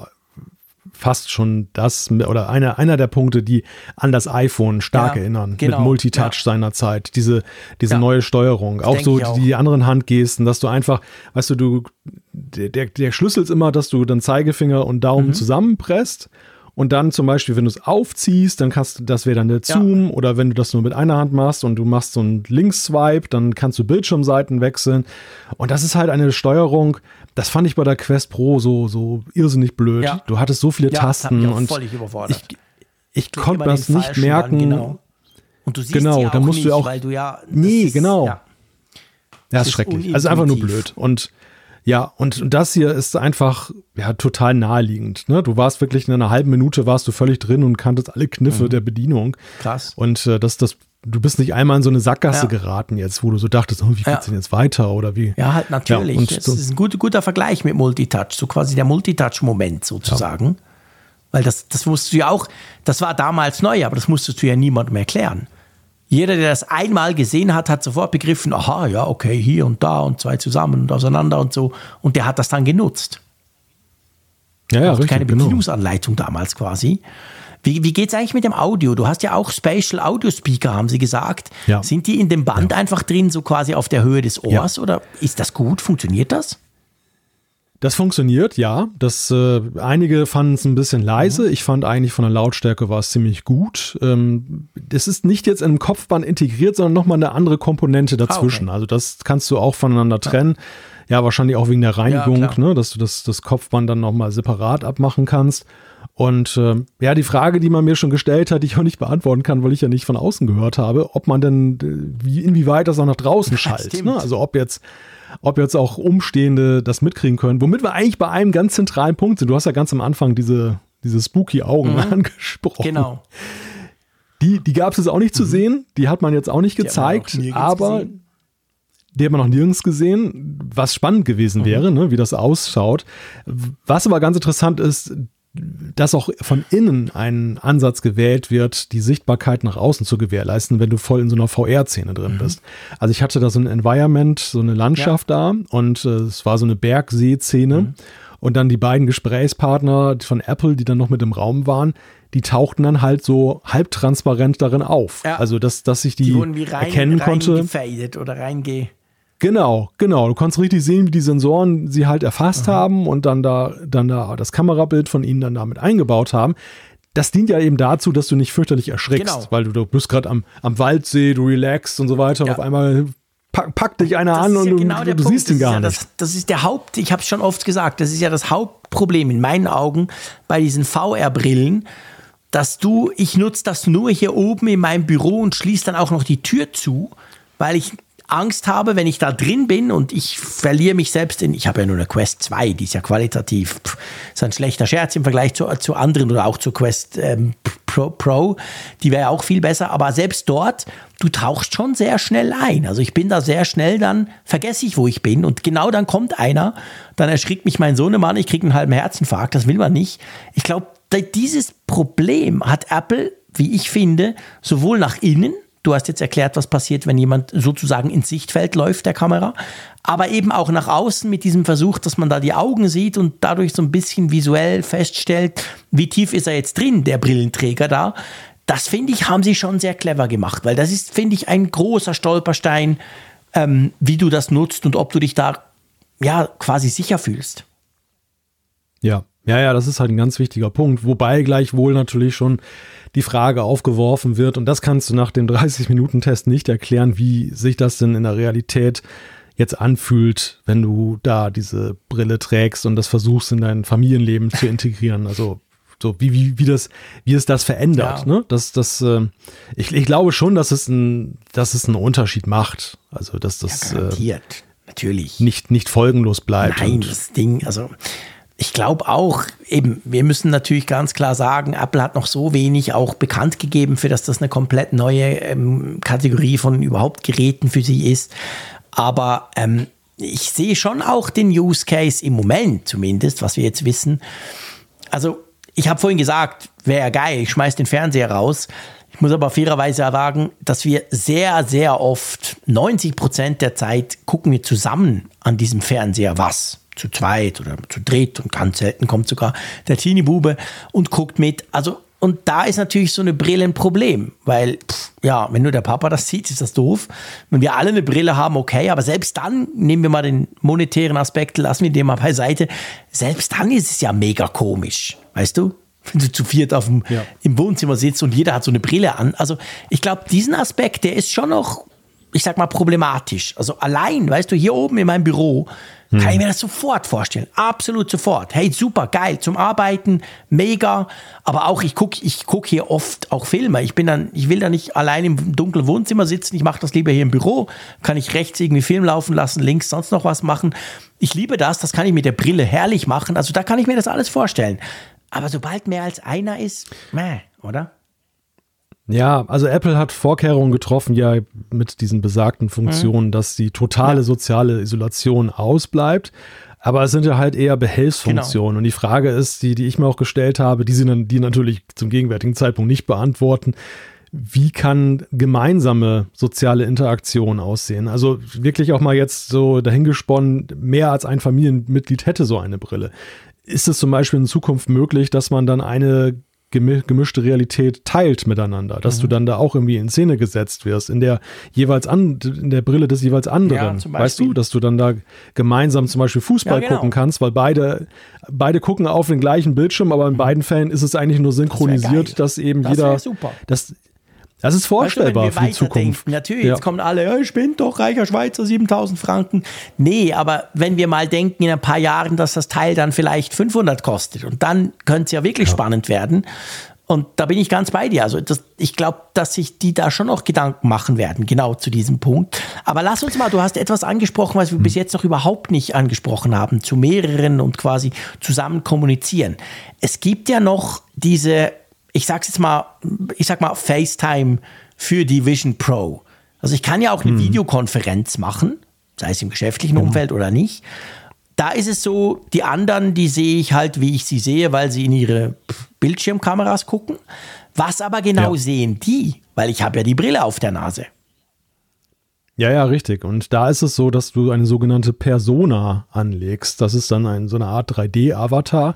fast schon das oder einer, einer der Punkte, die an das iPhone stark ja, erinnern, genau, mit Multitouch ja. seiner Zeit, diese, diese ja. neue Steuerung, auch so auch. die anderen Handgesten, dass du einfach, weißt du, du, der, der Schlüssel ist immer, dass du dann Zeigefinger und Daumen mhm. zusammenpresst und dann zum Beispiel, wenn du es aufziehst, dann kannst du, das wäre dann der Zoom. Oder wenn du das nur mit einer Hand machst und du machst so einen Links-Swipe, dann kannst du Bildschirmseiten wechseln. Und das ist halt eine Steuerung, das fand ich bei der Quest Pro so, so irrsinnig blöd. Ja. Du hattest so viele ja, Tasten das und völlig überfordert. ich, ich konnte das nicht merken. An, genau. Und du siehst genau, ja dann musst nicht, du auch, weil du ja. Nee, ist, genau. Ja. Ja, ist, ist schrecklich. Also einfach nur blöd. Und ja, und das hier ist einfach ja total naheliegend. Ne? Du warst wirklich in einer halben Minute warst du völlig drin und kanntest alle Kniffe mhm. der Bedienung. Krass. Und äh, das, das, du bist nicht einmal in so eine Sackgasse ja. geraten jetzt, wo du so dachtest, oh, wie geht's ja. denn jetzt weiter oder wie? Ja, halt natürlich. Ja, und das ist ein guter, guter Vergleich mit Multitouch, so quasi der Multitouch-Moment sozusagen. Weil das, das musst du ja auch, das war damals neu, aber das musstest du ja niemandem erklären. Jeder, der das einmal gesehen hat, hat sofort begriffen, aha, ja, okay, hier und da und zwei zusammen und auseinander und so. Und der hat das dann genutzt. Ja, ja, richtig, keine genau. Bedienungsanleitung genau. damals quasi. Wie, wie geht es eigentlich mit dem Audio? Du hast ja auch Spatial Audio Speaker, haben sie gesagt. Ja. Sind die in dem Band ja. einfach drin, so quasi auf der Höhe des Ohrs? Ja. Oder ist das gut? Funktioniert das? Das funktioniert, ja. Das, äh, einige fanden es ein bisschen leise. Mhm. Ich fand eigentlich von der Lautstärke war es ziemlich gut. Ähm, das ist nicht jetzt in einem Kopfband integriert, sondern nochmal eine andere Komponente dazwischen. Ah, okay. Also das kannst du auch voneinander trennen. Ja, ja wahrscheinlich auch wegen der Reinigung, ja, ne, dass du das, das Kopfband dann nochmal separat abmachen kannst. Und äh, ja, die Frage, die man mir schon gestellt hat, die ich auch nicht beantworten kann, weil ich ja nicht von außen gehört habe, ob man denn, äh, wie, inwieweit das auch nach draußen schallt. Ne? Also ob jetzt ob jetzt auch Umstehende das mitkriegen können. Womit wir eigentlich bei einem ganz zentralen Punkt sind. Du hast ja ganz am Anfang diese, diese spooky Augen mhm. angesprochen. Genau. Die, die gab es jetzt auch nicht zu mhm. sehen. Die hat man jetzt auch nicht gezeigt. aber gesehen. die hat man noch nirgends gesehen, was spannend gewesen mhm. wäre, ne, wie das ausschaut. Was aber ganz interessant ist, dass auch von innen ein Ansatz gewählt wird, die Sichtbarkeit nach außen zu gewährleisten, wenn du voll in so einer VR-Szene drin mhm. bist. Also ich hatte da so ein Environment, so eine Landschaft ja. da und äh, es war so eine Bergsee-Szene. Mhm. Und dann die beiden Gesprächspartner von Apple, die dann noch mit im Raum waren, die tauchten dann halt so halbtransparent darin auf. Ja. Also, dass, dass ich die, die wie rein, erkennen konnte. oder reinge Genau, genau. Du konntest richtig sehen, wie die Sensoren sie halt erfasst Aha. haben und dann da, dann da das Kamerabild von ihnen dann damit eingebaut haben. Das dient ja eben dazu, dass du nicht fürchterlich erschrickst, genau. weil du, du bist gerade am, am Waldsee, du relaxst und so weiter. Ja. Und auf einmal pack, packt dich einer das an und ja genau du, du siehst ihn gar ja nicht. Das, das, ist der Haupt, ich habe es schon oft gesagt, das ist ja das Hauptproblem in meinen Augen bei diesen VR-Brillen, dass du, ich nutze das nur hier oben in meinem Büro und schließe dann auch noch die Tür zu, weil ich Angst habe, wenn ich da drin bin und ich verliere mich selbst in, ich habe ja nur eine Quest 2, die ist ja qualitativ, pff, ist ein schlechter Scherz im Vergleich zu, zu anderen oder auch zur Quest ähm, Pro, Pro, die wäre auch viel besser, aber selbst dort, du tauchst schon sehr schnell ein. Also ich bin da sehr schnell, dann vergesse ich, wo ich bin und genau dann kommt einer, dann erschrickt mich mein Sohnemann, ich kriege einen halben Herzinfarkt, das will man nicht. Ich glaube, dieses Problem hat Apple, wie ich finde, sowohl nach innen, Du hast jetzt erklärt, was passiert, wenn jemand sozusagen ins Sichtfeld läuft der Kamera, aber eben auch nach außen mit diesem Versuch, dass man da die Augen sieht und dadurch so ein bisschen visuell feststellt, wie tief ist er jetzt drin, der Brillenträger da. Das finde ich, haben sie schon sehr clever gemacht, weil das ist, finde ich, ein großer Stolperstein, ähm, wie du das nutzt und ob du dich da ja quasi sicher fühlst. Ja, ja, ja, das ist halt ein ganz wichtiger Punkt, wobei gleichwohl natürlich schon die Frage aufgeworfen wird, und das kannst du nach dem 30-Minuten-Test nicht erklären, wie sich das denn in der Realität jetzt anfühlt, wenn du da diese Brille trägst und das versuchst in dein Familienleben zu integrieren. Also so wie, wie, wie, das, wie es das verändert. Ja. Ne? Das, das, äh, ich, ich glaube schon, dass es, ein, dass es einen Unterschied macht. Also dass das ja, garantiert. Äh, natürlich nicht, nicht folgenlos bleibt. Nein, das Ding, also ich glaube auch, eben, wir müssen natürlich ganz klar sagen, Apple hat noch so wenig auch bekannt gegeben, für dass das eine komplett neue ähm, Kategorie von überhaupt Geräten für sie ist. Aber ähm, ich sehe schon auch den Use Case im Moment zumindest, was wir jetzt wissen. Also, ich habe vorhin gesagt, wäre geil, ich schmeiß den Fernseher raus. Ich muss aber fairerweise sagen, dass wir sehr, sehr oft, 90 Prozent der Zeit, gucken wir zusammen an diesem Fernseher was zu zweit oder zu dritt und ganz selten kommt sogar der Teenie-Bube und guckt mit. Also, und da ist natürlich so eine Brille ein Problem, weil, pff, ja, wenn nur der Papa das sieht, ist das doof. Wenn wir alle eine Brille haben, okay, aber selbst dann, nehmen wir mal den monetären Aspekt, lassen wir den mal beiseite, selbst dann ist es ja mega komisch, weißt du? Wenn du zu viert auf dem, ja. im Wohnzimmer sitzt und jeder hat so eine Brille an. Also, ich glaube, diesen Aspekt, der ist schon noch, ich sag mal, problematisch. Also allein, weißt du, hier oben in meinem Büro, hm. Kann ich mir das sofort vorstellen. Absolut sofort. Hey, super, geil, zum Arbeiten, mega. Aber auch, ich gucke ich guck hier oft auch Filme. Ich bin dann, ich will da nicht allein im dunklen Wohnzimmer sitzen. Ich mache das lieber hier im Büro. Kann ich rechts irgendwie Film laufen lassen, links sonst noch was machen. Ich liebe das. Das kann ich mit der Brille herrlich machen. Also da kann ich mir das alles vorstellen. Aber sobald mehr als einer ist, meh, oder? Ja, also Apple hat Vorkehrungen getroffen, ja, mit diesen besagten Funktionen, mhm. dass die totale soziale Isolation ausbleibt. Aber es sind ja halt eher Behelfsfunktionen. Genau. Und die Frage ist, die, die ich mir auch gestellt habe, die sie die natürlich zum gegenwärtigen Zeitpunkt nicht beantworten. Wie kann gemeinsame soziale Interaktion aussehen? Also wirklich auch mal jetzt so dahingesponnen, mehr als ein Familienmitglied hätte so eine Brille. Ist es zum Beispiel in Zukunft möglich, dass man dann eine gemischte Realität teilt miteinander, dass mhm. du dann da auch irgendwie in Szene gesetzt wirst, in der jeweils an, in der Brille des jeweils anderen. Ja, weißt du, dass du dann da gemeinsam zum Beispiel Fußball ja, genau. gucken kannst, weil beide, beide gucken auf den gleichen Bildschirm, aber in mhm. beiden Fällen ist es eigentlich nur synchronisiert, das dass eben das jeder, super. dass das ist vorstellbar weißt du, für die Zukunft. Natürlich, ja. jetzt kommen alle, ja, ich bin doch reicher Schweizer, 7000 Franken. Nee, aber wenn wir mal denken in ein paar Jahren, dass das Teil dann vielleicht 500 kostet und dann könnte es ja wirklich ja. spannend werden. Und da bin ich ganz bei dir. Also das, ich glaube, dass sich die da schon noch Gedanken machen werden, genau zu diesem Punkt. Aber lass uns mal, du hast etwas angesprochen, was wir hm. bis jetzt noch überhaupt nicht angesprochen haben, zu mehreren und quasi zusammen kommunizieren. Es gibt ja noch diese ich sag's jetzt mal, ich sag mal FaceTime für die Vision Pro. Also ich kann ja auch eine hm. Videokonferenz machen, sei es im geschäftlichen genau. Umfeld oder nicht. Da ist es so, die anderen, die sehe ich halt, wie ich sie sehe, weil sie in ihre Bildschirmkameras gucken. Was aber genau ja. sehen die? Weil ich habe ja die Brille auf der Nase. Ja, ja, richtig. Und da ist es so, dass du eine sogenannte Persona anlegst. Das ist dann ein, so eine Art 3D-Avatar.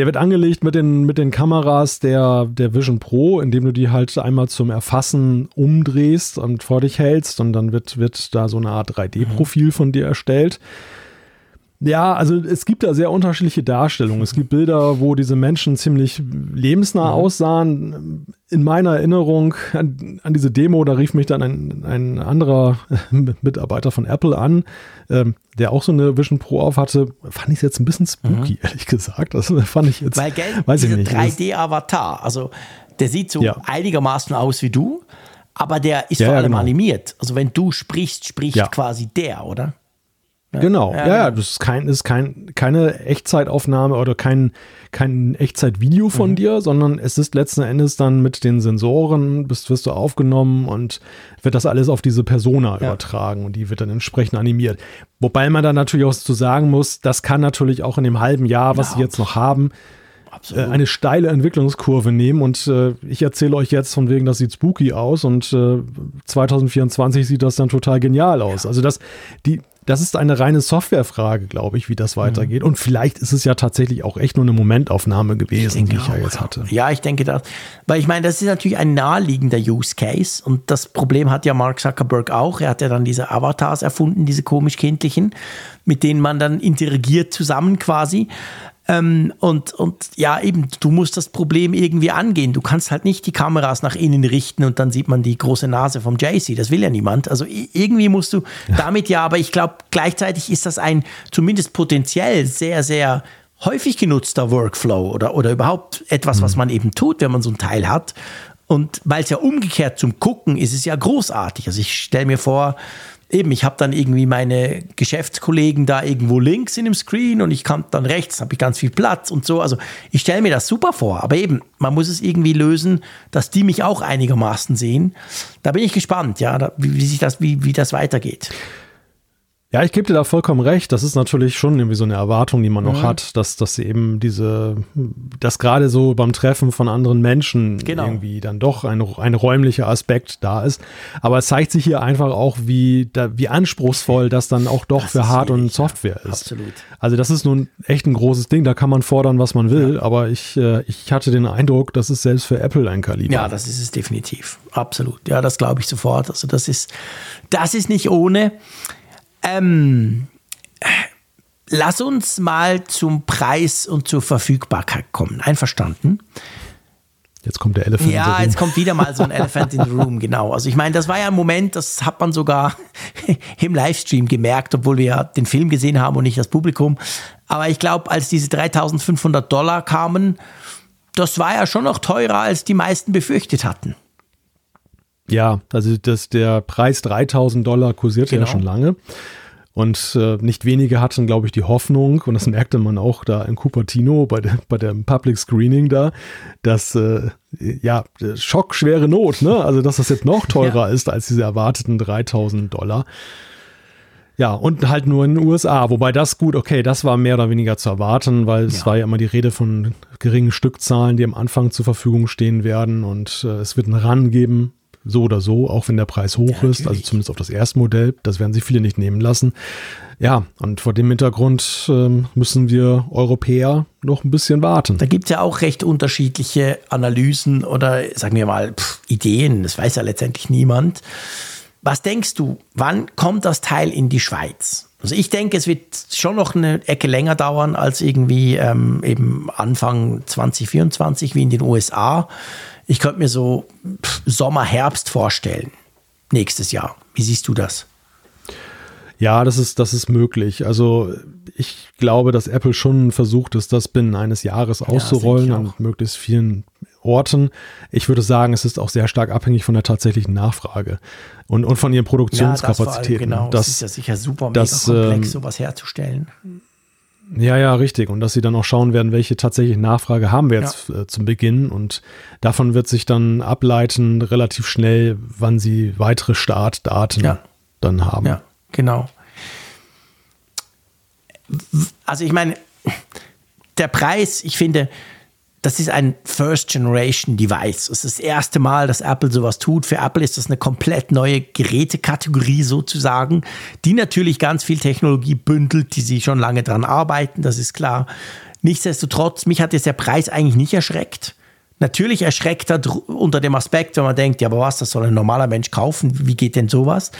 Der wird angelegt mit den, mit den Kameras der, der Vision Pro, indem du die halt einmal zum Erfassen umdrehst und vor dich hältst und dann wird, wird da so eine Art 3D-Profil von dir erstellt. Ja, also es gibt da sehr unterschiedliche Darstellungen. Es gibt Bilder, wo diese Menschen ziemlich lebensnah mhm. aussahen. In meiner Erinnerung an, an, diese Demo, da rief mich dann ein, ein anderer Mitarbeiter von Apple an, ähm, der auch so eine Vision Pro auf hatte. Fand ich es jetzt ein bisschen spooky, mhm. ehrlich gesagt. Das fand ich jetzt. Weil, gell, weiß ich nicht. 3D-Avatar, also der sieht so ja. einigermaßen aus wie du, aber der ist ja, vor allem genau. animiert. Also wenn du sprichst, spricht quasi der, oder? Genau, ja, ja, ja, das ist, kein, ist kein, keine Echtzeitaufnahme oder kein, kein Echtzeitvideo von mhm. dir, sondern es ist letzten Endes dann mit den Sensoren, bist, wirst du aufgenommen und wird das alles auf diese Persona ja. übertragen und die wird dann entsprechend animiert. Wobei man dann natürlich auch zu sagen muss, das kann natürlich auch in dem halben Jahr, was sie jetzt noch haben, Absolut. Äh, eine steile Entwicklungskurve nehmen und äh, ich erzähle euch jetzt von wegen, das sieht spooky aus und äh, 2024 sieht das dann total genial aus. Ja. Also das, die, das ist eine reine Softwarefrage, glaube ich, wie das mhm. weitergeht. Mhm. Und vielleicht ist es ja tatsächlich auch echt nur eine Momentaufnahme gewesen, die ich ja jetzt hatte. Ja, ich denke das. Weil ich meine, das ist natürlich ein naheliegender Use Case. Und das Problem hat ja Mark Zuckerberg auch. Er hat ja dann diese Avatars erfunden, diese komisch-kindlichen, mit denen man dann interagiert zusammen quasi. Ähm, und, und ja, eben, du musst das Problem irgendwie angehen. Du kannst halt nicht die Kameras nach innen richten und dann sieht man die große Nase vom JC. Das will ja niemand. Also irgendwie musst du damit ja, aber ich glaube, gleichzeitig ist das ein zumindest potenziell sehr, sehr häufig genutzter Workflow oder, oder überhaupt etwas, was mhm. man eben tut, wenn man so ein Teil hat. Und weil es ja umgekehrt zum Gucken ist es ja großartig. Also ich stelle mir vor, eben, ich habe dann irgendwie meine Geschäftskollegen da irgendwo links in dem Screen und ich kann dann rechts, habe ich ganz viel Platz und so. Also ich stelle mir das super vor, aber eben, man muss es irgendwie lösen, dass die mich auch einigermaßen sehen. Da bin ich gespannt, ja, wie, wie, sich das, wie, wie das weitergeht. Ja, ich gebe dir da vollkommen recht. Das ist natürlich schon irgendwie so eine Erwartung, die man noch mhm. hat, dass, dass eben diese, dass gerade so beim Treffen von anderen Menschen genau. irgendwie dann doch ein, ein räumlicher Aspekt da ist. Aber es zeigt sich hier einfach auch, wie, da, wie anspruchsvoll das dann auch doch das für Hard- und Software ja, ist. Absolut. Also das ist nun echt ein großes Ding. Da kann man fordern, was man will. Ja. Aber ich, äh, ich hatte den Eindruck, das ist selbst für Apple ein Kaliber. Ja, das ist es definitiv. Absolut. Ja, das glaube ich sofort. Also das ist, das ist nicht ohne. Ähm, lass uns mal zum Preis und zur Verfügbarkeit kommen. Einverstanden? Jetzt kommt der Elefant. Ja, jetzt kommt wieder mal so ein Elephant in the Room, genau. Also ich meine, das war ja ein Moment, das hat man sogar im Livestream gemerkt, obwohl wir ja den Film gesehen haben und nicht das Publikum. Aber ich glaube, als diese 3500 Dollar kamen, das war ja schon noch teurer, als die meisten befürchtet hatten. Ja, also das, der Preis 3000 Dollar kursierte genau. ja schon lange. Und äh, nicht wenige hatten, glaube ich, die Hoffnung, und das merkte man auch da in Cupertino bei, der, bei dem Public Screening da, dass, äh, ja, Schock, schwere Not, ne? Also, dass das jetzt noch teurer ja. ist als diese erwarteten 3000 Dollar. Ja, und halt nur in den USA. Wobei das gut, okay, das war mehr oder weniger zu erwarten, weil es ja. war ja immer die Rede von geringen Stückzahlen, die am Anfang zur Verfügung stehen werden. Und äh, es wird einen Run geben so oder so, auch wenn der Preis hoch ja, ist, also zumindest auf das erste Modell. Das werden sich viele nicht nehmen lassen. Ja, und vor dem Hintergrund ähm, müssen wir Europäer noch ein bisschen warten. Da gibt es ja auch recht unterschiedliche Analysen oder sagen wir mal pff, Ideen. Das weiß ja letztendlich niemand. Was denkst du, wann kommt das Teil in die Schweiz? Also ich denke, es wird schon noch eine Ecke länger dauern als irgendwie ähm, eben Anfang 2024 wie in den USA. Ich könnte mir so Sommer, Herbst vorstellen. Nächstes Jahr. Wie siehst du das? Ja, das ist, das ist möglich. Also ich glaube, dass Apple schon versucht ist, das binnen eines Jahres auszurollen ja, an möglichst vielen Orten. Ich würde sagen, es ist auch sehr stark abhängig von der tatsächlichen Nachfrage und, und von ihren Produktionskapazitäten. Ja, das, genau. das, das ist ja sicher super mega das, komplex, ähm, sowas herzustellen. Ja, ja, richtig. Und dass sie dann auch schauen werden, welche tatsächliche Nachfrage haben wir jetzt ja. äh, zum Beginn. Und davon wird sich dann ableiten relativ schnell, wann sie weitere Startdaten ja. dann haben. Ja, genau. Also ich meine, der Preis, ich finde, das ist ein First-Generation-Device. Es ist das erste Mal, dass Apple sowas tut. Für Apple ist das eine komplett neue Gerätekategorie sozusagen, die natürlich ganz viel Technologie bündelt, die sie schon lange dran arbeiten, das ist klar. Nichtsdestotrotz, mich hat jetzt der Preis eigentlich nicht erschreckt. Natürlich erschreckt er unter dem Aspekt, wenn man denkt, ja, aber was, das soll ein normaler Mensch kaufen, wie geht denn sowas?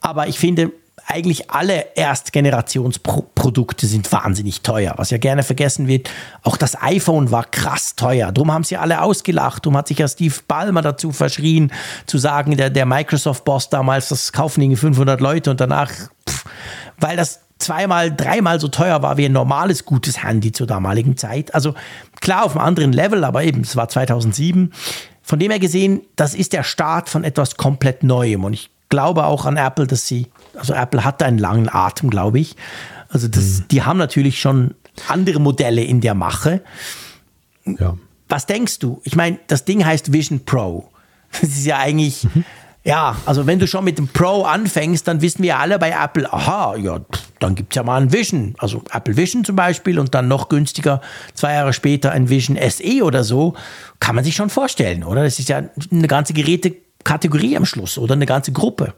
Aber ich finde, eigentlich alle Erstgenerationsprodukte sind wahnsinnig teuer. Was ja gerne vergessen wird, auch das iPhone war krass teuer. Darum haben sie alle ausgelacht. Darum hat sich ja Steve Ballmer dazu verschrien, zu sagen, der, der Microsoft-Boss damals, das kaufen irgendwie 500 Leute und danach, pff, weil das zweimal, dreimal so teuer war wie ein normales gutes Handy zur damaligen Zeit. Also klar auf einem anderen Level, aber eben, es war 2007. Von dem her gesehen, das ist der Start von etwas komplett Neuem. Und ich glaube auch an Apple, dass sie also Apple hat einen langen Atem, glaube ich. Also das, mhm. die haben natürlich schon andere Modelle in der Mache. Ja. Was denkst du? Ich meine, das Ding heißt Vision Pro. Das ist ja eigentlich, mhm. ja, also wenn du schon mit dem Pro anfängst, dann wissen wir alle bei Apple, aha, ja, dann gibt es ja mal ein Vision. Also Apple Vision zum Beispiel und dann noch günstiger, zwei Jahre später ein Vision SE oder so. Kann man sich schon vorstellen, oder? Das ist ja eine ganze Gerätekategorie am Schluss oder eine ganze Gruppe.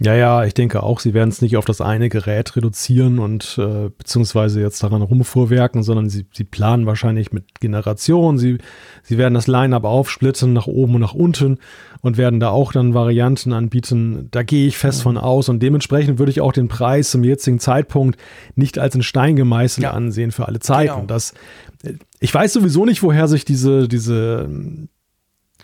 Ja, ja, ich denke auch, sie werden es nicht auf das eine Gerät reduzieren und äh, beziehungsweise jetzt daran rumvorwerken, sondern sie, sie planen wahrscheinlich mit Generationen. Sie, sie werden das Line-up aufsplitten nach oben und nach unten und werden da auch dann Varianten anbieten. Da gehe ich fest von aus und dementsprechend würde ich auch den Preis zum jetzigen Zeitpunkt nicht als in Stein gemeißelt ja. ansehen für alle Zeiten. Genau. Das, ich weiß sowieso nicht, woher sich diese, diese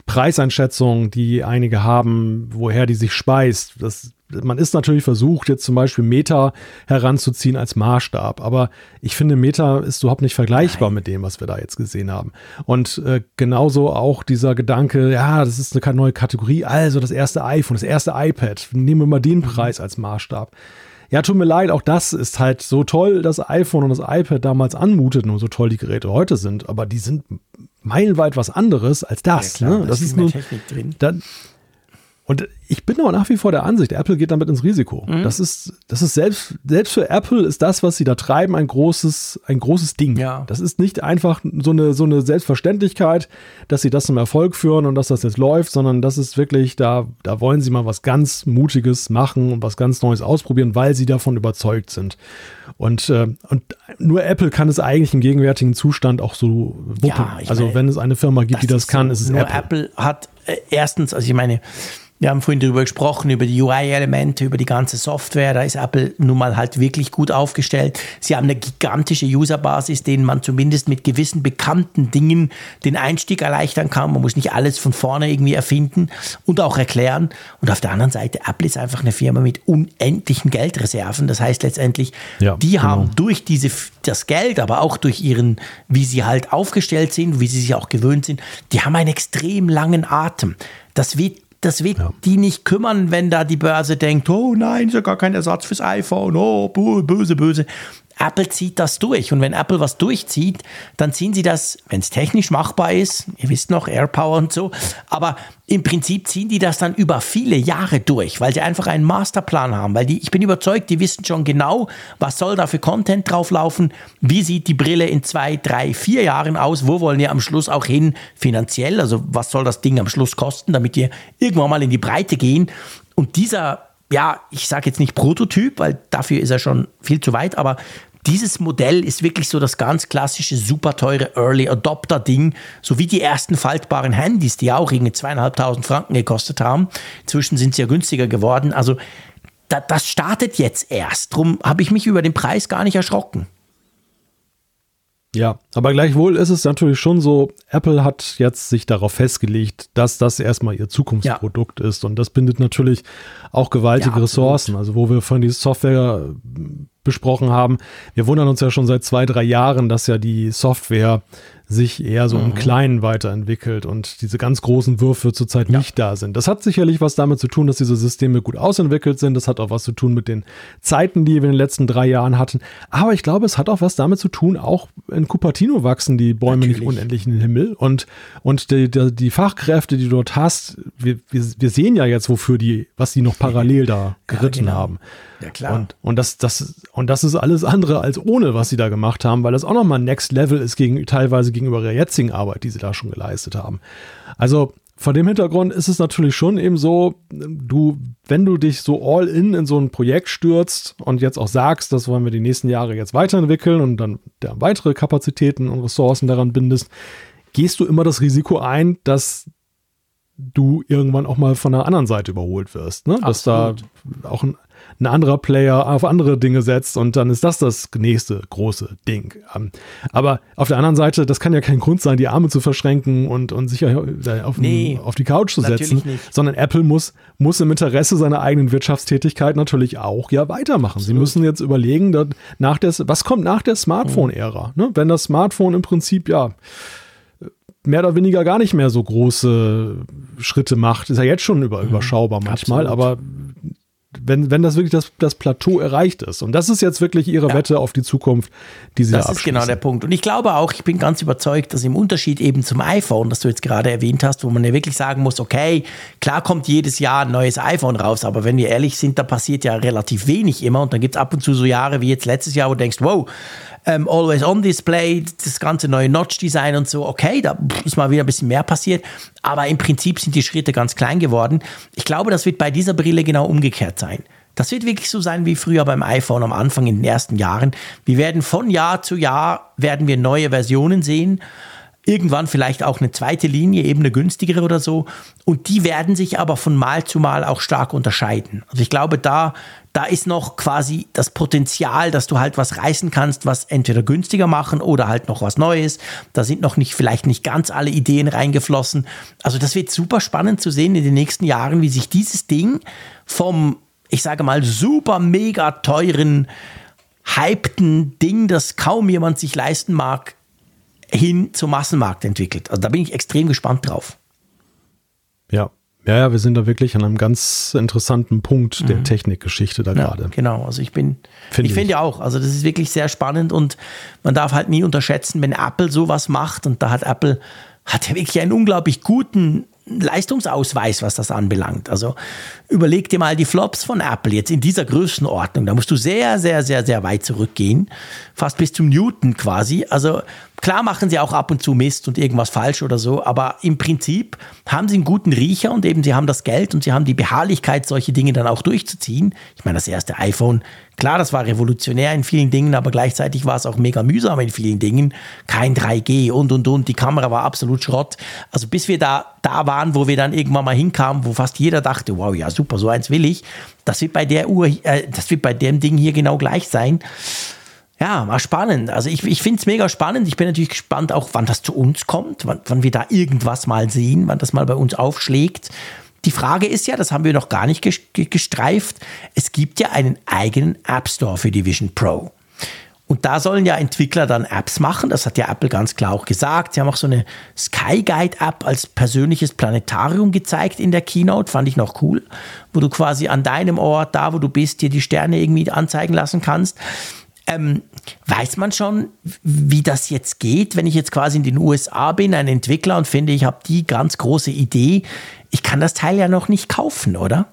Preiseinschätzung, die einige haben, woher die sich speist. Das, man ist natürlich versucht, jetzt zum Beispiel Meta heranzuziehen als Maßstab, aber ich finde, Meta ist überhaupt nicht vergleichbar Nein. mit dem, was wir da jetzt gesehen haben. Und äh, genauso auch dieser Gedanke, ja, das ist eine neue Kategorie, also das erste iPhone, das erste iPad, nehmen wir mal den Preis als Maßstab. Ja, tut mir leid, auch das ist halt so toll, das iPhone und das iPad damals anmuteten und so toll die Geräte heute sind, aber die sind meilenweit was anderes als das. Ja, klar, ne? Das, das ist nur, Technik drin. Dann, und ich bin auch nach wie vor der Ansicht, Apple geht damit ins Risiko. Mhm. Das ist, das ist selbst, selbst für Apple ist das, was sie da treiben, ein großes, ein großes Ding. Ja. Das ist nicht einfach so eine, so eine Selbstverständlichkeit, dass sie das zum Erfolg führen und dass das jetzt läuft, sondern das ist wirklich, da, da wollen sie mal was ganz Mutiges machen und was ganz Neues ausprobieren, weil sie davon überzeugt sind. Und, äh, und nur Apple kann es eigentlich im gegenwärtigen Zustand auch so wuppen. Ja, also meine, wenn es eine Firma gibt, die das kann, so, ist es nur Apple. Apple hat äh, erstens, also ich meine, wir haben vorhin darüber gesprochen, über die UI-Elemente, über die ganze Software. Da ist Apple nun mal halt wirklich gut aufgestellt. Sie haben eine gigantische Userbasis, denen man zumindest mit gewissen bekannten Dingen den Einstieg erleichtern kann. Man muss nicht alles von vorne irgendwie erfinden und auch erklären. Und auf der anderen Seite, Apple ist einfach eine Firma mit unendlichen Geldreserven. Das heißt letztendlich, ja, die genau. haben durch diese, das Geld, aber auch durch ihren, wie sie halt aufgestellt sind, wie sie sich auch gewöhnt sind, die haben einen extrem langen Atem. Das wird das wird ja. die nicht kümmern, wenn da die Börse denkt, oh nein, ist ja gar kein Ersatz fürs iPhone, oh böse, böse. Apple zieht das durch. Und wenn Apple was durchzieht, dann ziehen sie das, wenn es technisch machbar ist, ihr wisst noch, AirPower und so, aber im Prinzip ziehen die das dann über viele Jahre durch, weil sie einfach einen Masterplan haben. Weil die, ich bin überzeugt, die wissen schon genau, was soll da für Content drauflaufen, wie sieht die Brille in zwei, drei, vier Jahren aus, wo wollen wir am Schluss auch hin finanziell, also was soll das Ding am Schluss kosten, damit wir irgendwann mal in die Breite gehen. Und dieser ja, ich sage jetzt nicht Prototyp, weil dafür ist er schon viel zu weit, aber dieses Modell ist wirklich so das ganz klassische, super teure Early Adopter Ding, so wie die ersten faltbaren Handys, die auch irgendwie zweieinhalbtausend Franken gekostet haben. Inzwischen sind sie ja günstiger geworden. Also da, das startet jetzt erst. Drum habe ich mich über den Preis gar nicht erschrocken. Ja, aber gleichwohl ist es natürlich schon so, Apple hat jetzt sich darauf festgelegt, dass das erstmal ihr Zukunftsprodukt ja. ist. Und das bindet natürlich auch gewaltige ja, Ressourcen. Also wo wir von dieser Software besprochen haben. Wir wundern uns ja schon seit zwei, drei Jahren, dass ja die Software sich eher so mhm. im Kleinen weiterentwickelt und diese ganz großen Würfe zurzeit ja. nicht da sind. Das hat sicherlich was damit zu tun, dass diese Systeme gut ausentwickelt sind. Das hat auch was zu tun mit den Zeiten, die wir in den letzten drei Jahren hatten. Aber ich glaube, es hat auch was damit zu tun, auch in Cupertino wachsen die Bäume Natürlich. nicht unendlich in den Himmel und, und die, die, die Fachkräfte, die du dort hast, wir, wir, wir sehen ja jetzt, wofür die, was die noch parallel da geritten ja, genau. haben. Ja, klar. Und, und, das, das, und das ist alles andere als ohne, was sie da gemacht haben, weil das auch nochmal Next Level ist gegen, teilweise gegenüber ihrer jetzigen Arbeit, die sie da schon geleistet haben. Also vor dem Hintergrund ist es natürlich schon eben so, du, wenn du dich so all in in so ein Projekt stürzt und jetzt auch sagst, das wollen wir die nächsten Jahre jetzt weiterentwickeln und dann weitere Kapazitäten und Ressourcen daran bindest, gehst du immer das Risiko ein, dass du irgendwann auch mal von der anderen Seite überholt wirst. Ne? Dass da auch ein, ein anderer Player auf andere Dinge setzt und dann ist das das nächste große Ding. Ähm, aber auf der anderen Seite, das kann ja kein Grund sein, die Arme zu verschränken und, und sich auf, nee, auf die Couch zu setzen, sondern Apple muss, muss im Interesse seiner eigenen Wirtschaftstätigkeit natürlich auch ja weitermachen. Absolut. Sie müssen jetzt überlegen, nach des, was kommt nach der Smartphone-Ära? Ne? Wenn das Smartphone im Prinzip ja mehr oder weniger gar nicht mehr so große Schritte macht. Ist ja jetzt schon über, mhm. überschaubar manchmal, Absolut. aber wenn, wenn das wirklich das, das Plateau erreicht ist. Und das ist jetzt wirklich ihre ja. Wette auf die Zukunft, die sie Das da ist genau der Punkt. Und ich glaube auch, ich bin ganz überzeugt, dass im Unterschied eben zum iPhone, das du jetzt gerade erwähnt hast, wo man ja wirklich sagen muss, okay, klar kommt jedes Jahr ein neues iPhone raus, aber wenn wir ehrlich sind, da passiert ja relativ wenig immer. Und dann gibt es ab und zu so Jahre wie jetzt letztes Jahr, wo du denkst, wow, ähm, Always-On-Display, das ganze neue Notch-Design und so. Okay, da ist mal wieder ein bisschen mehr passiert, aber im Prinzip sind die Schritte ganz klein geworden. Ich glaube, das wird bei dieser Brille genau umgekehrt sein. Das wird wirklich so sein wie früher beim iPhone am Anfang in den ersten Jahren. Wir werden von Jahr zu Jahr werden wir neue Versionen sehen. Irgendwann vielleicht auch eine zweite Linie, eben eine günstigere oder so. Und die werden sich aber von Mal zu Mal auch stark unterscheiden. Also ich glaube, da, da ist noch quasi das Potenzial, dass du halt was reißen kannst, was entweder günstiger machen oder halt noch was Neues. Da sind noch nicht, vielleicht nicht ganz alle Ideen reingeflossen. Also das wird super spannend zu sehen in den nächsten Jahren, wie sich dieses Ding vom, ich sage mal, super mega teuren, hypten Ding, das kaum jemand sich leisten mag, hin zum Massenmarkt entwickelt. Also da bin ich extrem gespannt drauf. Ja. Ja, ja, wir sind da wirklich an einem ganz interessanten Punkt der mhm. Technikgeschichte da ja, gerade. Genau, also ich bin, find ich, ich finde ja auch, also das ist wirklich sehr spannend und man darf halt nie unterschätzen, wenn Apple sowas macht und da hat Apple, hat ja wirklich einen unglaublich guten Leistungsausweis, was das anbelangt. Also überleg dir mal die Flops von Apple jetzt in dieser Größenordnung. Da musst du sehr, sehr, sehr, sehr weit zurückgehen. Fast bis zum Newton quasi. Also Klar machen sie auch ab und zu Mist und irgendwas falsch oder so, aber im Prinzip haben sie einen guten Riecher und eben sie haben das Geld und sie haben die Beharrlichkeit, solche Dinge dann auch durchzuziehen. Ich meine, das erste iPhone, klar, das war revolutionär in vielen Dingen, aber gleichzeitig war es auch mega mühsam in vielen Dingen. Kein 3G und und und, die Kamera war absolut Schrott. Also bis wir da, da waren, wo wir dann irgendwann mal hinkamen, wo fast jeder dachte, wow, ja super, so eins will ich. Das wird bei der Uhr, äh, das wird bei dem Ding hier genau gleich sein. Ja, war spannend. Also ich, ich finde es mega spannend. Ich bin natürlich gespannt auch, wann das zu uns kommt, wann, wann wir da irgendwas mal sehen, wann das mal bei uns aufschlägt. Die Frage ist ja, das haben wir noch gar nicht gestreift, es gibt ja einen eigenen App Store für die Vision Pro. Und da sollen ja Entwickler dann Apps machen. Das hat ja Apple ganz klar auch gesagt. Sie haben auch so eine Skyguide-App als persönliches Planetarium gezeigt in der Keynote. Fand ich noch cool. Wo du quasi an deinem Ort, da wo du bist, dir die Sterne irgendwie anzeigen lassen kannst. Ähm, weiß man schon, wie das jetzt geht, wenn ich jetzt quasi in den USA bin, ein Entwickler und finde, ich habe die ganz große Idee. Ich kann das Teil ja noch nicht kaufen, oder?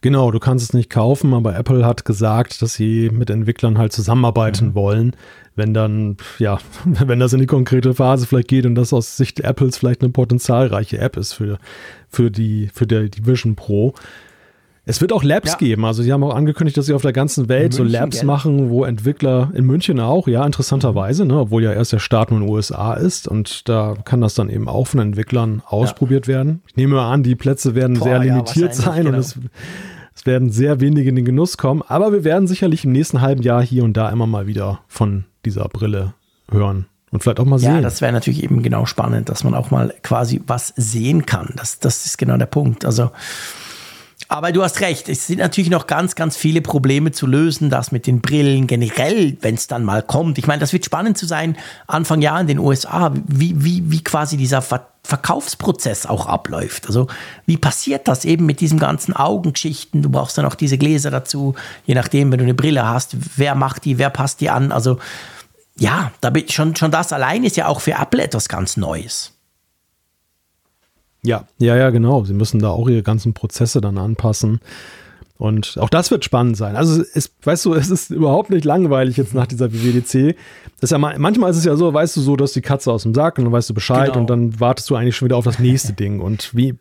Genau, du kannst es nicht kaufen, aber Apple hat gesagt, dass sie mit Entwicklern halt zusammenarbeiten mhm. wollen, wenn dann, ja, wenn das in die konkrete Phase vielleicht geht und das aus Sicht Apples vielleicht eine potenzialreiche App ist für, für die, für der, die Vision Pro. Es wird auch Labs ja. geben. Also sie haben auch angekündigt, dass sie auf der ganzen Welt München, so Labs gell? machen, wo Entwickler in München auch, ja, interessanterweise, ne, obwohl ja erst der Start nur in den USA ist und da kann das dann eben auch von Entwicklern ausprobiert ja. werden. Ich nehme mal an, die Plätze werden Boah, sehr limitiert ja, sein genau. und es, es werden sehr wenige in den Genuss kommen, aber wir werden sicherlich im nächsten halben Jahr hier und da immer mal wieder von dieser Brille hören. Und vielleicht auch mal sehen. Ja, das wäre natürlich eben genau spannend, dass man auch mal quasi was sehen kann. Das, das ist genau der Punkt. Also aber du hast recht, es sind natürlich noch ganz, ganz viele Probleme zu lösen, das mit den Brillen generell, wenn es dann mal kommt. Ich meine, das wird spannend zu sein, Anfang Jahr in den USA, wie, wie, wie quasi dieser Ver Verkaufsprozess auch abläuft. Also wie passiert das eben mit diesen ganzen Augengeschichten? Du brauchst dann auch diese Gläser dazu, je nachdem, wenn du eine Brille hast, wer macht die, wer passt die an. Also ja, da schon, schon das allein ist ja auch für Apple etwas ganz Neues. Ja, ja, ja, genau. Sie müssen da auch ihre ganzen Prozesse dann anpassen. Und auch das wird spannend sein. Also, es, weißt du, es ist überhaupt nicht langweilig jetzt nach dieser WWDC. Das ist ja manchmal ist es ja so, weißt du so, dass die Katze aus dem Sack und dann weißt du Bescheid genau. und dann wartest du eigentlich schon wieder auf das nächste Ding. Und wie,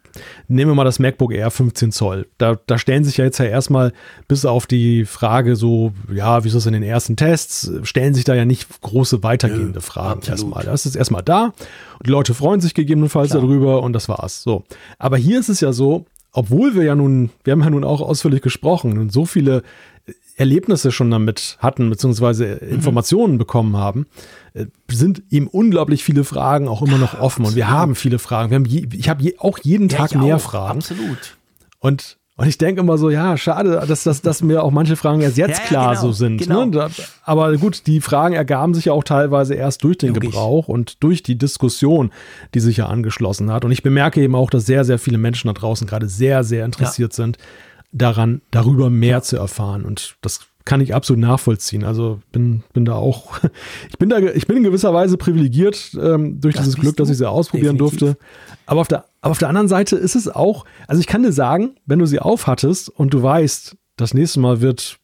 nehmen wir mal das MacBook Air 15 Zoll. Da, da stellen sich ja jetzt ja erstmal bis auf die Frage so, ja, wie ist das in den ersten Tests, stellen sich da ja nicht große weitergehende ja, Fragen absolut. erstmal. Das ist erstmal da und die Leute freuen sich gegebenenfalls Klar. darüber und das war's. So. Aber hier ist es ja so, obwohl wir ja nun, wir haben ja nun auch ausführlich gesprochen und so viele Erlebnisse schon damit hatten, beziehungsweise mhm. Informationen mhm. bekommen haben, äh, sind ihm unglaublich viele Fragen auch immer noch offen. Absolut. Und wir haben viele Fragen. Haben je, ich habe je, auch jeden ja, Tag mehr auch. Fragen. Absolut. Und und ich denke immer so, ja, schade, dass, dass, dass mir auch manche Fragen erst jetzt ja, klar genau, so sind. Genau. Ne? Aber gut, die Fragen ergaben sich ja auch teilweise erst durch den Logisch. Gebrauch und durch die Diskussion, die sich ja angeschlossen hat. Und ich bemerke eben auch, dass sehr, sehr viele Menschen da draußen gerade sehr, sehr interessiert ja. sind, daran, darüber mehr zu erfahren. Und das kann ich absolut nachvollziehen. Also bin, bin da auch, ich bin da, ich bin in gewisser Weise privilegiert ähm, durch das dieses Glück, dass ich sie ausprobieren Definitiv. durfte. Aber auf der aber auf der anderen Seite ist es auch, also ich kann dir sagen, wenn du sie aufhattest und du weißt, das nächste Mal wird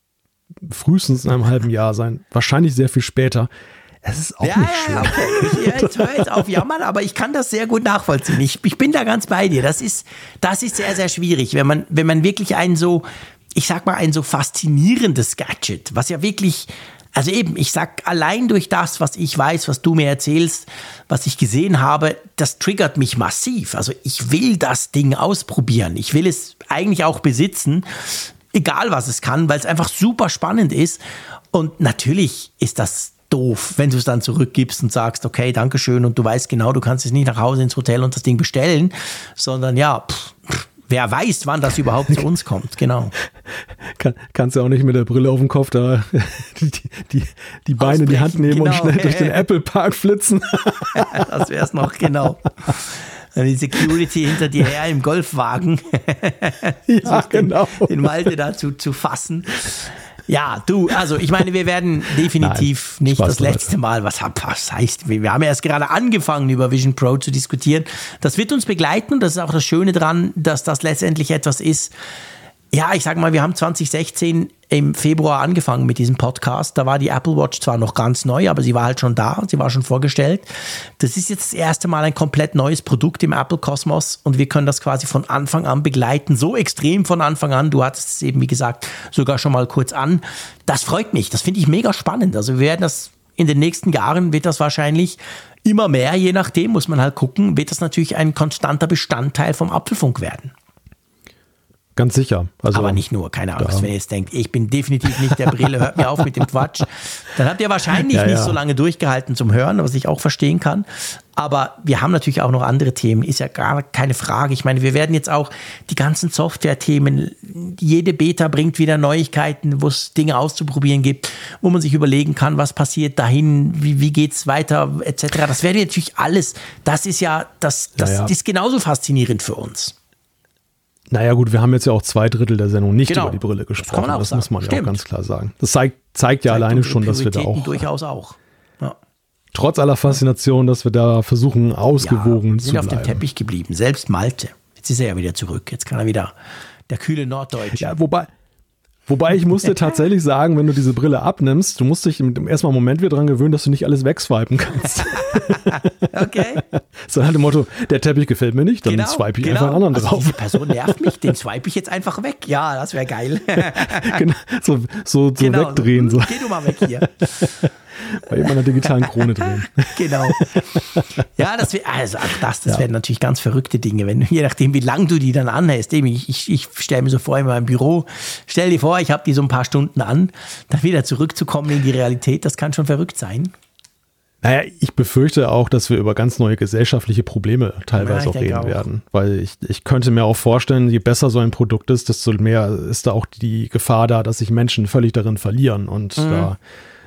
frühestens in einem halben Jahr sein, wahrscheinlich sehr viel später. Es ist auch ja, nicht schön. Ja, okay. Ich, ich höre jetzt auf Jammern, aber ich kann das sehr gut nachvollziehen. Ich, ich bin da ganz bei dir. Das ist, das ist sehr, sehr schwierig, wenn man, wenn man wirklich ein so, ich sag mal, ein so faszinierendes Gadget, was ja wirklich Also eben, ich sag allein durch das, was ich weiß, was du mir erzählst, was ich gesehen habe, das triggert mich massiv. Also ich will das Ding ausprobieren. Ich will es eigentlich auch besitzen, egal was es kann, weil es einfach super spannend ist. Und natürlich ist das doof, wenn du es dann zurückgibst und sagst, okay, Dankeschön, und du weißt genau, du kannst es nicht nach Hause ins Hotel und das Ding bestellen, sondern ja, pff, wer weiß, wann das überhaupt zu uns kommt, genau. Kann, kannst du auch nicht mit der Brille auf dem Kopf da die, die, die Beine in die Hand nehmen genau. und schnell durch den Apple Park flitzen. das wäre es noch, genau. Die Security hinter dir her im Golfwagen. ja, genau. Den, den Malte dazu zu fassen. Ja, du, also ich meine, wir werden definitiv Nein, nicht Spaß das letzte Mal, was, was heißt, wir, wir haben ja erst gerade angefangen, über Vision Pro zu diskutieren. Das wird uns begleiten und das ist auch das Schöne dran, dass das letztendlich etwas ist, ja, ich sag mal, wir haben 2016 im Februar angefangen mit diesem Podcast. Da war die Apple Watch zwar noch ganz neu, aber sie war halt schon da, sie war schon vorgestellt. Das ist jetzt das erste Mal ein komplett neues Produkt im Apple-Kosmos und wir können das quasi von Anfang an begleiten, so extrem von Anfang an. Du hattest es eben, wie gesagt, sogar schon mal kurz an. Das freut mich, das finde ich mega spannend. Also wir werden das in den nächsten Jahren, wird das wahrscheinlich immer mehr, je nachdem, muss man halt gucken, wird das natürlich ein konstanter Bestandteil vom Apfelfunk werden. Ganz sicher. Also, Aber nicht nur, keine Angst, da. wenn ihr jetzt denkt, ich bin definitiv nicht der Brille, hört mir auf mit dem Quatsch. Dann habt ihr wahrscheinlich ja, nicht ja. so lange durchgehalten zum Hören, was ich auch verstehen kann. Aber wir haben natürlich auch noch andere Themen, ist ja gar keine Frage. Ich meine, wir werden jetzt auch die ganzen Software-Themen, jede Beta bringt wieder Neuigkeiten, wo es Dinge auszuprobieren gibt, wo man sich überlegen kann, was passiert dahin, wie, wie geht es weiter, etc. Das werden wir natürlich alles, das ist ja, das, das ja, ist genauso faszinierend für uns. Naja, gut, wir haben jetzt ja auch zwei Drittel der Sendung nicht genau. über die Brille gesprochen. Das, das muss man Stimmt. ja auch ganz klar sagen. Das zeigt, zeigt ja zeigt alleine schon, dass wir da auch. Durchaus auch. Ja. Trotz aller Faszination, dass wir da versuchen, ausgewogen ja, zu sind bleiben. auf dem Teppich geblieben. Selbst Malte. Jetzt ist er ja wieder zurück. Jetzt kann er wieder der kühle Norddeutsche. Ja, wobei, Wobei ich musste tatsächlich sagen, wenn du diese Brille abnimmst, du musst dich im ersten Moment wieder daran gewöhnen, dass du nicht alles wegswipen kannst. okay. So nach dem Motto, der Teppich gefällt mir nicht, dann genau, swipe ich genau. einfach einen anderen also drauf. Diese Person nervt mich, den swipe ich jetzt einfach weg. Ja, das wäre geil. genau, so, so, so genau. wegdrehen. So. Geh du mal weg hier. Bei meiner digitalen Krone drehen. genau. Ja, das wär, also auch das, das ja. werden natürlich ganz verrückte Dinge, wenn je nachdem, wie lang du die dann anhältst. Ich, ich, ich stelle mir so vor in meinem Büro, stell dir vor, ich habe die so ein paar Stunden an, dann wieder zurückzukommen in die Realität, das kann schon verrückt sein. Naja, ich befürchte auch, dass wir über ganz neue gesellschaftliche Probleme teilweise ja, auch reden auch. werden. Weil ich, ich könnte mir auch vorstellen, je besser so ein Produkt ist, desto mehr ist da auch die Gefahr da, dass sich Menschen völlig darin verlieren und mhm. da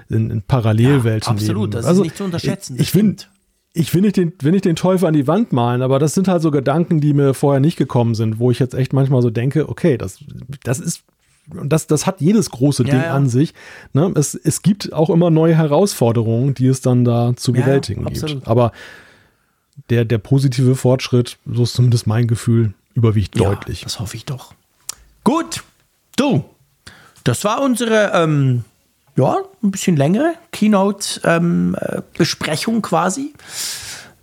in, in Parallelwelten ja, absolut, leben. das also, ist nicht zu unterschätzen. Ich, finde, ich will nicht, den, will nicht den Teufel an die Wand malen, aber das sind halt so Gedanken, die mir vorher nicht gekommen sind, wo ich jetzt echt manchmal so denke, okay, das, das ist, das, das hat jedes große ja, Ding ja. an sich. Ne? Es, es gibt auch immer neue Herausforderungen, die es dann da zu bewältigen ja, gibt. Aber der, der positive Fortschritt, so ist zumindest mein Gefühl, überwiegt deutlich. Das hoffe ich doch. Gut, du, das war unsere ähm, ja, ein bisschen längere Keynote-Besprechung ähm, quasi.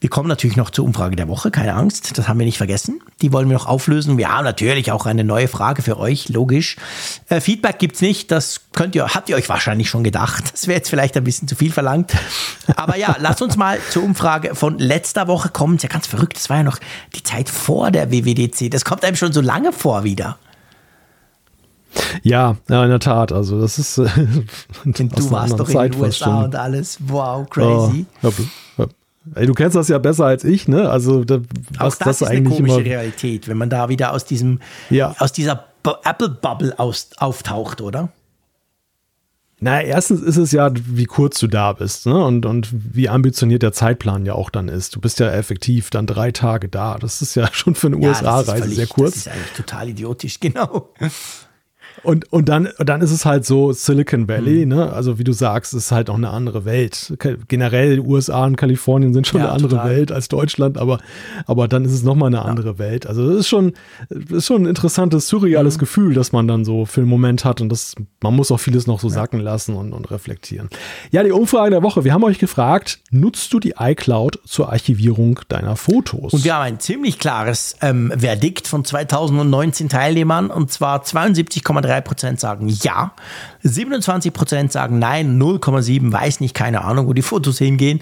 Wir kommen natürlich noch zur Umfrage der Woche, keine Angst, das haben wir nicht vergessen. Die wollen wir noch auflösen. Wir haben natürlich auch eine neue Frage für euch, logisch. Äh, Feedback gibt's nicht, das könnt ihr, habt ihr euch wahrscheinlich schon gedacht. Das wäre jetzt vielleicht ein bisschen zu viel verlangt. Aber ja, lasst uns mal zur Umfrage von letzter Woche kommen. ist ja ganz verrückt, das war ja noch die Zeit vor der WWDC. Das kommt einem schon so lange vor wieder. Ja, ja, in der Tat. Also das ist. Äh, du warst doch Zeit in den USA und alles. Wow, crazy. Oh, ja, Ey, du kennst das ja besser als ich, ne? Also da, was Auch das, das ist eigentlich eine komische Realität, wenn man da wieder aus diesem, ja. aus dieser Apple Bubble aus, auftaucht, oder? Na, erstens ist es ja, wie kurz du da bist, ne? Und, und wie ambitioniert der Zeitplan ja auch dann ist. Du bist ja effektiv dann drei Tage da. Das ist ja schon für eine ja, USA-Reise sehr kurz. Das ist eigentlich total idiotisch, genau. Und, und, dann, dann ist es halt so Silicon Valley, mhm. ne? Also wie du sagst, ist halt auch eine andere Welt. Generell USA und Kalifornien sind schon ja, eine andere total. Welt als Deutschland, aber, aber dann ist es nochmal eine ja. andere Welt. Also das ist schon, ist schon ein interessantes, surreales mhm. Gefühl, das man dann so für einen Moment hat und das, man muss auch vieles noch so ja. sacken lassen und, und reflektieren. Ja, die Umfrage der Woche. Wir haben euch gefragt, nutzt du die iCloud zur Archivierung deiner Fotos? Und wir haben ein ziemlich klares ähm, Verdikt von 2019 Teilnehmern und zwar 72,3 3% sagen ja, 27% sagen nein, 0,7 weiß nicht, keine Ahnung, wo die Fotos hingehen.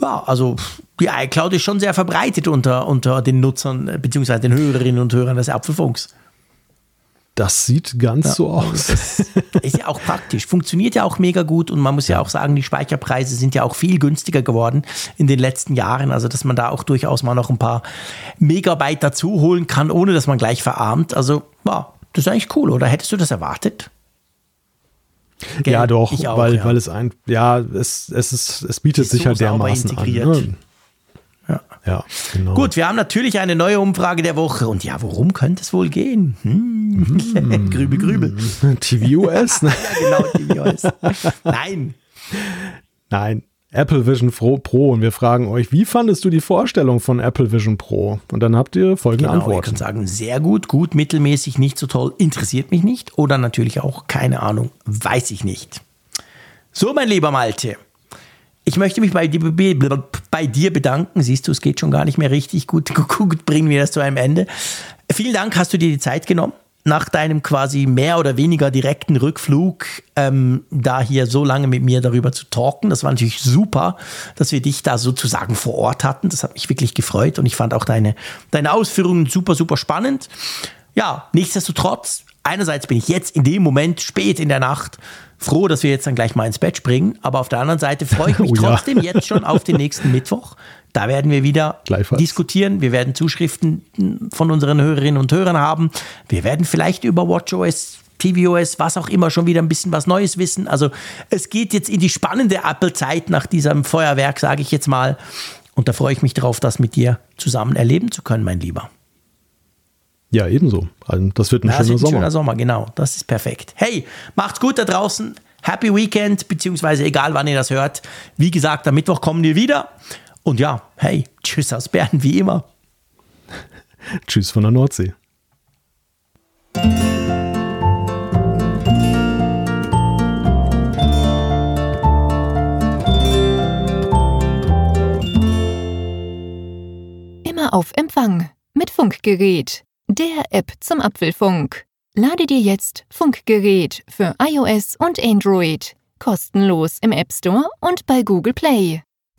Ja, also die iCloud ist schon sehr verbreitet unter, unter den Nutzern bzw. den Hörerinnen und Hörern des Apfelfunks. Das sieht ganz ja, so aus. ist ja auch praktisch. Funktioniert ja auch mega gut und man muss ja auch sagen, die Speicherpreise sind ja auch viel günstiger geworden in den letzten Jahren. Also, dass man da auch durchaus mal noch ein paar Megabyte dazu holen kann, ohne dass man gleich verarmt. Also, wow, das ist eigentlich cool, oder? Hättest du das erwartet? Gell? Ja, doch, auch, weil, ja. weil es ein, ja, es, es, ist, es bietet sich so halt dermaßen an. Ne? Ja. ja, genau. Gut, wir haben natürlich eine neue Umfrage der Woche. Und ja, worum könnte es wohl gehen? Hm. hm. grübel, grübel. TVOS? ja, genau, TVOS. Nein. Nein. Apple Vision Pro und wir fragen euch, wie fandest du die Vorstellung von Apple Vision Pro? Und dann habt ihr folgende genau, Antworten. Ihr könnt sagen, sehr gut, gut, mittelmäßig, nicht so toll, interessiert mich nicht oder natürlich auch keine Ahnung, weiß ich nicht. So, mein lieber Malte, ich möchte mich bei dir, bei dir bedanken. Siehst du, es geht schon gar nicht mehr richtig gut. Gut, bringen wir das zu einem Ende. Vielen Dank, hast du dir die Zeit genommen nach deinem quasi mehr oder weniger direkten Rückflug ähm, da hier so lange mit mir darüber zu talken. Das war natürlich super, dass wir dich da sozusagen vor Ort hatten. Das hat mich wirklich gefreut und ich fand auch deine, deine Ausführungen super, super spannend. Ja, nichtsdestotrotz, einerseits bin ich jetzt in dem Moment spät in der Nacht froh, dass wir jetzt dann gleich mal ins Bett springen, aber auf der anderen Seite freue ich mich oh, trotzdem ja. jetzt schon auf den nächsten Mittwoch. Da werden wir wieder diskutieren. Wir werden Zuschriften von unseren Hörerinnen und Hörern haben. Wir werden vielleicht über WatchOS, tvOS, was auch immer schon wieder ein bisschen was Neues wissen. Also es geht jetzt in die spannende Apple-Zeit nach diesem Feuerwerk, sage ich jetzt mal. Und da freue ich mich darauf, das mit dir zusammen erleben zu können, mein Lieber. Ja, ebenso. Also das wird ein, ja, schöner, wird ein schöner Sommer. genau. Das ist perfekt. Hey, macht's gut da draußen. Happy Weekend, beziehungsweise egal wann ihr das hört. Wie gesagt, am Mittwoch kommen wir wieder. Und ja, hey, tschüss aus Bern wie immer. tschüss von der Nordsee. Immer auf Empfang mit Funkgerät der App zum Apfelfunk. Lade dir jetzt Funkgerät für iOS und Android kostenlos im App Store und bei Google Play.